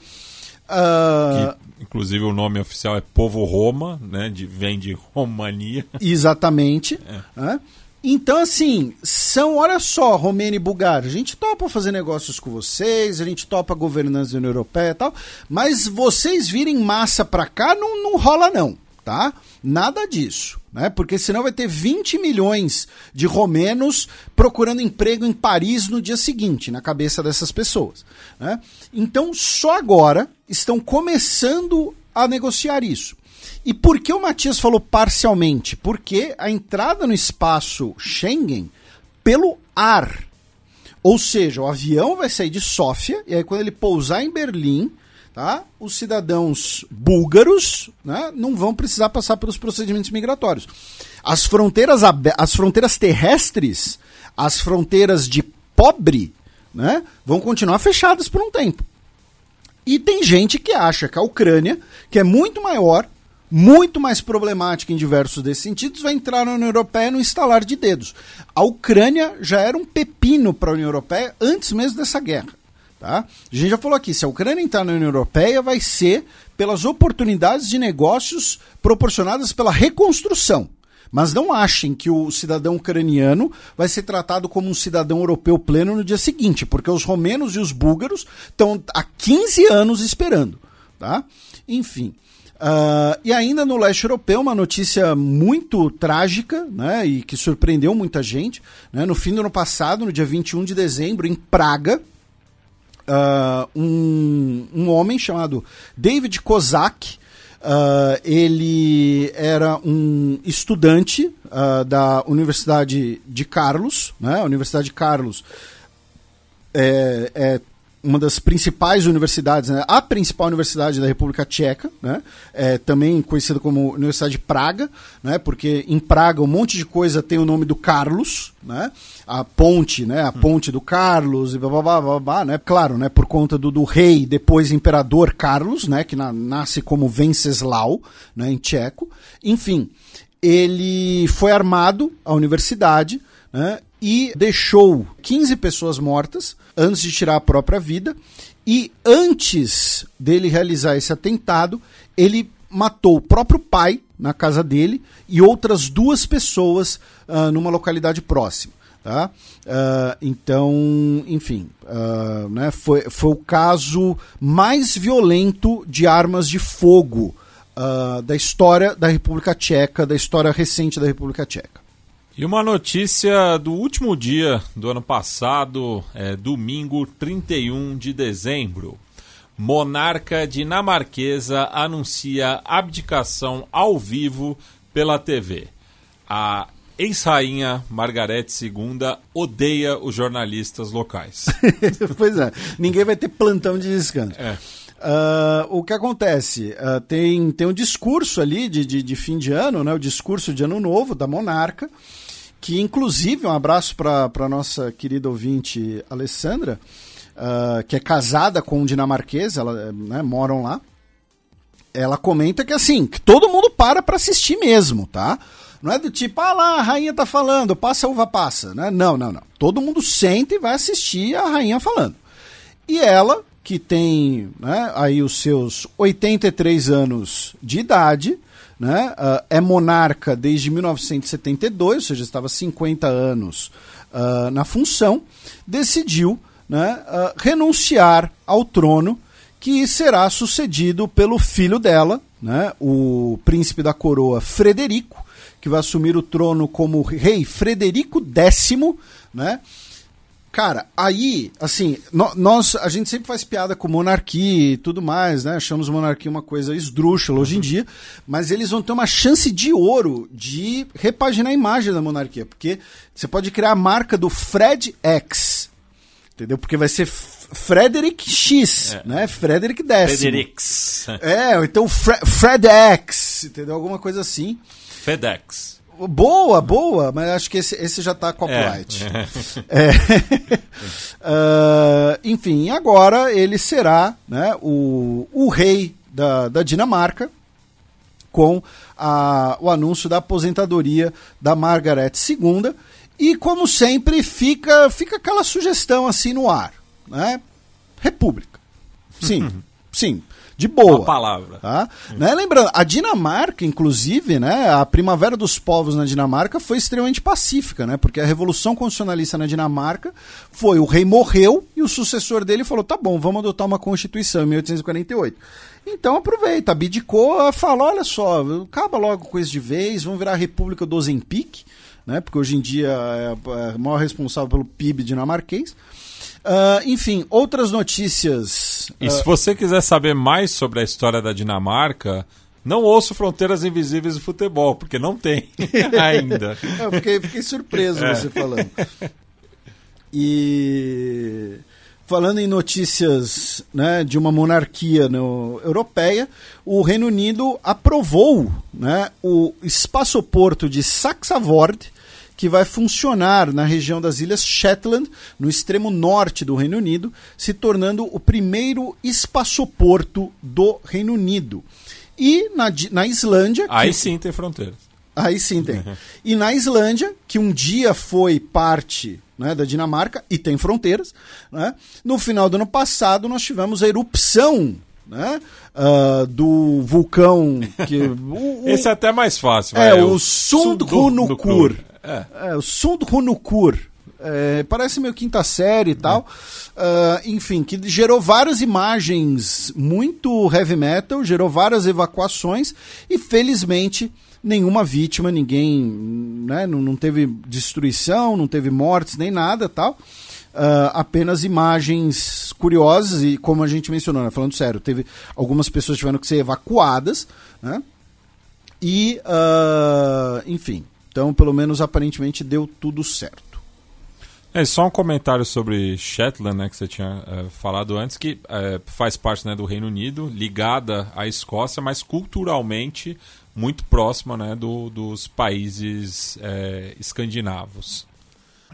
B: Uh... Que, inclusive o nome oficial é Povo Roma, né? De, vem de Romania.
A: Exatamente. É. Né? Então, assim, são, olha só, Romênia e Bulgária, a gente topa fazer negócios com vocês, a gente topa governança da União Europeia e tal, mas vocês virem massa pra cá, não, não rola não, tá? Nada disso, né? Porque senão vai ter 20 milhões de romenos procurando emprego em Paris no dia seguinte, na cabeça dessas pessoas, né? Então, só agora estão começando a negociar isso. E por que o Matias falou parcialmente? Porque a entrada no espaço Schengen pelo ar. Ou seja, o avião vai sair de Sófia e aí quando ele pousar em Berlim, tá? Os cidadãos búlgaros, né, não vão precisar passar pelos procedimentos migratórios. As fronteiras as fronteiras terrestres, as fronteiras de pobre, né, vão continuar fechadas por um tempo. E tem gente que acha que a Ucrânia, que é muito maior, muito mais problemática em diversos desses sentidos, vai entrar na União Europeia no instalar de dedos. A Ucrânia já era um pepino para a União Europeia antes mesmo dessa guerra. Tá? A gente já falou aqui, se a Ucrânia entrar na União Europeia, vai ser pelas oportunidades de negócios proporcionadas pela reconstrução. Mas não achem que o cidadão ucraniano vai ser tratado como um cidadão europeu pleno no dia seguinte, porque os romenos e os búlgaros estão há 15 anos esperando. Tá? Enfim. Uh, e ainda no leste europeu, uma notícia muito trágica né, e que surpreendeu muita gente. Né, no fim do ano passado, no dia 21 de dezembro, em Praga, uh, um, um homem chamado David Kozak, uh, ele era um estudante da Universidade de Carlos, né, a Universidade de Carlos é, é uma das principais universidades, né? a principal universidade da República Tcheca, né? é, também conhecida como Universidade de Praga, né? porque em Praga um monte de coisa tem o nome do Carlos, né? a ponte, né? a ponte do Carlos, e blá, blá, blá, blá, blá né? claro, né? por conta do, do rei, depois imperador Carlos, né? que na, nasce como Venceslau, né? em tcheco, enfim, ele foi armado à universidade, né? E deixou 15 pessoas mortas antes de tirar a própria vida. E antes dele realizar esse atentado, ele matou o próprio pai na casa dele e outras duas pessoas uh, numa localidade próxima. Tá? Uh, então, enfim, uh, né, foi, foi o caso mais violento de armas de fogo da história da República Tcheca, da história recente da República Tcheca.
B: E uma notícia do último dia do ano passado, é, domingo 31 de dezembro. Monarca dinamarquesa anuncia abdicação ao vivo pela TV. A ex-rainha Margarete II odeia os jornalistas locais.
A: pois é, ninguém vai ter plantão de descanso. É. Uh, o que acontece? Uh, tem, tem um discurso ali de, de, de, fim de ano, né, o discurso de ano novo da monarca, que inclusive um abraço para a nossa querida ouvinte Alessandra, uh, que é casada com um dinamarquês, ela, né, moram lá. Ela comenta que assim, que todo mundo para para assistir mesmo, tá? Não é do tipo, ah lá, a rainha tá falando, passa uva passa, né? Não, não, não. Todo mundo senta e vai assistir a rainha falando. E ela, que tem né, aí os seus 83 anos de idade, né? Uh, é monarca desde 1972, ou seja, estava 50 anos uh, na função, decidiu né, uh, renunciar ao trono que será sucedido pelo filho dela, né, o príncipe da coroa Frederico, que vai assumir o trono como rei Frederico X, né? Cara, aí, assim, nós, a gente sempre faz piada com monarquia e tudo mais, né? Achamos monarquia uma coisa esdrúxula hoje em dia, mas eles vão ter uma chance de ouro de repaginar a imagem da monarquia, porque você pode criar a marca do Fred X, entendeu? Porque vai ser Frederick X, é. né? Frederick X.
B: Fredericks.
A: É, então Fre FredX, entendeu? Alguma coisa assim.
B: FedEx.
A: Boa, boa, mas acho que esse, esse já tá copyright. É. é. uh, enfim, agora ele será né, o, o rei da, da Dinamarca, com a, o anúncio da aposentadoria da Margaret II. E, como sempre, fica, fica aquela sugestão assim no ar. Né? República. Sim, sim de boa.
B: Uma palavra.
A: Tá? Né? Lembrando, a Dinamarca, inclusive, né, a primavera dos povos na Dinamarca foi extremamente pacífica, né? Porque a revolução constitucionalista na Dinamarca foi o rei morreu e o sucessor dele falou: tá bom, vamos adotar uma constituição em 1848. Então aproveita, abdicou, falou: olha só, acaba logo com isso de vez, vamos virar a República do Ozempic, né? Porque hoje em dia é, é o maior responsável pelo PIB dinamarquês. Uh, enfim, outras notícias.
B: E uh... se você quiser saber mais sobre a história da Dinamarca, não ouço Fronteiras Invisíveis do Futebol, porque não tem ainda.
A: Eu fiquei, fiquei surpreso é. você falando. E falando em notícias né, de uma monarquia no, europeia, o Reino Unido aprovou né, o espaçoporto de Saxavord que vai funcionar na região das Ilhas Shetland, no extremo norte do Reino Unido, se tornando o primeiro espaçoporto do Reino Unido. E na, na Islândia.
B: Aí que... sim tem fronteira.
A: Aí sim tem. E na Islândia, que um dia foi parte né, da Dinamarca e tem fronteiras, né, no final do ano passado nós tivemos a erupção né? Uh, do vulcão que
B: o, o, esse é até mais fácil
A: é, é o Sundhunukur é. é o Sundhunukur. É, parece meio quinta série e tal. Uh, enfim, que gerou várias imagens muito heavy metal, gerou várias evacuações e felizmente nenhuma vítima, ninguém, né, não, não teve destruição, não teve mortes nem nada tal. Uh, apenas imagens curiosas e como a gente mencionou, né, falando sério, teve algumas pessoas tiveram que ser evacuadas, né? E, uh, enfim, então, pelo menos aparentemente deu tudo certo.
B: É só um comentário sobre Shetland, né, que você tinha é, falado antes, que é, faz parte né, do Reino Unido, ligada à Escócia, mas culturalmente muito próxima né, do, dos países é, escandinavos.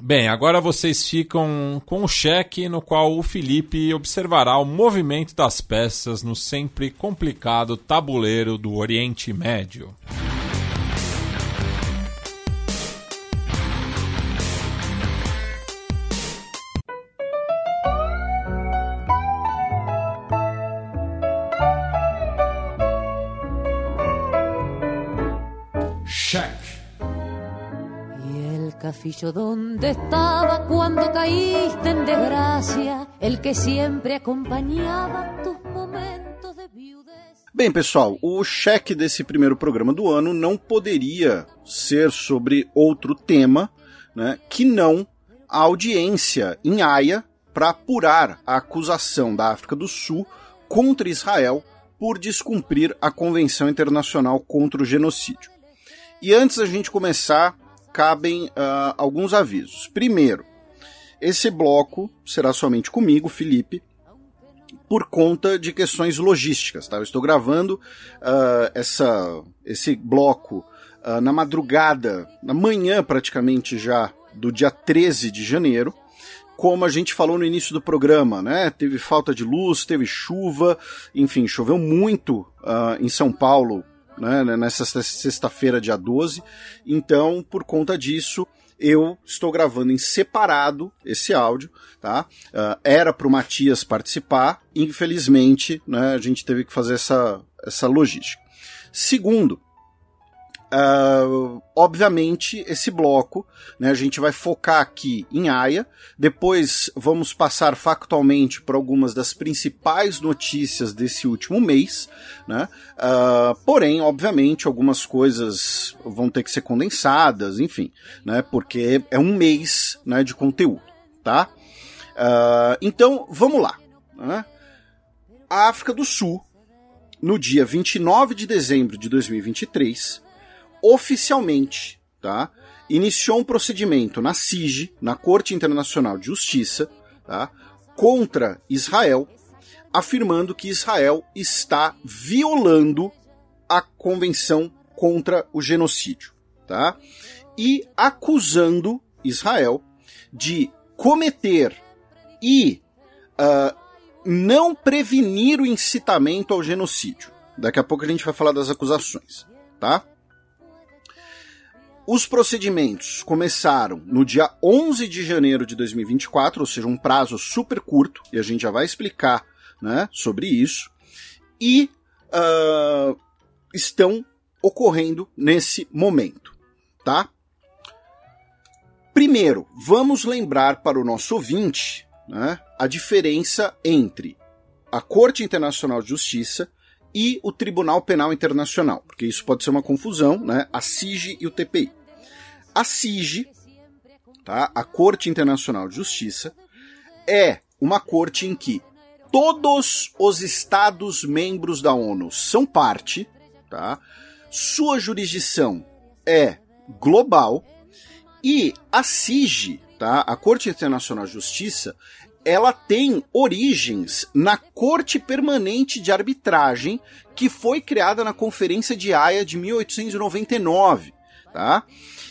B: Bem, agora vocês ficam com o cheque no qual o Felipe observará o movimento das peças no sempre complicado tabuleiro do Oriente Médio.
E: Castillo donde estaba cuando caíste en desgracia, el que siempre acompañaba tus momentos de viudez.
A: Bem, pessoal, o cheque desse primeiro programa do ano não poderia ser sobre outro tema, né, que não a audiência em Haia para apurar a acusação da África do Sul contra Israel por descumprir a Convenção Internacional contra o Genocídio. E antes da gente começar cabem uh, alguns avisos. Primeiro, esse bloco será somente comigo, Felipe, por conta de questões logísticas. Tá? Eu estou gravando uh, essa, esse bloco uh, na madrugada, na manhã praticamente já do dia 13 de janeiro. Como a gente falou no início do programa, né? Teve falta de luz, teve chuva, enfim, choveu muito uh, em São Paulo né, nessa sexta-feira, dia 12. Então, por conta disso, eu estou gravando em separado esse áudio, tá? Uh, era para o Matias participar, infelizmente, né, a gente teve que fazer essa, essa logística. Segundo, Uh, obviamente, esse bloco, né, a gente vai focar aqui em Aya, depois vamos passar factualmente por algumas das principais notícias desse último mês, né, uh, porém, obviamente, algumas coisas vão ter que ser condensadas, enfim, né, porque é um mês né, de conteúdo, tá? Uh, então, vamos lá. Né? A África do Sul, no dia 29 de dezembro de 2023, oficialmente, tá? Iniciou um procedimento na CIG, na Corte Internacional de Justiça, tá? Contra Israel, afirmando que Israel está violando a Convenção contra o Genocídio, tá? E acusando Israel de cometer e uh, não prevenir o incitamento ao genocídio. Daqui a pouco a gente vai falar das acusações, tá? Os procedimentos começaram no dia 11 de janeiro de 2024, ou seja, um prazo super curto, e a gente já vai explicar né, sobre isso, e uh, estão ocorrendo nesse momento, tá? Primeiro, vamos lembrar para o nosso ouvinte né, a diferença entre a Corte Internacional de Justiça e o Tribunal Penal Internacional, porque isso pode ser uma confusão, né? A CIG e o TPI. A CIG, tá? A Corte Internacional de Justiça, é uma corte em que todos os estados membros da ONU são parte, tá? Sua jurisdição é global e a CIG, tá? A Corte Internacional de Justiça, ela tem origens na Corte Permanente de Arbitragem, que foi criada na Conferência de Haia de 1899, tá?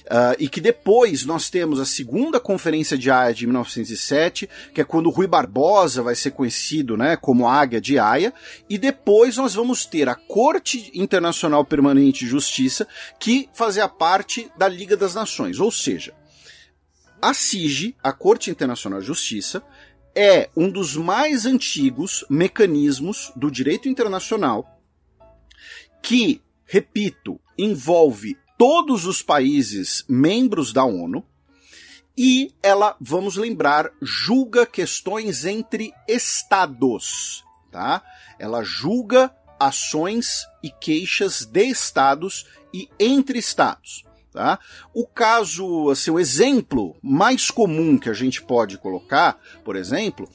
A: Uh, e que depois nós temos a segunda Conferência de Haia de 1907, que é quando Rui Barbosa vai ser conhecido né, como Águia de Haia, e depois nós vamos ter a Corte Internacional Permanente de Justiça, que fazia parte da Liga das Nações, ou seja, a CIG, a Corte Internacional de Justiça, é um dos mais antigos mecanismos do direito internacional que, repito, envolve todos os países membros da ONU e ela, vamos lembrar, julga questões entre estados, tá? Ela julga ações e queixas de estados e entre estados. Tá? O caso, assim, o exemplo mais comum que a gente pode colocar, por exemplo,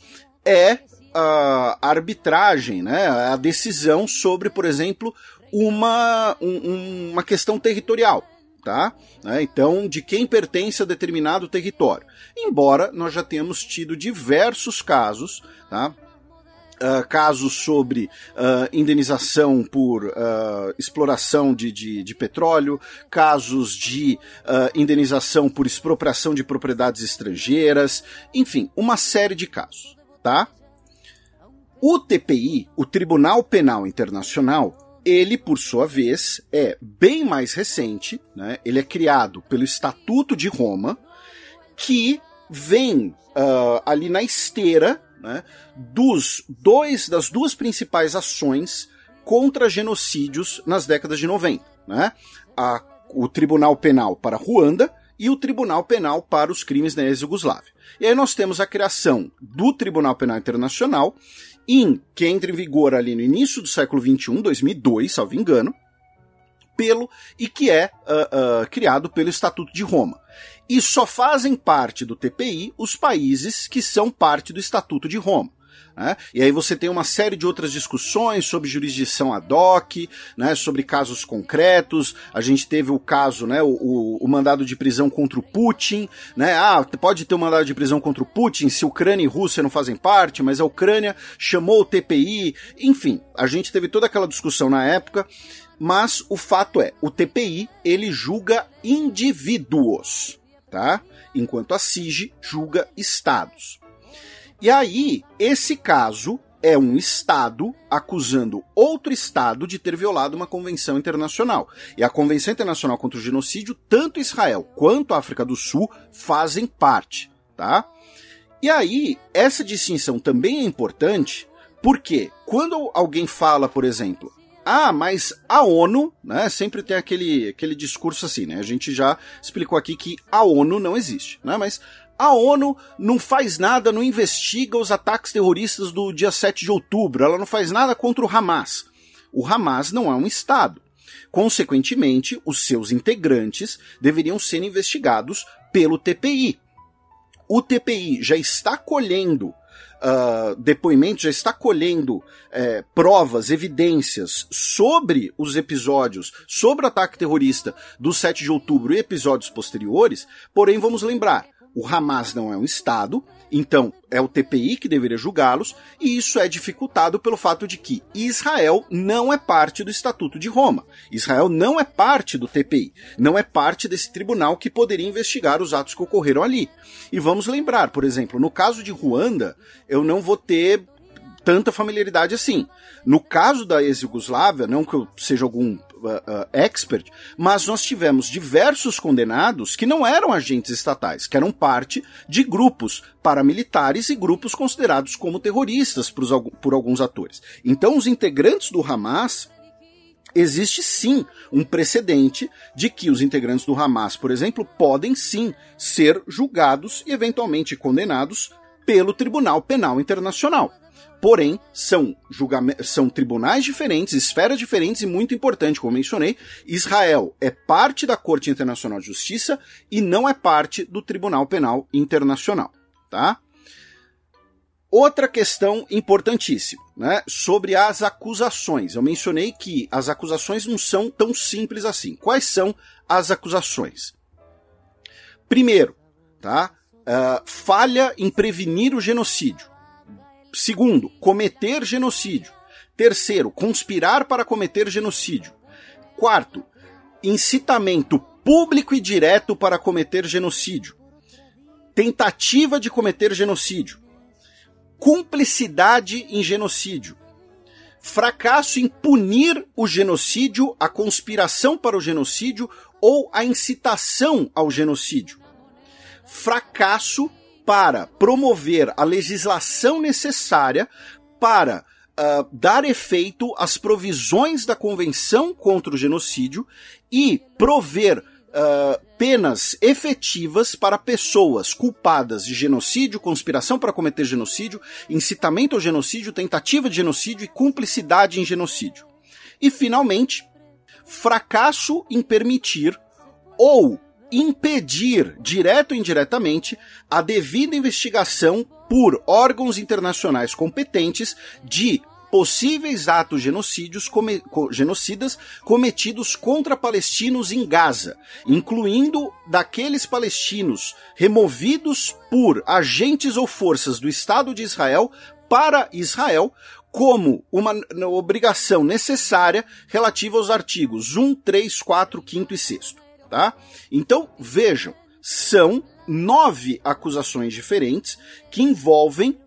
A: é a arbitragem, né? a decisão sobre, por exemplo, uma, um, uma questão territorial. Tá? Né? Então, de quem pertence a determinado território. Embora nós já tenhamos tido diversos casos, tá? Uh, casos sobre uh, indenização por uh, exploração de, de, de, petróleo, casos de indenização por expropriação de propriedades estrangeiras, enfim, uma série de casos, tá? O TPI, o Tribunal Penal Internacional, ele, por sua vez, é bem mais recente, né? ele é criado pelo Estatuto de Roma, que vem ali na esteira né, dos dois das duas principais ações contra genocídios nas décadas de 90, né? A, o Tribunal Penal para Ruanda e o Tribunal Penal para os crimes na ex-Yugoslávia. E aí nós temos a criação do Tribunal Penal Internacional, em, que entra em vigor ali no início do século XXI, 2002, salvo engano, pelo e que é uh, uh, criado pelo Estatuto de Roma e só fazem parte do TPI os países que são parte do Estatuto de Roma. Né? E aí você tem uma série de outras discussões sobre jurisdição ad hoc, né, sobre casos concretos. A gente teve o caso, né, o, o, o, mandado de prisão contra o Putin. Né? Ah, pode ter um mandado de prisão contra o Putin se Ucrânia e Rússia não fazem parte, mas a Ucrânia chamou o TPI. Enfim, a gente teve toda aquela discussão na época. Mas o fato é, o TPI ele julga indivíduos tá? Enquanto a SIG julga estados. E aí, esse caso é um Estado acusando outro Estado de ter violado uma convenção internacional. E a Convenção Internacional contra o Genocídio, tanto Israel quanto a África do Sul fazem parte, tá? E aí, essa distinção também é importante porque quando alguém fala, por exemplo, ah, mas a ONU, né, sempre tem aquele, aquele discurso assim, né? A gente já explicou aqui que a ONU não existe, né? Mas a ONU não faz nada, não investiga os ataques terroristas do dia 7 de outubro, ela não faz nada contra o Hamas. O Hamas não é um Estado. Consequentemente, os seus integrantes deveriam ser investigados pelo TPI. O TPI já está colhendo uh, depoimento, já está colhendo é, provas, evidências sobre os episódios, sobre o ataque terrorista do 7 de outubro e episódios posteriores, porém vamos lembrar, o Hamas não é um Estado, então é o TPI que deveria julgá-los, e isso é dificultado pelo fato de que Israel não é parte do Estatuto de Roma. Israel não é parte do TPI, não é parte desse tribunal que poderia investigar os atos que ocorreram ali. E vamos lembrar, por exemplo, no caso de Ruanda, eu não vou ter tanta familiaridade assim. No caso da ex-Yugoslávia, não que eu seja algum uh, expert, mas nós tivemos diversos condenados que não eram agentes estatais, que eram parte de grupos paramilitares e grupos considerados como terroristas por, por alguns atores. Então, os integrantes do Hamas existe sim um precedente de que os integrantes do Hamas, por exemplo, podem sim ser julgados e eventualmente condenados pelo Tribunal Penal Internacional. Porém, são, são tribunais diferentes, esferas diferentes e muito importante, como mencionei, Israel é parte da Corte Internacional de Justiça e não é parte do Tribunal Penal Internacional, tá? Outra questão importantíssima, né, sobre as acusações. Eu mencionei que as acusações não são tão simples assim. Quais são as acusações? Primeiro, tá, uh, falha em prevenir o genocídio. Segundo, cometer genocídio. Terceiro, conspirar para cometer genocídio. Quarto, incitamento público e direto para cometer genocídio. Tentativa de cometer genocídio. Cumplicidade em genocídio. Fracasso em punir o genocídio, a conspiração para o genocídio ou a incitação ao genocídio. Fracasso para promover a legislação necessária para uh, dar efeito às provisões da Convenção contra o Genocídio e prover uh, penas efetivas para pessoas culpadas de genocídio, conspiração para cometer genocídio, incitamento ao genocídio, tentativa de genocídio e cumplicidade em genocídio. E, finalmente, fracasso em permitir ou impedir, direto ou indiretamente, a devida investigação por órgãos internacionais competentes de possíveis atos genocídios come, genocidas cometidos contra palestinos em Gaza, incluindo daqueles palestinos removidos por agentes ou forças do Estado de Israel para Israel, como uma obrigação necessária relativa aos artigos 1, 3, 4, 5 e 6 tá? Então, vejam, são nove acusações diferentes que envolvem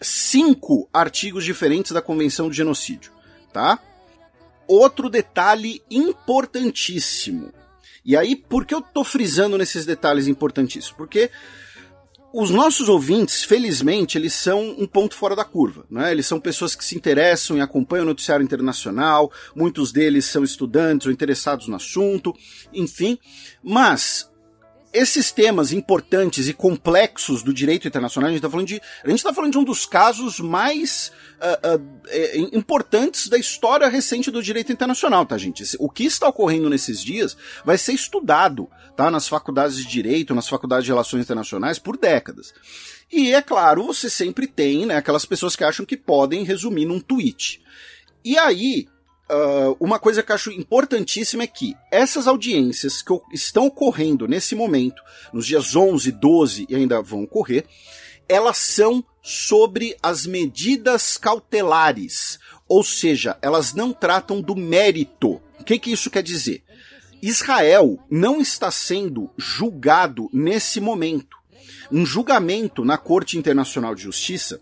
A: cinco artigos diferentes da Convenção de Genocídio, tá? Outro detalhe importantíssimo. E aí, por que eu tô frisando nesses detalhes importantíssimos? Porque os nossos ouvintes, felizmente, eles são um ponto fora da curva, né? Eles são pessoas que se interessam e acompanham o noticiário internacional, muitos deles são estudantes ou interessados no assunto, enfim. Mas esses temas importantes e complexos do direito internacional, a gente está falando de, a gente tá falando de um dos casos mais uh, uh, importantes da história recente do direito internacional, tá, gente? O que está ocorrendo nesses dias vai ser estudado, tá, nas faculdades de direito, nas faculdades de relações internacionais por décadas. E é claro, você sempre tem, né, aquelas pessoas que acham que podem resumir num tweet. E aí, Uh, uma coisa que eu acho importantíssima é que essas audiências que estão ocorrendo nesse momento, nos dias 11, 12 e ainda vão ocorrer, elas são sobre as medidas cautelares, ou seja, elas não tratam do mérito. O que, que isso quer dizer? Israel não está sendo julgado nesse momento. Um julgamento na Corte Internacional de Justiça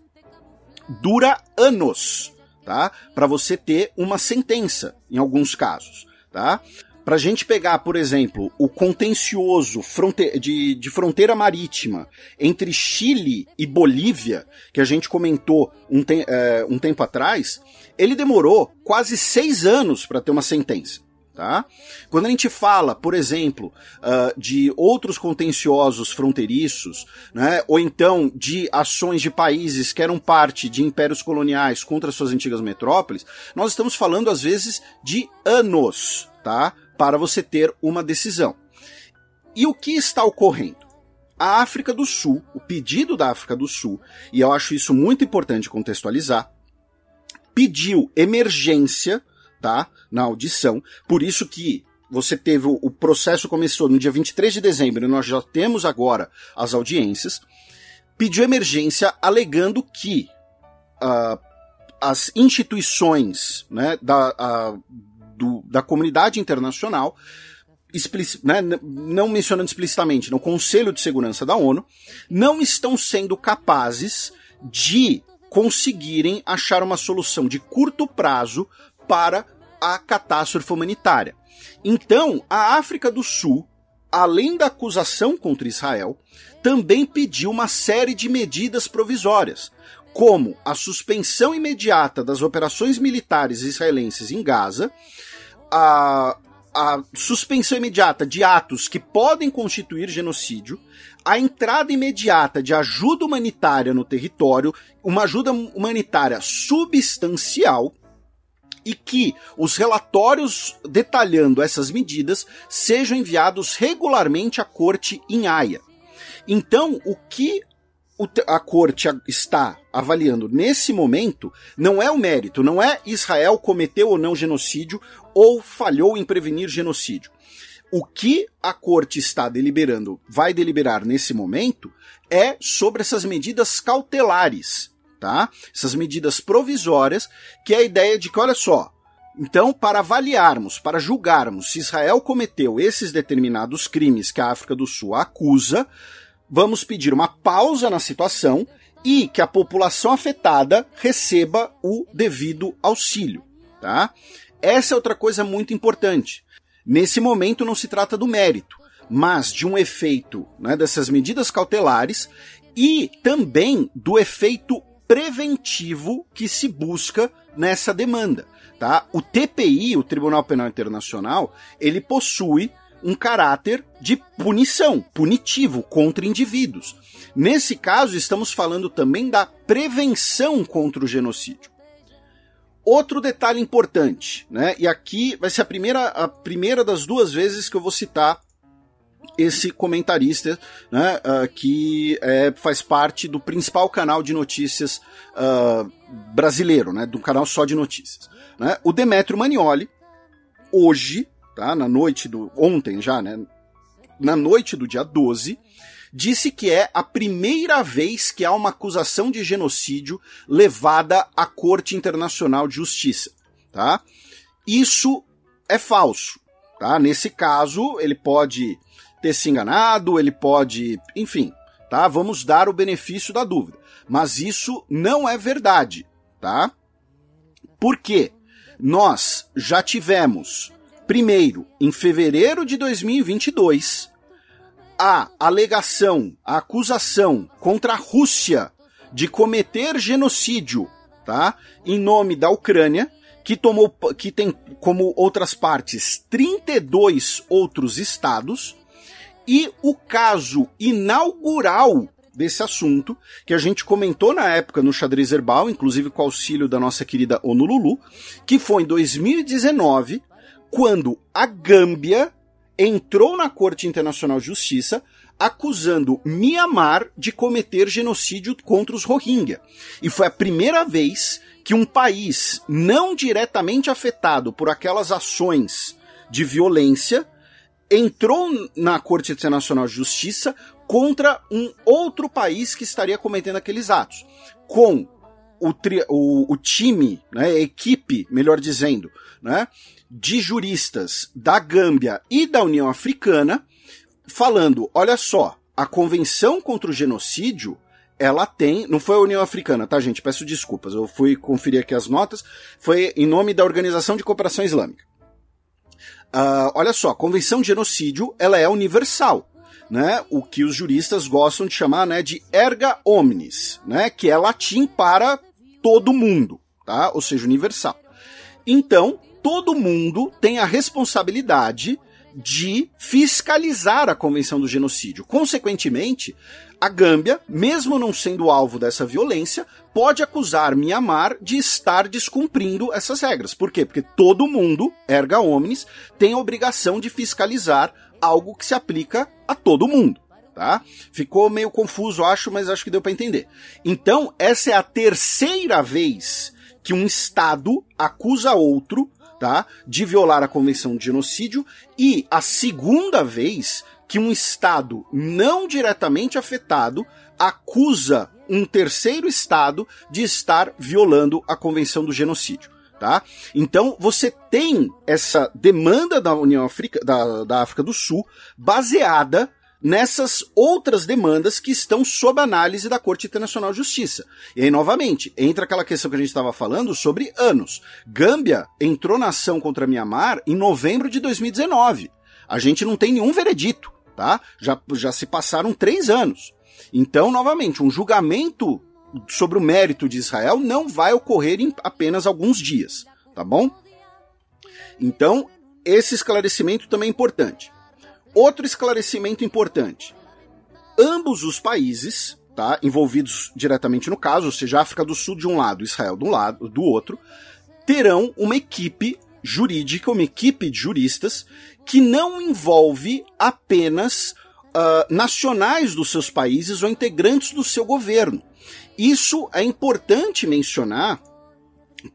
A: dura anos tá? Para você ter uma sentença em alguns casos, tá? Para a gente pegar, por exemplo, o contencioso fronte de, de fronteira marítima entre Chile e Bolívia, que a gente comentou um, te é, um tempo atrás, ele demorou quase seis anos para ter uma sentença. Tá? Quando a gente fala, por exemplo, uh, de outros contenciosos fronteiriços, né, ou então de ações de países que eram parte de impérios coloniais contra suas antigas metrópoles, nós estamos falando às vezes de anos, tá? Para você ter uma decisão. E o que está ocorrendo? A África do Sul, o pedido da África do Sul, e eu acho isso muito importante contextualizar, pediu emergência tá? Na audição. Por isso que você teve o, processo começou no dia 23 de dezembro, e nós já temos agora as audiências. Pediu emergência alegando que uh, as instituições né, da, do, da comunidade internacional né, não mencionando explicitamente, no Conselho de Segurança da ONU, não estão sendo capazes de conseguirem achar uma solução de curto prazo para a catástrofe humanitária. Então, a África do Sul, além da acusação contra Israel, também pediu uma série de medidas provisórias, como a suspensão imediata das operações militares israelenses em Gaza, a, a suspensão imediata de atos que podem constituir genocídio, a entrada imediata de ajuda humanitária no território, uma ajuda humanitária substancial e que os relatórios detalhando essas medidas sejam enviados regularmente à corte em Haia. Então, o que a corte está avaliando nesse momento não é o mérito, não é Israel cometeu ou não genocídio ou falhou em prevenir genocídio. O que a corte está deliberando, vai deliberar nesse momento, é sobre essas medidas cautelares tá? Essas medidas provisórias, que é a ideia de que, olha só, então, para avaliarmos, para julgarmos se Israel cometeu esses determinados crimes que a África do Sul acusa, vamos pedir uma pausa na situação e que a população afetada receba o devido auxílio, tá? Essa é outra coisa muito importante. Nesse momento não se trata do mérito, mas de um efeito né, dessas medidas cautelares e também do efeito preventivo que se busca nessa demanda, tá? O TPI, o Tribunal Penal Internacional, ele possui um caráter de punição, punitivo contra indivíduos. Nesse caso, estamos falando também da prevenção contra o genocídio. Outro detalhe importante, né? E aqui vai ser a primeira, a primeira das duas vezes que eu vou citar esse comentarista, né, uh, que é, faz parte do principal canal de notícias uh, brasileiro, né, do canal só de notícias. Né? O Demetrio Manioli, hoje, tá, na noite do. ontem já, né, na noite do dia 12, disse que é a primeira vez que há uma acusação de genocídio levada à Corte Internacional de Justiça. Tá? Isso é falso. Tá? Nesse caso, ele pode ter se enganado, ele pode, enfim, tá? Vamos dar o benefício da dúvida. Mas isso não é verdade, tá? Por quê? Nós já tivemos, primeiro, em fevereiro de 2022, a alegação, a acusação contra a Rússia de cometer genocídio, tá? Em nome da Ucrânia, que tomou que tem como outras partes 32 outros estados, e o caso inaugural desse assunto, que a gente comentou na época no Xadrez Herbal, inclusive com auxílio da nossa querida Honolulu, que foi em 2019, quando a Gâmbia entrou na Corte Internacional de Justiça acusando Myanmar de cometer genocídio contra os Rohingya. E foi a primeira vez que um país não diretamente afetado por aquelas ações de violência entrou na Corte Internacional de Justiça contra um outro país que estaria cometendo aqueles atos. Com o, tri, o, o time, né, a equipe, melhor dizendo, né, de juristas da Gâmbia e da União Africana, falando: olha só, a Convenção contra o Genocídio ela tem, não foi a União Africana, tá, gente? Peço desculpas, eu fui conferir aqui as notas, foi em nome da Organização de Cooperação Islâmica Uh, olha só, a Convenção de Genocídio ela é universal. Né, o que os juristas gostam de chamar né, de erga omnes, né, que é latim para todo mundo, tá? ou seja, universal. Então, todo mundo tem a responsabilidade de fiscalizar a Convenção do Genocídio. Consequentemente, a Gâmbia, mesmo não sendo alvo dessa violência, pode acusar Mianmar de estar descumprindo essas regras. Por quê? Porque todo mundo, erga omnes, tem a obrigação de fiscalizar algo que se aplica a todo mundo. Tá? Ficou meio confuso, acho, mas acho que deu para entender. Então, essa é a terceira vez que um Estado acusa outro tá, de violar a Convenção de Genocídio e a segunda vez que um Estado não diretamente afetado acusa um terceiro Estado de estar violando a Convenção do Genocídio. Tá? Então você tem essa demanda da União Africa, da, da África do Sul baseada nessas outras demandas que estão sob análise da Corte Internacional de Justiça. E aí, novamente, entra aquela questão que a gente estava falando sobre anos. Gâmbia entrou na ação contra Mianmar em novembro de 2019. A gente não tem nenhum veredito, tá? Já, já se passaram três anos. Então, novamente, um julgamento sobre o mérito de Israel não vai ocorrer em apenas alguns dias, tá bom? Então, esse esclarecimento também é importante. Outro esclarecimento importante. Ambos os países, tá, envolvidos diretamente no caso, ou seja, África do Sul de um lado, Israel do lado, do outro, terão uma equipe jurídica, uma equipe de juristas que não envolve apenas uh, nacionais dos seus países ou integrantes do seu governo. Isso é importante mencionar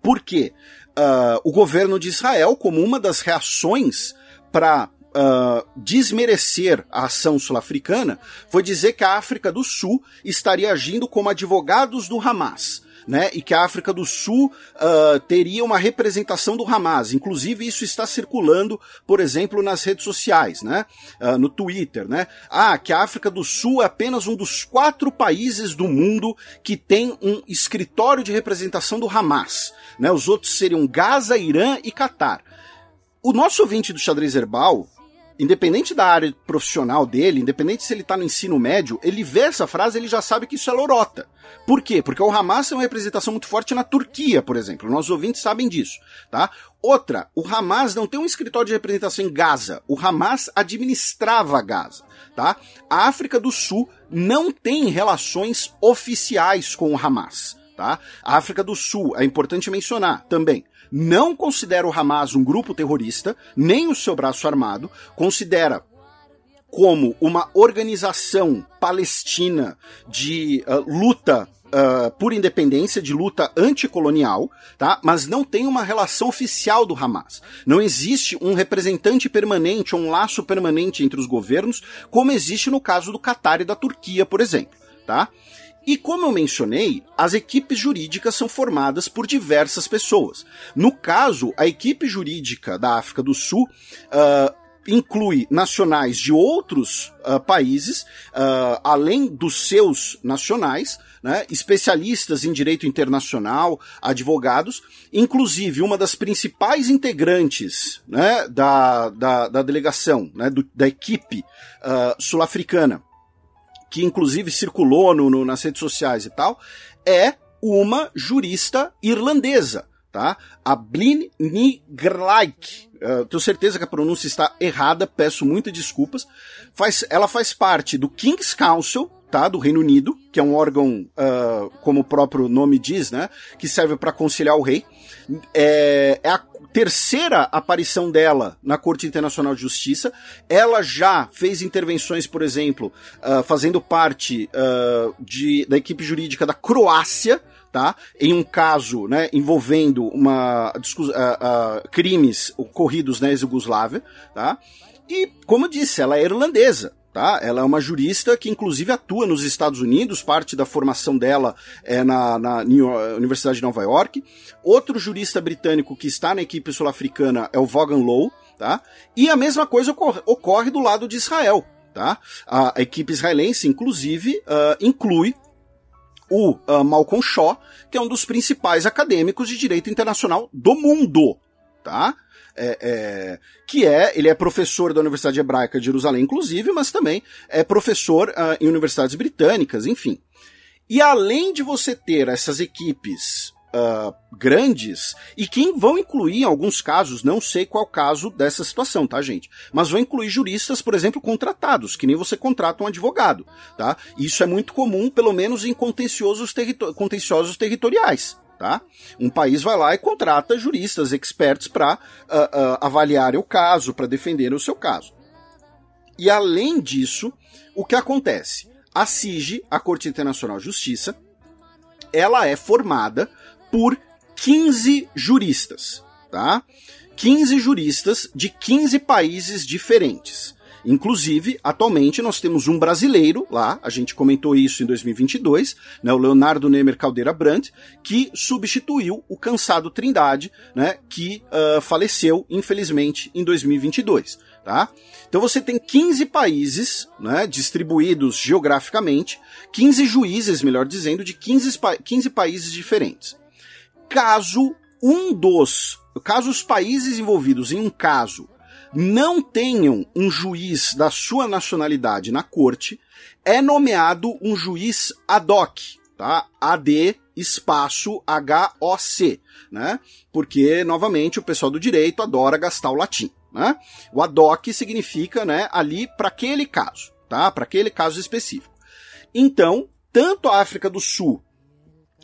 A: porque uh, o governo de Israel, como uma das reações para uh, desmerecer a ação sul-africana foi dizer que a África do Sul estaria agindo como advogados do Hamas. Né, e que a África do Sul uh, teria uma representação do Hamas. Inclusive, isso está circulando, por exemplo, nas redes sociais, né, uh, no Twitter. Né? Ah, que a África do Sul é apenas um dos quatro países do mundo que tem um escritório de representação do Hamas. Né? Os outros seriam Gaza, Irã e Catar. O nosso ouvinte do xadrez herbal, independente da área profissional dele, independente se ele tá no ensino médio, ele vê essa frase, ele já sabe que isso é lorota. Por quê? Porque o Hamas é uma representação muito forte na Turquia, por exemplo. Nossos ouvintes sabem disso, tá? Outra, o Hamas não tem um escritório de representação em Gaza. O Hamas administrava Gaza, tá? A África do Sul não tem relações oficiais com o Hamas, tá? A África do Sul, é importante mencionar também, não considera o Hamas um grupo terrorista, nem o seu braço armado, considera como uma organização palestina de uh, luta uh, por independência, de luta anticolonial, tá? Mas não tem uma relação oficial do Hamas. Não existe um representante permanente, um laço permanente entre os governos, como existe no caso do Catar e da Turquia, por exemplo, tá? E como eu mencionei, as equipes jurídicas são formadas por diversas pessoas. No caso, a equipe jurídica da África do Sul uh, inclui nacionais de outros uh, países, uh, além dos seus nacionais, né, especialistas em direito internacional, advogados, inclusive uma das principais integrantes né, da, da, da delegação, né, do, da equipe uh, sul-africana, que inclusive circulou no, no, nas redes sociais e tal, é uma jurista irlandesa, tá? A Blin Nigerlaik. Uh, tenho certeza que a pronúncia está errada, peço muitas desculpas. Faz, ela faz parte do King's Council, tá, do Reino Unido, que é um órgão, uh, como o próprio nome diz, né, que serve para conciliar o rei. É, é a terceira aparição dela na Corte Internacional de Justiça. Ela já fez intervenções, por exemplo, uh, fazendo parte uh, de, da equipe jurídica da Croácia, tá? Em um caso, né, envolvendo uma uh, crimes ocorridos na ex-Yugoslávia, tá? E, como eu disse, ela é irlandesa, Tá? Ela é uma jurista que inclusive atua nos Estados Unidos, parte da formação dela é na, na Universidade de Nova York. Outro jurista britânico que está na equipe sul-africana é o Vaughan Lowe, tá? E a mesma coisa ocorre, ocorre do lado de Israel, tá? A, a equipe israelense, inclusive, uh, inclui o uh, Malcolm Shaw, que é um dos principais acadêmicos de direito internacional do mundo, tá? É, é, que é, ele é professor da Universidade Hebraica de Jerusalém, inclusive, mas também é professor uh, em universidades britânicas, enfim. E além de você ter essas equipes uh, grandes e que vão incluir, em alguns casos, não sei qual caso dessa situação, tá, gente? Mas vão incluir juristas, por exemplo, contratados, que nem você contrata um advogado, tá? Isso é muito comum, pelo menos em contenciosos, territor contenciosos territoriais. Tá? Um país vai lá e contrata juristas, experts para uh, uh, avaliar o caso, para defender o seu caso. E além disso, o que acontece? A CIG, a Corte Internacional de Justiça, ela é formada por 15 juristas, tá? 15 juristas de 15 países diferentes. Inclusive, atualmente nós temos um brasileiro lá, a gente comentou isso em 2022, né, o Leonardo Nemer Caldeira Brandt, que substituiu o cansado Trindade, né, que uh, faleceu, infelizmente, em 2022. Tá? Então você tem 15 países né, distribuídos geograficamente, 15 juízes, melhor dizendo, de 15, 15 países diferentes caso um dos, caso os países envolvidos em um caso não tenham um juiz da sua nacionalidade na corte, é nomeado um juiz ad hoc, tá? AD espaço HOC, né? Porque novamente o pessoal do direito adora gastar o latim, né? O ad hoc significa, né, ali para aquele caso, tá? Para aquele caso específico. Então, tanto a África do Sul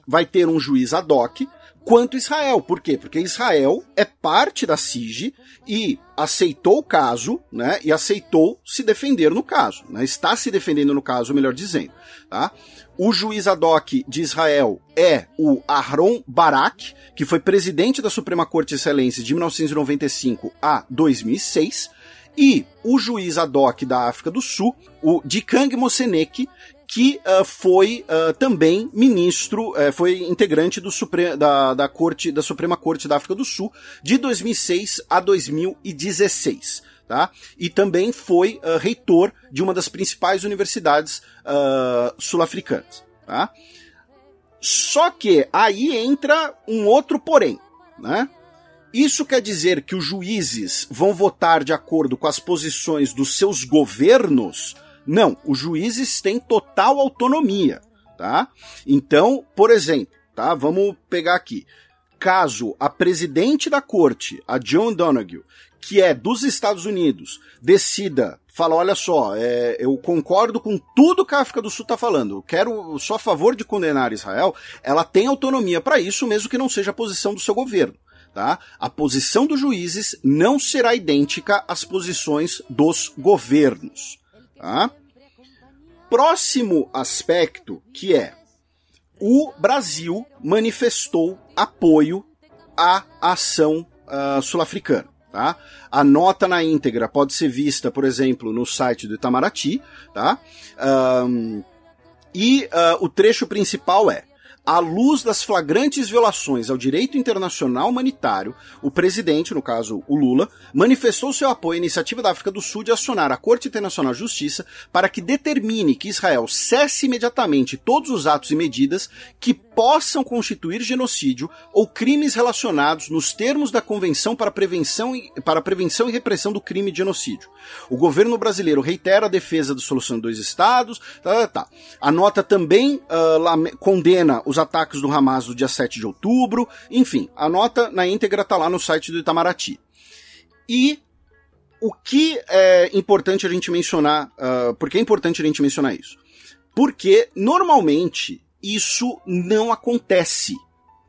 A: vai ter um juiz ad hoc, quanto Israel. Por quê? Porque Israel é parte da SIG e aceitou o caso, né? E aceitou se defender no caso, né? Está se defendendo no caso, melhor dizendo, tá? O juiz ad hoc de Israel é o Aaron Barak, que foi presidente da Suprema Corte Israelense de 1995 a 2006, e o juiz ad hoc da África do Sul, o Dikang Moseneke, que uh, foi uh, também ministro, uh, foi integrante do Supre da, da, Corte, da Suprema Corte da África do Sul de 2006 a 2016. Tá? E também foi reitor de uma das principais universidades sul-africanas. Tá? Só que aí entra um outro porém. Né? Isso quer dizer que os juízes vão votar de acordo com as posições dos seus governos não, os juízes têm total autonomia, tá? Então, por exemplo, tá? Vamos pegar aqui. Caso a presidente da corte, a John Donoghue, que é dos Estados Unidos, decida, fala, olha só, é, eu concordo com tudo que a África do Sul está falando, eu quero só a favor de condenar Israel, ela tem autonomia para isso, mesmo que não seja a posição do seu governo. Tá? A posição dos juízes não será idêntica às posições dos governos. Tá? Próximo aspecto que é o Brasil manifestou apoio à ação uh, sul-africana. Tá? A nota na íntegra pode ser vista, por exemplo, no site do Itamaraty, tá? Um, e uh, o trecho principal é à luz das flagrantes violações ao direito internacional humanitário, o presidente, no caso o Lula, manifestou seu apoio à iniciativa da África do Sul de acionar a Corte Internacional de Justiça para que determine que Israel cesse imediatamente todos os atos e medidas que possam constituir genocídio ou crimes relacionados nos termos da Convenção para Prevenção e, para Prevenção e Repressão do Crime de Genocídio. O governo brasileiro reitera a defesa da solução de dois estados. Tá, tá. tá. A nota também uh, condena os ataques do Hamas do dia 7 de outubro. Enfim, a nota na íntegra está lá no site do Itamaraty. E o que é importante a gente mencionar, uh, por que é importante a gente mencionar isso? Porque normalmente isso não acontece,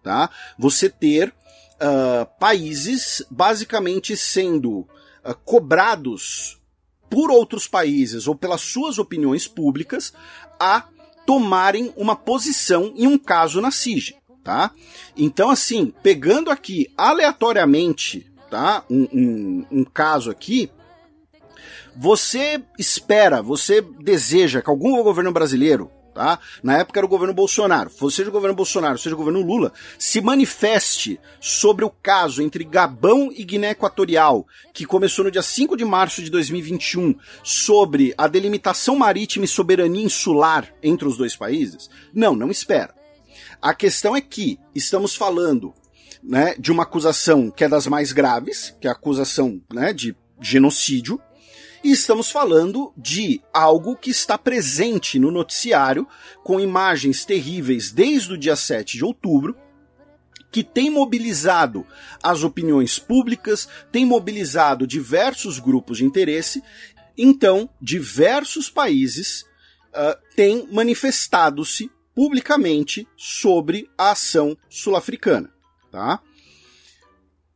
A: tá? Você ter uh, países basicamente sendo uh, cobrados por outros países ou pelas suas opiniões públicas a tomarem uma posição em um caso na CIG, tá? Então, assim, pegando aqui aleatoriamente, tá? Um, um, um caso aqui, você espera, você deseja que algum governo brasileiro tá? Na época era o governo Bolsonaro. Seja o governo Bolsonaro, seja o governo Lula, se manifeste sobre o caso entre Gabão e Guiné Equatorial, que começou no dia 5 de março de 2021, sobre a delimitação marítima e soberania insular entre os dois países? Não, não espera. A questão é que estamos falando né, de uma acusação que é das mais graves, que é a acusação né, de genocídio, e estamos falando de algo que está presente no noticiário, com imagens terríveis desde o dia 7 de outubro, que tem mobilizado as opiniões públicas, tem mobilizado diversos grupos de interesse. Então, diversos países uh, têm manifestado-se publicamente sobre a ação sul-africana. Tá?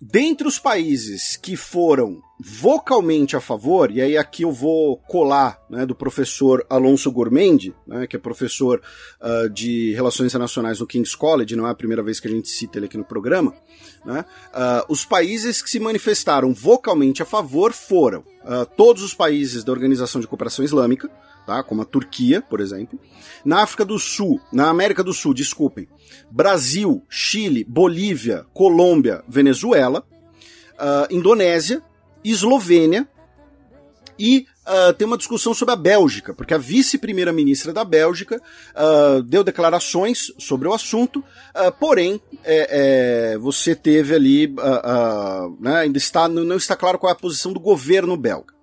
A: Dentre os países que foram vocalmente a favor, e aí aqui eu vou colar né, do professor Alonso Gourmendi, né, que é professor uh, de Relações Internacionais no King's College, não é a primeira vez que a gente cita ele aqui no programa, né, uh, os países que se manifestaram vocalmente a favor foram uh, todos os países da Organização de Cooperação Islâmica, tá, como a Turquia, por exemplo, na África do Sul, na América do Sul, desculpem, Brasil, Chile, Bolívia, Colômbia, Venezuela, Indonésia, Eslovênia e uh, tem uma discussão sobre a Bélgica, porque a vice-primeira-ministra da Bélgica uh, deu declarações sobre o assunto, uh, porém é, é, você teve ali, né, ainda está, não está claro qual é a posição do governo belga.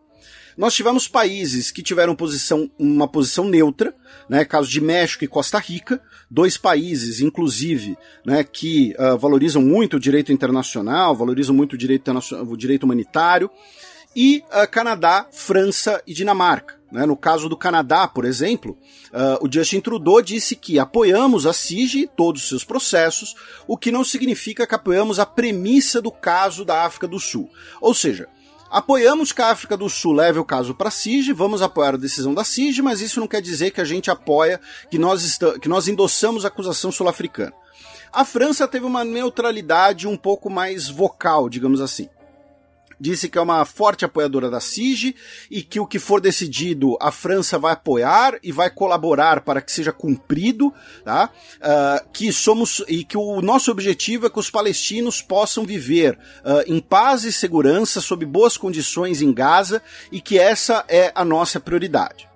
A: Nós tivemos países que tiveram posição, uma posição neutra, né, caso de México e Costa Rica, dois países, inclusive, né, que uh, valorizam muito o direito internacional, valorizam muito o direito, o direito humanitário, e uh, Canadá, França e Dinamarca. Né? No caso do Canadá, por exemplo, uh, o Justin Trudeau disse que apoiamos a SIG e todos os seus processos, o que não significa que apoiamos a premissa do caso da África do Sul. Ou seja, Apoiamos que a África do Sul leve o caso para a CIG, vamos apoiar a decisão da CIG, mas isso não quer dizer que a gente apoia, que nós, que nós endossamos a acusação sul-africana. A França teve uma neutralidade um pouco mais vocal, digamos assim disse que é uma forte apoiadora da SIG e que o que for decidido a França vai apoiar e vai colaborar para que seja cumprido, tá? Uh, que somos e que o nosso objetivo é que os palestinos possam viver uh, em paz e segurança sob boas condições em Gaza e que essa é a nossa prioridade.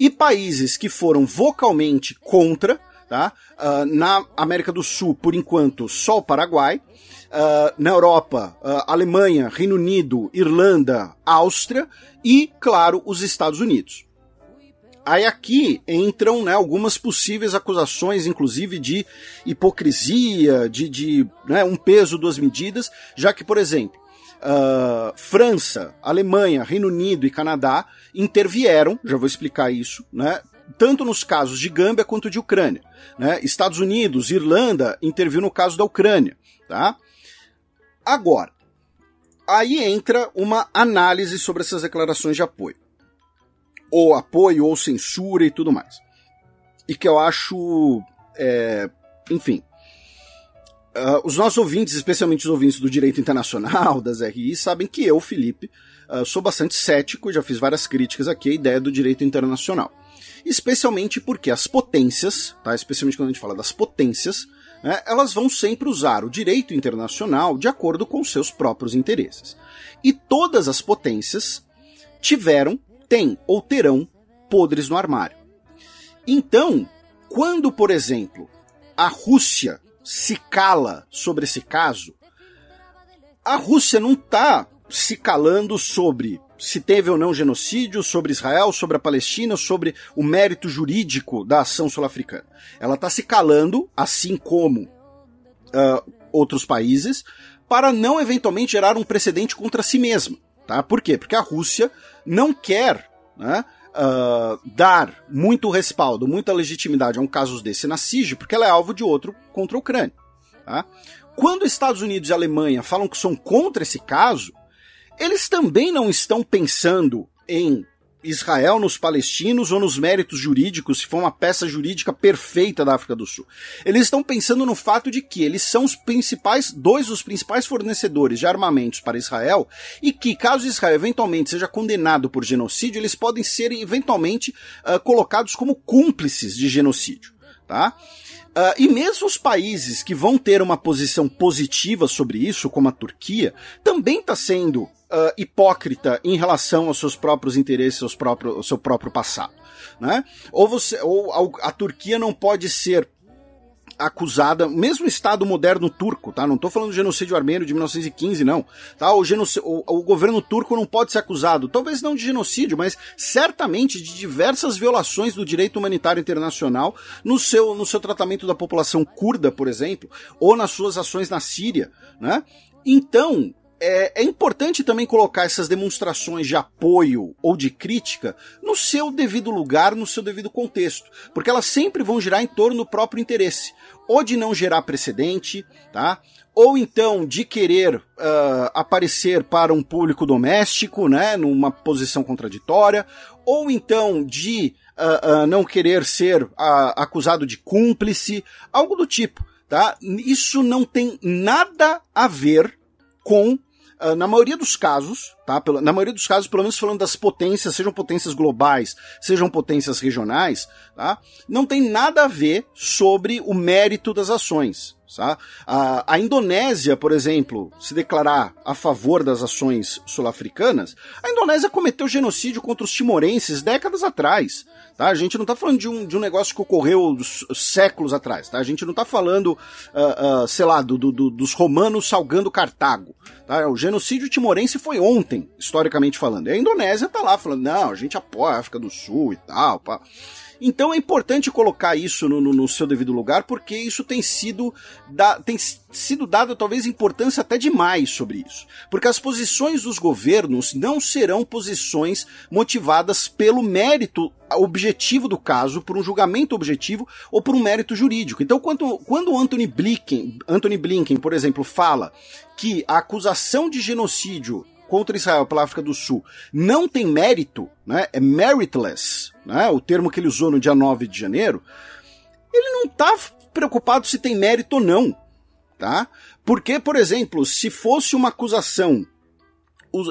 A: E países que foram vocalmente contra, tá? Uh, na América do Sul, por enquanto, só o Paraguai. Uh, na Europa, uh, Alemanha, Reino Unido, Irlanda, Áustria e, claro, os Estados Unidos. Aí aqui entram né, algumas possíveis acusações, inclusive de hipocrisia, de, de né, um peso, duas medidas, já que, por exemplo, uh, França, Alemanha, Reino Unido e Canadá intervieram, já vou explicar isso, né, tanto nos casos de Gâmbia quanto de Ucrânia. Né? Estados Unidos, Irlanda interviu no caso da Ucrânia. Tá? Agora, aí entra uma análise sobre essas declarações de apoio. Ou apoio, ou censura e tudo mais. E que eu acho. É, enfim. Uh, os nossos ouvintes, especialmente os ouvintes do direito internacional, das RI, sabem que eu, Felipe, uh, sou bastante cético, já fiz várias críticas aqui à ideia do direito internacional. Especialmente porque as potências, tá? especialmente quando a gente fala das potências, né, elas vão sempre usar o direito internacional de acordo com seus próprios interesses. E todas as potências tiveram, têm ou terão podres no armário. Então, quando, por exemplo, a Rússia se cala sobre esse caso, a Rússia não está se calando sobre se teve ou não genocídio, sobre Israel, sobre a Palestina, sobre o mérito jurídico da ação sul-africana. Ela está se calando, assim como uh, outros países, para não eventualmente gerar um precedente contra si mesma. Tá? Por quê? Porque a Rússia não quer né, uh, dar muito respaldo, muita legitimidade a um caso desse na SIG, porque ela é alvo de outro contra a Ucrânia. Tá? Quando Estados Unidos e Alemanha falam que são contra esse caso, eles também não estão pensando em Israel nos palestinos ou nos méritos jurídicos, se for uma peça jurídica perfeita da África do Sul. Eles estão pensando no fato de que eles são os principais, dois dos principais fornecedores de armamentos para Israel e que, caso Israel eventualmente seja condenado por genocídio, eles podem ser eventualmente uh, colocados como cúmplices de genocídio, tá? Uh, e mesmo os países que vão ter uma posição positiva sobre isso, como a Turquia, também está sendo uh, hipócrita em relação aos seus próprios interesses, aos próprios, ao seu próprio passado. Né? Ou, você, ou a, a Turquia não pode ser acusada, mesmo Estado moderno turco, tá? Não estou falando do genocídio armênio de 1915, não. Tá? O, o, o, governo turco não pode ser acusado, talvez não de genocídio, mas certamente de diversas violações do direito humanitário internacional no seu, no seu tratamento da população curda, por exemplo, ou nas suas ações na Síria, né? Então, é, é, importante também colocar essas demonstrações de apoio ou de crítica no seu devido lugar, no seu devido contexto, porque elas sempre vão girar em torno do próprio interesse, ou de não gerar precedente, tá? Ou então de querer uh, aparecer para um público doméstico, né, numa posição contraditória, ou então de uh, uh, não querer ser acusado de cúmplice, algo do tipo, tá? Isso não tem nada a ver com Uh, na maioria dos casos, tá? Pela, na maioria dos casos, pelo menos falando das potências, sejam potências globais, sejam potências regionais, tá? Não tem nada a ver sobre o mérito das ações. Tá? A, a Indonésia, por exemplo, se declarar a favor das ações sul-africanas, a Indonésia cometeu genocídio contra os timorenses décadas atrás. Tá? A gente não está falando de um, de um negócio que ocorreu séculos atrás. Tá? A gente não está falando, uh, uh, sei lá, do, do, dos romanos salgando Cartago. Tá? O genocídio timorense foi ontem, historicamente falando. E a Indonésia está lá falando, não, a gente apoia a África do Sul e tal. Pá. Então é importante colocar isso no, no, no seu devido lugar, porque isso tem sido, da, tem sido dado talvez importância até demais sobre isso. Porque as posições dos governos não serão posições motivadas pelo mérito objetivo do caso, por um julgamento objetivo ou por um mérito jurídico. Então, quando, quando Anthony Blinken, Anthony Blinken, por exemplo, fala que a acusação de genocídio contra Israel pela África do Sul não tem mérito, né, é meritless, né, o termo que ele usou no dia 9 de janeiro, ele não está preocupado se tem mérito ou não, tá? Porque, por exemplo, se fosse uma acusação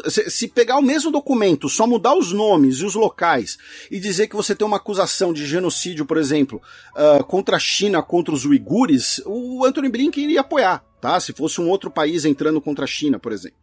A: se pegar o mesmo documento, só mudar os nomes e os locais e dizer que você tem uma acusação de genocídio, por exemplo, uh, contra a China, contra os uigures, o Anthony Blinken iria apoiar, tá? Se fosse um outro país entrando contra a China, por exemplo.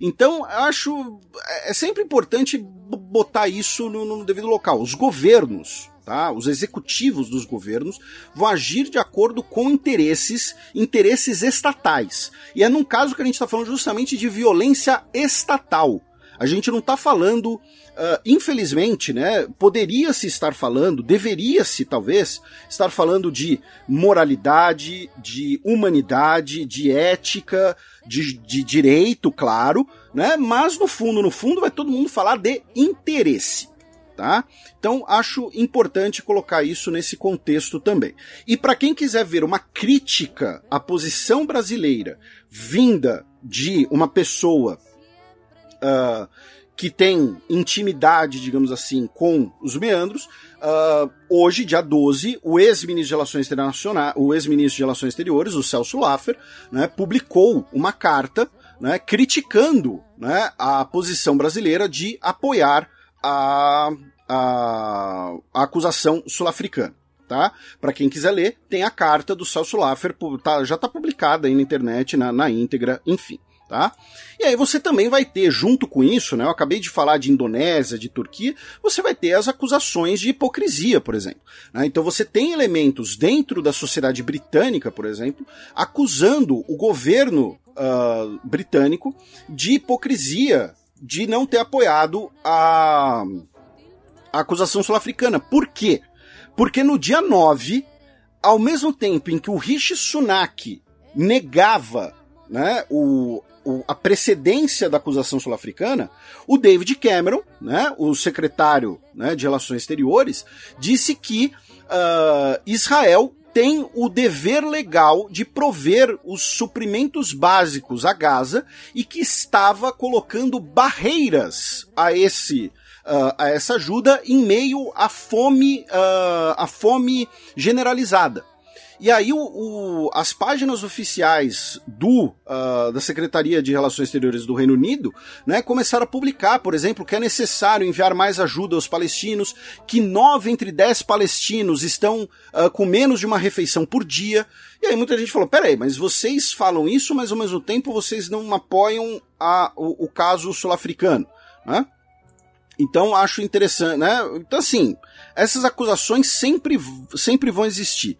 A: Então, acho é sempre importante botar isso no, no devido local. Os governos, Tá? Os executivos dos governos vão agir de acordo com interesses, interesses estatais. E é num caso que a gente está falando justamente de violência estatal. A gente não está falando, uh, infelizmente, né? Poderia-se estar falando, deveria-se talvez estar falando de moralidade, de humanidade, de ética, de, de direito, claro, né? Mas no fundo, no fundo, vai todo mundo falar de interesse tá? Então acho importante colocar isso nesse contexto também. E para quem quiser ver uma crítica à posição brasileira vinda de uma pessoa uh, que tem intimidade, digamos assim, com os meandros, uh, hoje, dia 12, o ex-ministro de Relações Internacionais, o ex-ministro de Relações Exteriores, o Celso Laffer, né, publicou uma carta né, criticando né, a posição brasileira de apoiar a, a, a acusação sul-africana. Tá? Para quem quiser ler, tem a carta do Celso Laffer, tá, já está publicada aí na internet, na, na íntegra, enfim. Tá? E aí você também vai ter, junto com isso, né? Eu acabei de falar de Indonésia, de Turquia, você vai ter as acusações de hipocrisia, por exemplo. Né? Então você tem elementos dentro da sociedade britânica, por exemplo, acusando o governo uh, britânico de hipocrisia de não ter apoiado a, a acusação sul-africana. Por quê? Porque no dia 9, ao mesmo tempo em que o Rishi Sunak negava né, o, o, a precedência da acusação sul-africana, o David Cameron, né, o secretário né, de Relações Exteriores, disse que uh, Israel tem o dever legal de prover os suprimentos básicos a Gaza e que estava colocando barreiras a esse uh, a essa ajuda em meio à fome uh, à fome generalizada. E aí o, o, as páginas oficiais do uh, da Secretaria de Relações Exteriores do Reino Unido, né, começaram a publicar, por exemplo, que é necessário enviar mais ajuda aos palestinos, que nove entre dez palestinos estão uh, com menos de uma refeição por dia. E aí muita gente falou: peraí, mas vocês falam isso, mas ao mesmo tempo vocês não apoiam a, o, o caso sul-africano, né? Então acho interessante, né? Então assim, essas acusações sempre, sempre vão existir.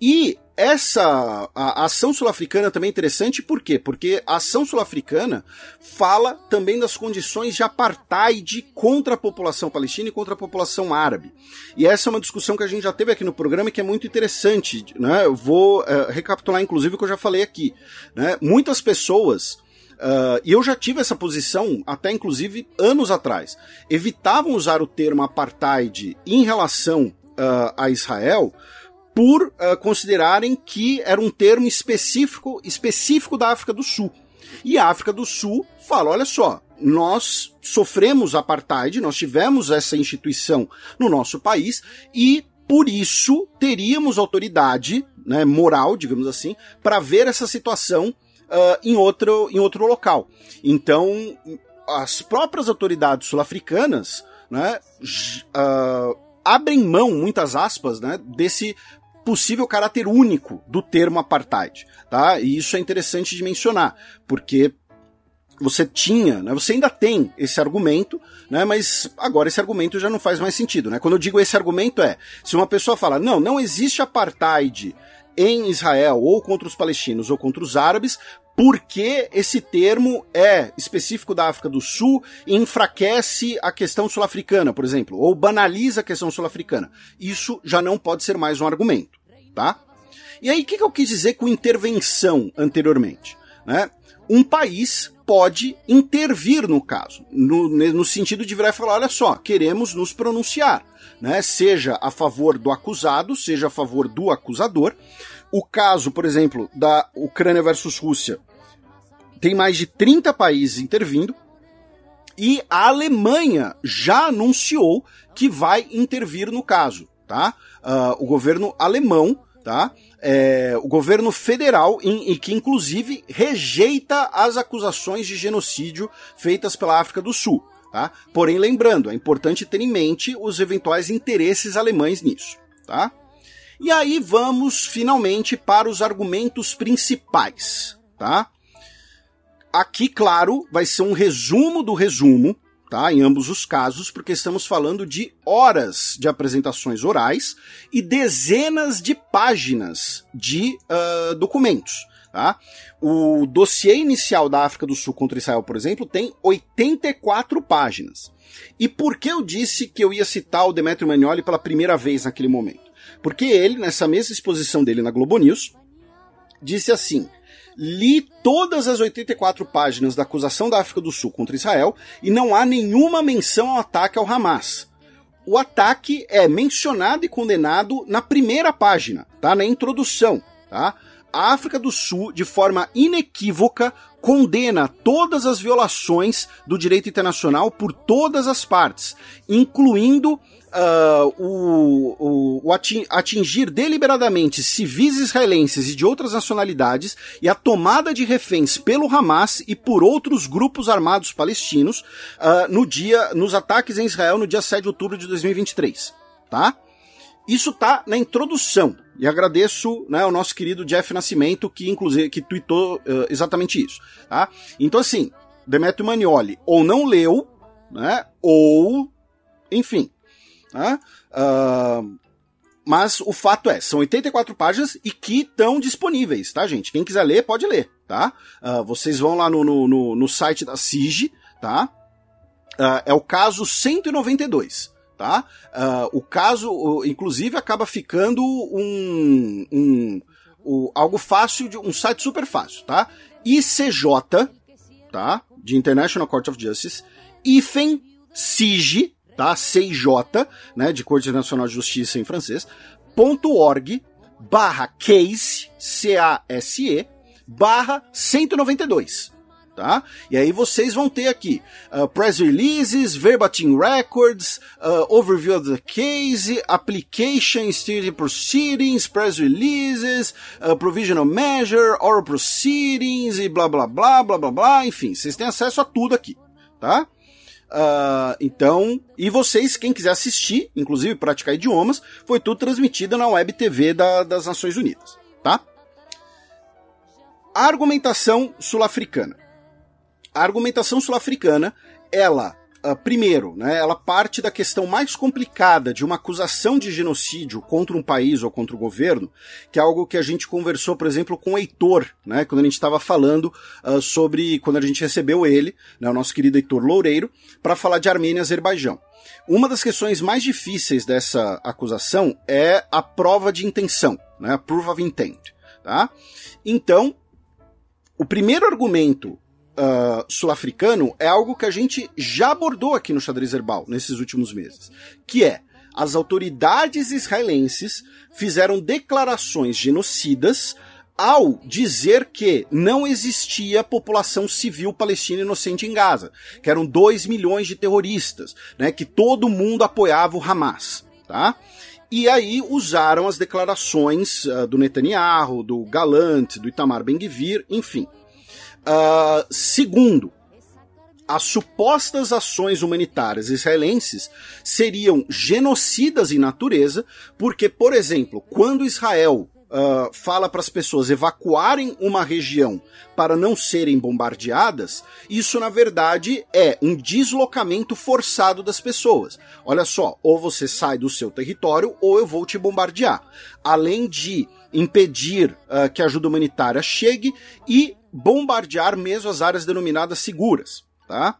A: E essa a, a ação sul-africana também é interessante, por quê? Porque a ação sul-africana fala também das condições de apartheid contra a população palestina e contra a população árabe. E essa é uma discussão que a gente já teve aqui no programa e que é muito interessante. Né? Eu vou uh, recapitular, inclusive, o que eu já falei aqui. Né? Muitas pessoas. Uh, e eu já tive essa posição até inclusive anos atrás. Evitavam usar o termo apartheid em relação uh, a Israel por uh, considerarem que era um termo específico, específico da África do Sul. E a África do Sul fala: olha só, nós sofremos apartheid, nós tivemos essa instituição no nosso país e por isso teríamos autoridade né, moral, digamos assim, para ver essa situação uh, em, outro, em outro local. Então, as próprias autoridades sul-africanas né, uh, abrem mão, muitas aspas, né, desse possível caráter único do termo apartheid, tá? E isso é interessante de mencionar, porque você tinha, né, você ainda tem esse argumento, né, mas agora esse argumento já não faz mais sentido, né? Quando eu digo esse argumento é, se uma pessoa fala, não, não existe apartheid em Israel ou contra os palestinos ou contra os árabes, porque esse termo é específico da África do Sul e enfraquece a questão sul-africana, por exemplo, ou banaliza a questão sul-africana. Isso já não pode ser mais um argumento, tá? E aí, o que, que eu quis dizer com intervenção anteriormente? Né? Um país pode intervir no caso, no, no sentido de virar e falar: olha só, queremos nos pronunciar, né? seja a favor do acusado, seja a favor do acusador, o caso, por exemplo, da Ucrânia versus Rússia, tem mais de 30 países intervindo. E a Alemanha já anunciou que vai intervir no caso, tá? Uh, o governo alemão, tá? É, o governo federal, e que inclusive rejeita as acusações de genocídio feitas pela África do Sul. Tá? Porém, lembrando, é importante ter em mente os eventuais interesses alemães nisso. Tá? E aí vamos finalmente para os argumentos principais, tá? Aqui, claro, vai ser um resumo do resumo, tá? Em ambos os casos, porque estamos falando de horas de apresentações orais e dezenas de páginas de uh, documentos. Tá? O dossiê inicial da África do Sul contra Israel, por exemplo, tem 84 páginas. E por que eu disse que eu ia citar o Demetrio Magnoli pela primeira vez naquele momento? Porque ele, nessa mesma exposição dele na Globo News, disse assim: li todas as 84 páginas da acusação da África do Sul contra Israel e não há nenhuma menção ao ataque ao Hamas. O ataque é mencionado e condenado na primeira página, tá? Na introdução, tá? A África do Sul, de forma inequívoca, condena todas as violações do direito internacional por todas as partes, incluindo uh, o, o, o atingir deliberadamente civis israelenses e de outras nacionalidades e a tomada de reféns pelo Hamas e por outros grupos armados palestinos uh, no dia, nos ataques em Israel no dia 7 de outubro de 2023, tá? Isso tá na introdução. E agradeço né, ao nosso querido Jeff Nascimento, que inclusive que tweetou uh, exatamente isso. Tá? Então, assim, Demetrio Manioli ou não leu, né? Ou, enfim, né? Uh, mas o fato é, são 84 páginas e que estão disponíveis, tá, gente? Quem quiser ler, pode ler, tá? Uh, vocês vão lá no, no, no, no site da SIG, tá? Uh, é o caso 192, tá? o caso, inclusive, acaba ficando um, um, um, algo fácil, de um site super fácil, tá? ICJ, tá? De International Court of Justice, IFEN SIG, tá? CIJ, né, de Corte Nacional de Justiça em francês, .org barra case, C-A-S-E, barra 192. Tá? E aí vocês vão ter aqui uh, press releases, verbatim records, uh, overview of the case, application state proceedings, press releases, uh, provisional measure, oral proceedings e blá blá blá blá blá blá, enfim, vocês têm acesso a tudo aqui, tá? Uh, então, e vocês, quem quiser assistir, inclusive praticar idiomas, foi tudo transmitido na web TV da, das Nações Unidas, tá? A argumentação sul-africana. A argumentação sul-africana, ela uh, primeiro, né, ela parte da questão mais complicada de uma acusação de genocídio contra um país ou contra o governo, que é algo que a gente conversou, por exemplo, com o Heitor, né, quando a gente estava falando uh, sobre, quando a gente recebeu ele, né, o nosso querido Heitor Loureiro, para falar de Armênia e Azerbaijão. Uma das questões mais difíceis dessa acusação é a prova de intenção, né, a proof of intent, tá? Então, o primeiro argumento uh, sul-africano é algo que a gente já abordou aqui no Xadrez Herbal nesses últimos meses, que é as autoridades israelenses fizeram declarações genocidas ao dizer que não existia população civil palestina inocente em Gaza, que eram 2 milhões de terroristas, né, que todo mundo apoiava o Hamas, tá? E aí usaram as declarações uh, do Netanyahu, do Galant, do Itamar Ben-Gvir, enfim. Uh, segundo, as supostas ações humanitárias israelenses seriam genocidas em natureza, porque, por exemplo, quando Israel uh, fala para as pessoas evacuarem uma região para não serem bombardeadas, isso na verdade é um deslocamento forçado das pessoas. Olha só, ou você sai do seu território ou eu vou te bombardear. Além de impedir uh, que a ajuda humanitária chegue e bombardear mesmo as áreas denominadas seguras. Tá?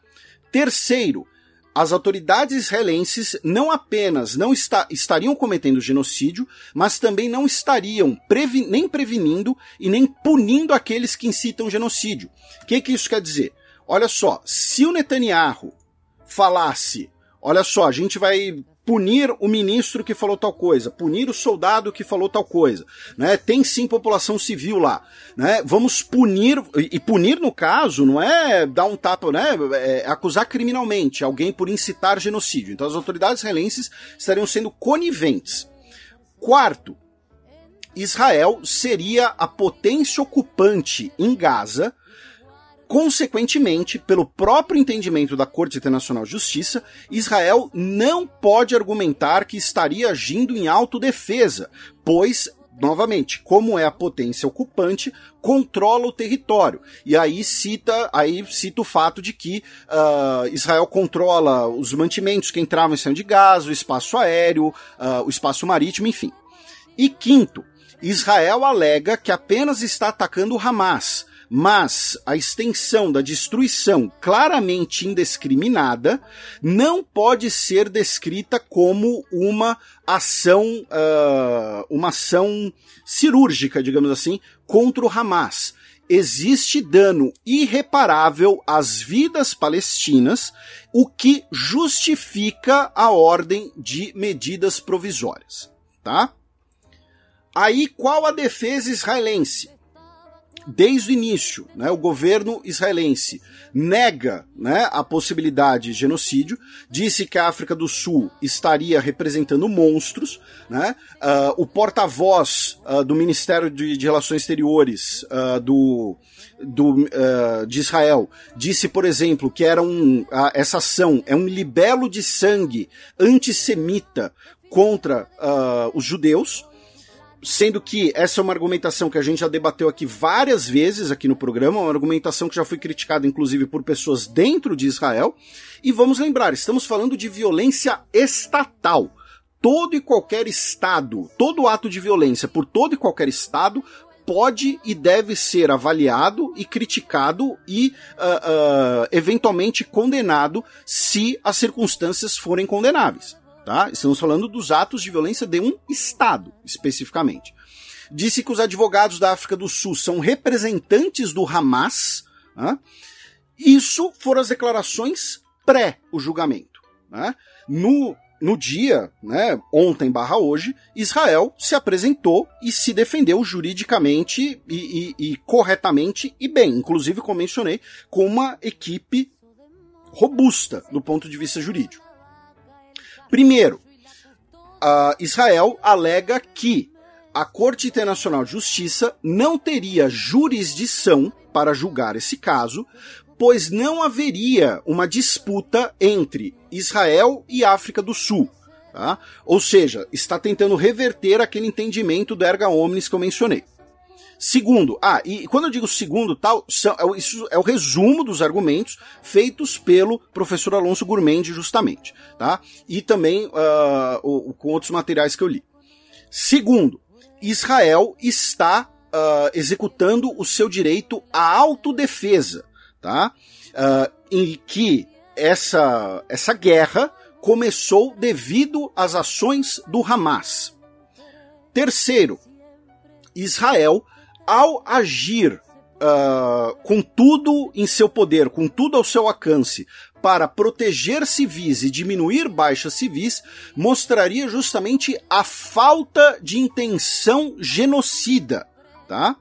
A: Terceiro, as autoridades israelenses não apenas não estariam cometendo genocídio, mas também não estariam previ, nem prevenindo e nem punindo aqueles que incitam genocídio. O que, que isso quer dizer? Olha só, se o Netanyahu falasse, olha só, a gente vai punir o ministro que falou tal coisa, punir o soldado que falou tal coisa, né? Tem sim população civil lá, né? Vamos punir e punir no caso não é dar um tapa, né? É acusar criminalmente alguém por incitar genocídio. Então as autoridades israelenses estariam sendo coniventes. Quarto, Israel seria a potência ocupante em Gaza Consequentemente, pelo próprio entendimento da Corte Internacional de Justiça, Israel não pode argumentar que estaria agindo em autodefesa, pois novamente, como é a potência ocupante, controla o território. E aí cita, aí cita o fato de que uh, Israel controla os mantimentos que entravam e saíam de Gaza, o espaço aéreo, uh, o espaço marítimo, enfim. E quinto, Israel alega que apenas está atacando o Hamas, mas a extensão da destruição claramente indiscriminada não pode ser descrita como uma ação, uh, uma ação cirúrgica, digamos assim, contra o Hamas. Existe dano irreparável às vidas palestinas, o que justifica a ordem de medidas provisórias, tá? Aí qual a defesa israelense? Desde o início, né, o governo israelense nega né, a possibilidade de genocídio, disse que a África do Sul estaria representando monstros, né, uh, o porta-voz uh, do Ministério de, de Relações Exteriores uh, do, do, de Israel disse, por exemplo, que era um, essa ação é um libelo de sangue antissemita contra os judeus, sendo que essa é uma argumentação que a gente já debateu aqui várias vezes aqui no programa, uma argumentação que já foi criticada inclusive por pessoas dentro de Israel. E vamos lembrar, estamos falando de violência estatal. Todo e qualquer estado, todo ato de violência por todo e qualquer estado pode e deve ser avaliado e criticado e uh, uh, eventualmente condenado se as circunstâncias forem condenáveis tá? Estamos falando dos atos de violência de um Estado, especificamente. Disse que os advogados da África do Sul são representantes do Hamas. Né? Isso foram as declarações pré o julgamento. Né? No, no dia, né, ontem barra hoje, Israel se apresentou e se defendeu juridicamente e, e, e corretamente e bem. Inclusive, como mencionei, com uma equipe robusta do ponto de vista jurídico. Primeiro, Israel alega que a Corte Internacional de Justiça não teria jurisdição para julgar esse caso, pois não haveria uma disputa entre Israel e África do Sul. Tá? Ou seja, está tentando reverter aquele entendimento do erga omnes que eu mencionei. Segundo, ah, e quando eu digo segundo tal, são, é isso é o resumo dos argumentos feitos pelo professor Alonso Gourmendi, justamente, tá? E também uh, o, com outros materiais que eu li. Segundo, Israel está uh, executando o seu direito à autodefesa, tá? Uh, em que essa, essa guerra começou devido às ações do Hamas. Terceiro, Israel ao agir uh, com tudo em seu poder, com tudo ao seu alcance, para proteger civis e diminuir baixas civis, mostraria justamente a falta de intenção genocida, tá?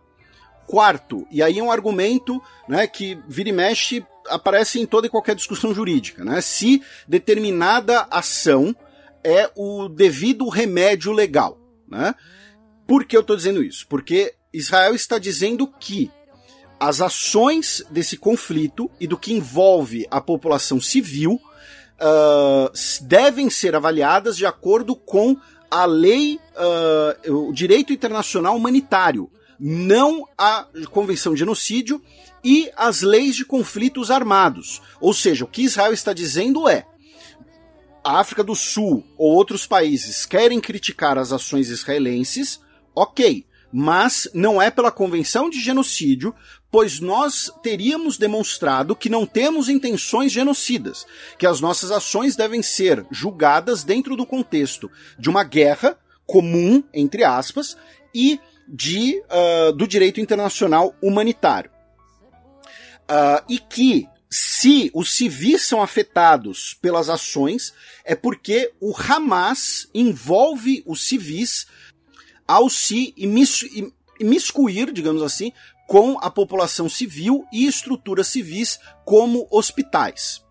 A: Quarto, e aí é um argumento né, que vira e mexe aparece em toda e qualquer discussão jurídica, né? Se determinada ação é o devido remédio legal, né? Por que eu estou dizendo isso? Porque Israel está dizendo que as ações desse conflito e do que envolve a população civil uh, devem ser avaliadas de acordo com a lei, uh, o direito internacional humanitário, não a Convenção de Genocídio e as leis de conflitos armados. Ou seja, o que Israel está dizendo é: a África do Sul ou outros países querem criticar as ações israelenses, ok mas não é pela convenção de genocídio, pois nós teríamos demonstrado que não temos intenções genocidas, que as nossas ações devem ser julgadas dentro do contexto de uma guerra comum, entre aspas, e de, uh, do direito internacional humanitário. Uh, e que se os civis são afetados pelas ações, é porque o Hamas envolve os civis ao se imiscuir, digamos assim, com a população civil e estruturas civis como hospitais.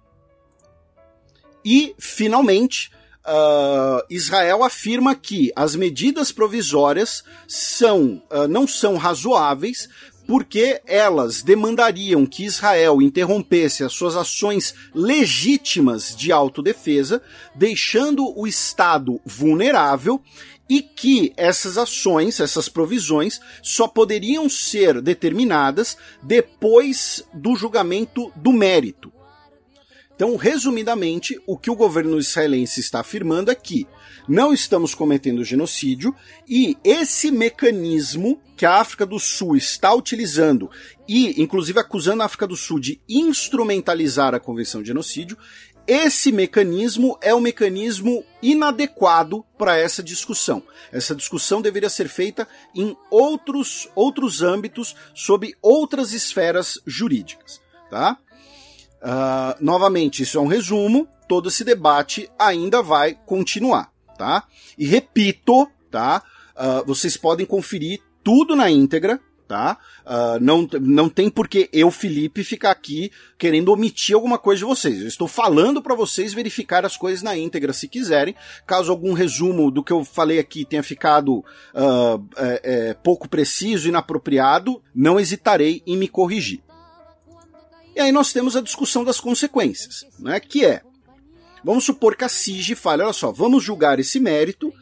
A: E, finalmente, uh, Israel afirma que as medidas provisórias são, uh, não são razoáveis porque elas demandariam que Israel interrompesse as suas ações legítimas de autodefesa, deixando o Estado vulnerável e que essas ações, essas provisões, só poderiam ser determinadas depois do julgamento do mérito. Então, resumidamente, o que o governo israelense está afirmando é que não estamos cometendo genocídio e esse mecanismo que a África do Sul está utilizando e, inclusive, acusando a África do Sul de instrumentalizar a Convenção de Genocídio, esse mecanismo é um mecanismo inadequado para essa discussão. Essa discussão deveria ser feita em outros, outros âmbitos, sob outras esferas jurídicas. Tá? Uh, novamente, isso é um resumo. Todo esse debate ainda vai continuar. Tá? E repito, tá? Uh, vocês podem conferir tudo na íntegra tá? Uh, não, não tem por que eu, Felipe, ficar aqui querendo omitir alguma coisa de vocês. Eu estou falando para vocês verificar as coisas na íntegra se quiserem. Caso algum resumo do que eu falei aqui tenha ficado uh, é, é, pouco preciso, inapropriado, não hesitarei em me corrigir. E aí nós temos a discussão das consequências, né? Que é, vamos supor que a SIG fale, olha só, vamos julgar esse mérito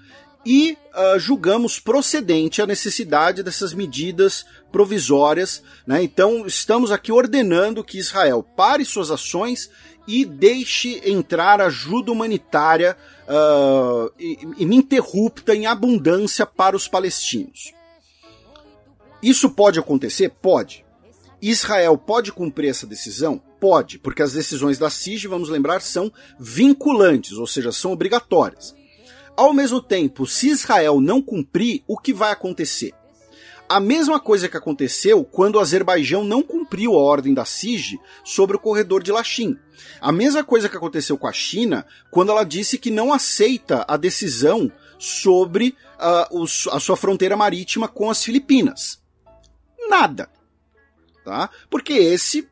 A: e uh, julgamos procedente a necessidade dessas medidas provisórias. Né? Então, estamos aqui ordenando que Israel pare suas ações e deixe entrar ajuda humanitária uh, ininterrupta, em abundância para os palestinos. Isso pode acontecer? Pode. Israel pode cumprir essa decisão? Pode, porque as decisões da CIG, vamos lembrar, são vinculantes, ou seja, são obrigatórias. Ao mesmo tempo, se Israel não cumprir, o que vai acontecer? A mesma coisa que aconteceu quando o Azerbaijão não cumpriu a ordem da SIG sobre o corredor de Lachim. A mesma coisa que aconteceu com a China quando ela disse que não aceita a decisão sobre uh, a sua fronteira marítima com as Filipinas. Nada tá? Porque esse,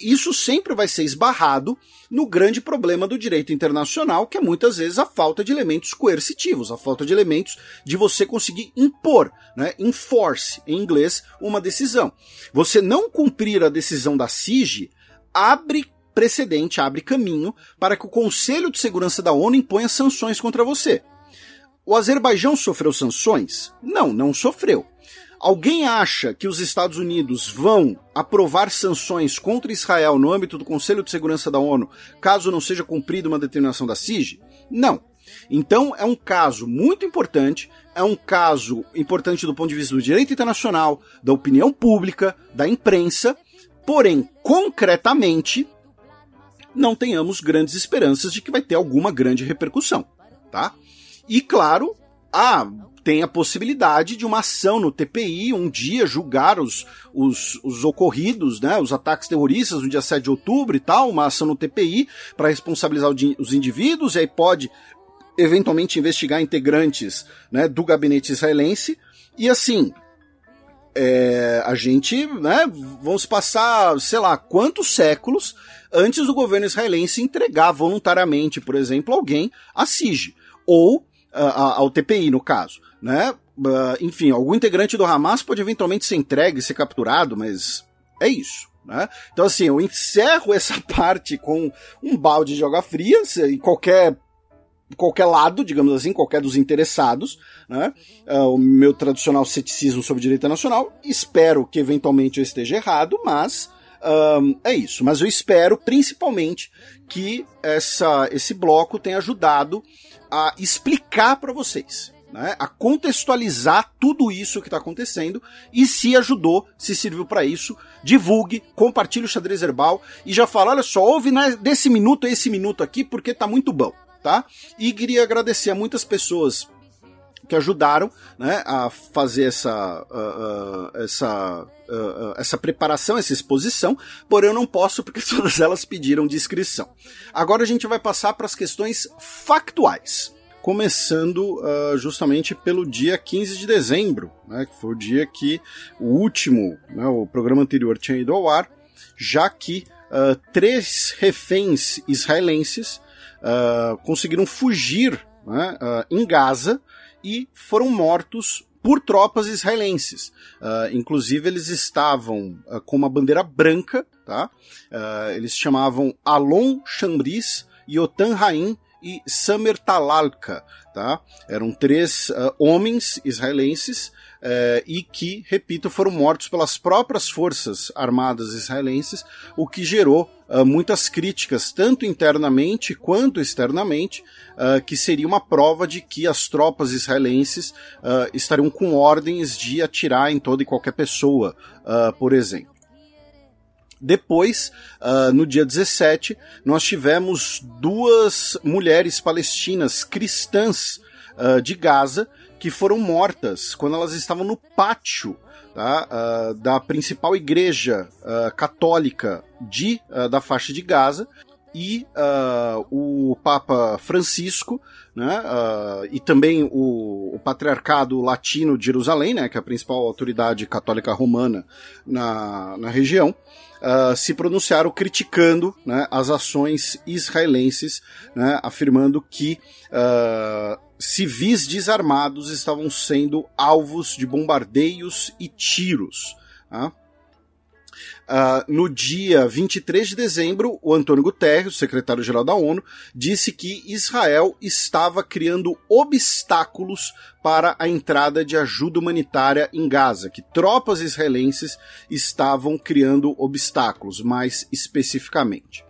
A: isso sempre vai ser esbarrado no grande problema do direito internacional, que é muitas vezes a falta de elementos coercitivos, a falta de elementos de você conseguir impor, né, enforce em inglês, uma decisão. Você não cumprir a decisão da SIG abre precedente, abre caminho para que o Conselho de Segurança da ONU imponha sanções contra você. O Azerbaijão sofreu sanções? Não, não sofreu. Alguém acha que os Estados Unidos vão aprovar sanções contra Israel no âmbito do Conselho de Segurança da ONU, caso não seja cumprida uma determinação da CIG? Não. Então é um caso muito importante, é um caso importante do ponto de vista do direito internacional, da opinião pública, da imprensa, porém, concretamente, não tenhamos grandes esperanças de que vai ter alguma grande repercussão, tá? E claro, há tem a possibilidade de uma ação no TPI um dia julgar os, os, os ocorridos, né, os ataques terroristas no dia 7 de outubro e tal, uma ação no TPI para responsabilizar os indivíduos, e aí pode eventualmente investigar integrantes né, do gabinete israelense. E assim, é, a gente, né, vamos passar, sei lá, quantos séculos antes do governo israelense entregar voluntariamente, por exemplo, alguém a SIG, ou ao TPI, no caso, né? Uh, enfim, algum integrante do Hamas pode eventualmente ser entregue, ser capturado, mas é isso. Né? Então, assim, eu encerro essa parte com um balde de água fria, em qualquer qualquer lado, digamos assim, qualquer dos interessados, né? Uh, o meu tradicional ceticismo sobre direito nacional. Espero que eventualmente eu esteja errado, mas um, é isso. Mas eu espero, principalmente, que essa, esse bloco tenha ajudado a explicar para vocês. Né, a contextualizar tudo isso que está acontecendo e se ajudou, se serviu para isso, divulgue, compartilhe o xadrez herbal e já fala, olha só, ouve né, desse minuto a esse minuto aqui porque tá muito bom, tá? E queria agradecer a muitas pessoas que ajudaram né, a fazer essa, uh, uh, essa, uh, essa preparação, essa exposição, porém eu não posso porque todas elas pediram descrição. Agora a gente vai passar para as questões factuais. Começando justamente pelo dia 15 de dezembro, né, que foi o dia que o último, né, o programa anterior tinha ido ao ar, já que três reféns israelenses conseguiram fugir né, em Gaza e foram mortos por tropas israelenses. Uh, inclusive, eles estavam uh, com uma bandeira branca, tá? Uh, eles chamavam Alon Chambris, Yotan Haim e Samer Talalka, tá? Eram três homens israelenses é, e que, repito, foram mortos pelas próprias forças armadas israelenses, o que gerou uh, muitas críticas, tanto internamente quanto externamente, uh, que seria uma prova de que as tropas israelenses uh, estariam com ordens de atirar em toda e qualquer pessoa, por exemplo. Depois, uh, no dia 17, nós tivemos duas mulheres palestinas cristãs uh, de Gaza que foram mortas quando elas estavam no pátio tá, uh, da principal igreja uh, católica de, uh, da faixa de Gaza. E o Papa Francisco, né, e também o, o, Patriarcado Latino de Jerusalém, né, que é a principal autoridade católica romana na, na região, uh, se pronunciaram criticando né, as ações israelenses, né, afirmando que uh, civis desarmados estavam sendo alvos de bombardeios e tiros. Tá? Uh, no dia 23 de dezembro, o Antônio Guterres, secretário-geral da ONU, disse que Israel estava criando obstáculos para a entrada de ajuda humanitária em Gaza, que tropas israelenses estavam criando obstáculos, mais especificamente.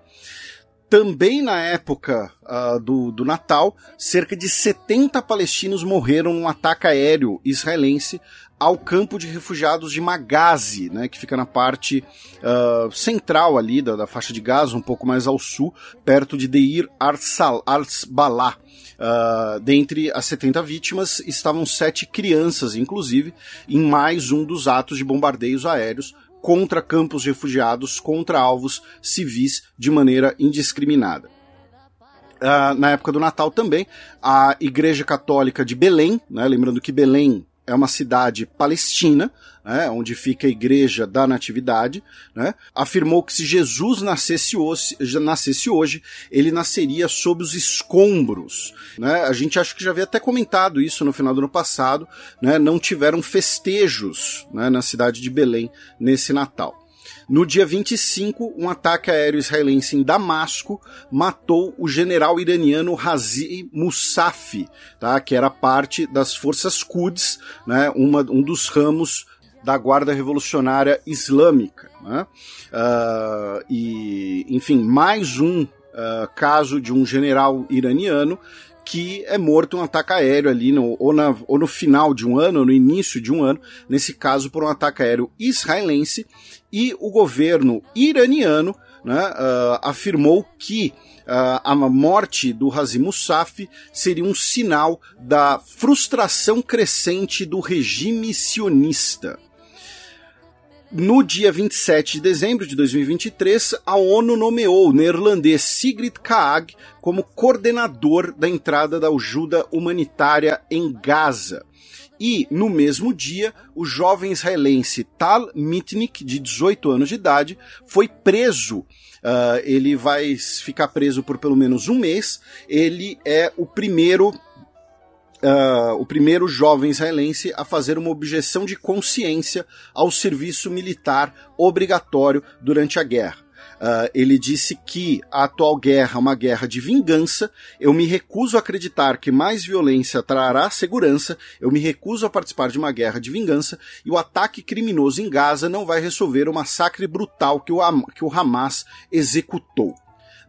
A: Também na época uh, do, do Natal, cerca de 70 palestinos morreram num ataque aéreo israelense ao campo de refugiados de Magazi, né, que fica na parte uh, central ali da, da, faixa de Gaza, um pouco mais ao sul, perto de Deir Arsbalah. Uh, dentre as 70 vítimas estavam sete crianças, inclusive, em mais um dos atos de bombardeios aéreos contra campos de refugiados, contra alvos civis de maneira indiscriminada. Uh, na época do Natal também, a Igreja Católica de Belém, né, lembrando que Belém é uma cidade palestina, né, onde fica a igreja da Natividade, né, afirmou que se Jesus nascesse hoje, nascesse hoje, ele nasceria sob os escombros. Né? A gente acho que já havia até comentado isso no final do ano passado, né, não tiveram festejos né, na cidade de Belém nesse Natal. No dia 25, um ataque aéreo israelense em Damasco matou o general iraniano Razi Mousafi, tá? que era parte das forças Quds, né? Uma, um dos ramos da Guarda Revolucionária Islâmica. Né? Uh, e, enfim, mais um uh, caso de um general iraniano que é morto em um ataque aéreo ali, no, ou, na, ou no final de um ano, ou no início de um ano, nesse caso por um ataque aéreo israelense, e o governo iraniano né, uh, afirmou que uh, a morte do Hazim Moussaf seria um sinal da frustração crescente do regime sionista. No dia 27 de dezembro de 2023, a ONU nomeou o neerlandês Sigrid Kaag como coordenador da entrada da ajuda humanitária em Gaza. E, no mesmo dia, o jovem israelense Tal Mitnick, de 18 anos de idade, foi preso. Uh, ele vai ficar preso por pelo menos um mês. Ele é o primeiro uh, o primeiro jovem israelense a fazer uma objeção de consciência ao serviço militar obrigatório durante a guerra. Uh, ele disse que a atual guerra é uma guerra de vingança. Eu me recuso a acreditar que mais violência trará segurança. Eu me recuso a participar de uma guerra de vingança. E o ataque criminoso em Gaza não vai resolver o massacre brutal que o, que o Hamas executou.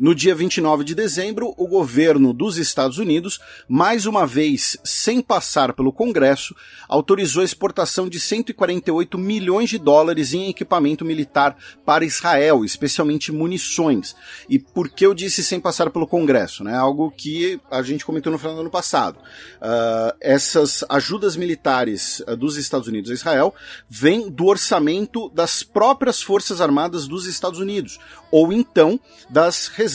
A: No dia 29 de dezembro, o governo dos Estados Unidos, mais uma vez sem passar pelo Congresso, autorizou a exportação de 148 milhões de dólares em equipamento militar para Israel, especialmente munições. E por que eu disse sem passar pelo Congresso? Né? Algo que a gente comentou no final do ano passado. Uh, essas ajudas militares uh, dos Estados Unidos a Israel vêm do orçamento das próprias Forças Armadas dos Estados Unidos, ou então das reservas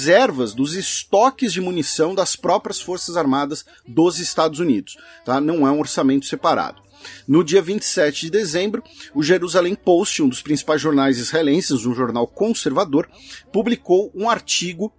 A: dos estoques de munição das próprias Forças Armadas dos Estados Unidos. Tá? Não é um orçamento separado. No dia 27 de dezembro, o Jerusalem Post, um dos principais jornais israelenses, um jornal conservador, publicou um artigo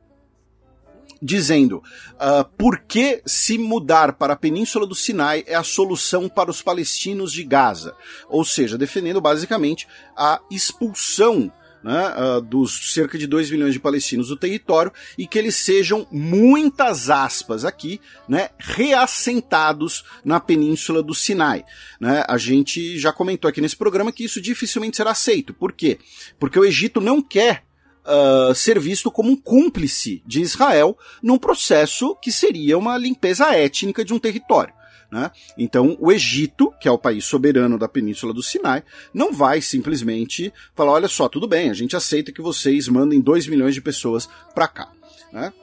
A: dizendo uh, por que se mudar para a Península do Sinai é a solução para os palestinos de Gaza. Ou seja, defendendo basicamente a expulsão né, uh, dos cerca de 2 milhões de palestinos do território e que eles sejam, muitas aspas aqui, né, reassentados na península do Sinai. Né? A gente já comentou aqui nesse programa que isso dificilmente será aceito. Por quê? Porque o Egito não quer Uh, ser visto como um cúmplice de Israel num processo que seria uma limpeza étnica de um território. Né? Então, o Egito, que é o país soberano da Península do Sinai, não vai simplesmente falar: olha só, tudo bem, a gente aceita que vocês mandem 2 milhões de pessoas para cá. Né?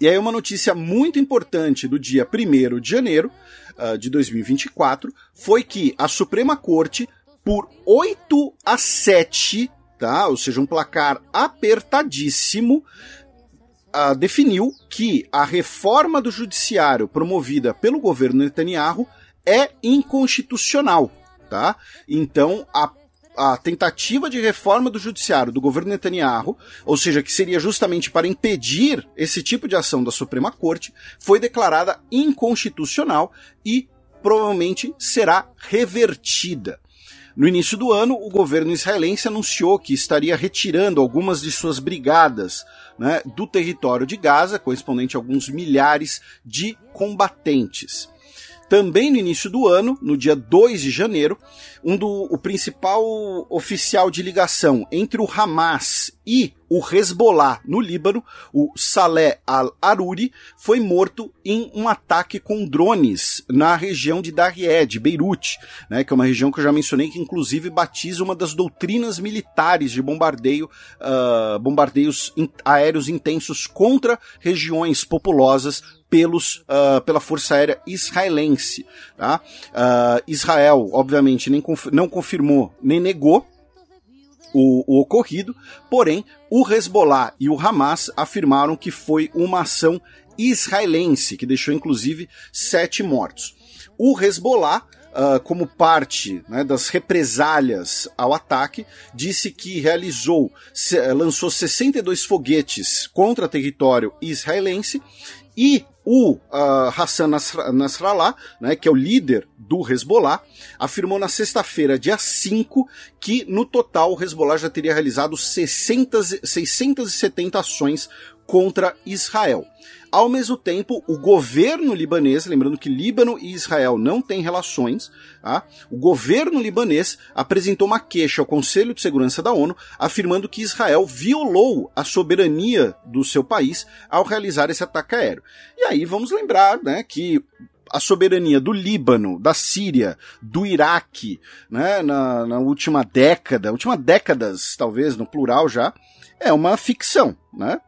A: E aí, uma notícia muito importante do dia 1 de janeiro uh, de 2024 foi que a Suprema Corte, por 8 a 7, tá? ou seja, um placar apertadíssimo, uh, definiu que a reforma do judiciário promovida pelo governo Netanyahu é inconstitucional, tá? Então a a tentativa de reforma do judiciário do governo Netanyahu, ou seja, que seria justamente para impedir esse tipo de ação da Suprema Corte, foi declarada inconstitucional e provavelmente será revertida. No início do ano, o governo israelense anunciou que estaria retirando algumas de suas brigadas né, do território de Gaza, correspondente a alguns milhares de combatentes. Também no início do ano, no dia 2 de janeiro, um do, o principal oficial de ligação entre o Hamas e o Hezbollah no Líbano, o Saleh al-Aruri, foi morto em um ataque com drones na região de Darrié, de Beirute, né, que é uma região que eu já mencionei que inclusive batiza uma das doutrinas militares de bombardeio, uh, bombardeios in aéreos intensos contra regiões populosas pelos, uh, pela Força Aérea Israelense. Tá? Uh, Israel, obviamente, nem conf não confirmou nem negou o, o, ocorrido, porém, o Hezbollah e o Hamas afirmaram que foi uma ação israelense, que deixou inclusive sete mortos. O Hezbollah Uh, como parte né, das represálias ao ataque, disse que realizou, se, lançou 62 foguetes contra território israelense e o uh, Hassan Nasrallah, né, que é o líder do Hezbollah, afirmou na sexta-feira, dia 5, que no total o Hezbollah já teria realizado 600, 670 ações contra Israel. Ao mesmo tempo, o governo libanês, lembrando que Líbano e Israel não têm relações, tá? o governo libanês apresentou uma queixa ao Conselho de Segurança da ONU, afirmando que Israel violou a soberania do seu país ao realizar esse ataque aéreo. E aí vamos lembrar né, que a soberania do Líbano, da Síria, do Iraque, né, na, na última década, última décadas, talvez, no plural já, é uma ficção, né?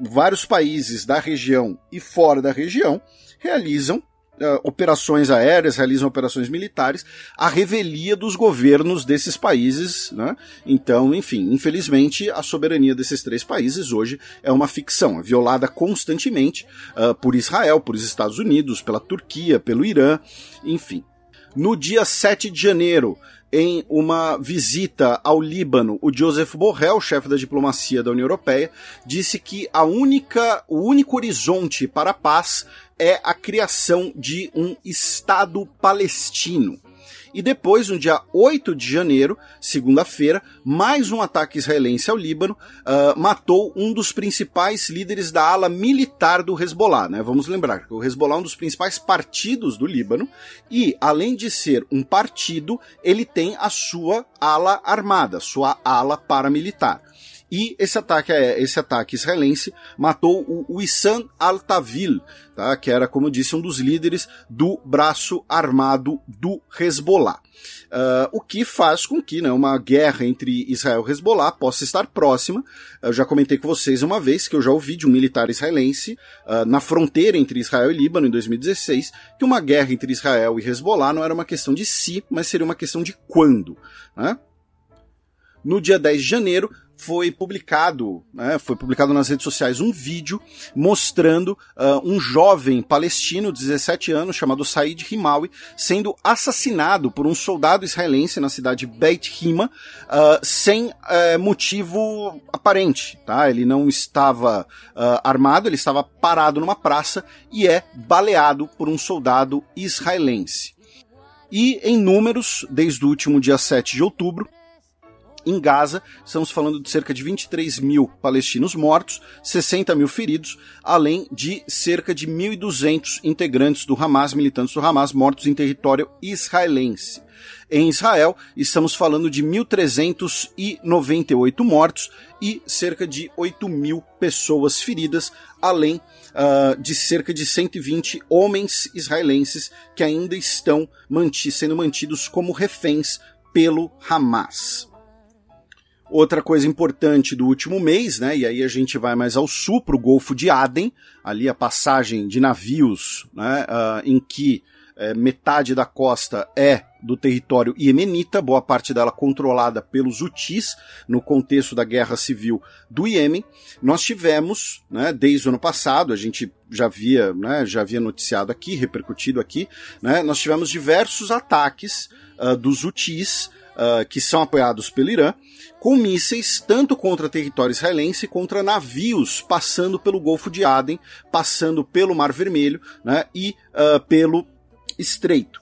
A: Vários países da região e fora da região realizam uh, operações aéreas, realizam operações militares, a revelia dos governos desses países. Né? Então, enfim, infelizmente, a soberania desses três países hoje é uma ficção, é violada constantemente uh, por Israel, por Estados Unidos, pela Turquia, pelo Irã, enfim. No dia 7 de janeiro, em uma visita ao Líbano, o Joseph Borrell, chefe da diplomacia da União Europeia, disse que a única, o único horizonte para a paz é a criação de um Estado palestino. E depois, no dia 8 de janeiro, segunda-feira, mais um ataque israelense ao Líbano uh, matou um dos principais líderes da ala militar do Hezbollah. Né? Vamos lembrar que o Hezbollah é um dos principais partidos do Líbano e, além de ser um partido, ele tem a sua ala armada, sua ala paramilitar. E esse ataque, é, esse ataque israelense matou o Wissam al-Tawil, tá? que era, como eu disse, um dos líderes do braço armado do Hezbollah. Uh, o que faz com que né, uma guerra entre Israel e Hezbollah possa estar próxima. Eu já comentei com vocês uma vez que eu já ouvi de um militar israelense uh, na fronteira entre Israel e Líbano em 2016 que uma guerra entre Israel e Hezbollah não era uma questão de si, mas seria uma questão de quando. Né? No dia 10 de janeiro, foi publicado, né, foi publicado nas redes sociais um vídeo mostrando uh, um jovem palestino de 17 anos chamado Said Himawi sendo assassinado por um soldado israelense na cidade de Beit Hima uh, sem uh, motivo aparente, tá? Ele não estava ah, armado, ele estava parado numa praça e é baleado por um soldado israelense. E em números, desde o último dia 7 de outubro, em Gaza, estamos falando de cerca de 23 mil palestinos mortos, 60 mil feridos, além de cerca de 1.200 integrantes do Hamas, militantes do Hamas, mortos em território israelense. Em Israel, estamos falando de 1.398 mortos e cerca de 8 mil pessoas feridas, além uh, de cerca de 120 homens israelenses que ainda estão manti sendo mantidos como reféns pelo Hamas. Outra coisa importante do último mês, né? E aí a gente vai mais ao sul, para o Golfo de Aden, ali a passagem de navios, né? Uh, em que é, metade da costa é do território iemenita, boa parte dela controlada pelos Houthis, no contexto da guerra civil do Iêmen. Nós tivemos, né, desde o ano passado, a gente já havia, né, já havia noticiado aqui, repercutido aqui, né, nós tivemos diversos ataques uh, dos Houthis, uh, que são apoiados pelo Irã, com mísseis tanto contra território israelense contra navios passando pelo Golfo de Aden, passando pelo Mar Vermelho né, e uh, pelo Estreito.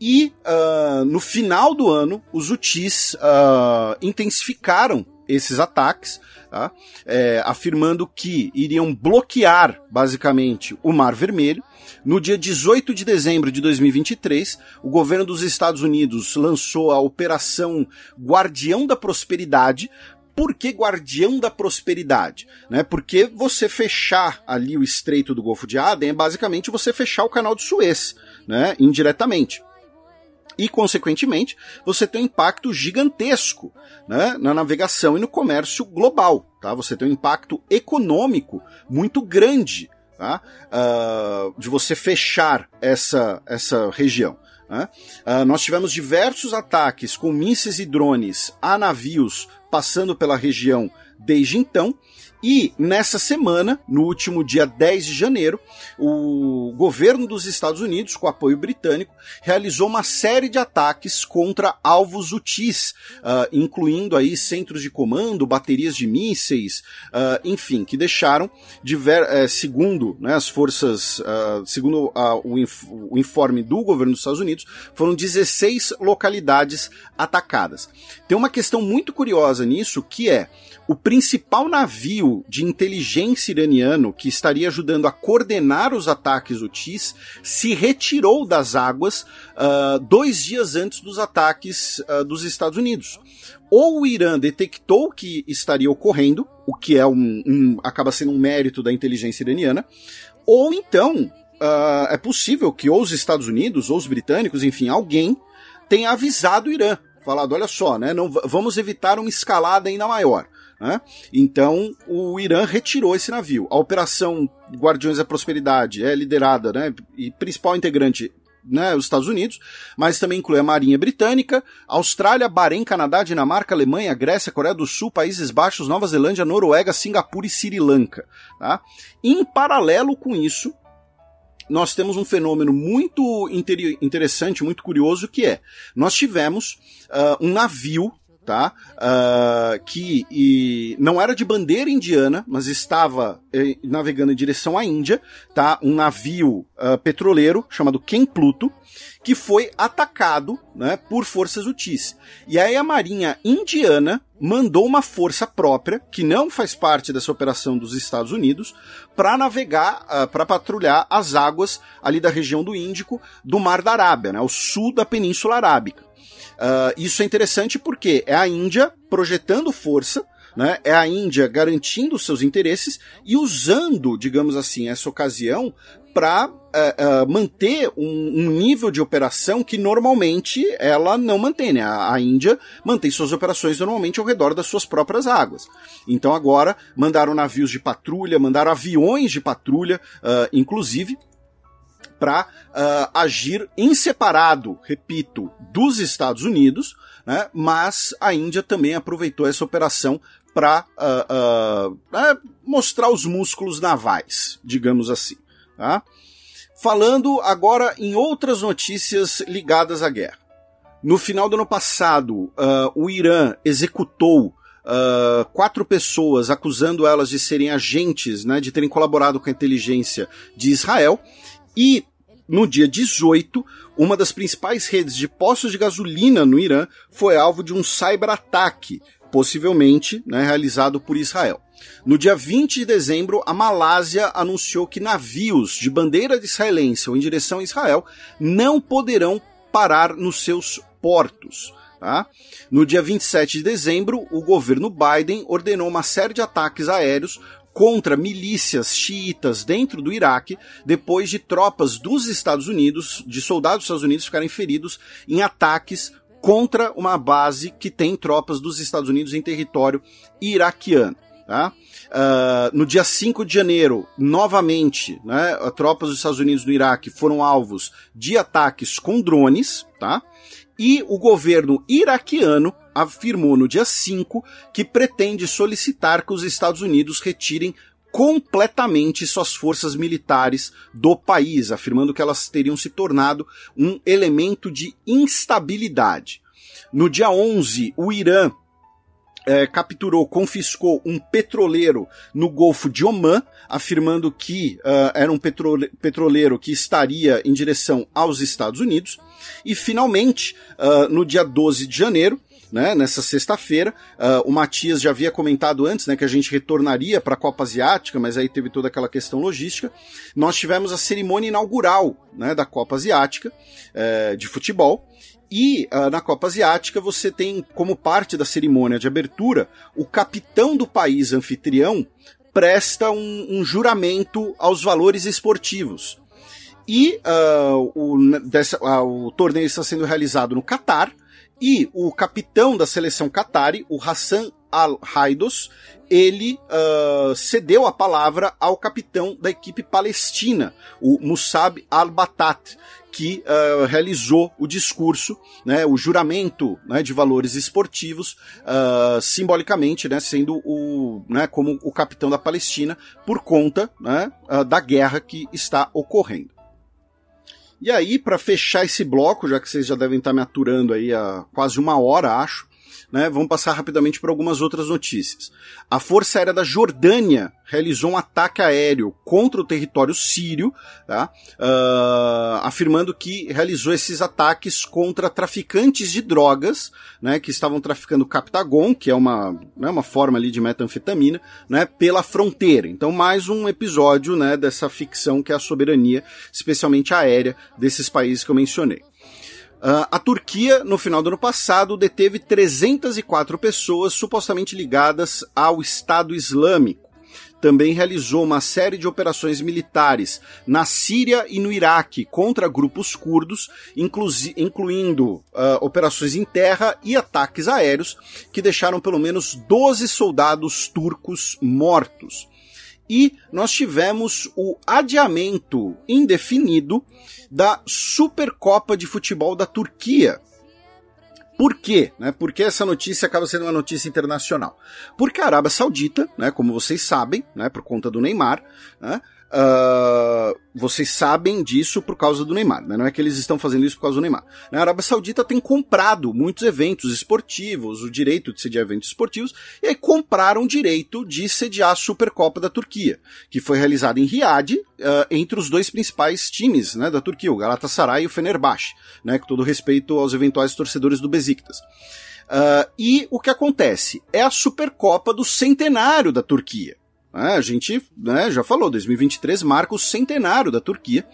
A: E uh, no final do ano, os Houthis uh, intensificaram esses ataques, tá? é, afirmando que iriam bloquear basicamente o Mar Vermelho no dia 18 de dezembro de 2023, o governo dos Estados Unidos lançou a Operação Guardião da Prosperidade, por que guardião da prosperidade? Né? Porque você fechar ali o estreito do Golfo de Aden é basicamente você fechar o canal de Suez, né? indiretamente. E, consequentemente, você tem um impacto gigantesco né? na navegação e no comércio global. Tá? Você tem um impacto econômico muito grande tá? Uh, de você fechar essa, essa região. Uh, nós tivemos diversos ataques com mísseis e drones a navios passando pela região desde então, e nessa semana, no último dia 10 de janeiro, o governo dos Estados Unidos, com apoio britânico, realizou uma série de ataques contra alvos UTIs, uh, incluindo aí centros de comando, baterias de mísseis, uh, enfim, que deixaram, diver, uh, segundo né, as forças, ah, segundo o, inf o informe do governo dos Estados Unidos, foram 16 localidades atacadas. Tem uma questão muito curiosa nisso, que é o principal navio de inteligência iraniano que estaria ajudando a coordenar os ataques UTIs se retirou das águas uh, dois dias antes dos ataques uh, dos Estados Unidos. Ou o Irã detectou que estaria ocorrendo, o que é um, um acaba sendo um mérito da inteligência iraniana, ou então uh, é possível que ou os Estados Unidos ou os britânicos, enfim, alguém tenha avisado o Irã, falado, olha só, né, não, vamos evitar uma escalada ainda maior. Né? Então o Irã retirou esse navio. A operação Guardiões da Prosperidade é liderada, né, e principal integrante né, os Estados Unidos, mas também inclui a Marinha Britânica, Austrália, Bahrein, Canadá, Dinamarca, Alemanha, Grécia, Coreia do Sul, Países Baixos, Nova Zelândia, Noruega, Singapura e Sri Lanka. Tá? Em paralelo com isso, nós temos um fenômeno muito interessante, muito curioso, que é, nós tivemos uh, um navio tá? Uh, que e, não era de bandeira indiana, mas estava eh, navegando em direção à Índia, tá? Um navio uh, petroleiro chamado Ken Pluto, que foi atacado, né, por forças UTIs. E aí a Marinha Indiana mandou uma força própria, que não faz parte dessa operação dos Estados Unidos, para navegar, uh, para patrulhar as águas ali da região do Índico, do Mar da Arábia, né, ao sul da Península Arábica. Uh, isso é interessante porque é a Índia projetando força, né? É a Índia garantindo seus interesses e usando, digamos assim, essa ocasião para uh, uh, manter um, um, nível de operação que normalmente ela não mantém. Né? A, a, Índia mantém suas operações normalmente ao redor das suas próprias águas. Então agora mandaram navios de patrulha, mandaram aviões de patrulha, uh, inclusive, para uh, agir em separado, repito, dos Estados Unidos, né, mas a Índia também aproveitou essa operação para uh, uh, mostrar os músculos navais, digamos assim. Tá? Falando agora em outras notícias ligadas à guerra. No final do ano passado, o Irã executou Uh, quatro pessoas acusando elas de serem agentes, né, de terem colaborado com a inteligência de Israel, e no dia 18, uma das principais redes de postos de gasolina no Irã foi alvo de um cyberataque, possivelmente né, realizado por Israel. No dia 20 de dezembro, a Malásia anunciou que navios de bandeira de israelense ou em direção a Israel não poderão parar nos seus portos. Tá? No dia 27 de dezembro, o governo Biden ordenou uma série de ataques aéreos contra milícias xiitas dentro do Iraque, depois de tropas dos Estados Unidos, de soldados dos Estados Unidos ficarem feridos em ataques contra uma base que tem tropas dos Estados Unidos em território iraquiano. Tá? Uh, no dia 5 de janeiro, novamente, né, tropas dos Estados Unidos no Iraque foram alvos de ataques com drones, tá? E o governo iraquiano afirmou no dia 5 que pretende solicitar que os Estados Unidos retirem completamente suas forças militares do país, afirmando que elas teriam se tornado um elemento de instabilidade. No dia 11, o Irã é, capturou, confiscou um petroleiro no Golfo de Oman, afirmando que uh, era um petrole petroleiro que estaria em direção aos Estados Unidos. E finalmente, uh, no dia 12 de janeiro, né, nessa sexta-feira. Uh, o Matias já havia comentado antes né, que a gente retornaria para a Copa Asiática, mas aí teve toda aquela questão logística. Nós tivemos a cerimônia inaugural né, da Copa Asiática uh, de futebol. E uh, na Copa Asiática você tem como parte da cerimônia de abertura o capitão do país anfitrião presta um, um juramento aos valores esportivos. E uh, o, dessa, uh, o torneio está sendo realizado no Catar, e o capitão da seleção Qatari, o Hassan Al-Haidos, ele uh, cedeu a palavra ao capitão da equipe palestina, o Musab Al-Batat, que uh, realizou o discurso, né, o juramento né, de valores esportivos, uh, simbolicamente, né, sendo o, né, como o capitão da Palestina, por conta né, uh, da guerra que está ocorrendo. E aí, para fechar esse bloco, já que vocês já devem estar me aturando aí há quase uma hora, acho, né, vamos passar rapidamente por algumas outras notícias. A Força Aérea da Jordânia realizou um ataque aéreo contra o território sírio, tá, uh, afirmando que realizou esses ataques contra traficantes de drogas, né, que estavam traficando captagon, que é uma, né, uma forma ali de metanfetamina, né, pela fronteira. Então, mais um episódio né, dessa ficção que é a soberania, especialmente aérea, desses países que eu mencionei. Uh, a Turquia, no final do ano passado, deteve 304 pessoas supostamente ligadas ao Estado Islâmico. Também realizou uma série de operações militares na Síria e no Iraque contra grupos curdos, incluindo uh, operações em terra e ataques aéreos, que deixaram pelo menos 12 soldados turcos mortos. E nós tivemos o adiamento indefinido da Supercopa de Futebol da Turquia. Por quê? Né? Por que essa notícia acaba sendo uma notícia internacional? Porque a Arábia Saudita, né, como vocês sabem, né, por conta do Neymar, né, Uh, vocês sabem disso por causa do Neymar, né? Não é que eles estão fazendo isso por causa do Neymar. A Arábia Saudita tem comprado muitos eventos esportivos, o direito de sediar eventos esportivos, e aí compraram o direito de sediar a Supercopa da Turquia, que foi realizada em Riad, uh, entre os dois principais times né, da Turquia, o Galatasaray e o Fenerbahçe, né? Com todo respeito aos eventuais torcedores do Besiktas. Uh, e o que acontece? É a Supercopa do centenário da Turquia. É, a gente né, já falou, 2023 marca o centenário da Turquia.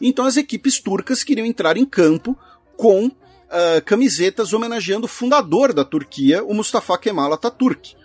A: Então as equipes turcas queriam entrar em campo com uh, camisetas homenageando o fundador da Turquia, o Mustafa Kemal Atatürk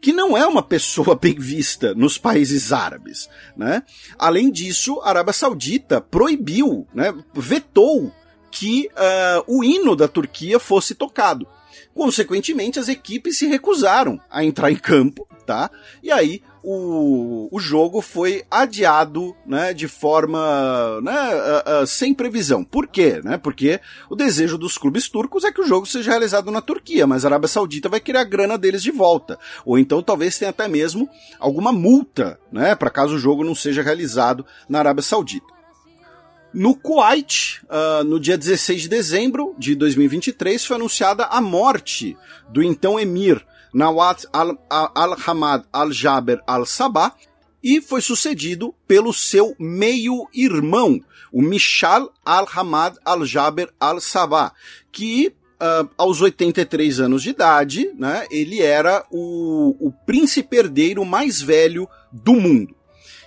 A: que não é uma pessoa bem vista nos países árabes, né? Além disso, a Arábia Saudita proibiu, né, vetou que uh, o hino da Turquia fosse tocado. Consequentemente, as equipes se recusaram a entrar em campo, tá? E aí o, o jogo foi adiado, né, de forma, né, uh, uh, sem previsão. Por quê? Né? Porque o desejo dos clubes turcos é que o jogo seja realizado na Turquia, mas a Arábia Saudita vai querer a grana deles de volta. Ou então talvez tenha até mesmo alguma multa, né, para caso o jogo não seja realizado na Arábia Saudita. No Kuwait, uh, no dia 16 de dezembro de 2023, foi anunciada a morte do então emir Nawat al-Hamad al-Jaber al-Sabah, e foi sucedido pelo seu meio-irmão, o Mishal al-Hamad al-Jaber al-Sabah, que uh, aos 83 anos de idade, né, ele era o, o príncipe herdeiro mais velho do mundo.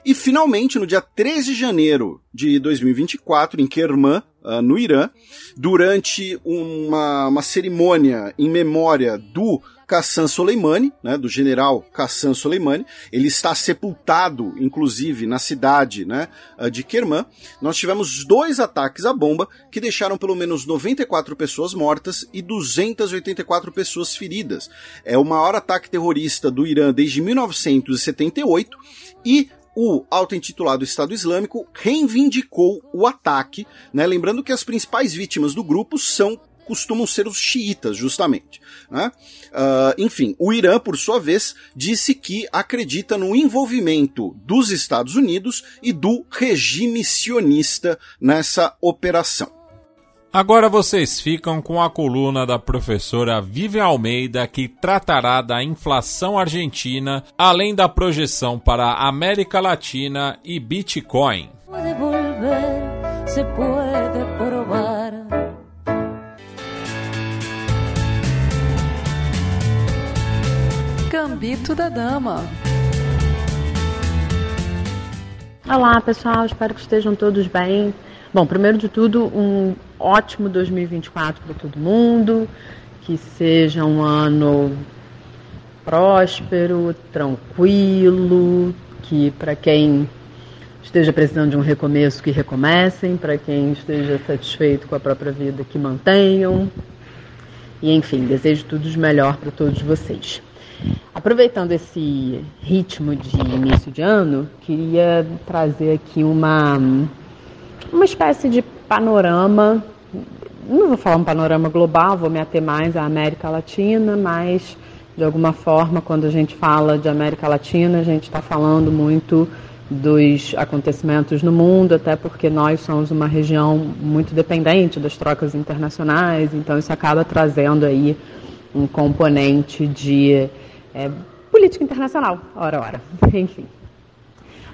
A: E finalmente, no dia 13 de janeiro de 2024, em Kerman, uh, no Irã, durante uma, uma cerimônia em memória do Qasem Soleimani, né, do general Qasem Soleimani. Ele está sepultado, inclusive, na cidade né, ah, de Kerman. Nós tivemos dois ataques à bomba que deixaram pelo menos 94 pessoas mortas e 284 pessoas feridas. É o maior ataque terrorista do Irã desde 1978 e o auto-intitulado Estado Islâmico reivindicou o ataque, né? lembrando que as principais vítimas do grupo são costumam ser os xiitas, justamente. Né? Uh, enfim, o Irã, por sua vez, disse que acredita no envolvimento dos Estados Unidos e do regime sionista nessa operação.
B: Agora vocês ficam com a coluna da professora Vivian Almeida, que tratará da inflação argentina, além da projeção para a América Latina e Bitcoin.
F: Gambito da Dama.
G: Olá pessoal, espero que estejam todos bem. Bom, primeiro de tudo, um ótimo 2024 para todo mundo, que seja um ano próspero, tranquilo, que para quem esteja precisando de um recomeço, que recomecem, para quem esteja satisfeito com a própria vida, que mantenham. E enfim, desejo tudo de melhor para todos vocês. Aproveitando esse ritmo de início de ano, queria trazer aqui uma, uma espécie de panorama não vou falar um panorama global, vou me ater mais à América Latina, mas de alguma forma, quando a gente fala de América Latina, a gente está falando muito dos acontecimentos no mundo, até porque nós somos uma região muito dependente das trocas internacionais, então isso acaba trazendo aí um componente de é, política internacional, ora, ora, enfim.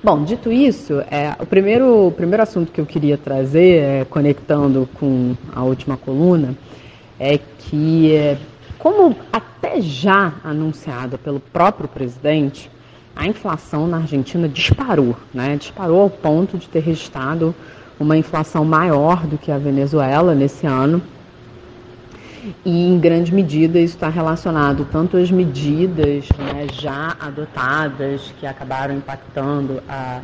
G: Bom, dito isso, é, o, primeiro, o primeiro assunto que eu queria trazer, é, conectando com a última coluna, é que, é, como até já anunciado pelo próprio presidente, a inflação na Argentina disparou, né? disparou ao ponto de ter registrado uma inflação maior do que a Venezuela nesse ano. E em grande medida isso está relacionado tanto às medidas né, já adotadas que acabaram impactando a,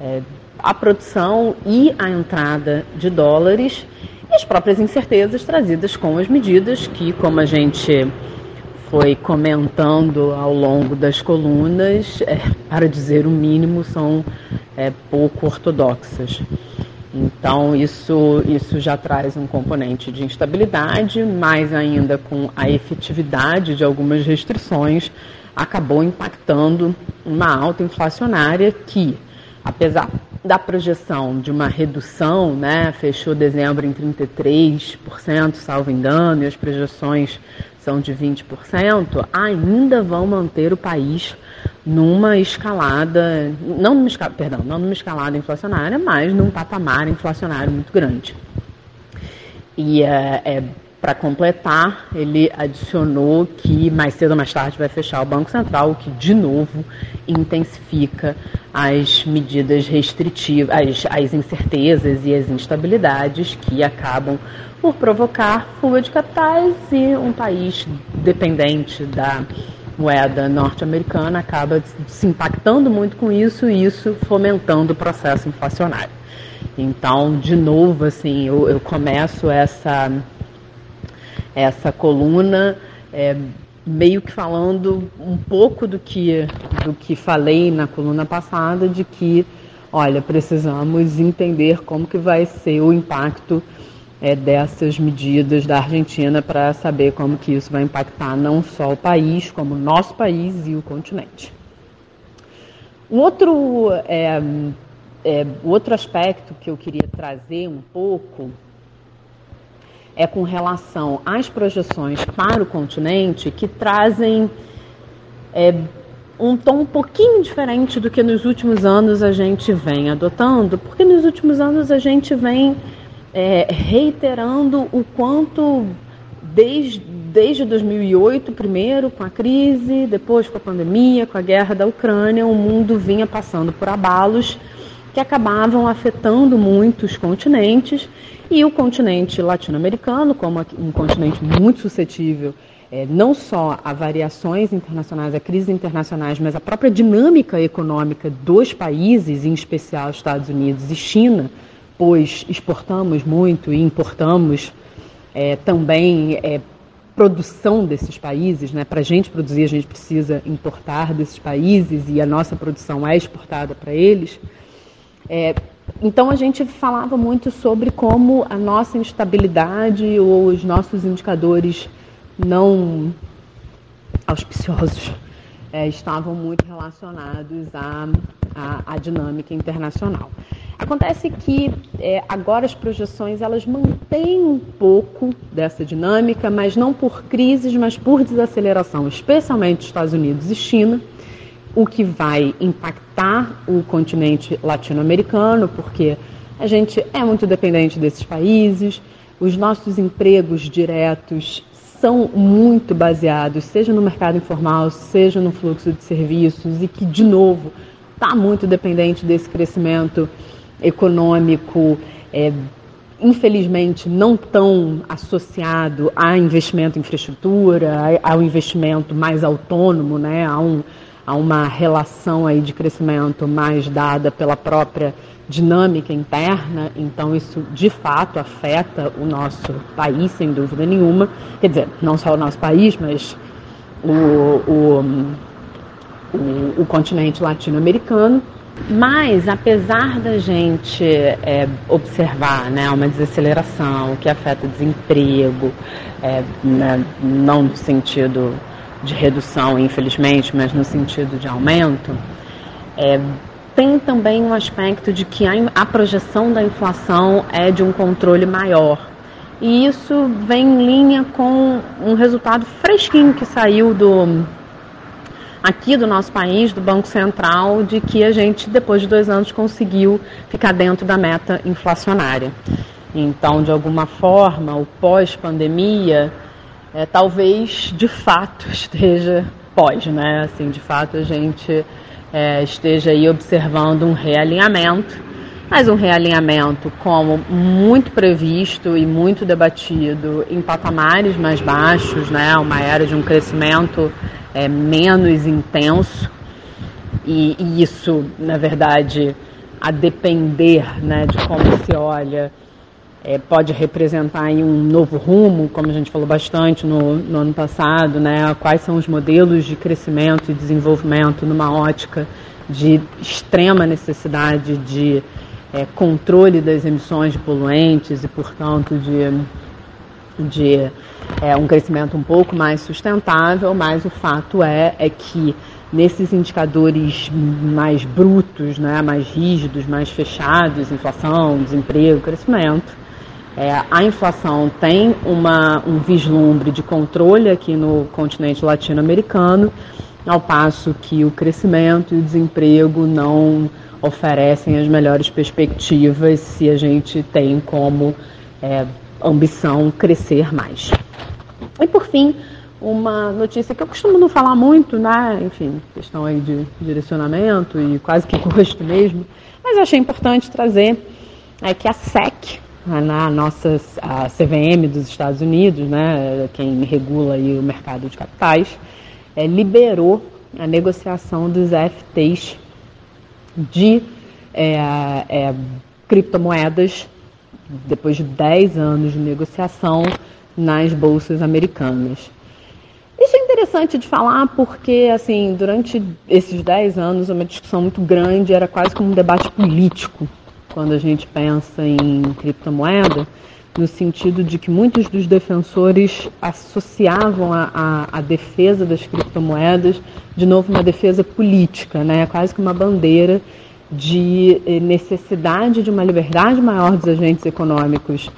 G: é, a produção e a entrada de dólares e as próprias incertezas trazidas com as medidas que, como a gente foi comentando ao longo das colunas, é, para dizer o mínimo, são é, pouco ortodoxas. Então, isso, isso já traz um componente de instabilidade, mais ainda com a efetividade de algumas restrições, acabou impactando uma alta inflacionária que, apesar da projeção de uma redução, né, fechou dezembro em 33%, salvo engano, e as projeções são de 20%, ainda vão manter o país numa escalada, não numa, perdão, não numa escalada inflacionária, mas num patamar inflacionário muito grande. E é, é para completar, ele adicionou que mais cedo ou mais tarde vai fechar o Banco Central, o que de novo intensifica as medidas restritivas, as, as incertezas e as instabilidades que acabam por provocar fuga de capitais e um país dependente da moeda norte-americana acaba se impactando muito com isso e isso fomentando o processo inflacionário. Então, de novo, assim, eu, eu começo essa, essa coluna é, meio que falando um pouco do que, do que falei na coluna passada, de que, olha, precisamos entender como que vai ser o impacto é, dessas medidas da Argentina para saber como que isso vai impactar não só o país, como o nosso país e o continente. Um outro, é, é, outro aspecto que eu queria trazer um pouco é com relação às projeções para o continente que trazem é, um tom um pouquinho diferente do que nos últimos anos a gente vem adotando, porque nos últimos anos a gente vem é, reiterando o quanto, desde, desde 2008, primeiro com a crise, depois com a pandemia, com a guerra da Ucrânia, o mundo vinha passando por abalos que acabavam afetando muitos continentes e o continente latino-americano, como um continente muito suscetível é, não só a variações internacionais, a crises internacionais, mas a própria dinâmica econômica dos países, em especial Estados Unidos e China, pois exportamos muito e importamos é, também é, produção desses países. Né? Para a gente produzir, a gente precisa importar desses países e a nossa produção é exportada para eles. Então a gente falava muito sobre como a nossa instabilidade ou os nossos indicadores não auspiciosos é, estavam muito relacionados à, à, à dinâmica internacional. Acontece que é, agora as projeções elas mantêm um pouco dessa dinâmica, mas não por crises, mas por desaceleração, especialmente Estados Unidos e China, o que vai impactar o continente latino-americano, porque a gente é muito dependente desses países, os nossos empregos diretos são muito baseados, seja no mercado informal, seja no fluxo de serviços, e que, de novo, está muito dependente desse crescimento econômico, é, infelizmente não tão associado a investimento em infraestrutura, ao investimento mais autônomo, né, a, um, a uma relação aí de crescimento mais dada pela própria dinâmica interna, então isso de fato afeta o nosso país, sem dúvida nenhuma. Quer dizer, não só o nosso país, mas o, o, o, o continente latino-americano. Mas, apesar da gente é, observar né, uma desaceleração que afeta o desemprego, é, né, não no sentido de redução, infelizmente, mas no sentido de aumento, é, tem também um aspecto de que a, a projeção da inflação é de um controle maior. E isso vem em linha com um resultado fresquinho que saiu do aqui do nosso país, do Banco Central, de que a gente, depois de dois anos, conseguiu ficar dentro da meta inflacionária. Então, de alguma forma, o pós-pandemia, é, talvez de fato esteja pós, né? Assim, de fato a gente é, esteja aí observando um realinhamento, mas um realinhamento como muito previsto e muito debatido em patamares mais baixos, né? Uma era de um crescimento é, menos intenso e, e, isso, na verdade, a depender né, de como se olha, é, pode representar um novo rumo, como a gente falou bastante no, no ano passado, né? Quais são os modelos de crescimento e desenvolvimento numa ótica de extrema necessidade de é, controle das emissões de poluentes e, portanto, de, de é, um crescimento um pouco mais sustentável, mas o fato é, é que nesses indicadores mais brutos, né, mais rígidos, mais fechados, inflação, desemprego, crescimento, é, a inflação tem uma, um vislumbre de controle aqui no continente latino-americano, ao passo que o crescimento e o desemprego não oferecem as melhores perspectivas se a gente tem como é, ambição crescer mais. E por fim, uma notícia que eu costumo não falar muito, né? Enfim, questão aí de direcionamento e quase que gosto mesmo, mas eu achei importante trazer é que a SEC, na nossa CVM dos Estados Unidos, né, quem regula aí o mercado de capitais, é, liberou a negociação dos FTs de é, é, criptomoedas depois de 10 anos de negociação nas bolsas americanas. Isso é interessante de falar porque, assim, durante esses 10 anos, uma discussão muito grande, era quase como um debate político quando a gente pensa em criptomoeda, no sentido de que muitos dos defensores associavam a, a, a, defesa das criptomoedas, de novo, uma defesa política, né? quase que uma bandeira de eh, necessidade de uma liberdade maior dos agentes econômicos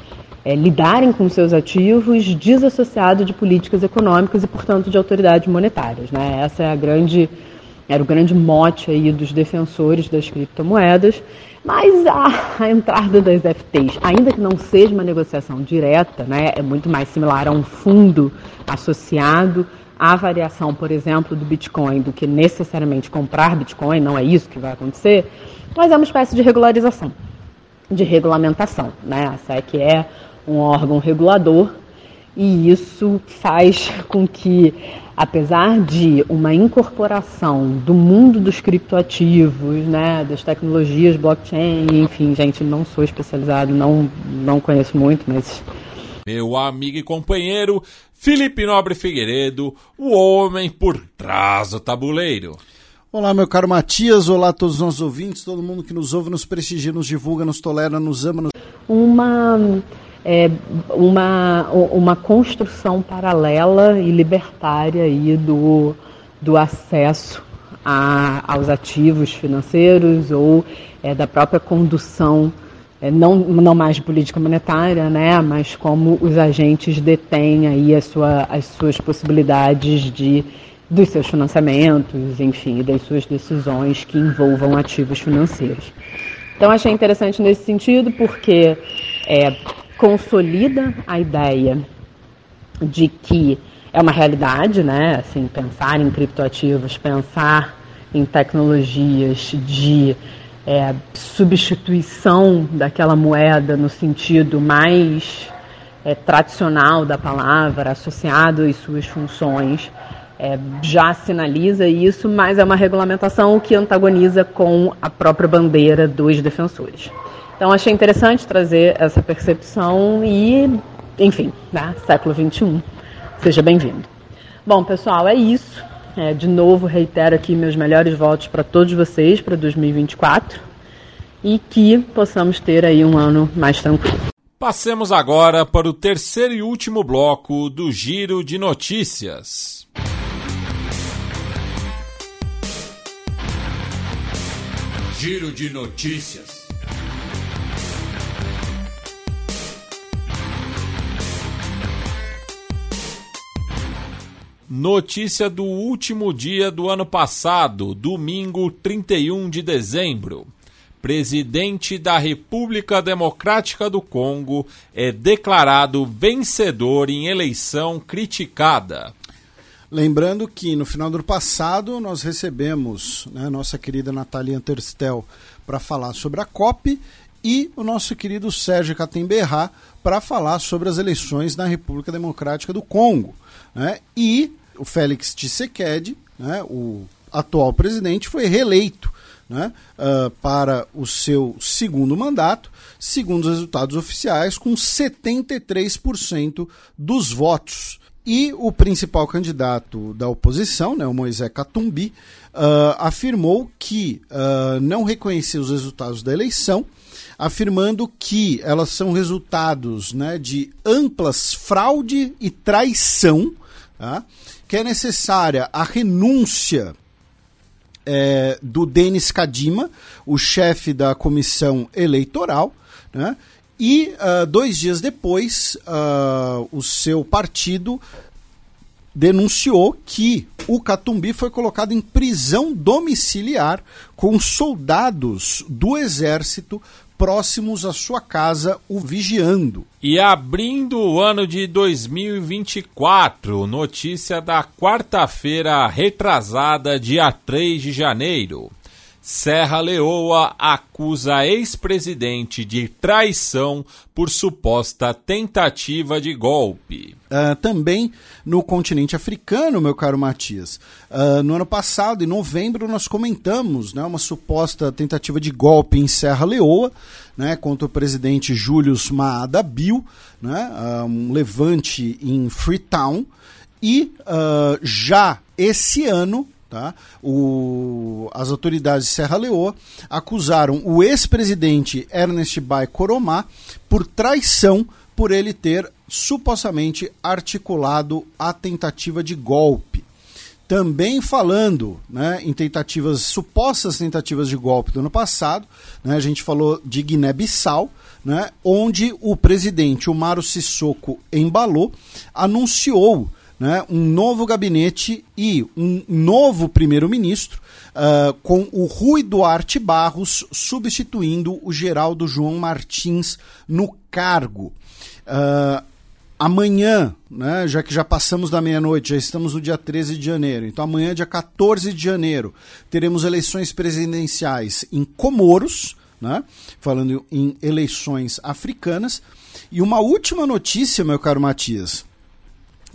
G: é, lidarem com seus ativos desassociado de políticas econômicas e, portanto, de autoridades monetárias. Né? Essa é a grande, era o grande mote aí dos defensores das criptomoedas. Mas a, a, entrada das FTs, ainda que não seja uma negociação direta, né, é muito mais similar a um fundo associado à variação, por exemplo, do Bitcoin, do que necessariamente comprar Bitcoin, não é isso que vai acontecer, mas é uma espécie de regularização, de regulamentação. Né? A SEC é um órgão regulador e isso faz com que, apesar de uma incorporação do mundo dos criptoativos, né, das tecnologias blockchain, enfim, gente, não sou especializado, não, não conheço muito, mas
B: meu amigo e companheiro Felipe Nobre Figueiredo, o homem por trás do tabuleiro.
A: Olá, meu caro Matias, olá a todos os nossos ouvintes, todo mundo que nos ouve, nos prestigia, nos divulga, nos tolera, nos ama. Nos...
G: Uma é, uma, uma construção paralela e libertária aí do, do acesso a, aos ativos financeiros ou é, da própria condução, é, não, não mais política monetária, né, mas como os agentes detêm aí a sua, as suas possibilidades de dos seus financiamentos, enfim, das suas decisões que envolvam ativos financeiros. Então achei interessante nesse sentido porque é, consolida a ideia de que é uma realidade, né? Assim, pensar em criptoativos, pensar em tecnologias de é, substituição daquela moeda no sentido mais é, tradicional da palavra, associado às suas funções, é, já sinaliza isso, mas é uma regulamentação que antagoniza com a própria bandeira dos defensores. Então achei interessante trazer essa percepção e, enfim, né, século XXI. Seja bem-vindo. Bom, pessoal, é isso. É, de novo, reitero aqui meus melhores votos para todos vocês para 2024 e que possamos ter aí um ano mais tranquilo.
B: Passemos agora para o terceiro e último bloco do Giro de Notícias. Giro de Notícias. Notícia do último dia do ano passado, domingo 31 de dezembro. Presidente da República Democrática do Congo é declarado vencedor em eleição criticada.
A: Lembrando que no final do ano passado nós recebemos né, nossa querida Natalia Anterstel para falar sobre a COP e o nosso querido Sérgio Catemberra para falar sobre as eleições na República Democrática do Congo. Né? E o Félix Tshisekedi, né, o atual presidente, foi reeleito né, uh, para o seu segundo mandato, segundo os resultados oficiais, com 73% dos votos. E o principal candidato da oposição, né, o Moisés Katumbi, uh, afirmou que uh, não reconhecia os resultados da eleição, afirmando que elas são resultados né, de amplas fraude e traição, tá? Que é necessária a renúncia é, do Denis Kadima, o chefe da comissão eleitoral, né? e uh, dois dias depois uh, o seu partido denunciou que o Catumbi foi colocado em prisão domiciliar com soldados do exército próximos à sua casa o vigiando.
B: E abrindo o ano de 2024, notícia da quarta-feira retrasada, dia 3 de janeiro. Serra Leoa acusa ex-presidente de traição por suposta tentativa de golpe.
A: Uh, também no continente africano, meu caro Matias. Uh, no ano passado, em novembro, nós comentamos né, uma suposta tentativa de golpe em Serra Leoa né, contra o presidente Julius Maada Bio, né, uh, um levante em Freetown. E já esse ano, Tá? O, as autoridades de Serra Leoa acusaram o ex-presidente Ernest Bai Koromá por traição por ele ter supostamente articulado a tentativa de golpe. Também falando né, em tentativas, supostas tentativas de golpe do ano passado, né, a gente falou de Guiné-Bissau, né, onde o presidente, o Maro Sissoko Embalou, anunciou né, um novo gabinete e um novo primeiro-ministro, uh, com o Rui Duarte Barros substituindo o Geraldo João Martins no cargo. Uh, amanhã, né, já que já passamos da meia-noite, já estamos no dia 13 de janeiro, então amanhã, dia 14 de janeiro, teremos eleições presidenciais em Comoros, né, falando em eleições africanas. E uma última notícia, meu caro Matias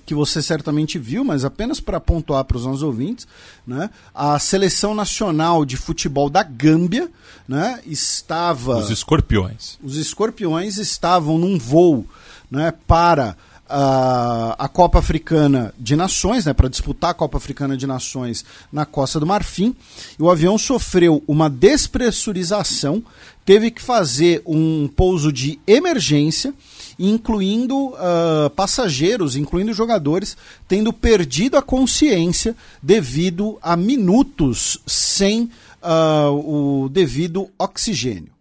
A: que você certamente viu, mas apenas para pontuar para os nossos ouvintes, né? A seleção nacional de futebol da Gâmbia, né? Estava
B: os escorpiões.
A: Os escorpiões estavam num voo, né? Para a, a Copa Africana de Nações, né? Para disputar a Copa Africana de Nações na Costa do Marfim, e o avião sofreu uma despressurização, teve que fazer um pouso de emergência incluindo uh, passageiros, incluindo jogadores, tendo perdido a consciência devido a minutos sem uh, o devido oxigênio.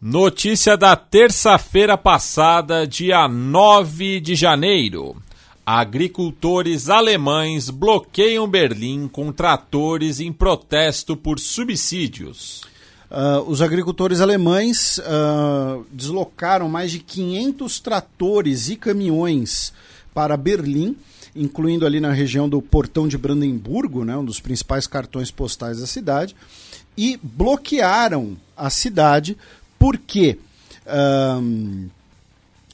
B: Notícia da terça-feira passada, dia 9 de janeiro. Agricultores alemães bloqueiam Berlim com tratores em protesto por subsídios.
A: Uh, os agricultores alemães uh, deslocaram mais de 500 tratores e caminhões para Berlim, incluindo ali na região do Portão de Brandemburgo, né, um dos principais cartões postais da cidade, e bloquearam a cidade porque uh,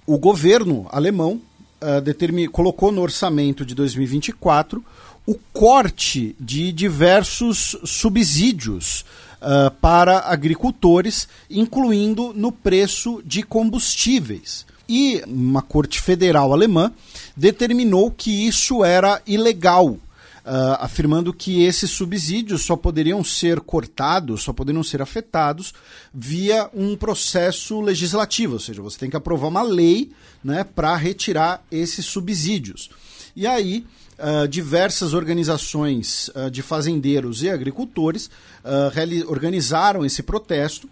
A: o governo alemão uh, colocou no orçamento de 2024 o corte de diversos subsídios uh, para agricultores, incluindo no preço de combustíveis. E uma corte federal alemã determinou que isso era ilegal. Uh, afirmando que esses subsídios só poderiam ser cortados, só poderiam ser afetados via um processo legislativo, ou seja, você tem que aprovar uma lei né, para retirar esses subsídios. E aí uh, diversas organizações uh, de fazendeiros e agricultores uh, organizaram esse protesto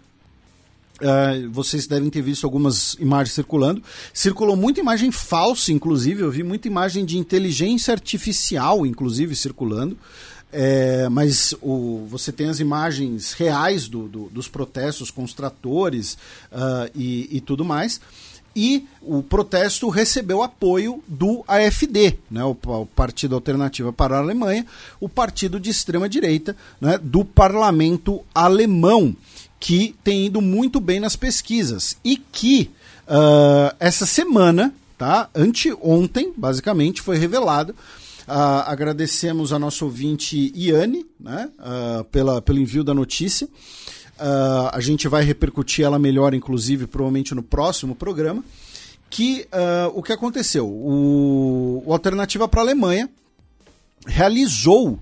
A: vocês devem ter visto algumas imagens circulando. Circulou muita imagem falsa, inclusive. Eu vi muita imagem de inteligência artificial, inclusive, circulando. É, mas o, você tem as imagens reais do, do, dos protestos com os tratores e, e, tudo mais. E o protesto recebeu apoio do AFD, né, o, o Partido Alternativa para a Alemanha, o partido de extrema-direita né, do parlamento alemão que tem ido muito bem nas pesquisas e que uh, essa semana, tá, anteontem, basicamente, foi revelado. Uh, agradecemos a nossa ouvinte Iane né, uh, pela, pelo envio da notícia. Uh, a gente vai repercutir ela melhor, inclusive, provavelmente no próximo programa. Que o que aconteceu? O, o Alternativa para a Alemanha realizou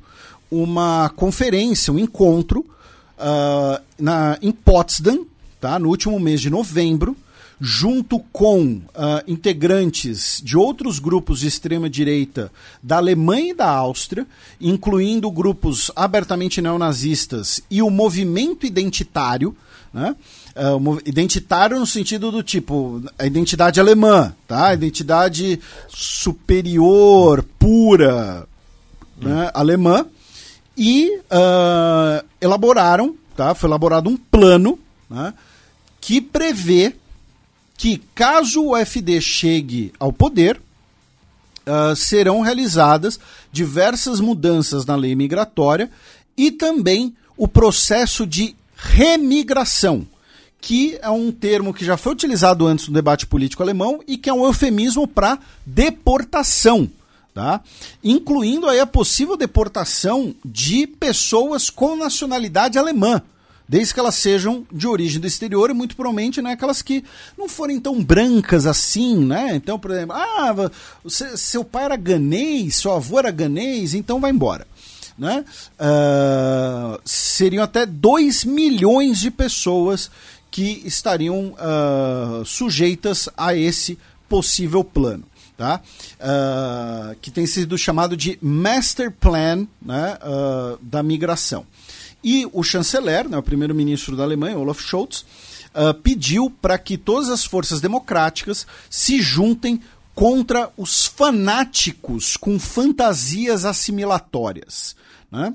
A: uma conferência, um encontro uh, na, em Potsdam, tá, no último mês de novembro, junto com uh, integrantes de outros grupos de extrema-direita da Alemanha e da Áustria, incluindo grupos abertamente neonazistas e o movimento identitário, né? Uh, identitário no sentido do tipo a identidade alemã, tá? A identidade superior, pura, hum. né? alemã e uh, elaboraram, tá? Foi elaborado um plano né, que prevê que caso o FD chegue ao poder, uh, serão realizadas diversas mudanças na lei migratória e também o processo de remigração, que é um termo que já foi utilizado antes no debate político alemão e que é um eufemismo para deportação tá? incluindo aí a possível deportação de pessoas com nacionalidade alemã, desde que elas sejam de origem do exterior e muito provavelmente né, aquelas que não forem tão brancas assim, né? Então, por exemplo, ah, você, seu pai era ganês, seu avô era ganês, então vai embora. Né? Uh, seriam até 2 milhões de pessoas que estariam uh, sujeitas a esse possível plano tá? Uh, que tem sido chamado de Master Plan né, da migração. E o chanceler, né, o primeiro-ministro da Alemanha, Olaf Scholz, uh, pediu para que todas as forças democráticas se juntem contra os fanáticos com fantasias assimilatórias. Né?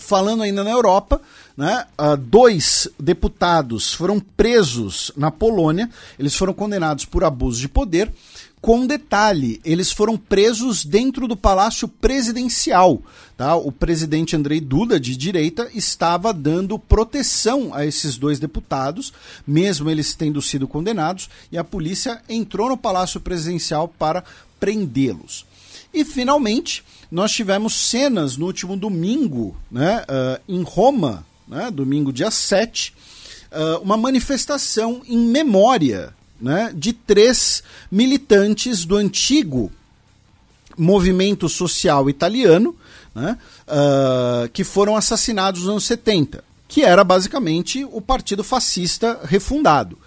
A: falando ainda na Europa, né, uh, dois deputados foram presos na Polônia, eles foram condenados por abuso de poder. Com detalhe, eles foram presos dentro do palácio presidencial. Tá? O presidente Andrei Duda, de direita, estava dando proteção a esses dois deputados, mesmo eles tendo sido condenados, e a polícia entrou no palácio presidencial para prendê-los. E finalmente, nós tivemos cenas no último domingo né, uh, em Roma, né, domingo dia 7, uh, uma manifestação em memória né, de três militantes do antigo movimento social italiano né, uh, que foram assassinados nos anos 70, que era basicamente o partido fascista refundado.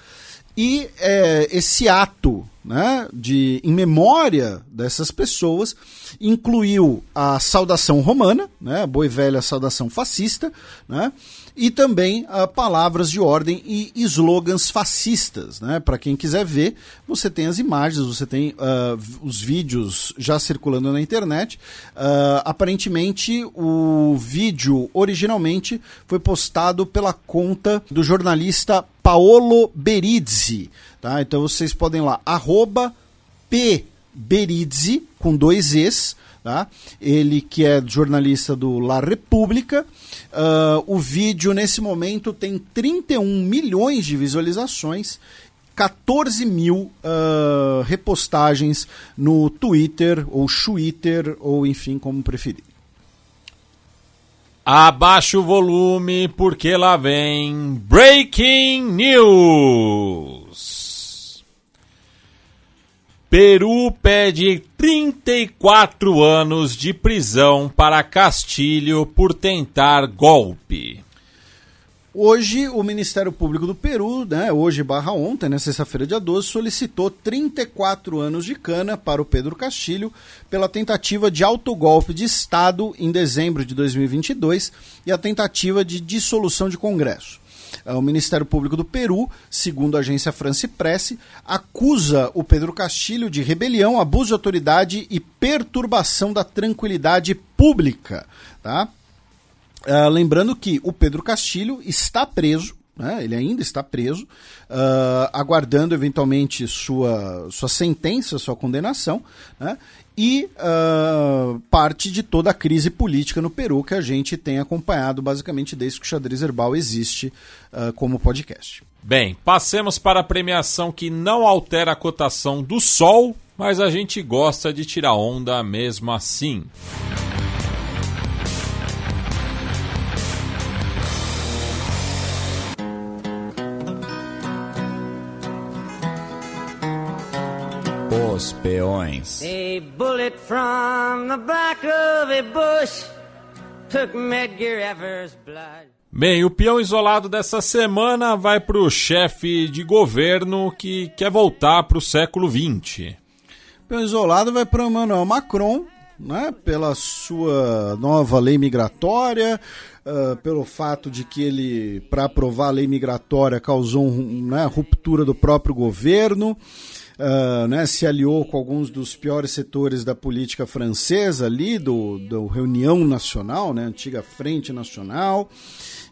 A: E é, esse ato né, de, em memória dessas pessoas incluiu a saudação romana, né, a boa e velha saudação fascista, né, e também uh, palavras de ordem e slogans fascistas. Né? Para quem quiser ver, você tem as imagens, você tem uh, os vídeos já circulando na internet. Uh, aparentemente, o vídeo originalmente foi postado pela conta do jornalista Paolo Berizzi. Tá? Então vocês podem lá, arroba P. Berizzi, com dois Es, tá? ele que é jornalista do La República. Uh, o vídeo, nesse momento, tem 31 milhões de visualizações 14 mil uh, repostagens no Twitter ou Twitter ou enfim como preferir.
B: Abaixa o volume porque lá vem Breaking News. Peru pede 34 anos de prisão para Castilho por tentar golpe.
A: Hoje, o Ministério Público do Peru, né, hoje barra ontem, né, sexta-feira, dia 12, solicitou 34 anos de cana para o Pedro Castilho pela tentativa de autogolpe de Estado em dezembro de 2022 e a tentativa de dissolução de Congresso. Uh, o Ministério Público do Peru, segundo a agência France Presse, acusa o Pedro Castilho de rebelião, abuso de autoridade e perturbação da tranquilidade pública. Tá? Uh, lembrando que o Pedro Castilho está preso né? ele ainda está preso, uh, aguardando eventualmente sua, sua sentença, sua condenação, né? E uh, parte de toda a crise política no Peru que a gente tem acompanhado basicamente desde que o Xadrez Herbal existe uh, como podcast.
B: Bem, passemos para a premiação que não altera a cotação do Sol, mas a gente gosta de tirar onda mesmo assim.
C: Os peões.
H: A bullet from the back of a bush took Medgar Evers' blood.
B: Bem, o peão isolado dessa semana vai para o chefe de governo que quer voltar para o século XX.
A: O peão isolado vai para Emmanuel Macron, né, pela sua nova lei migratória, uh, pelo fato de que ele, para aprovar a lei migratória, causou um, né, ruptura do próprio governo uh, né, se aliou com alguns dos piores setores da política francesa ali, do, do Reunião Nacional, né, antiga Frente Nacional.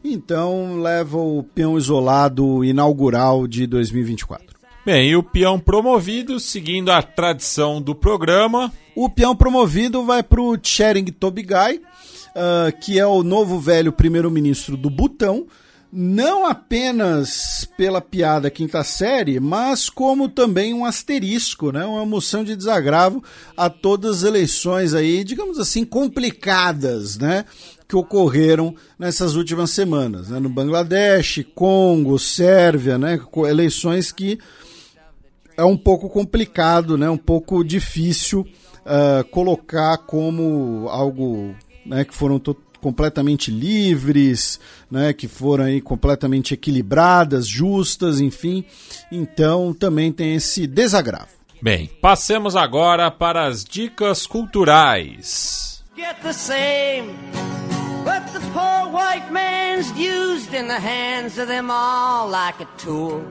A: Então leva o peão isolado inaugural de 2024.
B: Bem, e o peão promovido, seguindo a tradição do programa.
A: O peão promovido vai para o Tchering Tobigai, uh, que é o novo velho primeiro-ministro do Butão, não apenas pela piada quinta série, mas como também um asterisco, né? uma moção de desagravo a todas as eleições aí, digamos assim, complicadas, né? que ocorreram nessas últimas semanas, né? no Bangladesh, Congo, Sérvia, né? eleições que é um pouco complicado, né? um pouco difícil uh, colocar como algo né, que foram completamente livres, né, que foram aí completamente equilibradas, justas, enfim. Então também tem esse desagravo.
B: Bem, passemos agora para as dicas culturais. Get the same, but the poor white man's used in the hands of them all like a tool.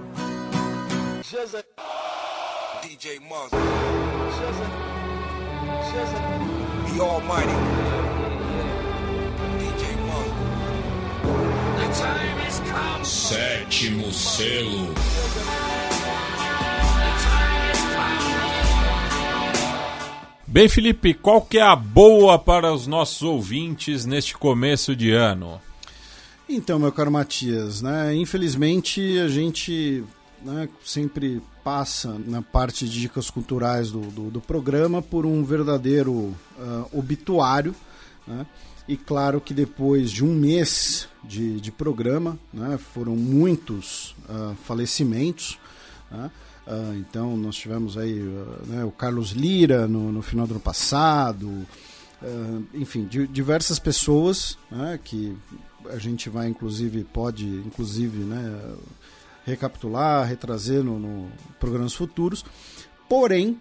B: DJ Muzz. The Almighty. Sétimo selo. Bem, Felipe, qual que é a boa para os nossos ouvintes neste começo de ano?
A: Então, meu caro Matias, né, infelizmente a gente né, sempre passa na parte de dicas culturais do, do, do programa por um verdadeiro uh, obituário, né? E claro que depois de um mês de, de programa, né, foram muitos uh, falecimentos. Né? Uh, então nós tivemos aí uh, né, o Carlos Lira no, no, final do ano passado, enfim, di, diversas pessoas né, que a gente vai inclusive pode inclusive né, recapitular, retrazer no, no programas futuros. Porém,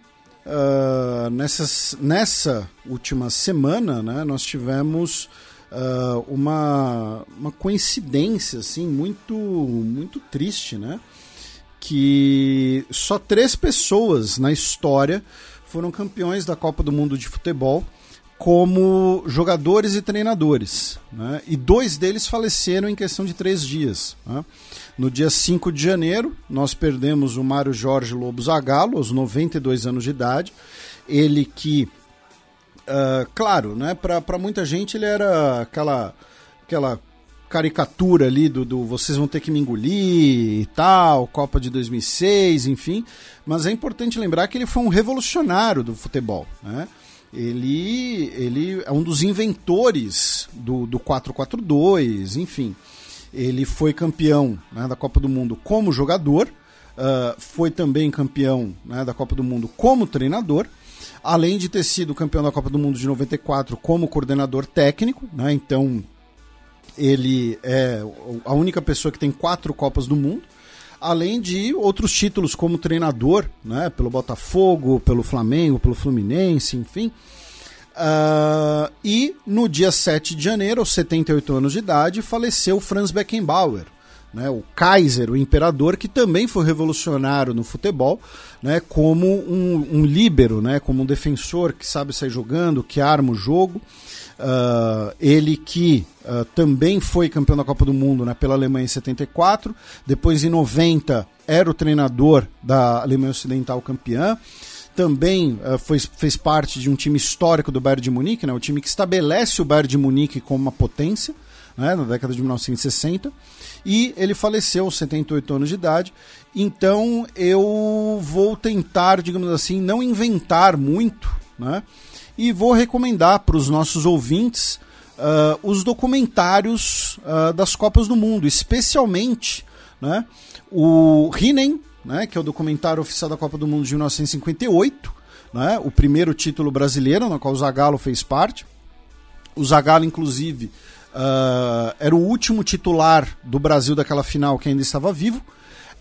A: uh, nessas, nessa última semana, né, nós tivemos uh, uma, uma coincidência assim, muito, muito triste, né? Que só três pessoas na história foram campeões da Copa do Mundo de Futebol como jogadores e treinadores. Né? E dois deles faleceram em questão de três dias. Né? No dia 5 de janeiro, nós perdemos o Mário Jorge Lobo Zagallo, aos 92 anos de idade. Ele que, uh, claro, né, para muita gente ele era aquela, aquela caricatura ali do, do vocês vão ter que me engolir e tal, Copa de 2006, enfim. Mas é importante lembrar que ele foi um revolucionário do futebol, né? Ele, ele é um dos inventores do, do 4-4-2, enfim. Ele foi campeão né, da Copa do Mundo como jogador, uh, foi também campeão né, da Copa do Mundo como treinador, além de ter sido campeão da Copa do Mundo de 94 como coordenador técnico. Né, então, ele é a única pessoa que tem quatro Copas do Mundo além de outros títulos como treinador, né, pelo Botafogo, pelo Flamengo, pelo Fluminense, enfim. Uh, e no dia 7 de janeiro, aos 78 anos de idade, faleceu Franz Beckenbauer, né, o Kaiser, o imperador, que também foi revolucionário no futebol, né, como um, um líbero, né, como um defensor que sabe sair jogando, que arma o jogo. Uh, ele que uh, também foi campeão da Copa do Mundo né, pela Alemanha em 74, depois em 90 era o treinador da Alemanha Ocidental campeã também uh, foi, fez parte de um time histórico do Bayern de Munique, né, o time que estabelece o Bayern de Munique como uma potência né, na década de 1960. E ele faleceu aos 78 anos de idade. Então eu vou tentar, digamos assim, não inventar muito, né? E vou recomendar para os nossos ouvintes uh, os documentários uh, das Copas do Mundo, especialmente né, o Rinen, né, que é o documentário oficial da Copa do Mundo de 1958, né, o primeiro título brasileiro, no qual o Zagallo fez parte. O Zagallo, inclusive, uh, era o último titular do Brasil daquela final que ainda estava vivo.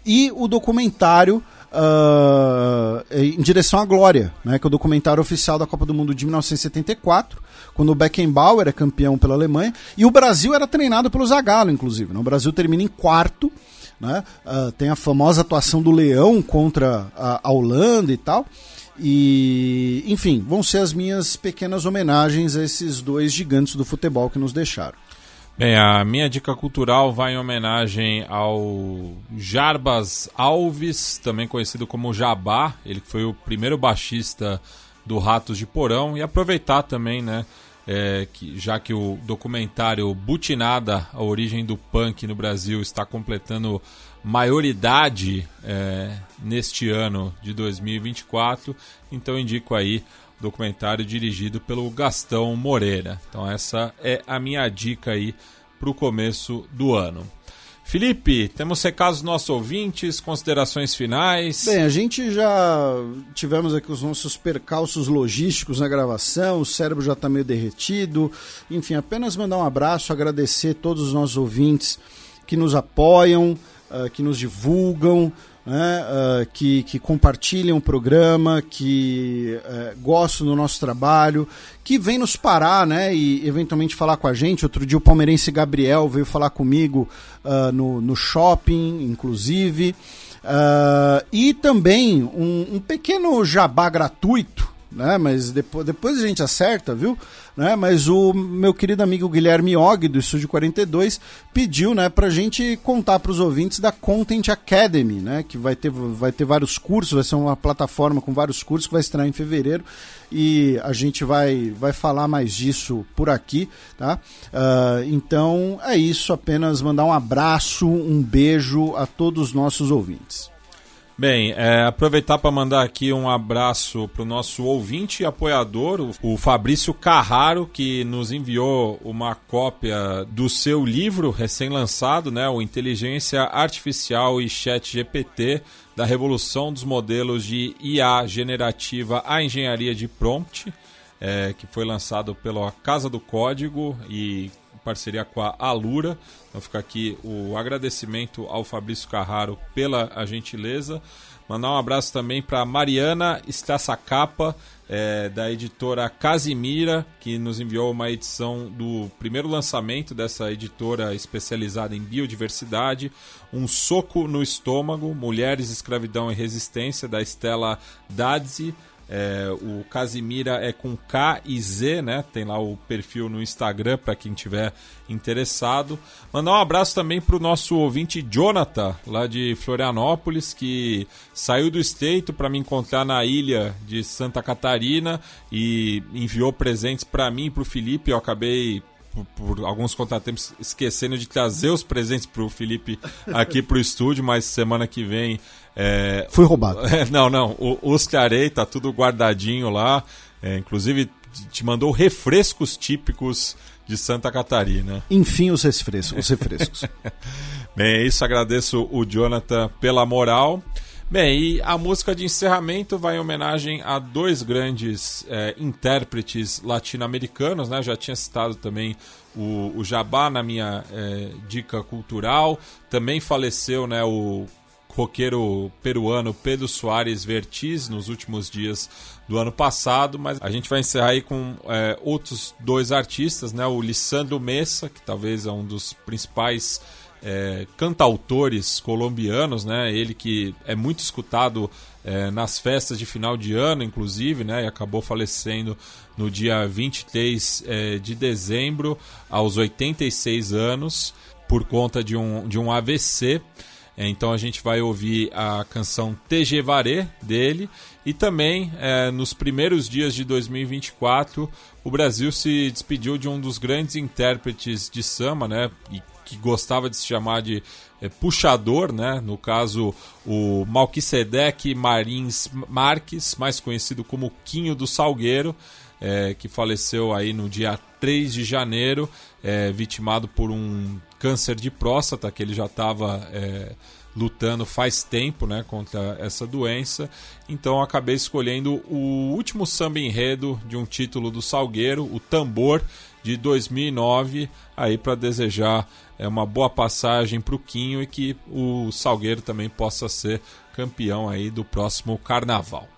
A: E o documentário uh, em direção à glória, né, que é o documentário oficial da Copa do Mundo de 1974, quando o Beckenbauer é campeão pela Alemanha e o Brasil era treinado pelo Zagallo, inclusive. Né? O Brasil termina em quarto né? Uh, tem a famosa atuação do Leão contra a, a Holanda e tal. E, enfim, vão ser as minhas pequenas homenagens a esses dois gigantes do futebol que nos deixaram.
B: Bem, a minha dica cultural vai em homenagem ao Jarbas Alves, também conhecido como Jabá, ele foi o primeiro baixista do Ratos de Porão, e aproveitar também, né, é, que, já que o documentário Butinada, a origem do punk no Brasil, está completando maioridade é, neste ano de 2024, então indico aí documentário dirigido pelo Gastão Moreira. Então essa é a minha dica aí para o começo do ano. Felipe, temos recados dos nossos ouvintes, considerações finais.
A: Bem, a gente já tivemos aqui os nossos percalços logísticos na gravação, o cérebro já está meio derretido. Enfim, apenas mandar um abraço, agradecer todos os nossos ouvintes que nos apoiam, uh, que nos divulgam, né, uh, que, que compartilham o programa, que uh, gostam do nosso trabalho, que vem nos parar né, e eventualmente falar com a gente. Outro dia o palmeirense Gabriel veio falar comigo uh, no, no shopping, inclusive. e também um, um pequeno jabá gratuito né? Mas depois, depois a gente acerta, viu? Né? Mas o meu querido amigo Guilherme Og, do Estúdio 42, pediu né, para a gente contar para os ouvintes da Content Academy, né? Que vai ter, vai ter vários cursos, vai ser uma plataforma com vários cursos que vai estrear em fevereiro e a gente vai, vai falar mais disso por aqui, tá? Uh, então é isso, apenas mandar um abraço, um beijo a todos os nossos ouvintes.
B: Bem, é, aproveitar para mandar aqui um abraço para o nosso ouvinte e apoiador, o, o Fabrício Carraro, que nos enviou uma cópia do seu livro recém-lançado, né, o Inteligência Artificial e Chat GPT, da revolução dos modelos de IA generativa à engenharia de prompt, é, que foi lançado pela Casa do Código e parceria com a Alura. Então fica aqui o agradecimento ao Fabrício Carraro pela a gentileza. Mandar um abraço também para Mariana Estaçacapa, é, da editora Casimira, que nos enviou uma edição do primeiro lançamento dessa editora especializada em biodiversidade. Um Soco no Estômago, Mulheres, Escravidão e Resistência, da Estela Dadzi. É, o Casimira é com K e Z, né? Tem lá o perfil no Instagram para quem tiver interessado. Mandar um abraço também para o nosso ouvinte Jonathan, lá de Florianópolis, que saiu do estreito para me encontrar na ilha de Santa Catarina e enviou presentes para mim e para o Felipe. Eu acabei por, por, alguns contratempos esquecendo de trazer os presentes para o Felipe aqui para o estúdio, mas semana que vem é,
A: Fui roubado.
B: É, não, não. O, os Clarei tá tudo guardadinho lá. É, inclusive, te mandou refrescos típicos de Santa Catarina.
A: Enfim, os refrescos. Os refrescos.
B: Bem, é isso. Agradeço o Jonathan pela moral. Bem, e a música de encerramento vai em homenagem a dois grandes é, intérpretes latino-americanos, né? Já tinha citado também o, o Jabá na minha é, dica cultural. Também faleceu né, o roqueiro peruano Pedro Soares Vertiz nos últimos dias do ano passado, mas a gente vai encerrar aí com é, outros dois artistas, né? O Lissandro Messa, que talvez é um dos principais é, cantautores colombianos, né? Ele que é muito escutado é, nas festas de final de ano, inclusive, né? E acabou falecendo no dia 23 é, de dezembro, aos 86 anos, por conta de um, de um AVC. É, então a gente vai ouvir a canção Tejevaré dele e também é, nos primeiros dias de 2024 o Brasil se despediu de um dos grandes intérpretes de samba, né? E que gostava de se chamar de é, puxador, né? No caso, o Malquisedec Marins Marques, mais conhecido como Quinho do Salgueiro, é, que faleceu aí no dia 3 de janeiro, é, vitimado por um câncer de próstata, que ele já estava lutando faz tempo né, contra essa doença. Então acabei escolhendo o último samba enredo de um título do Salgueiro, o Tambor, de 2009, aí para desejar é, uma boa passagem para o Quinho e que o Salgueiro também possa ser campeão aí do próximo Carnaval.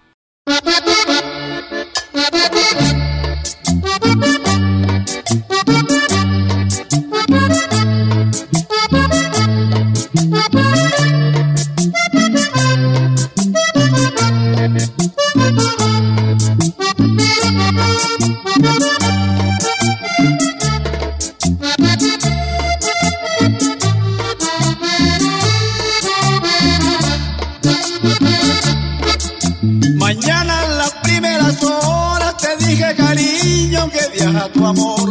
I: Mañana en las primeras horas te dije cariño que viaja tu amor.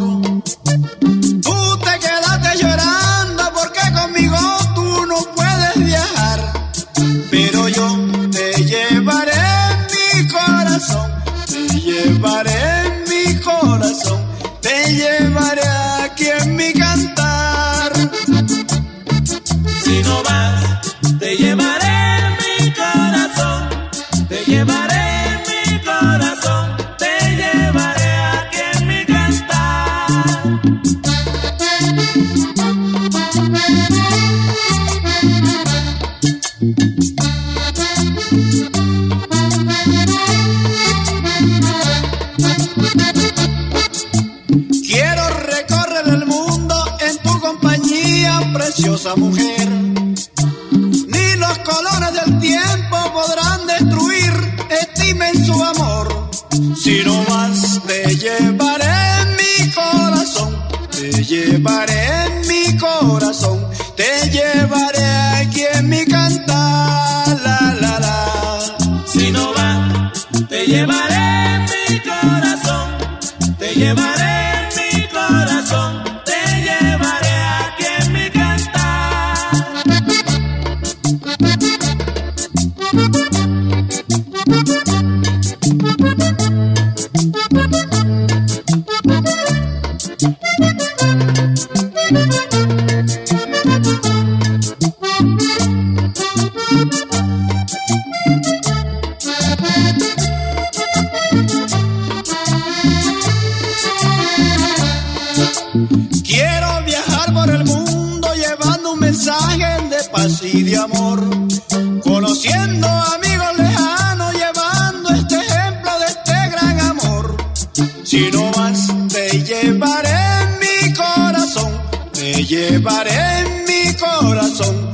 I: Tú te quedaste llorando porque conmigo tú no puedes viajar. Pero yo te llevaré en mi corazón, te llevaré en mi corazón, te llevaré preciosa mujer. Ni los colores del tiempo podrán destruir este inmenso amor. Si no vas, te llevaré en mi corazón, te llevaré en mi corazón, te llevaré aquí en mi cantar. La, la, la.
J: Si no vas, te llevaré
I: Quiero viajar por el mundo llevando un mensaje de paz y de amor. Conociendo amigos lejanos, llevando este ejemplo de este gran amor. Si no vas, llevaré en mi corazón,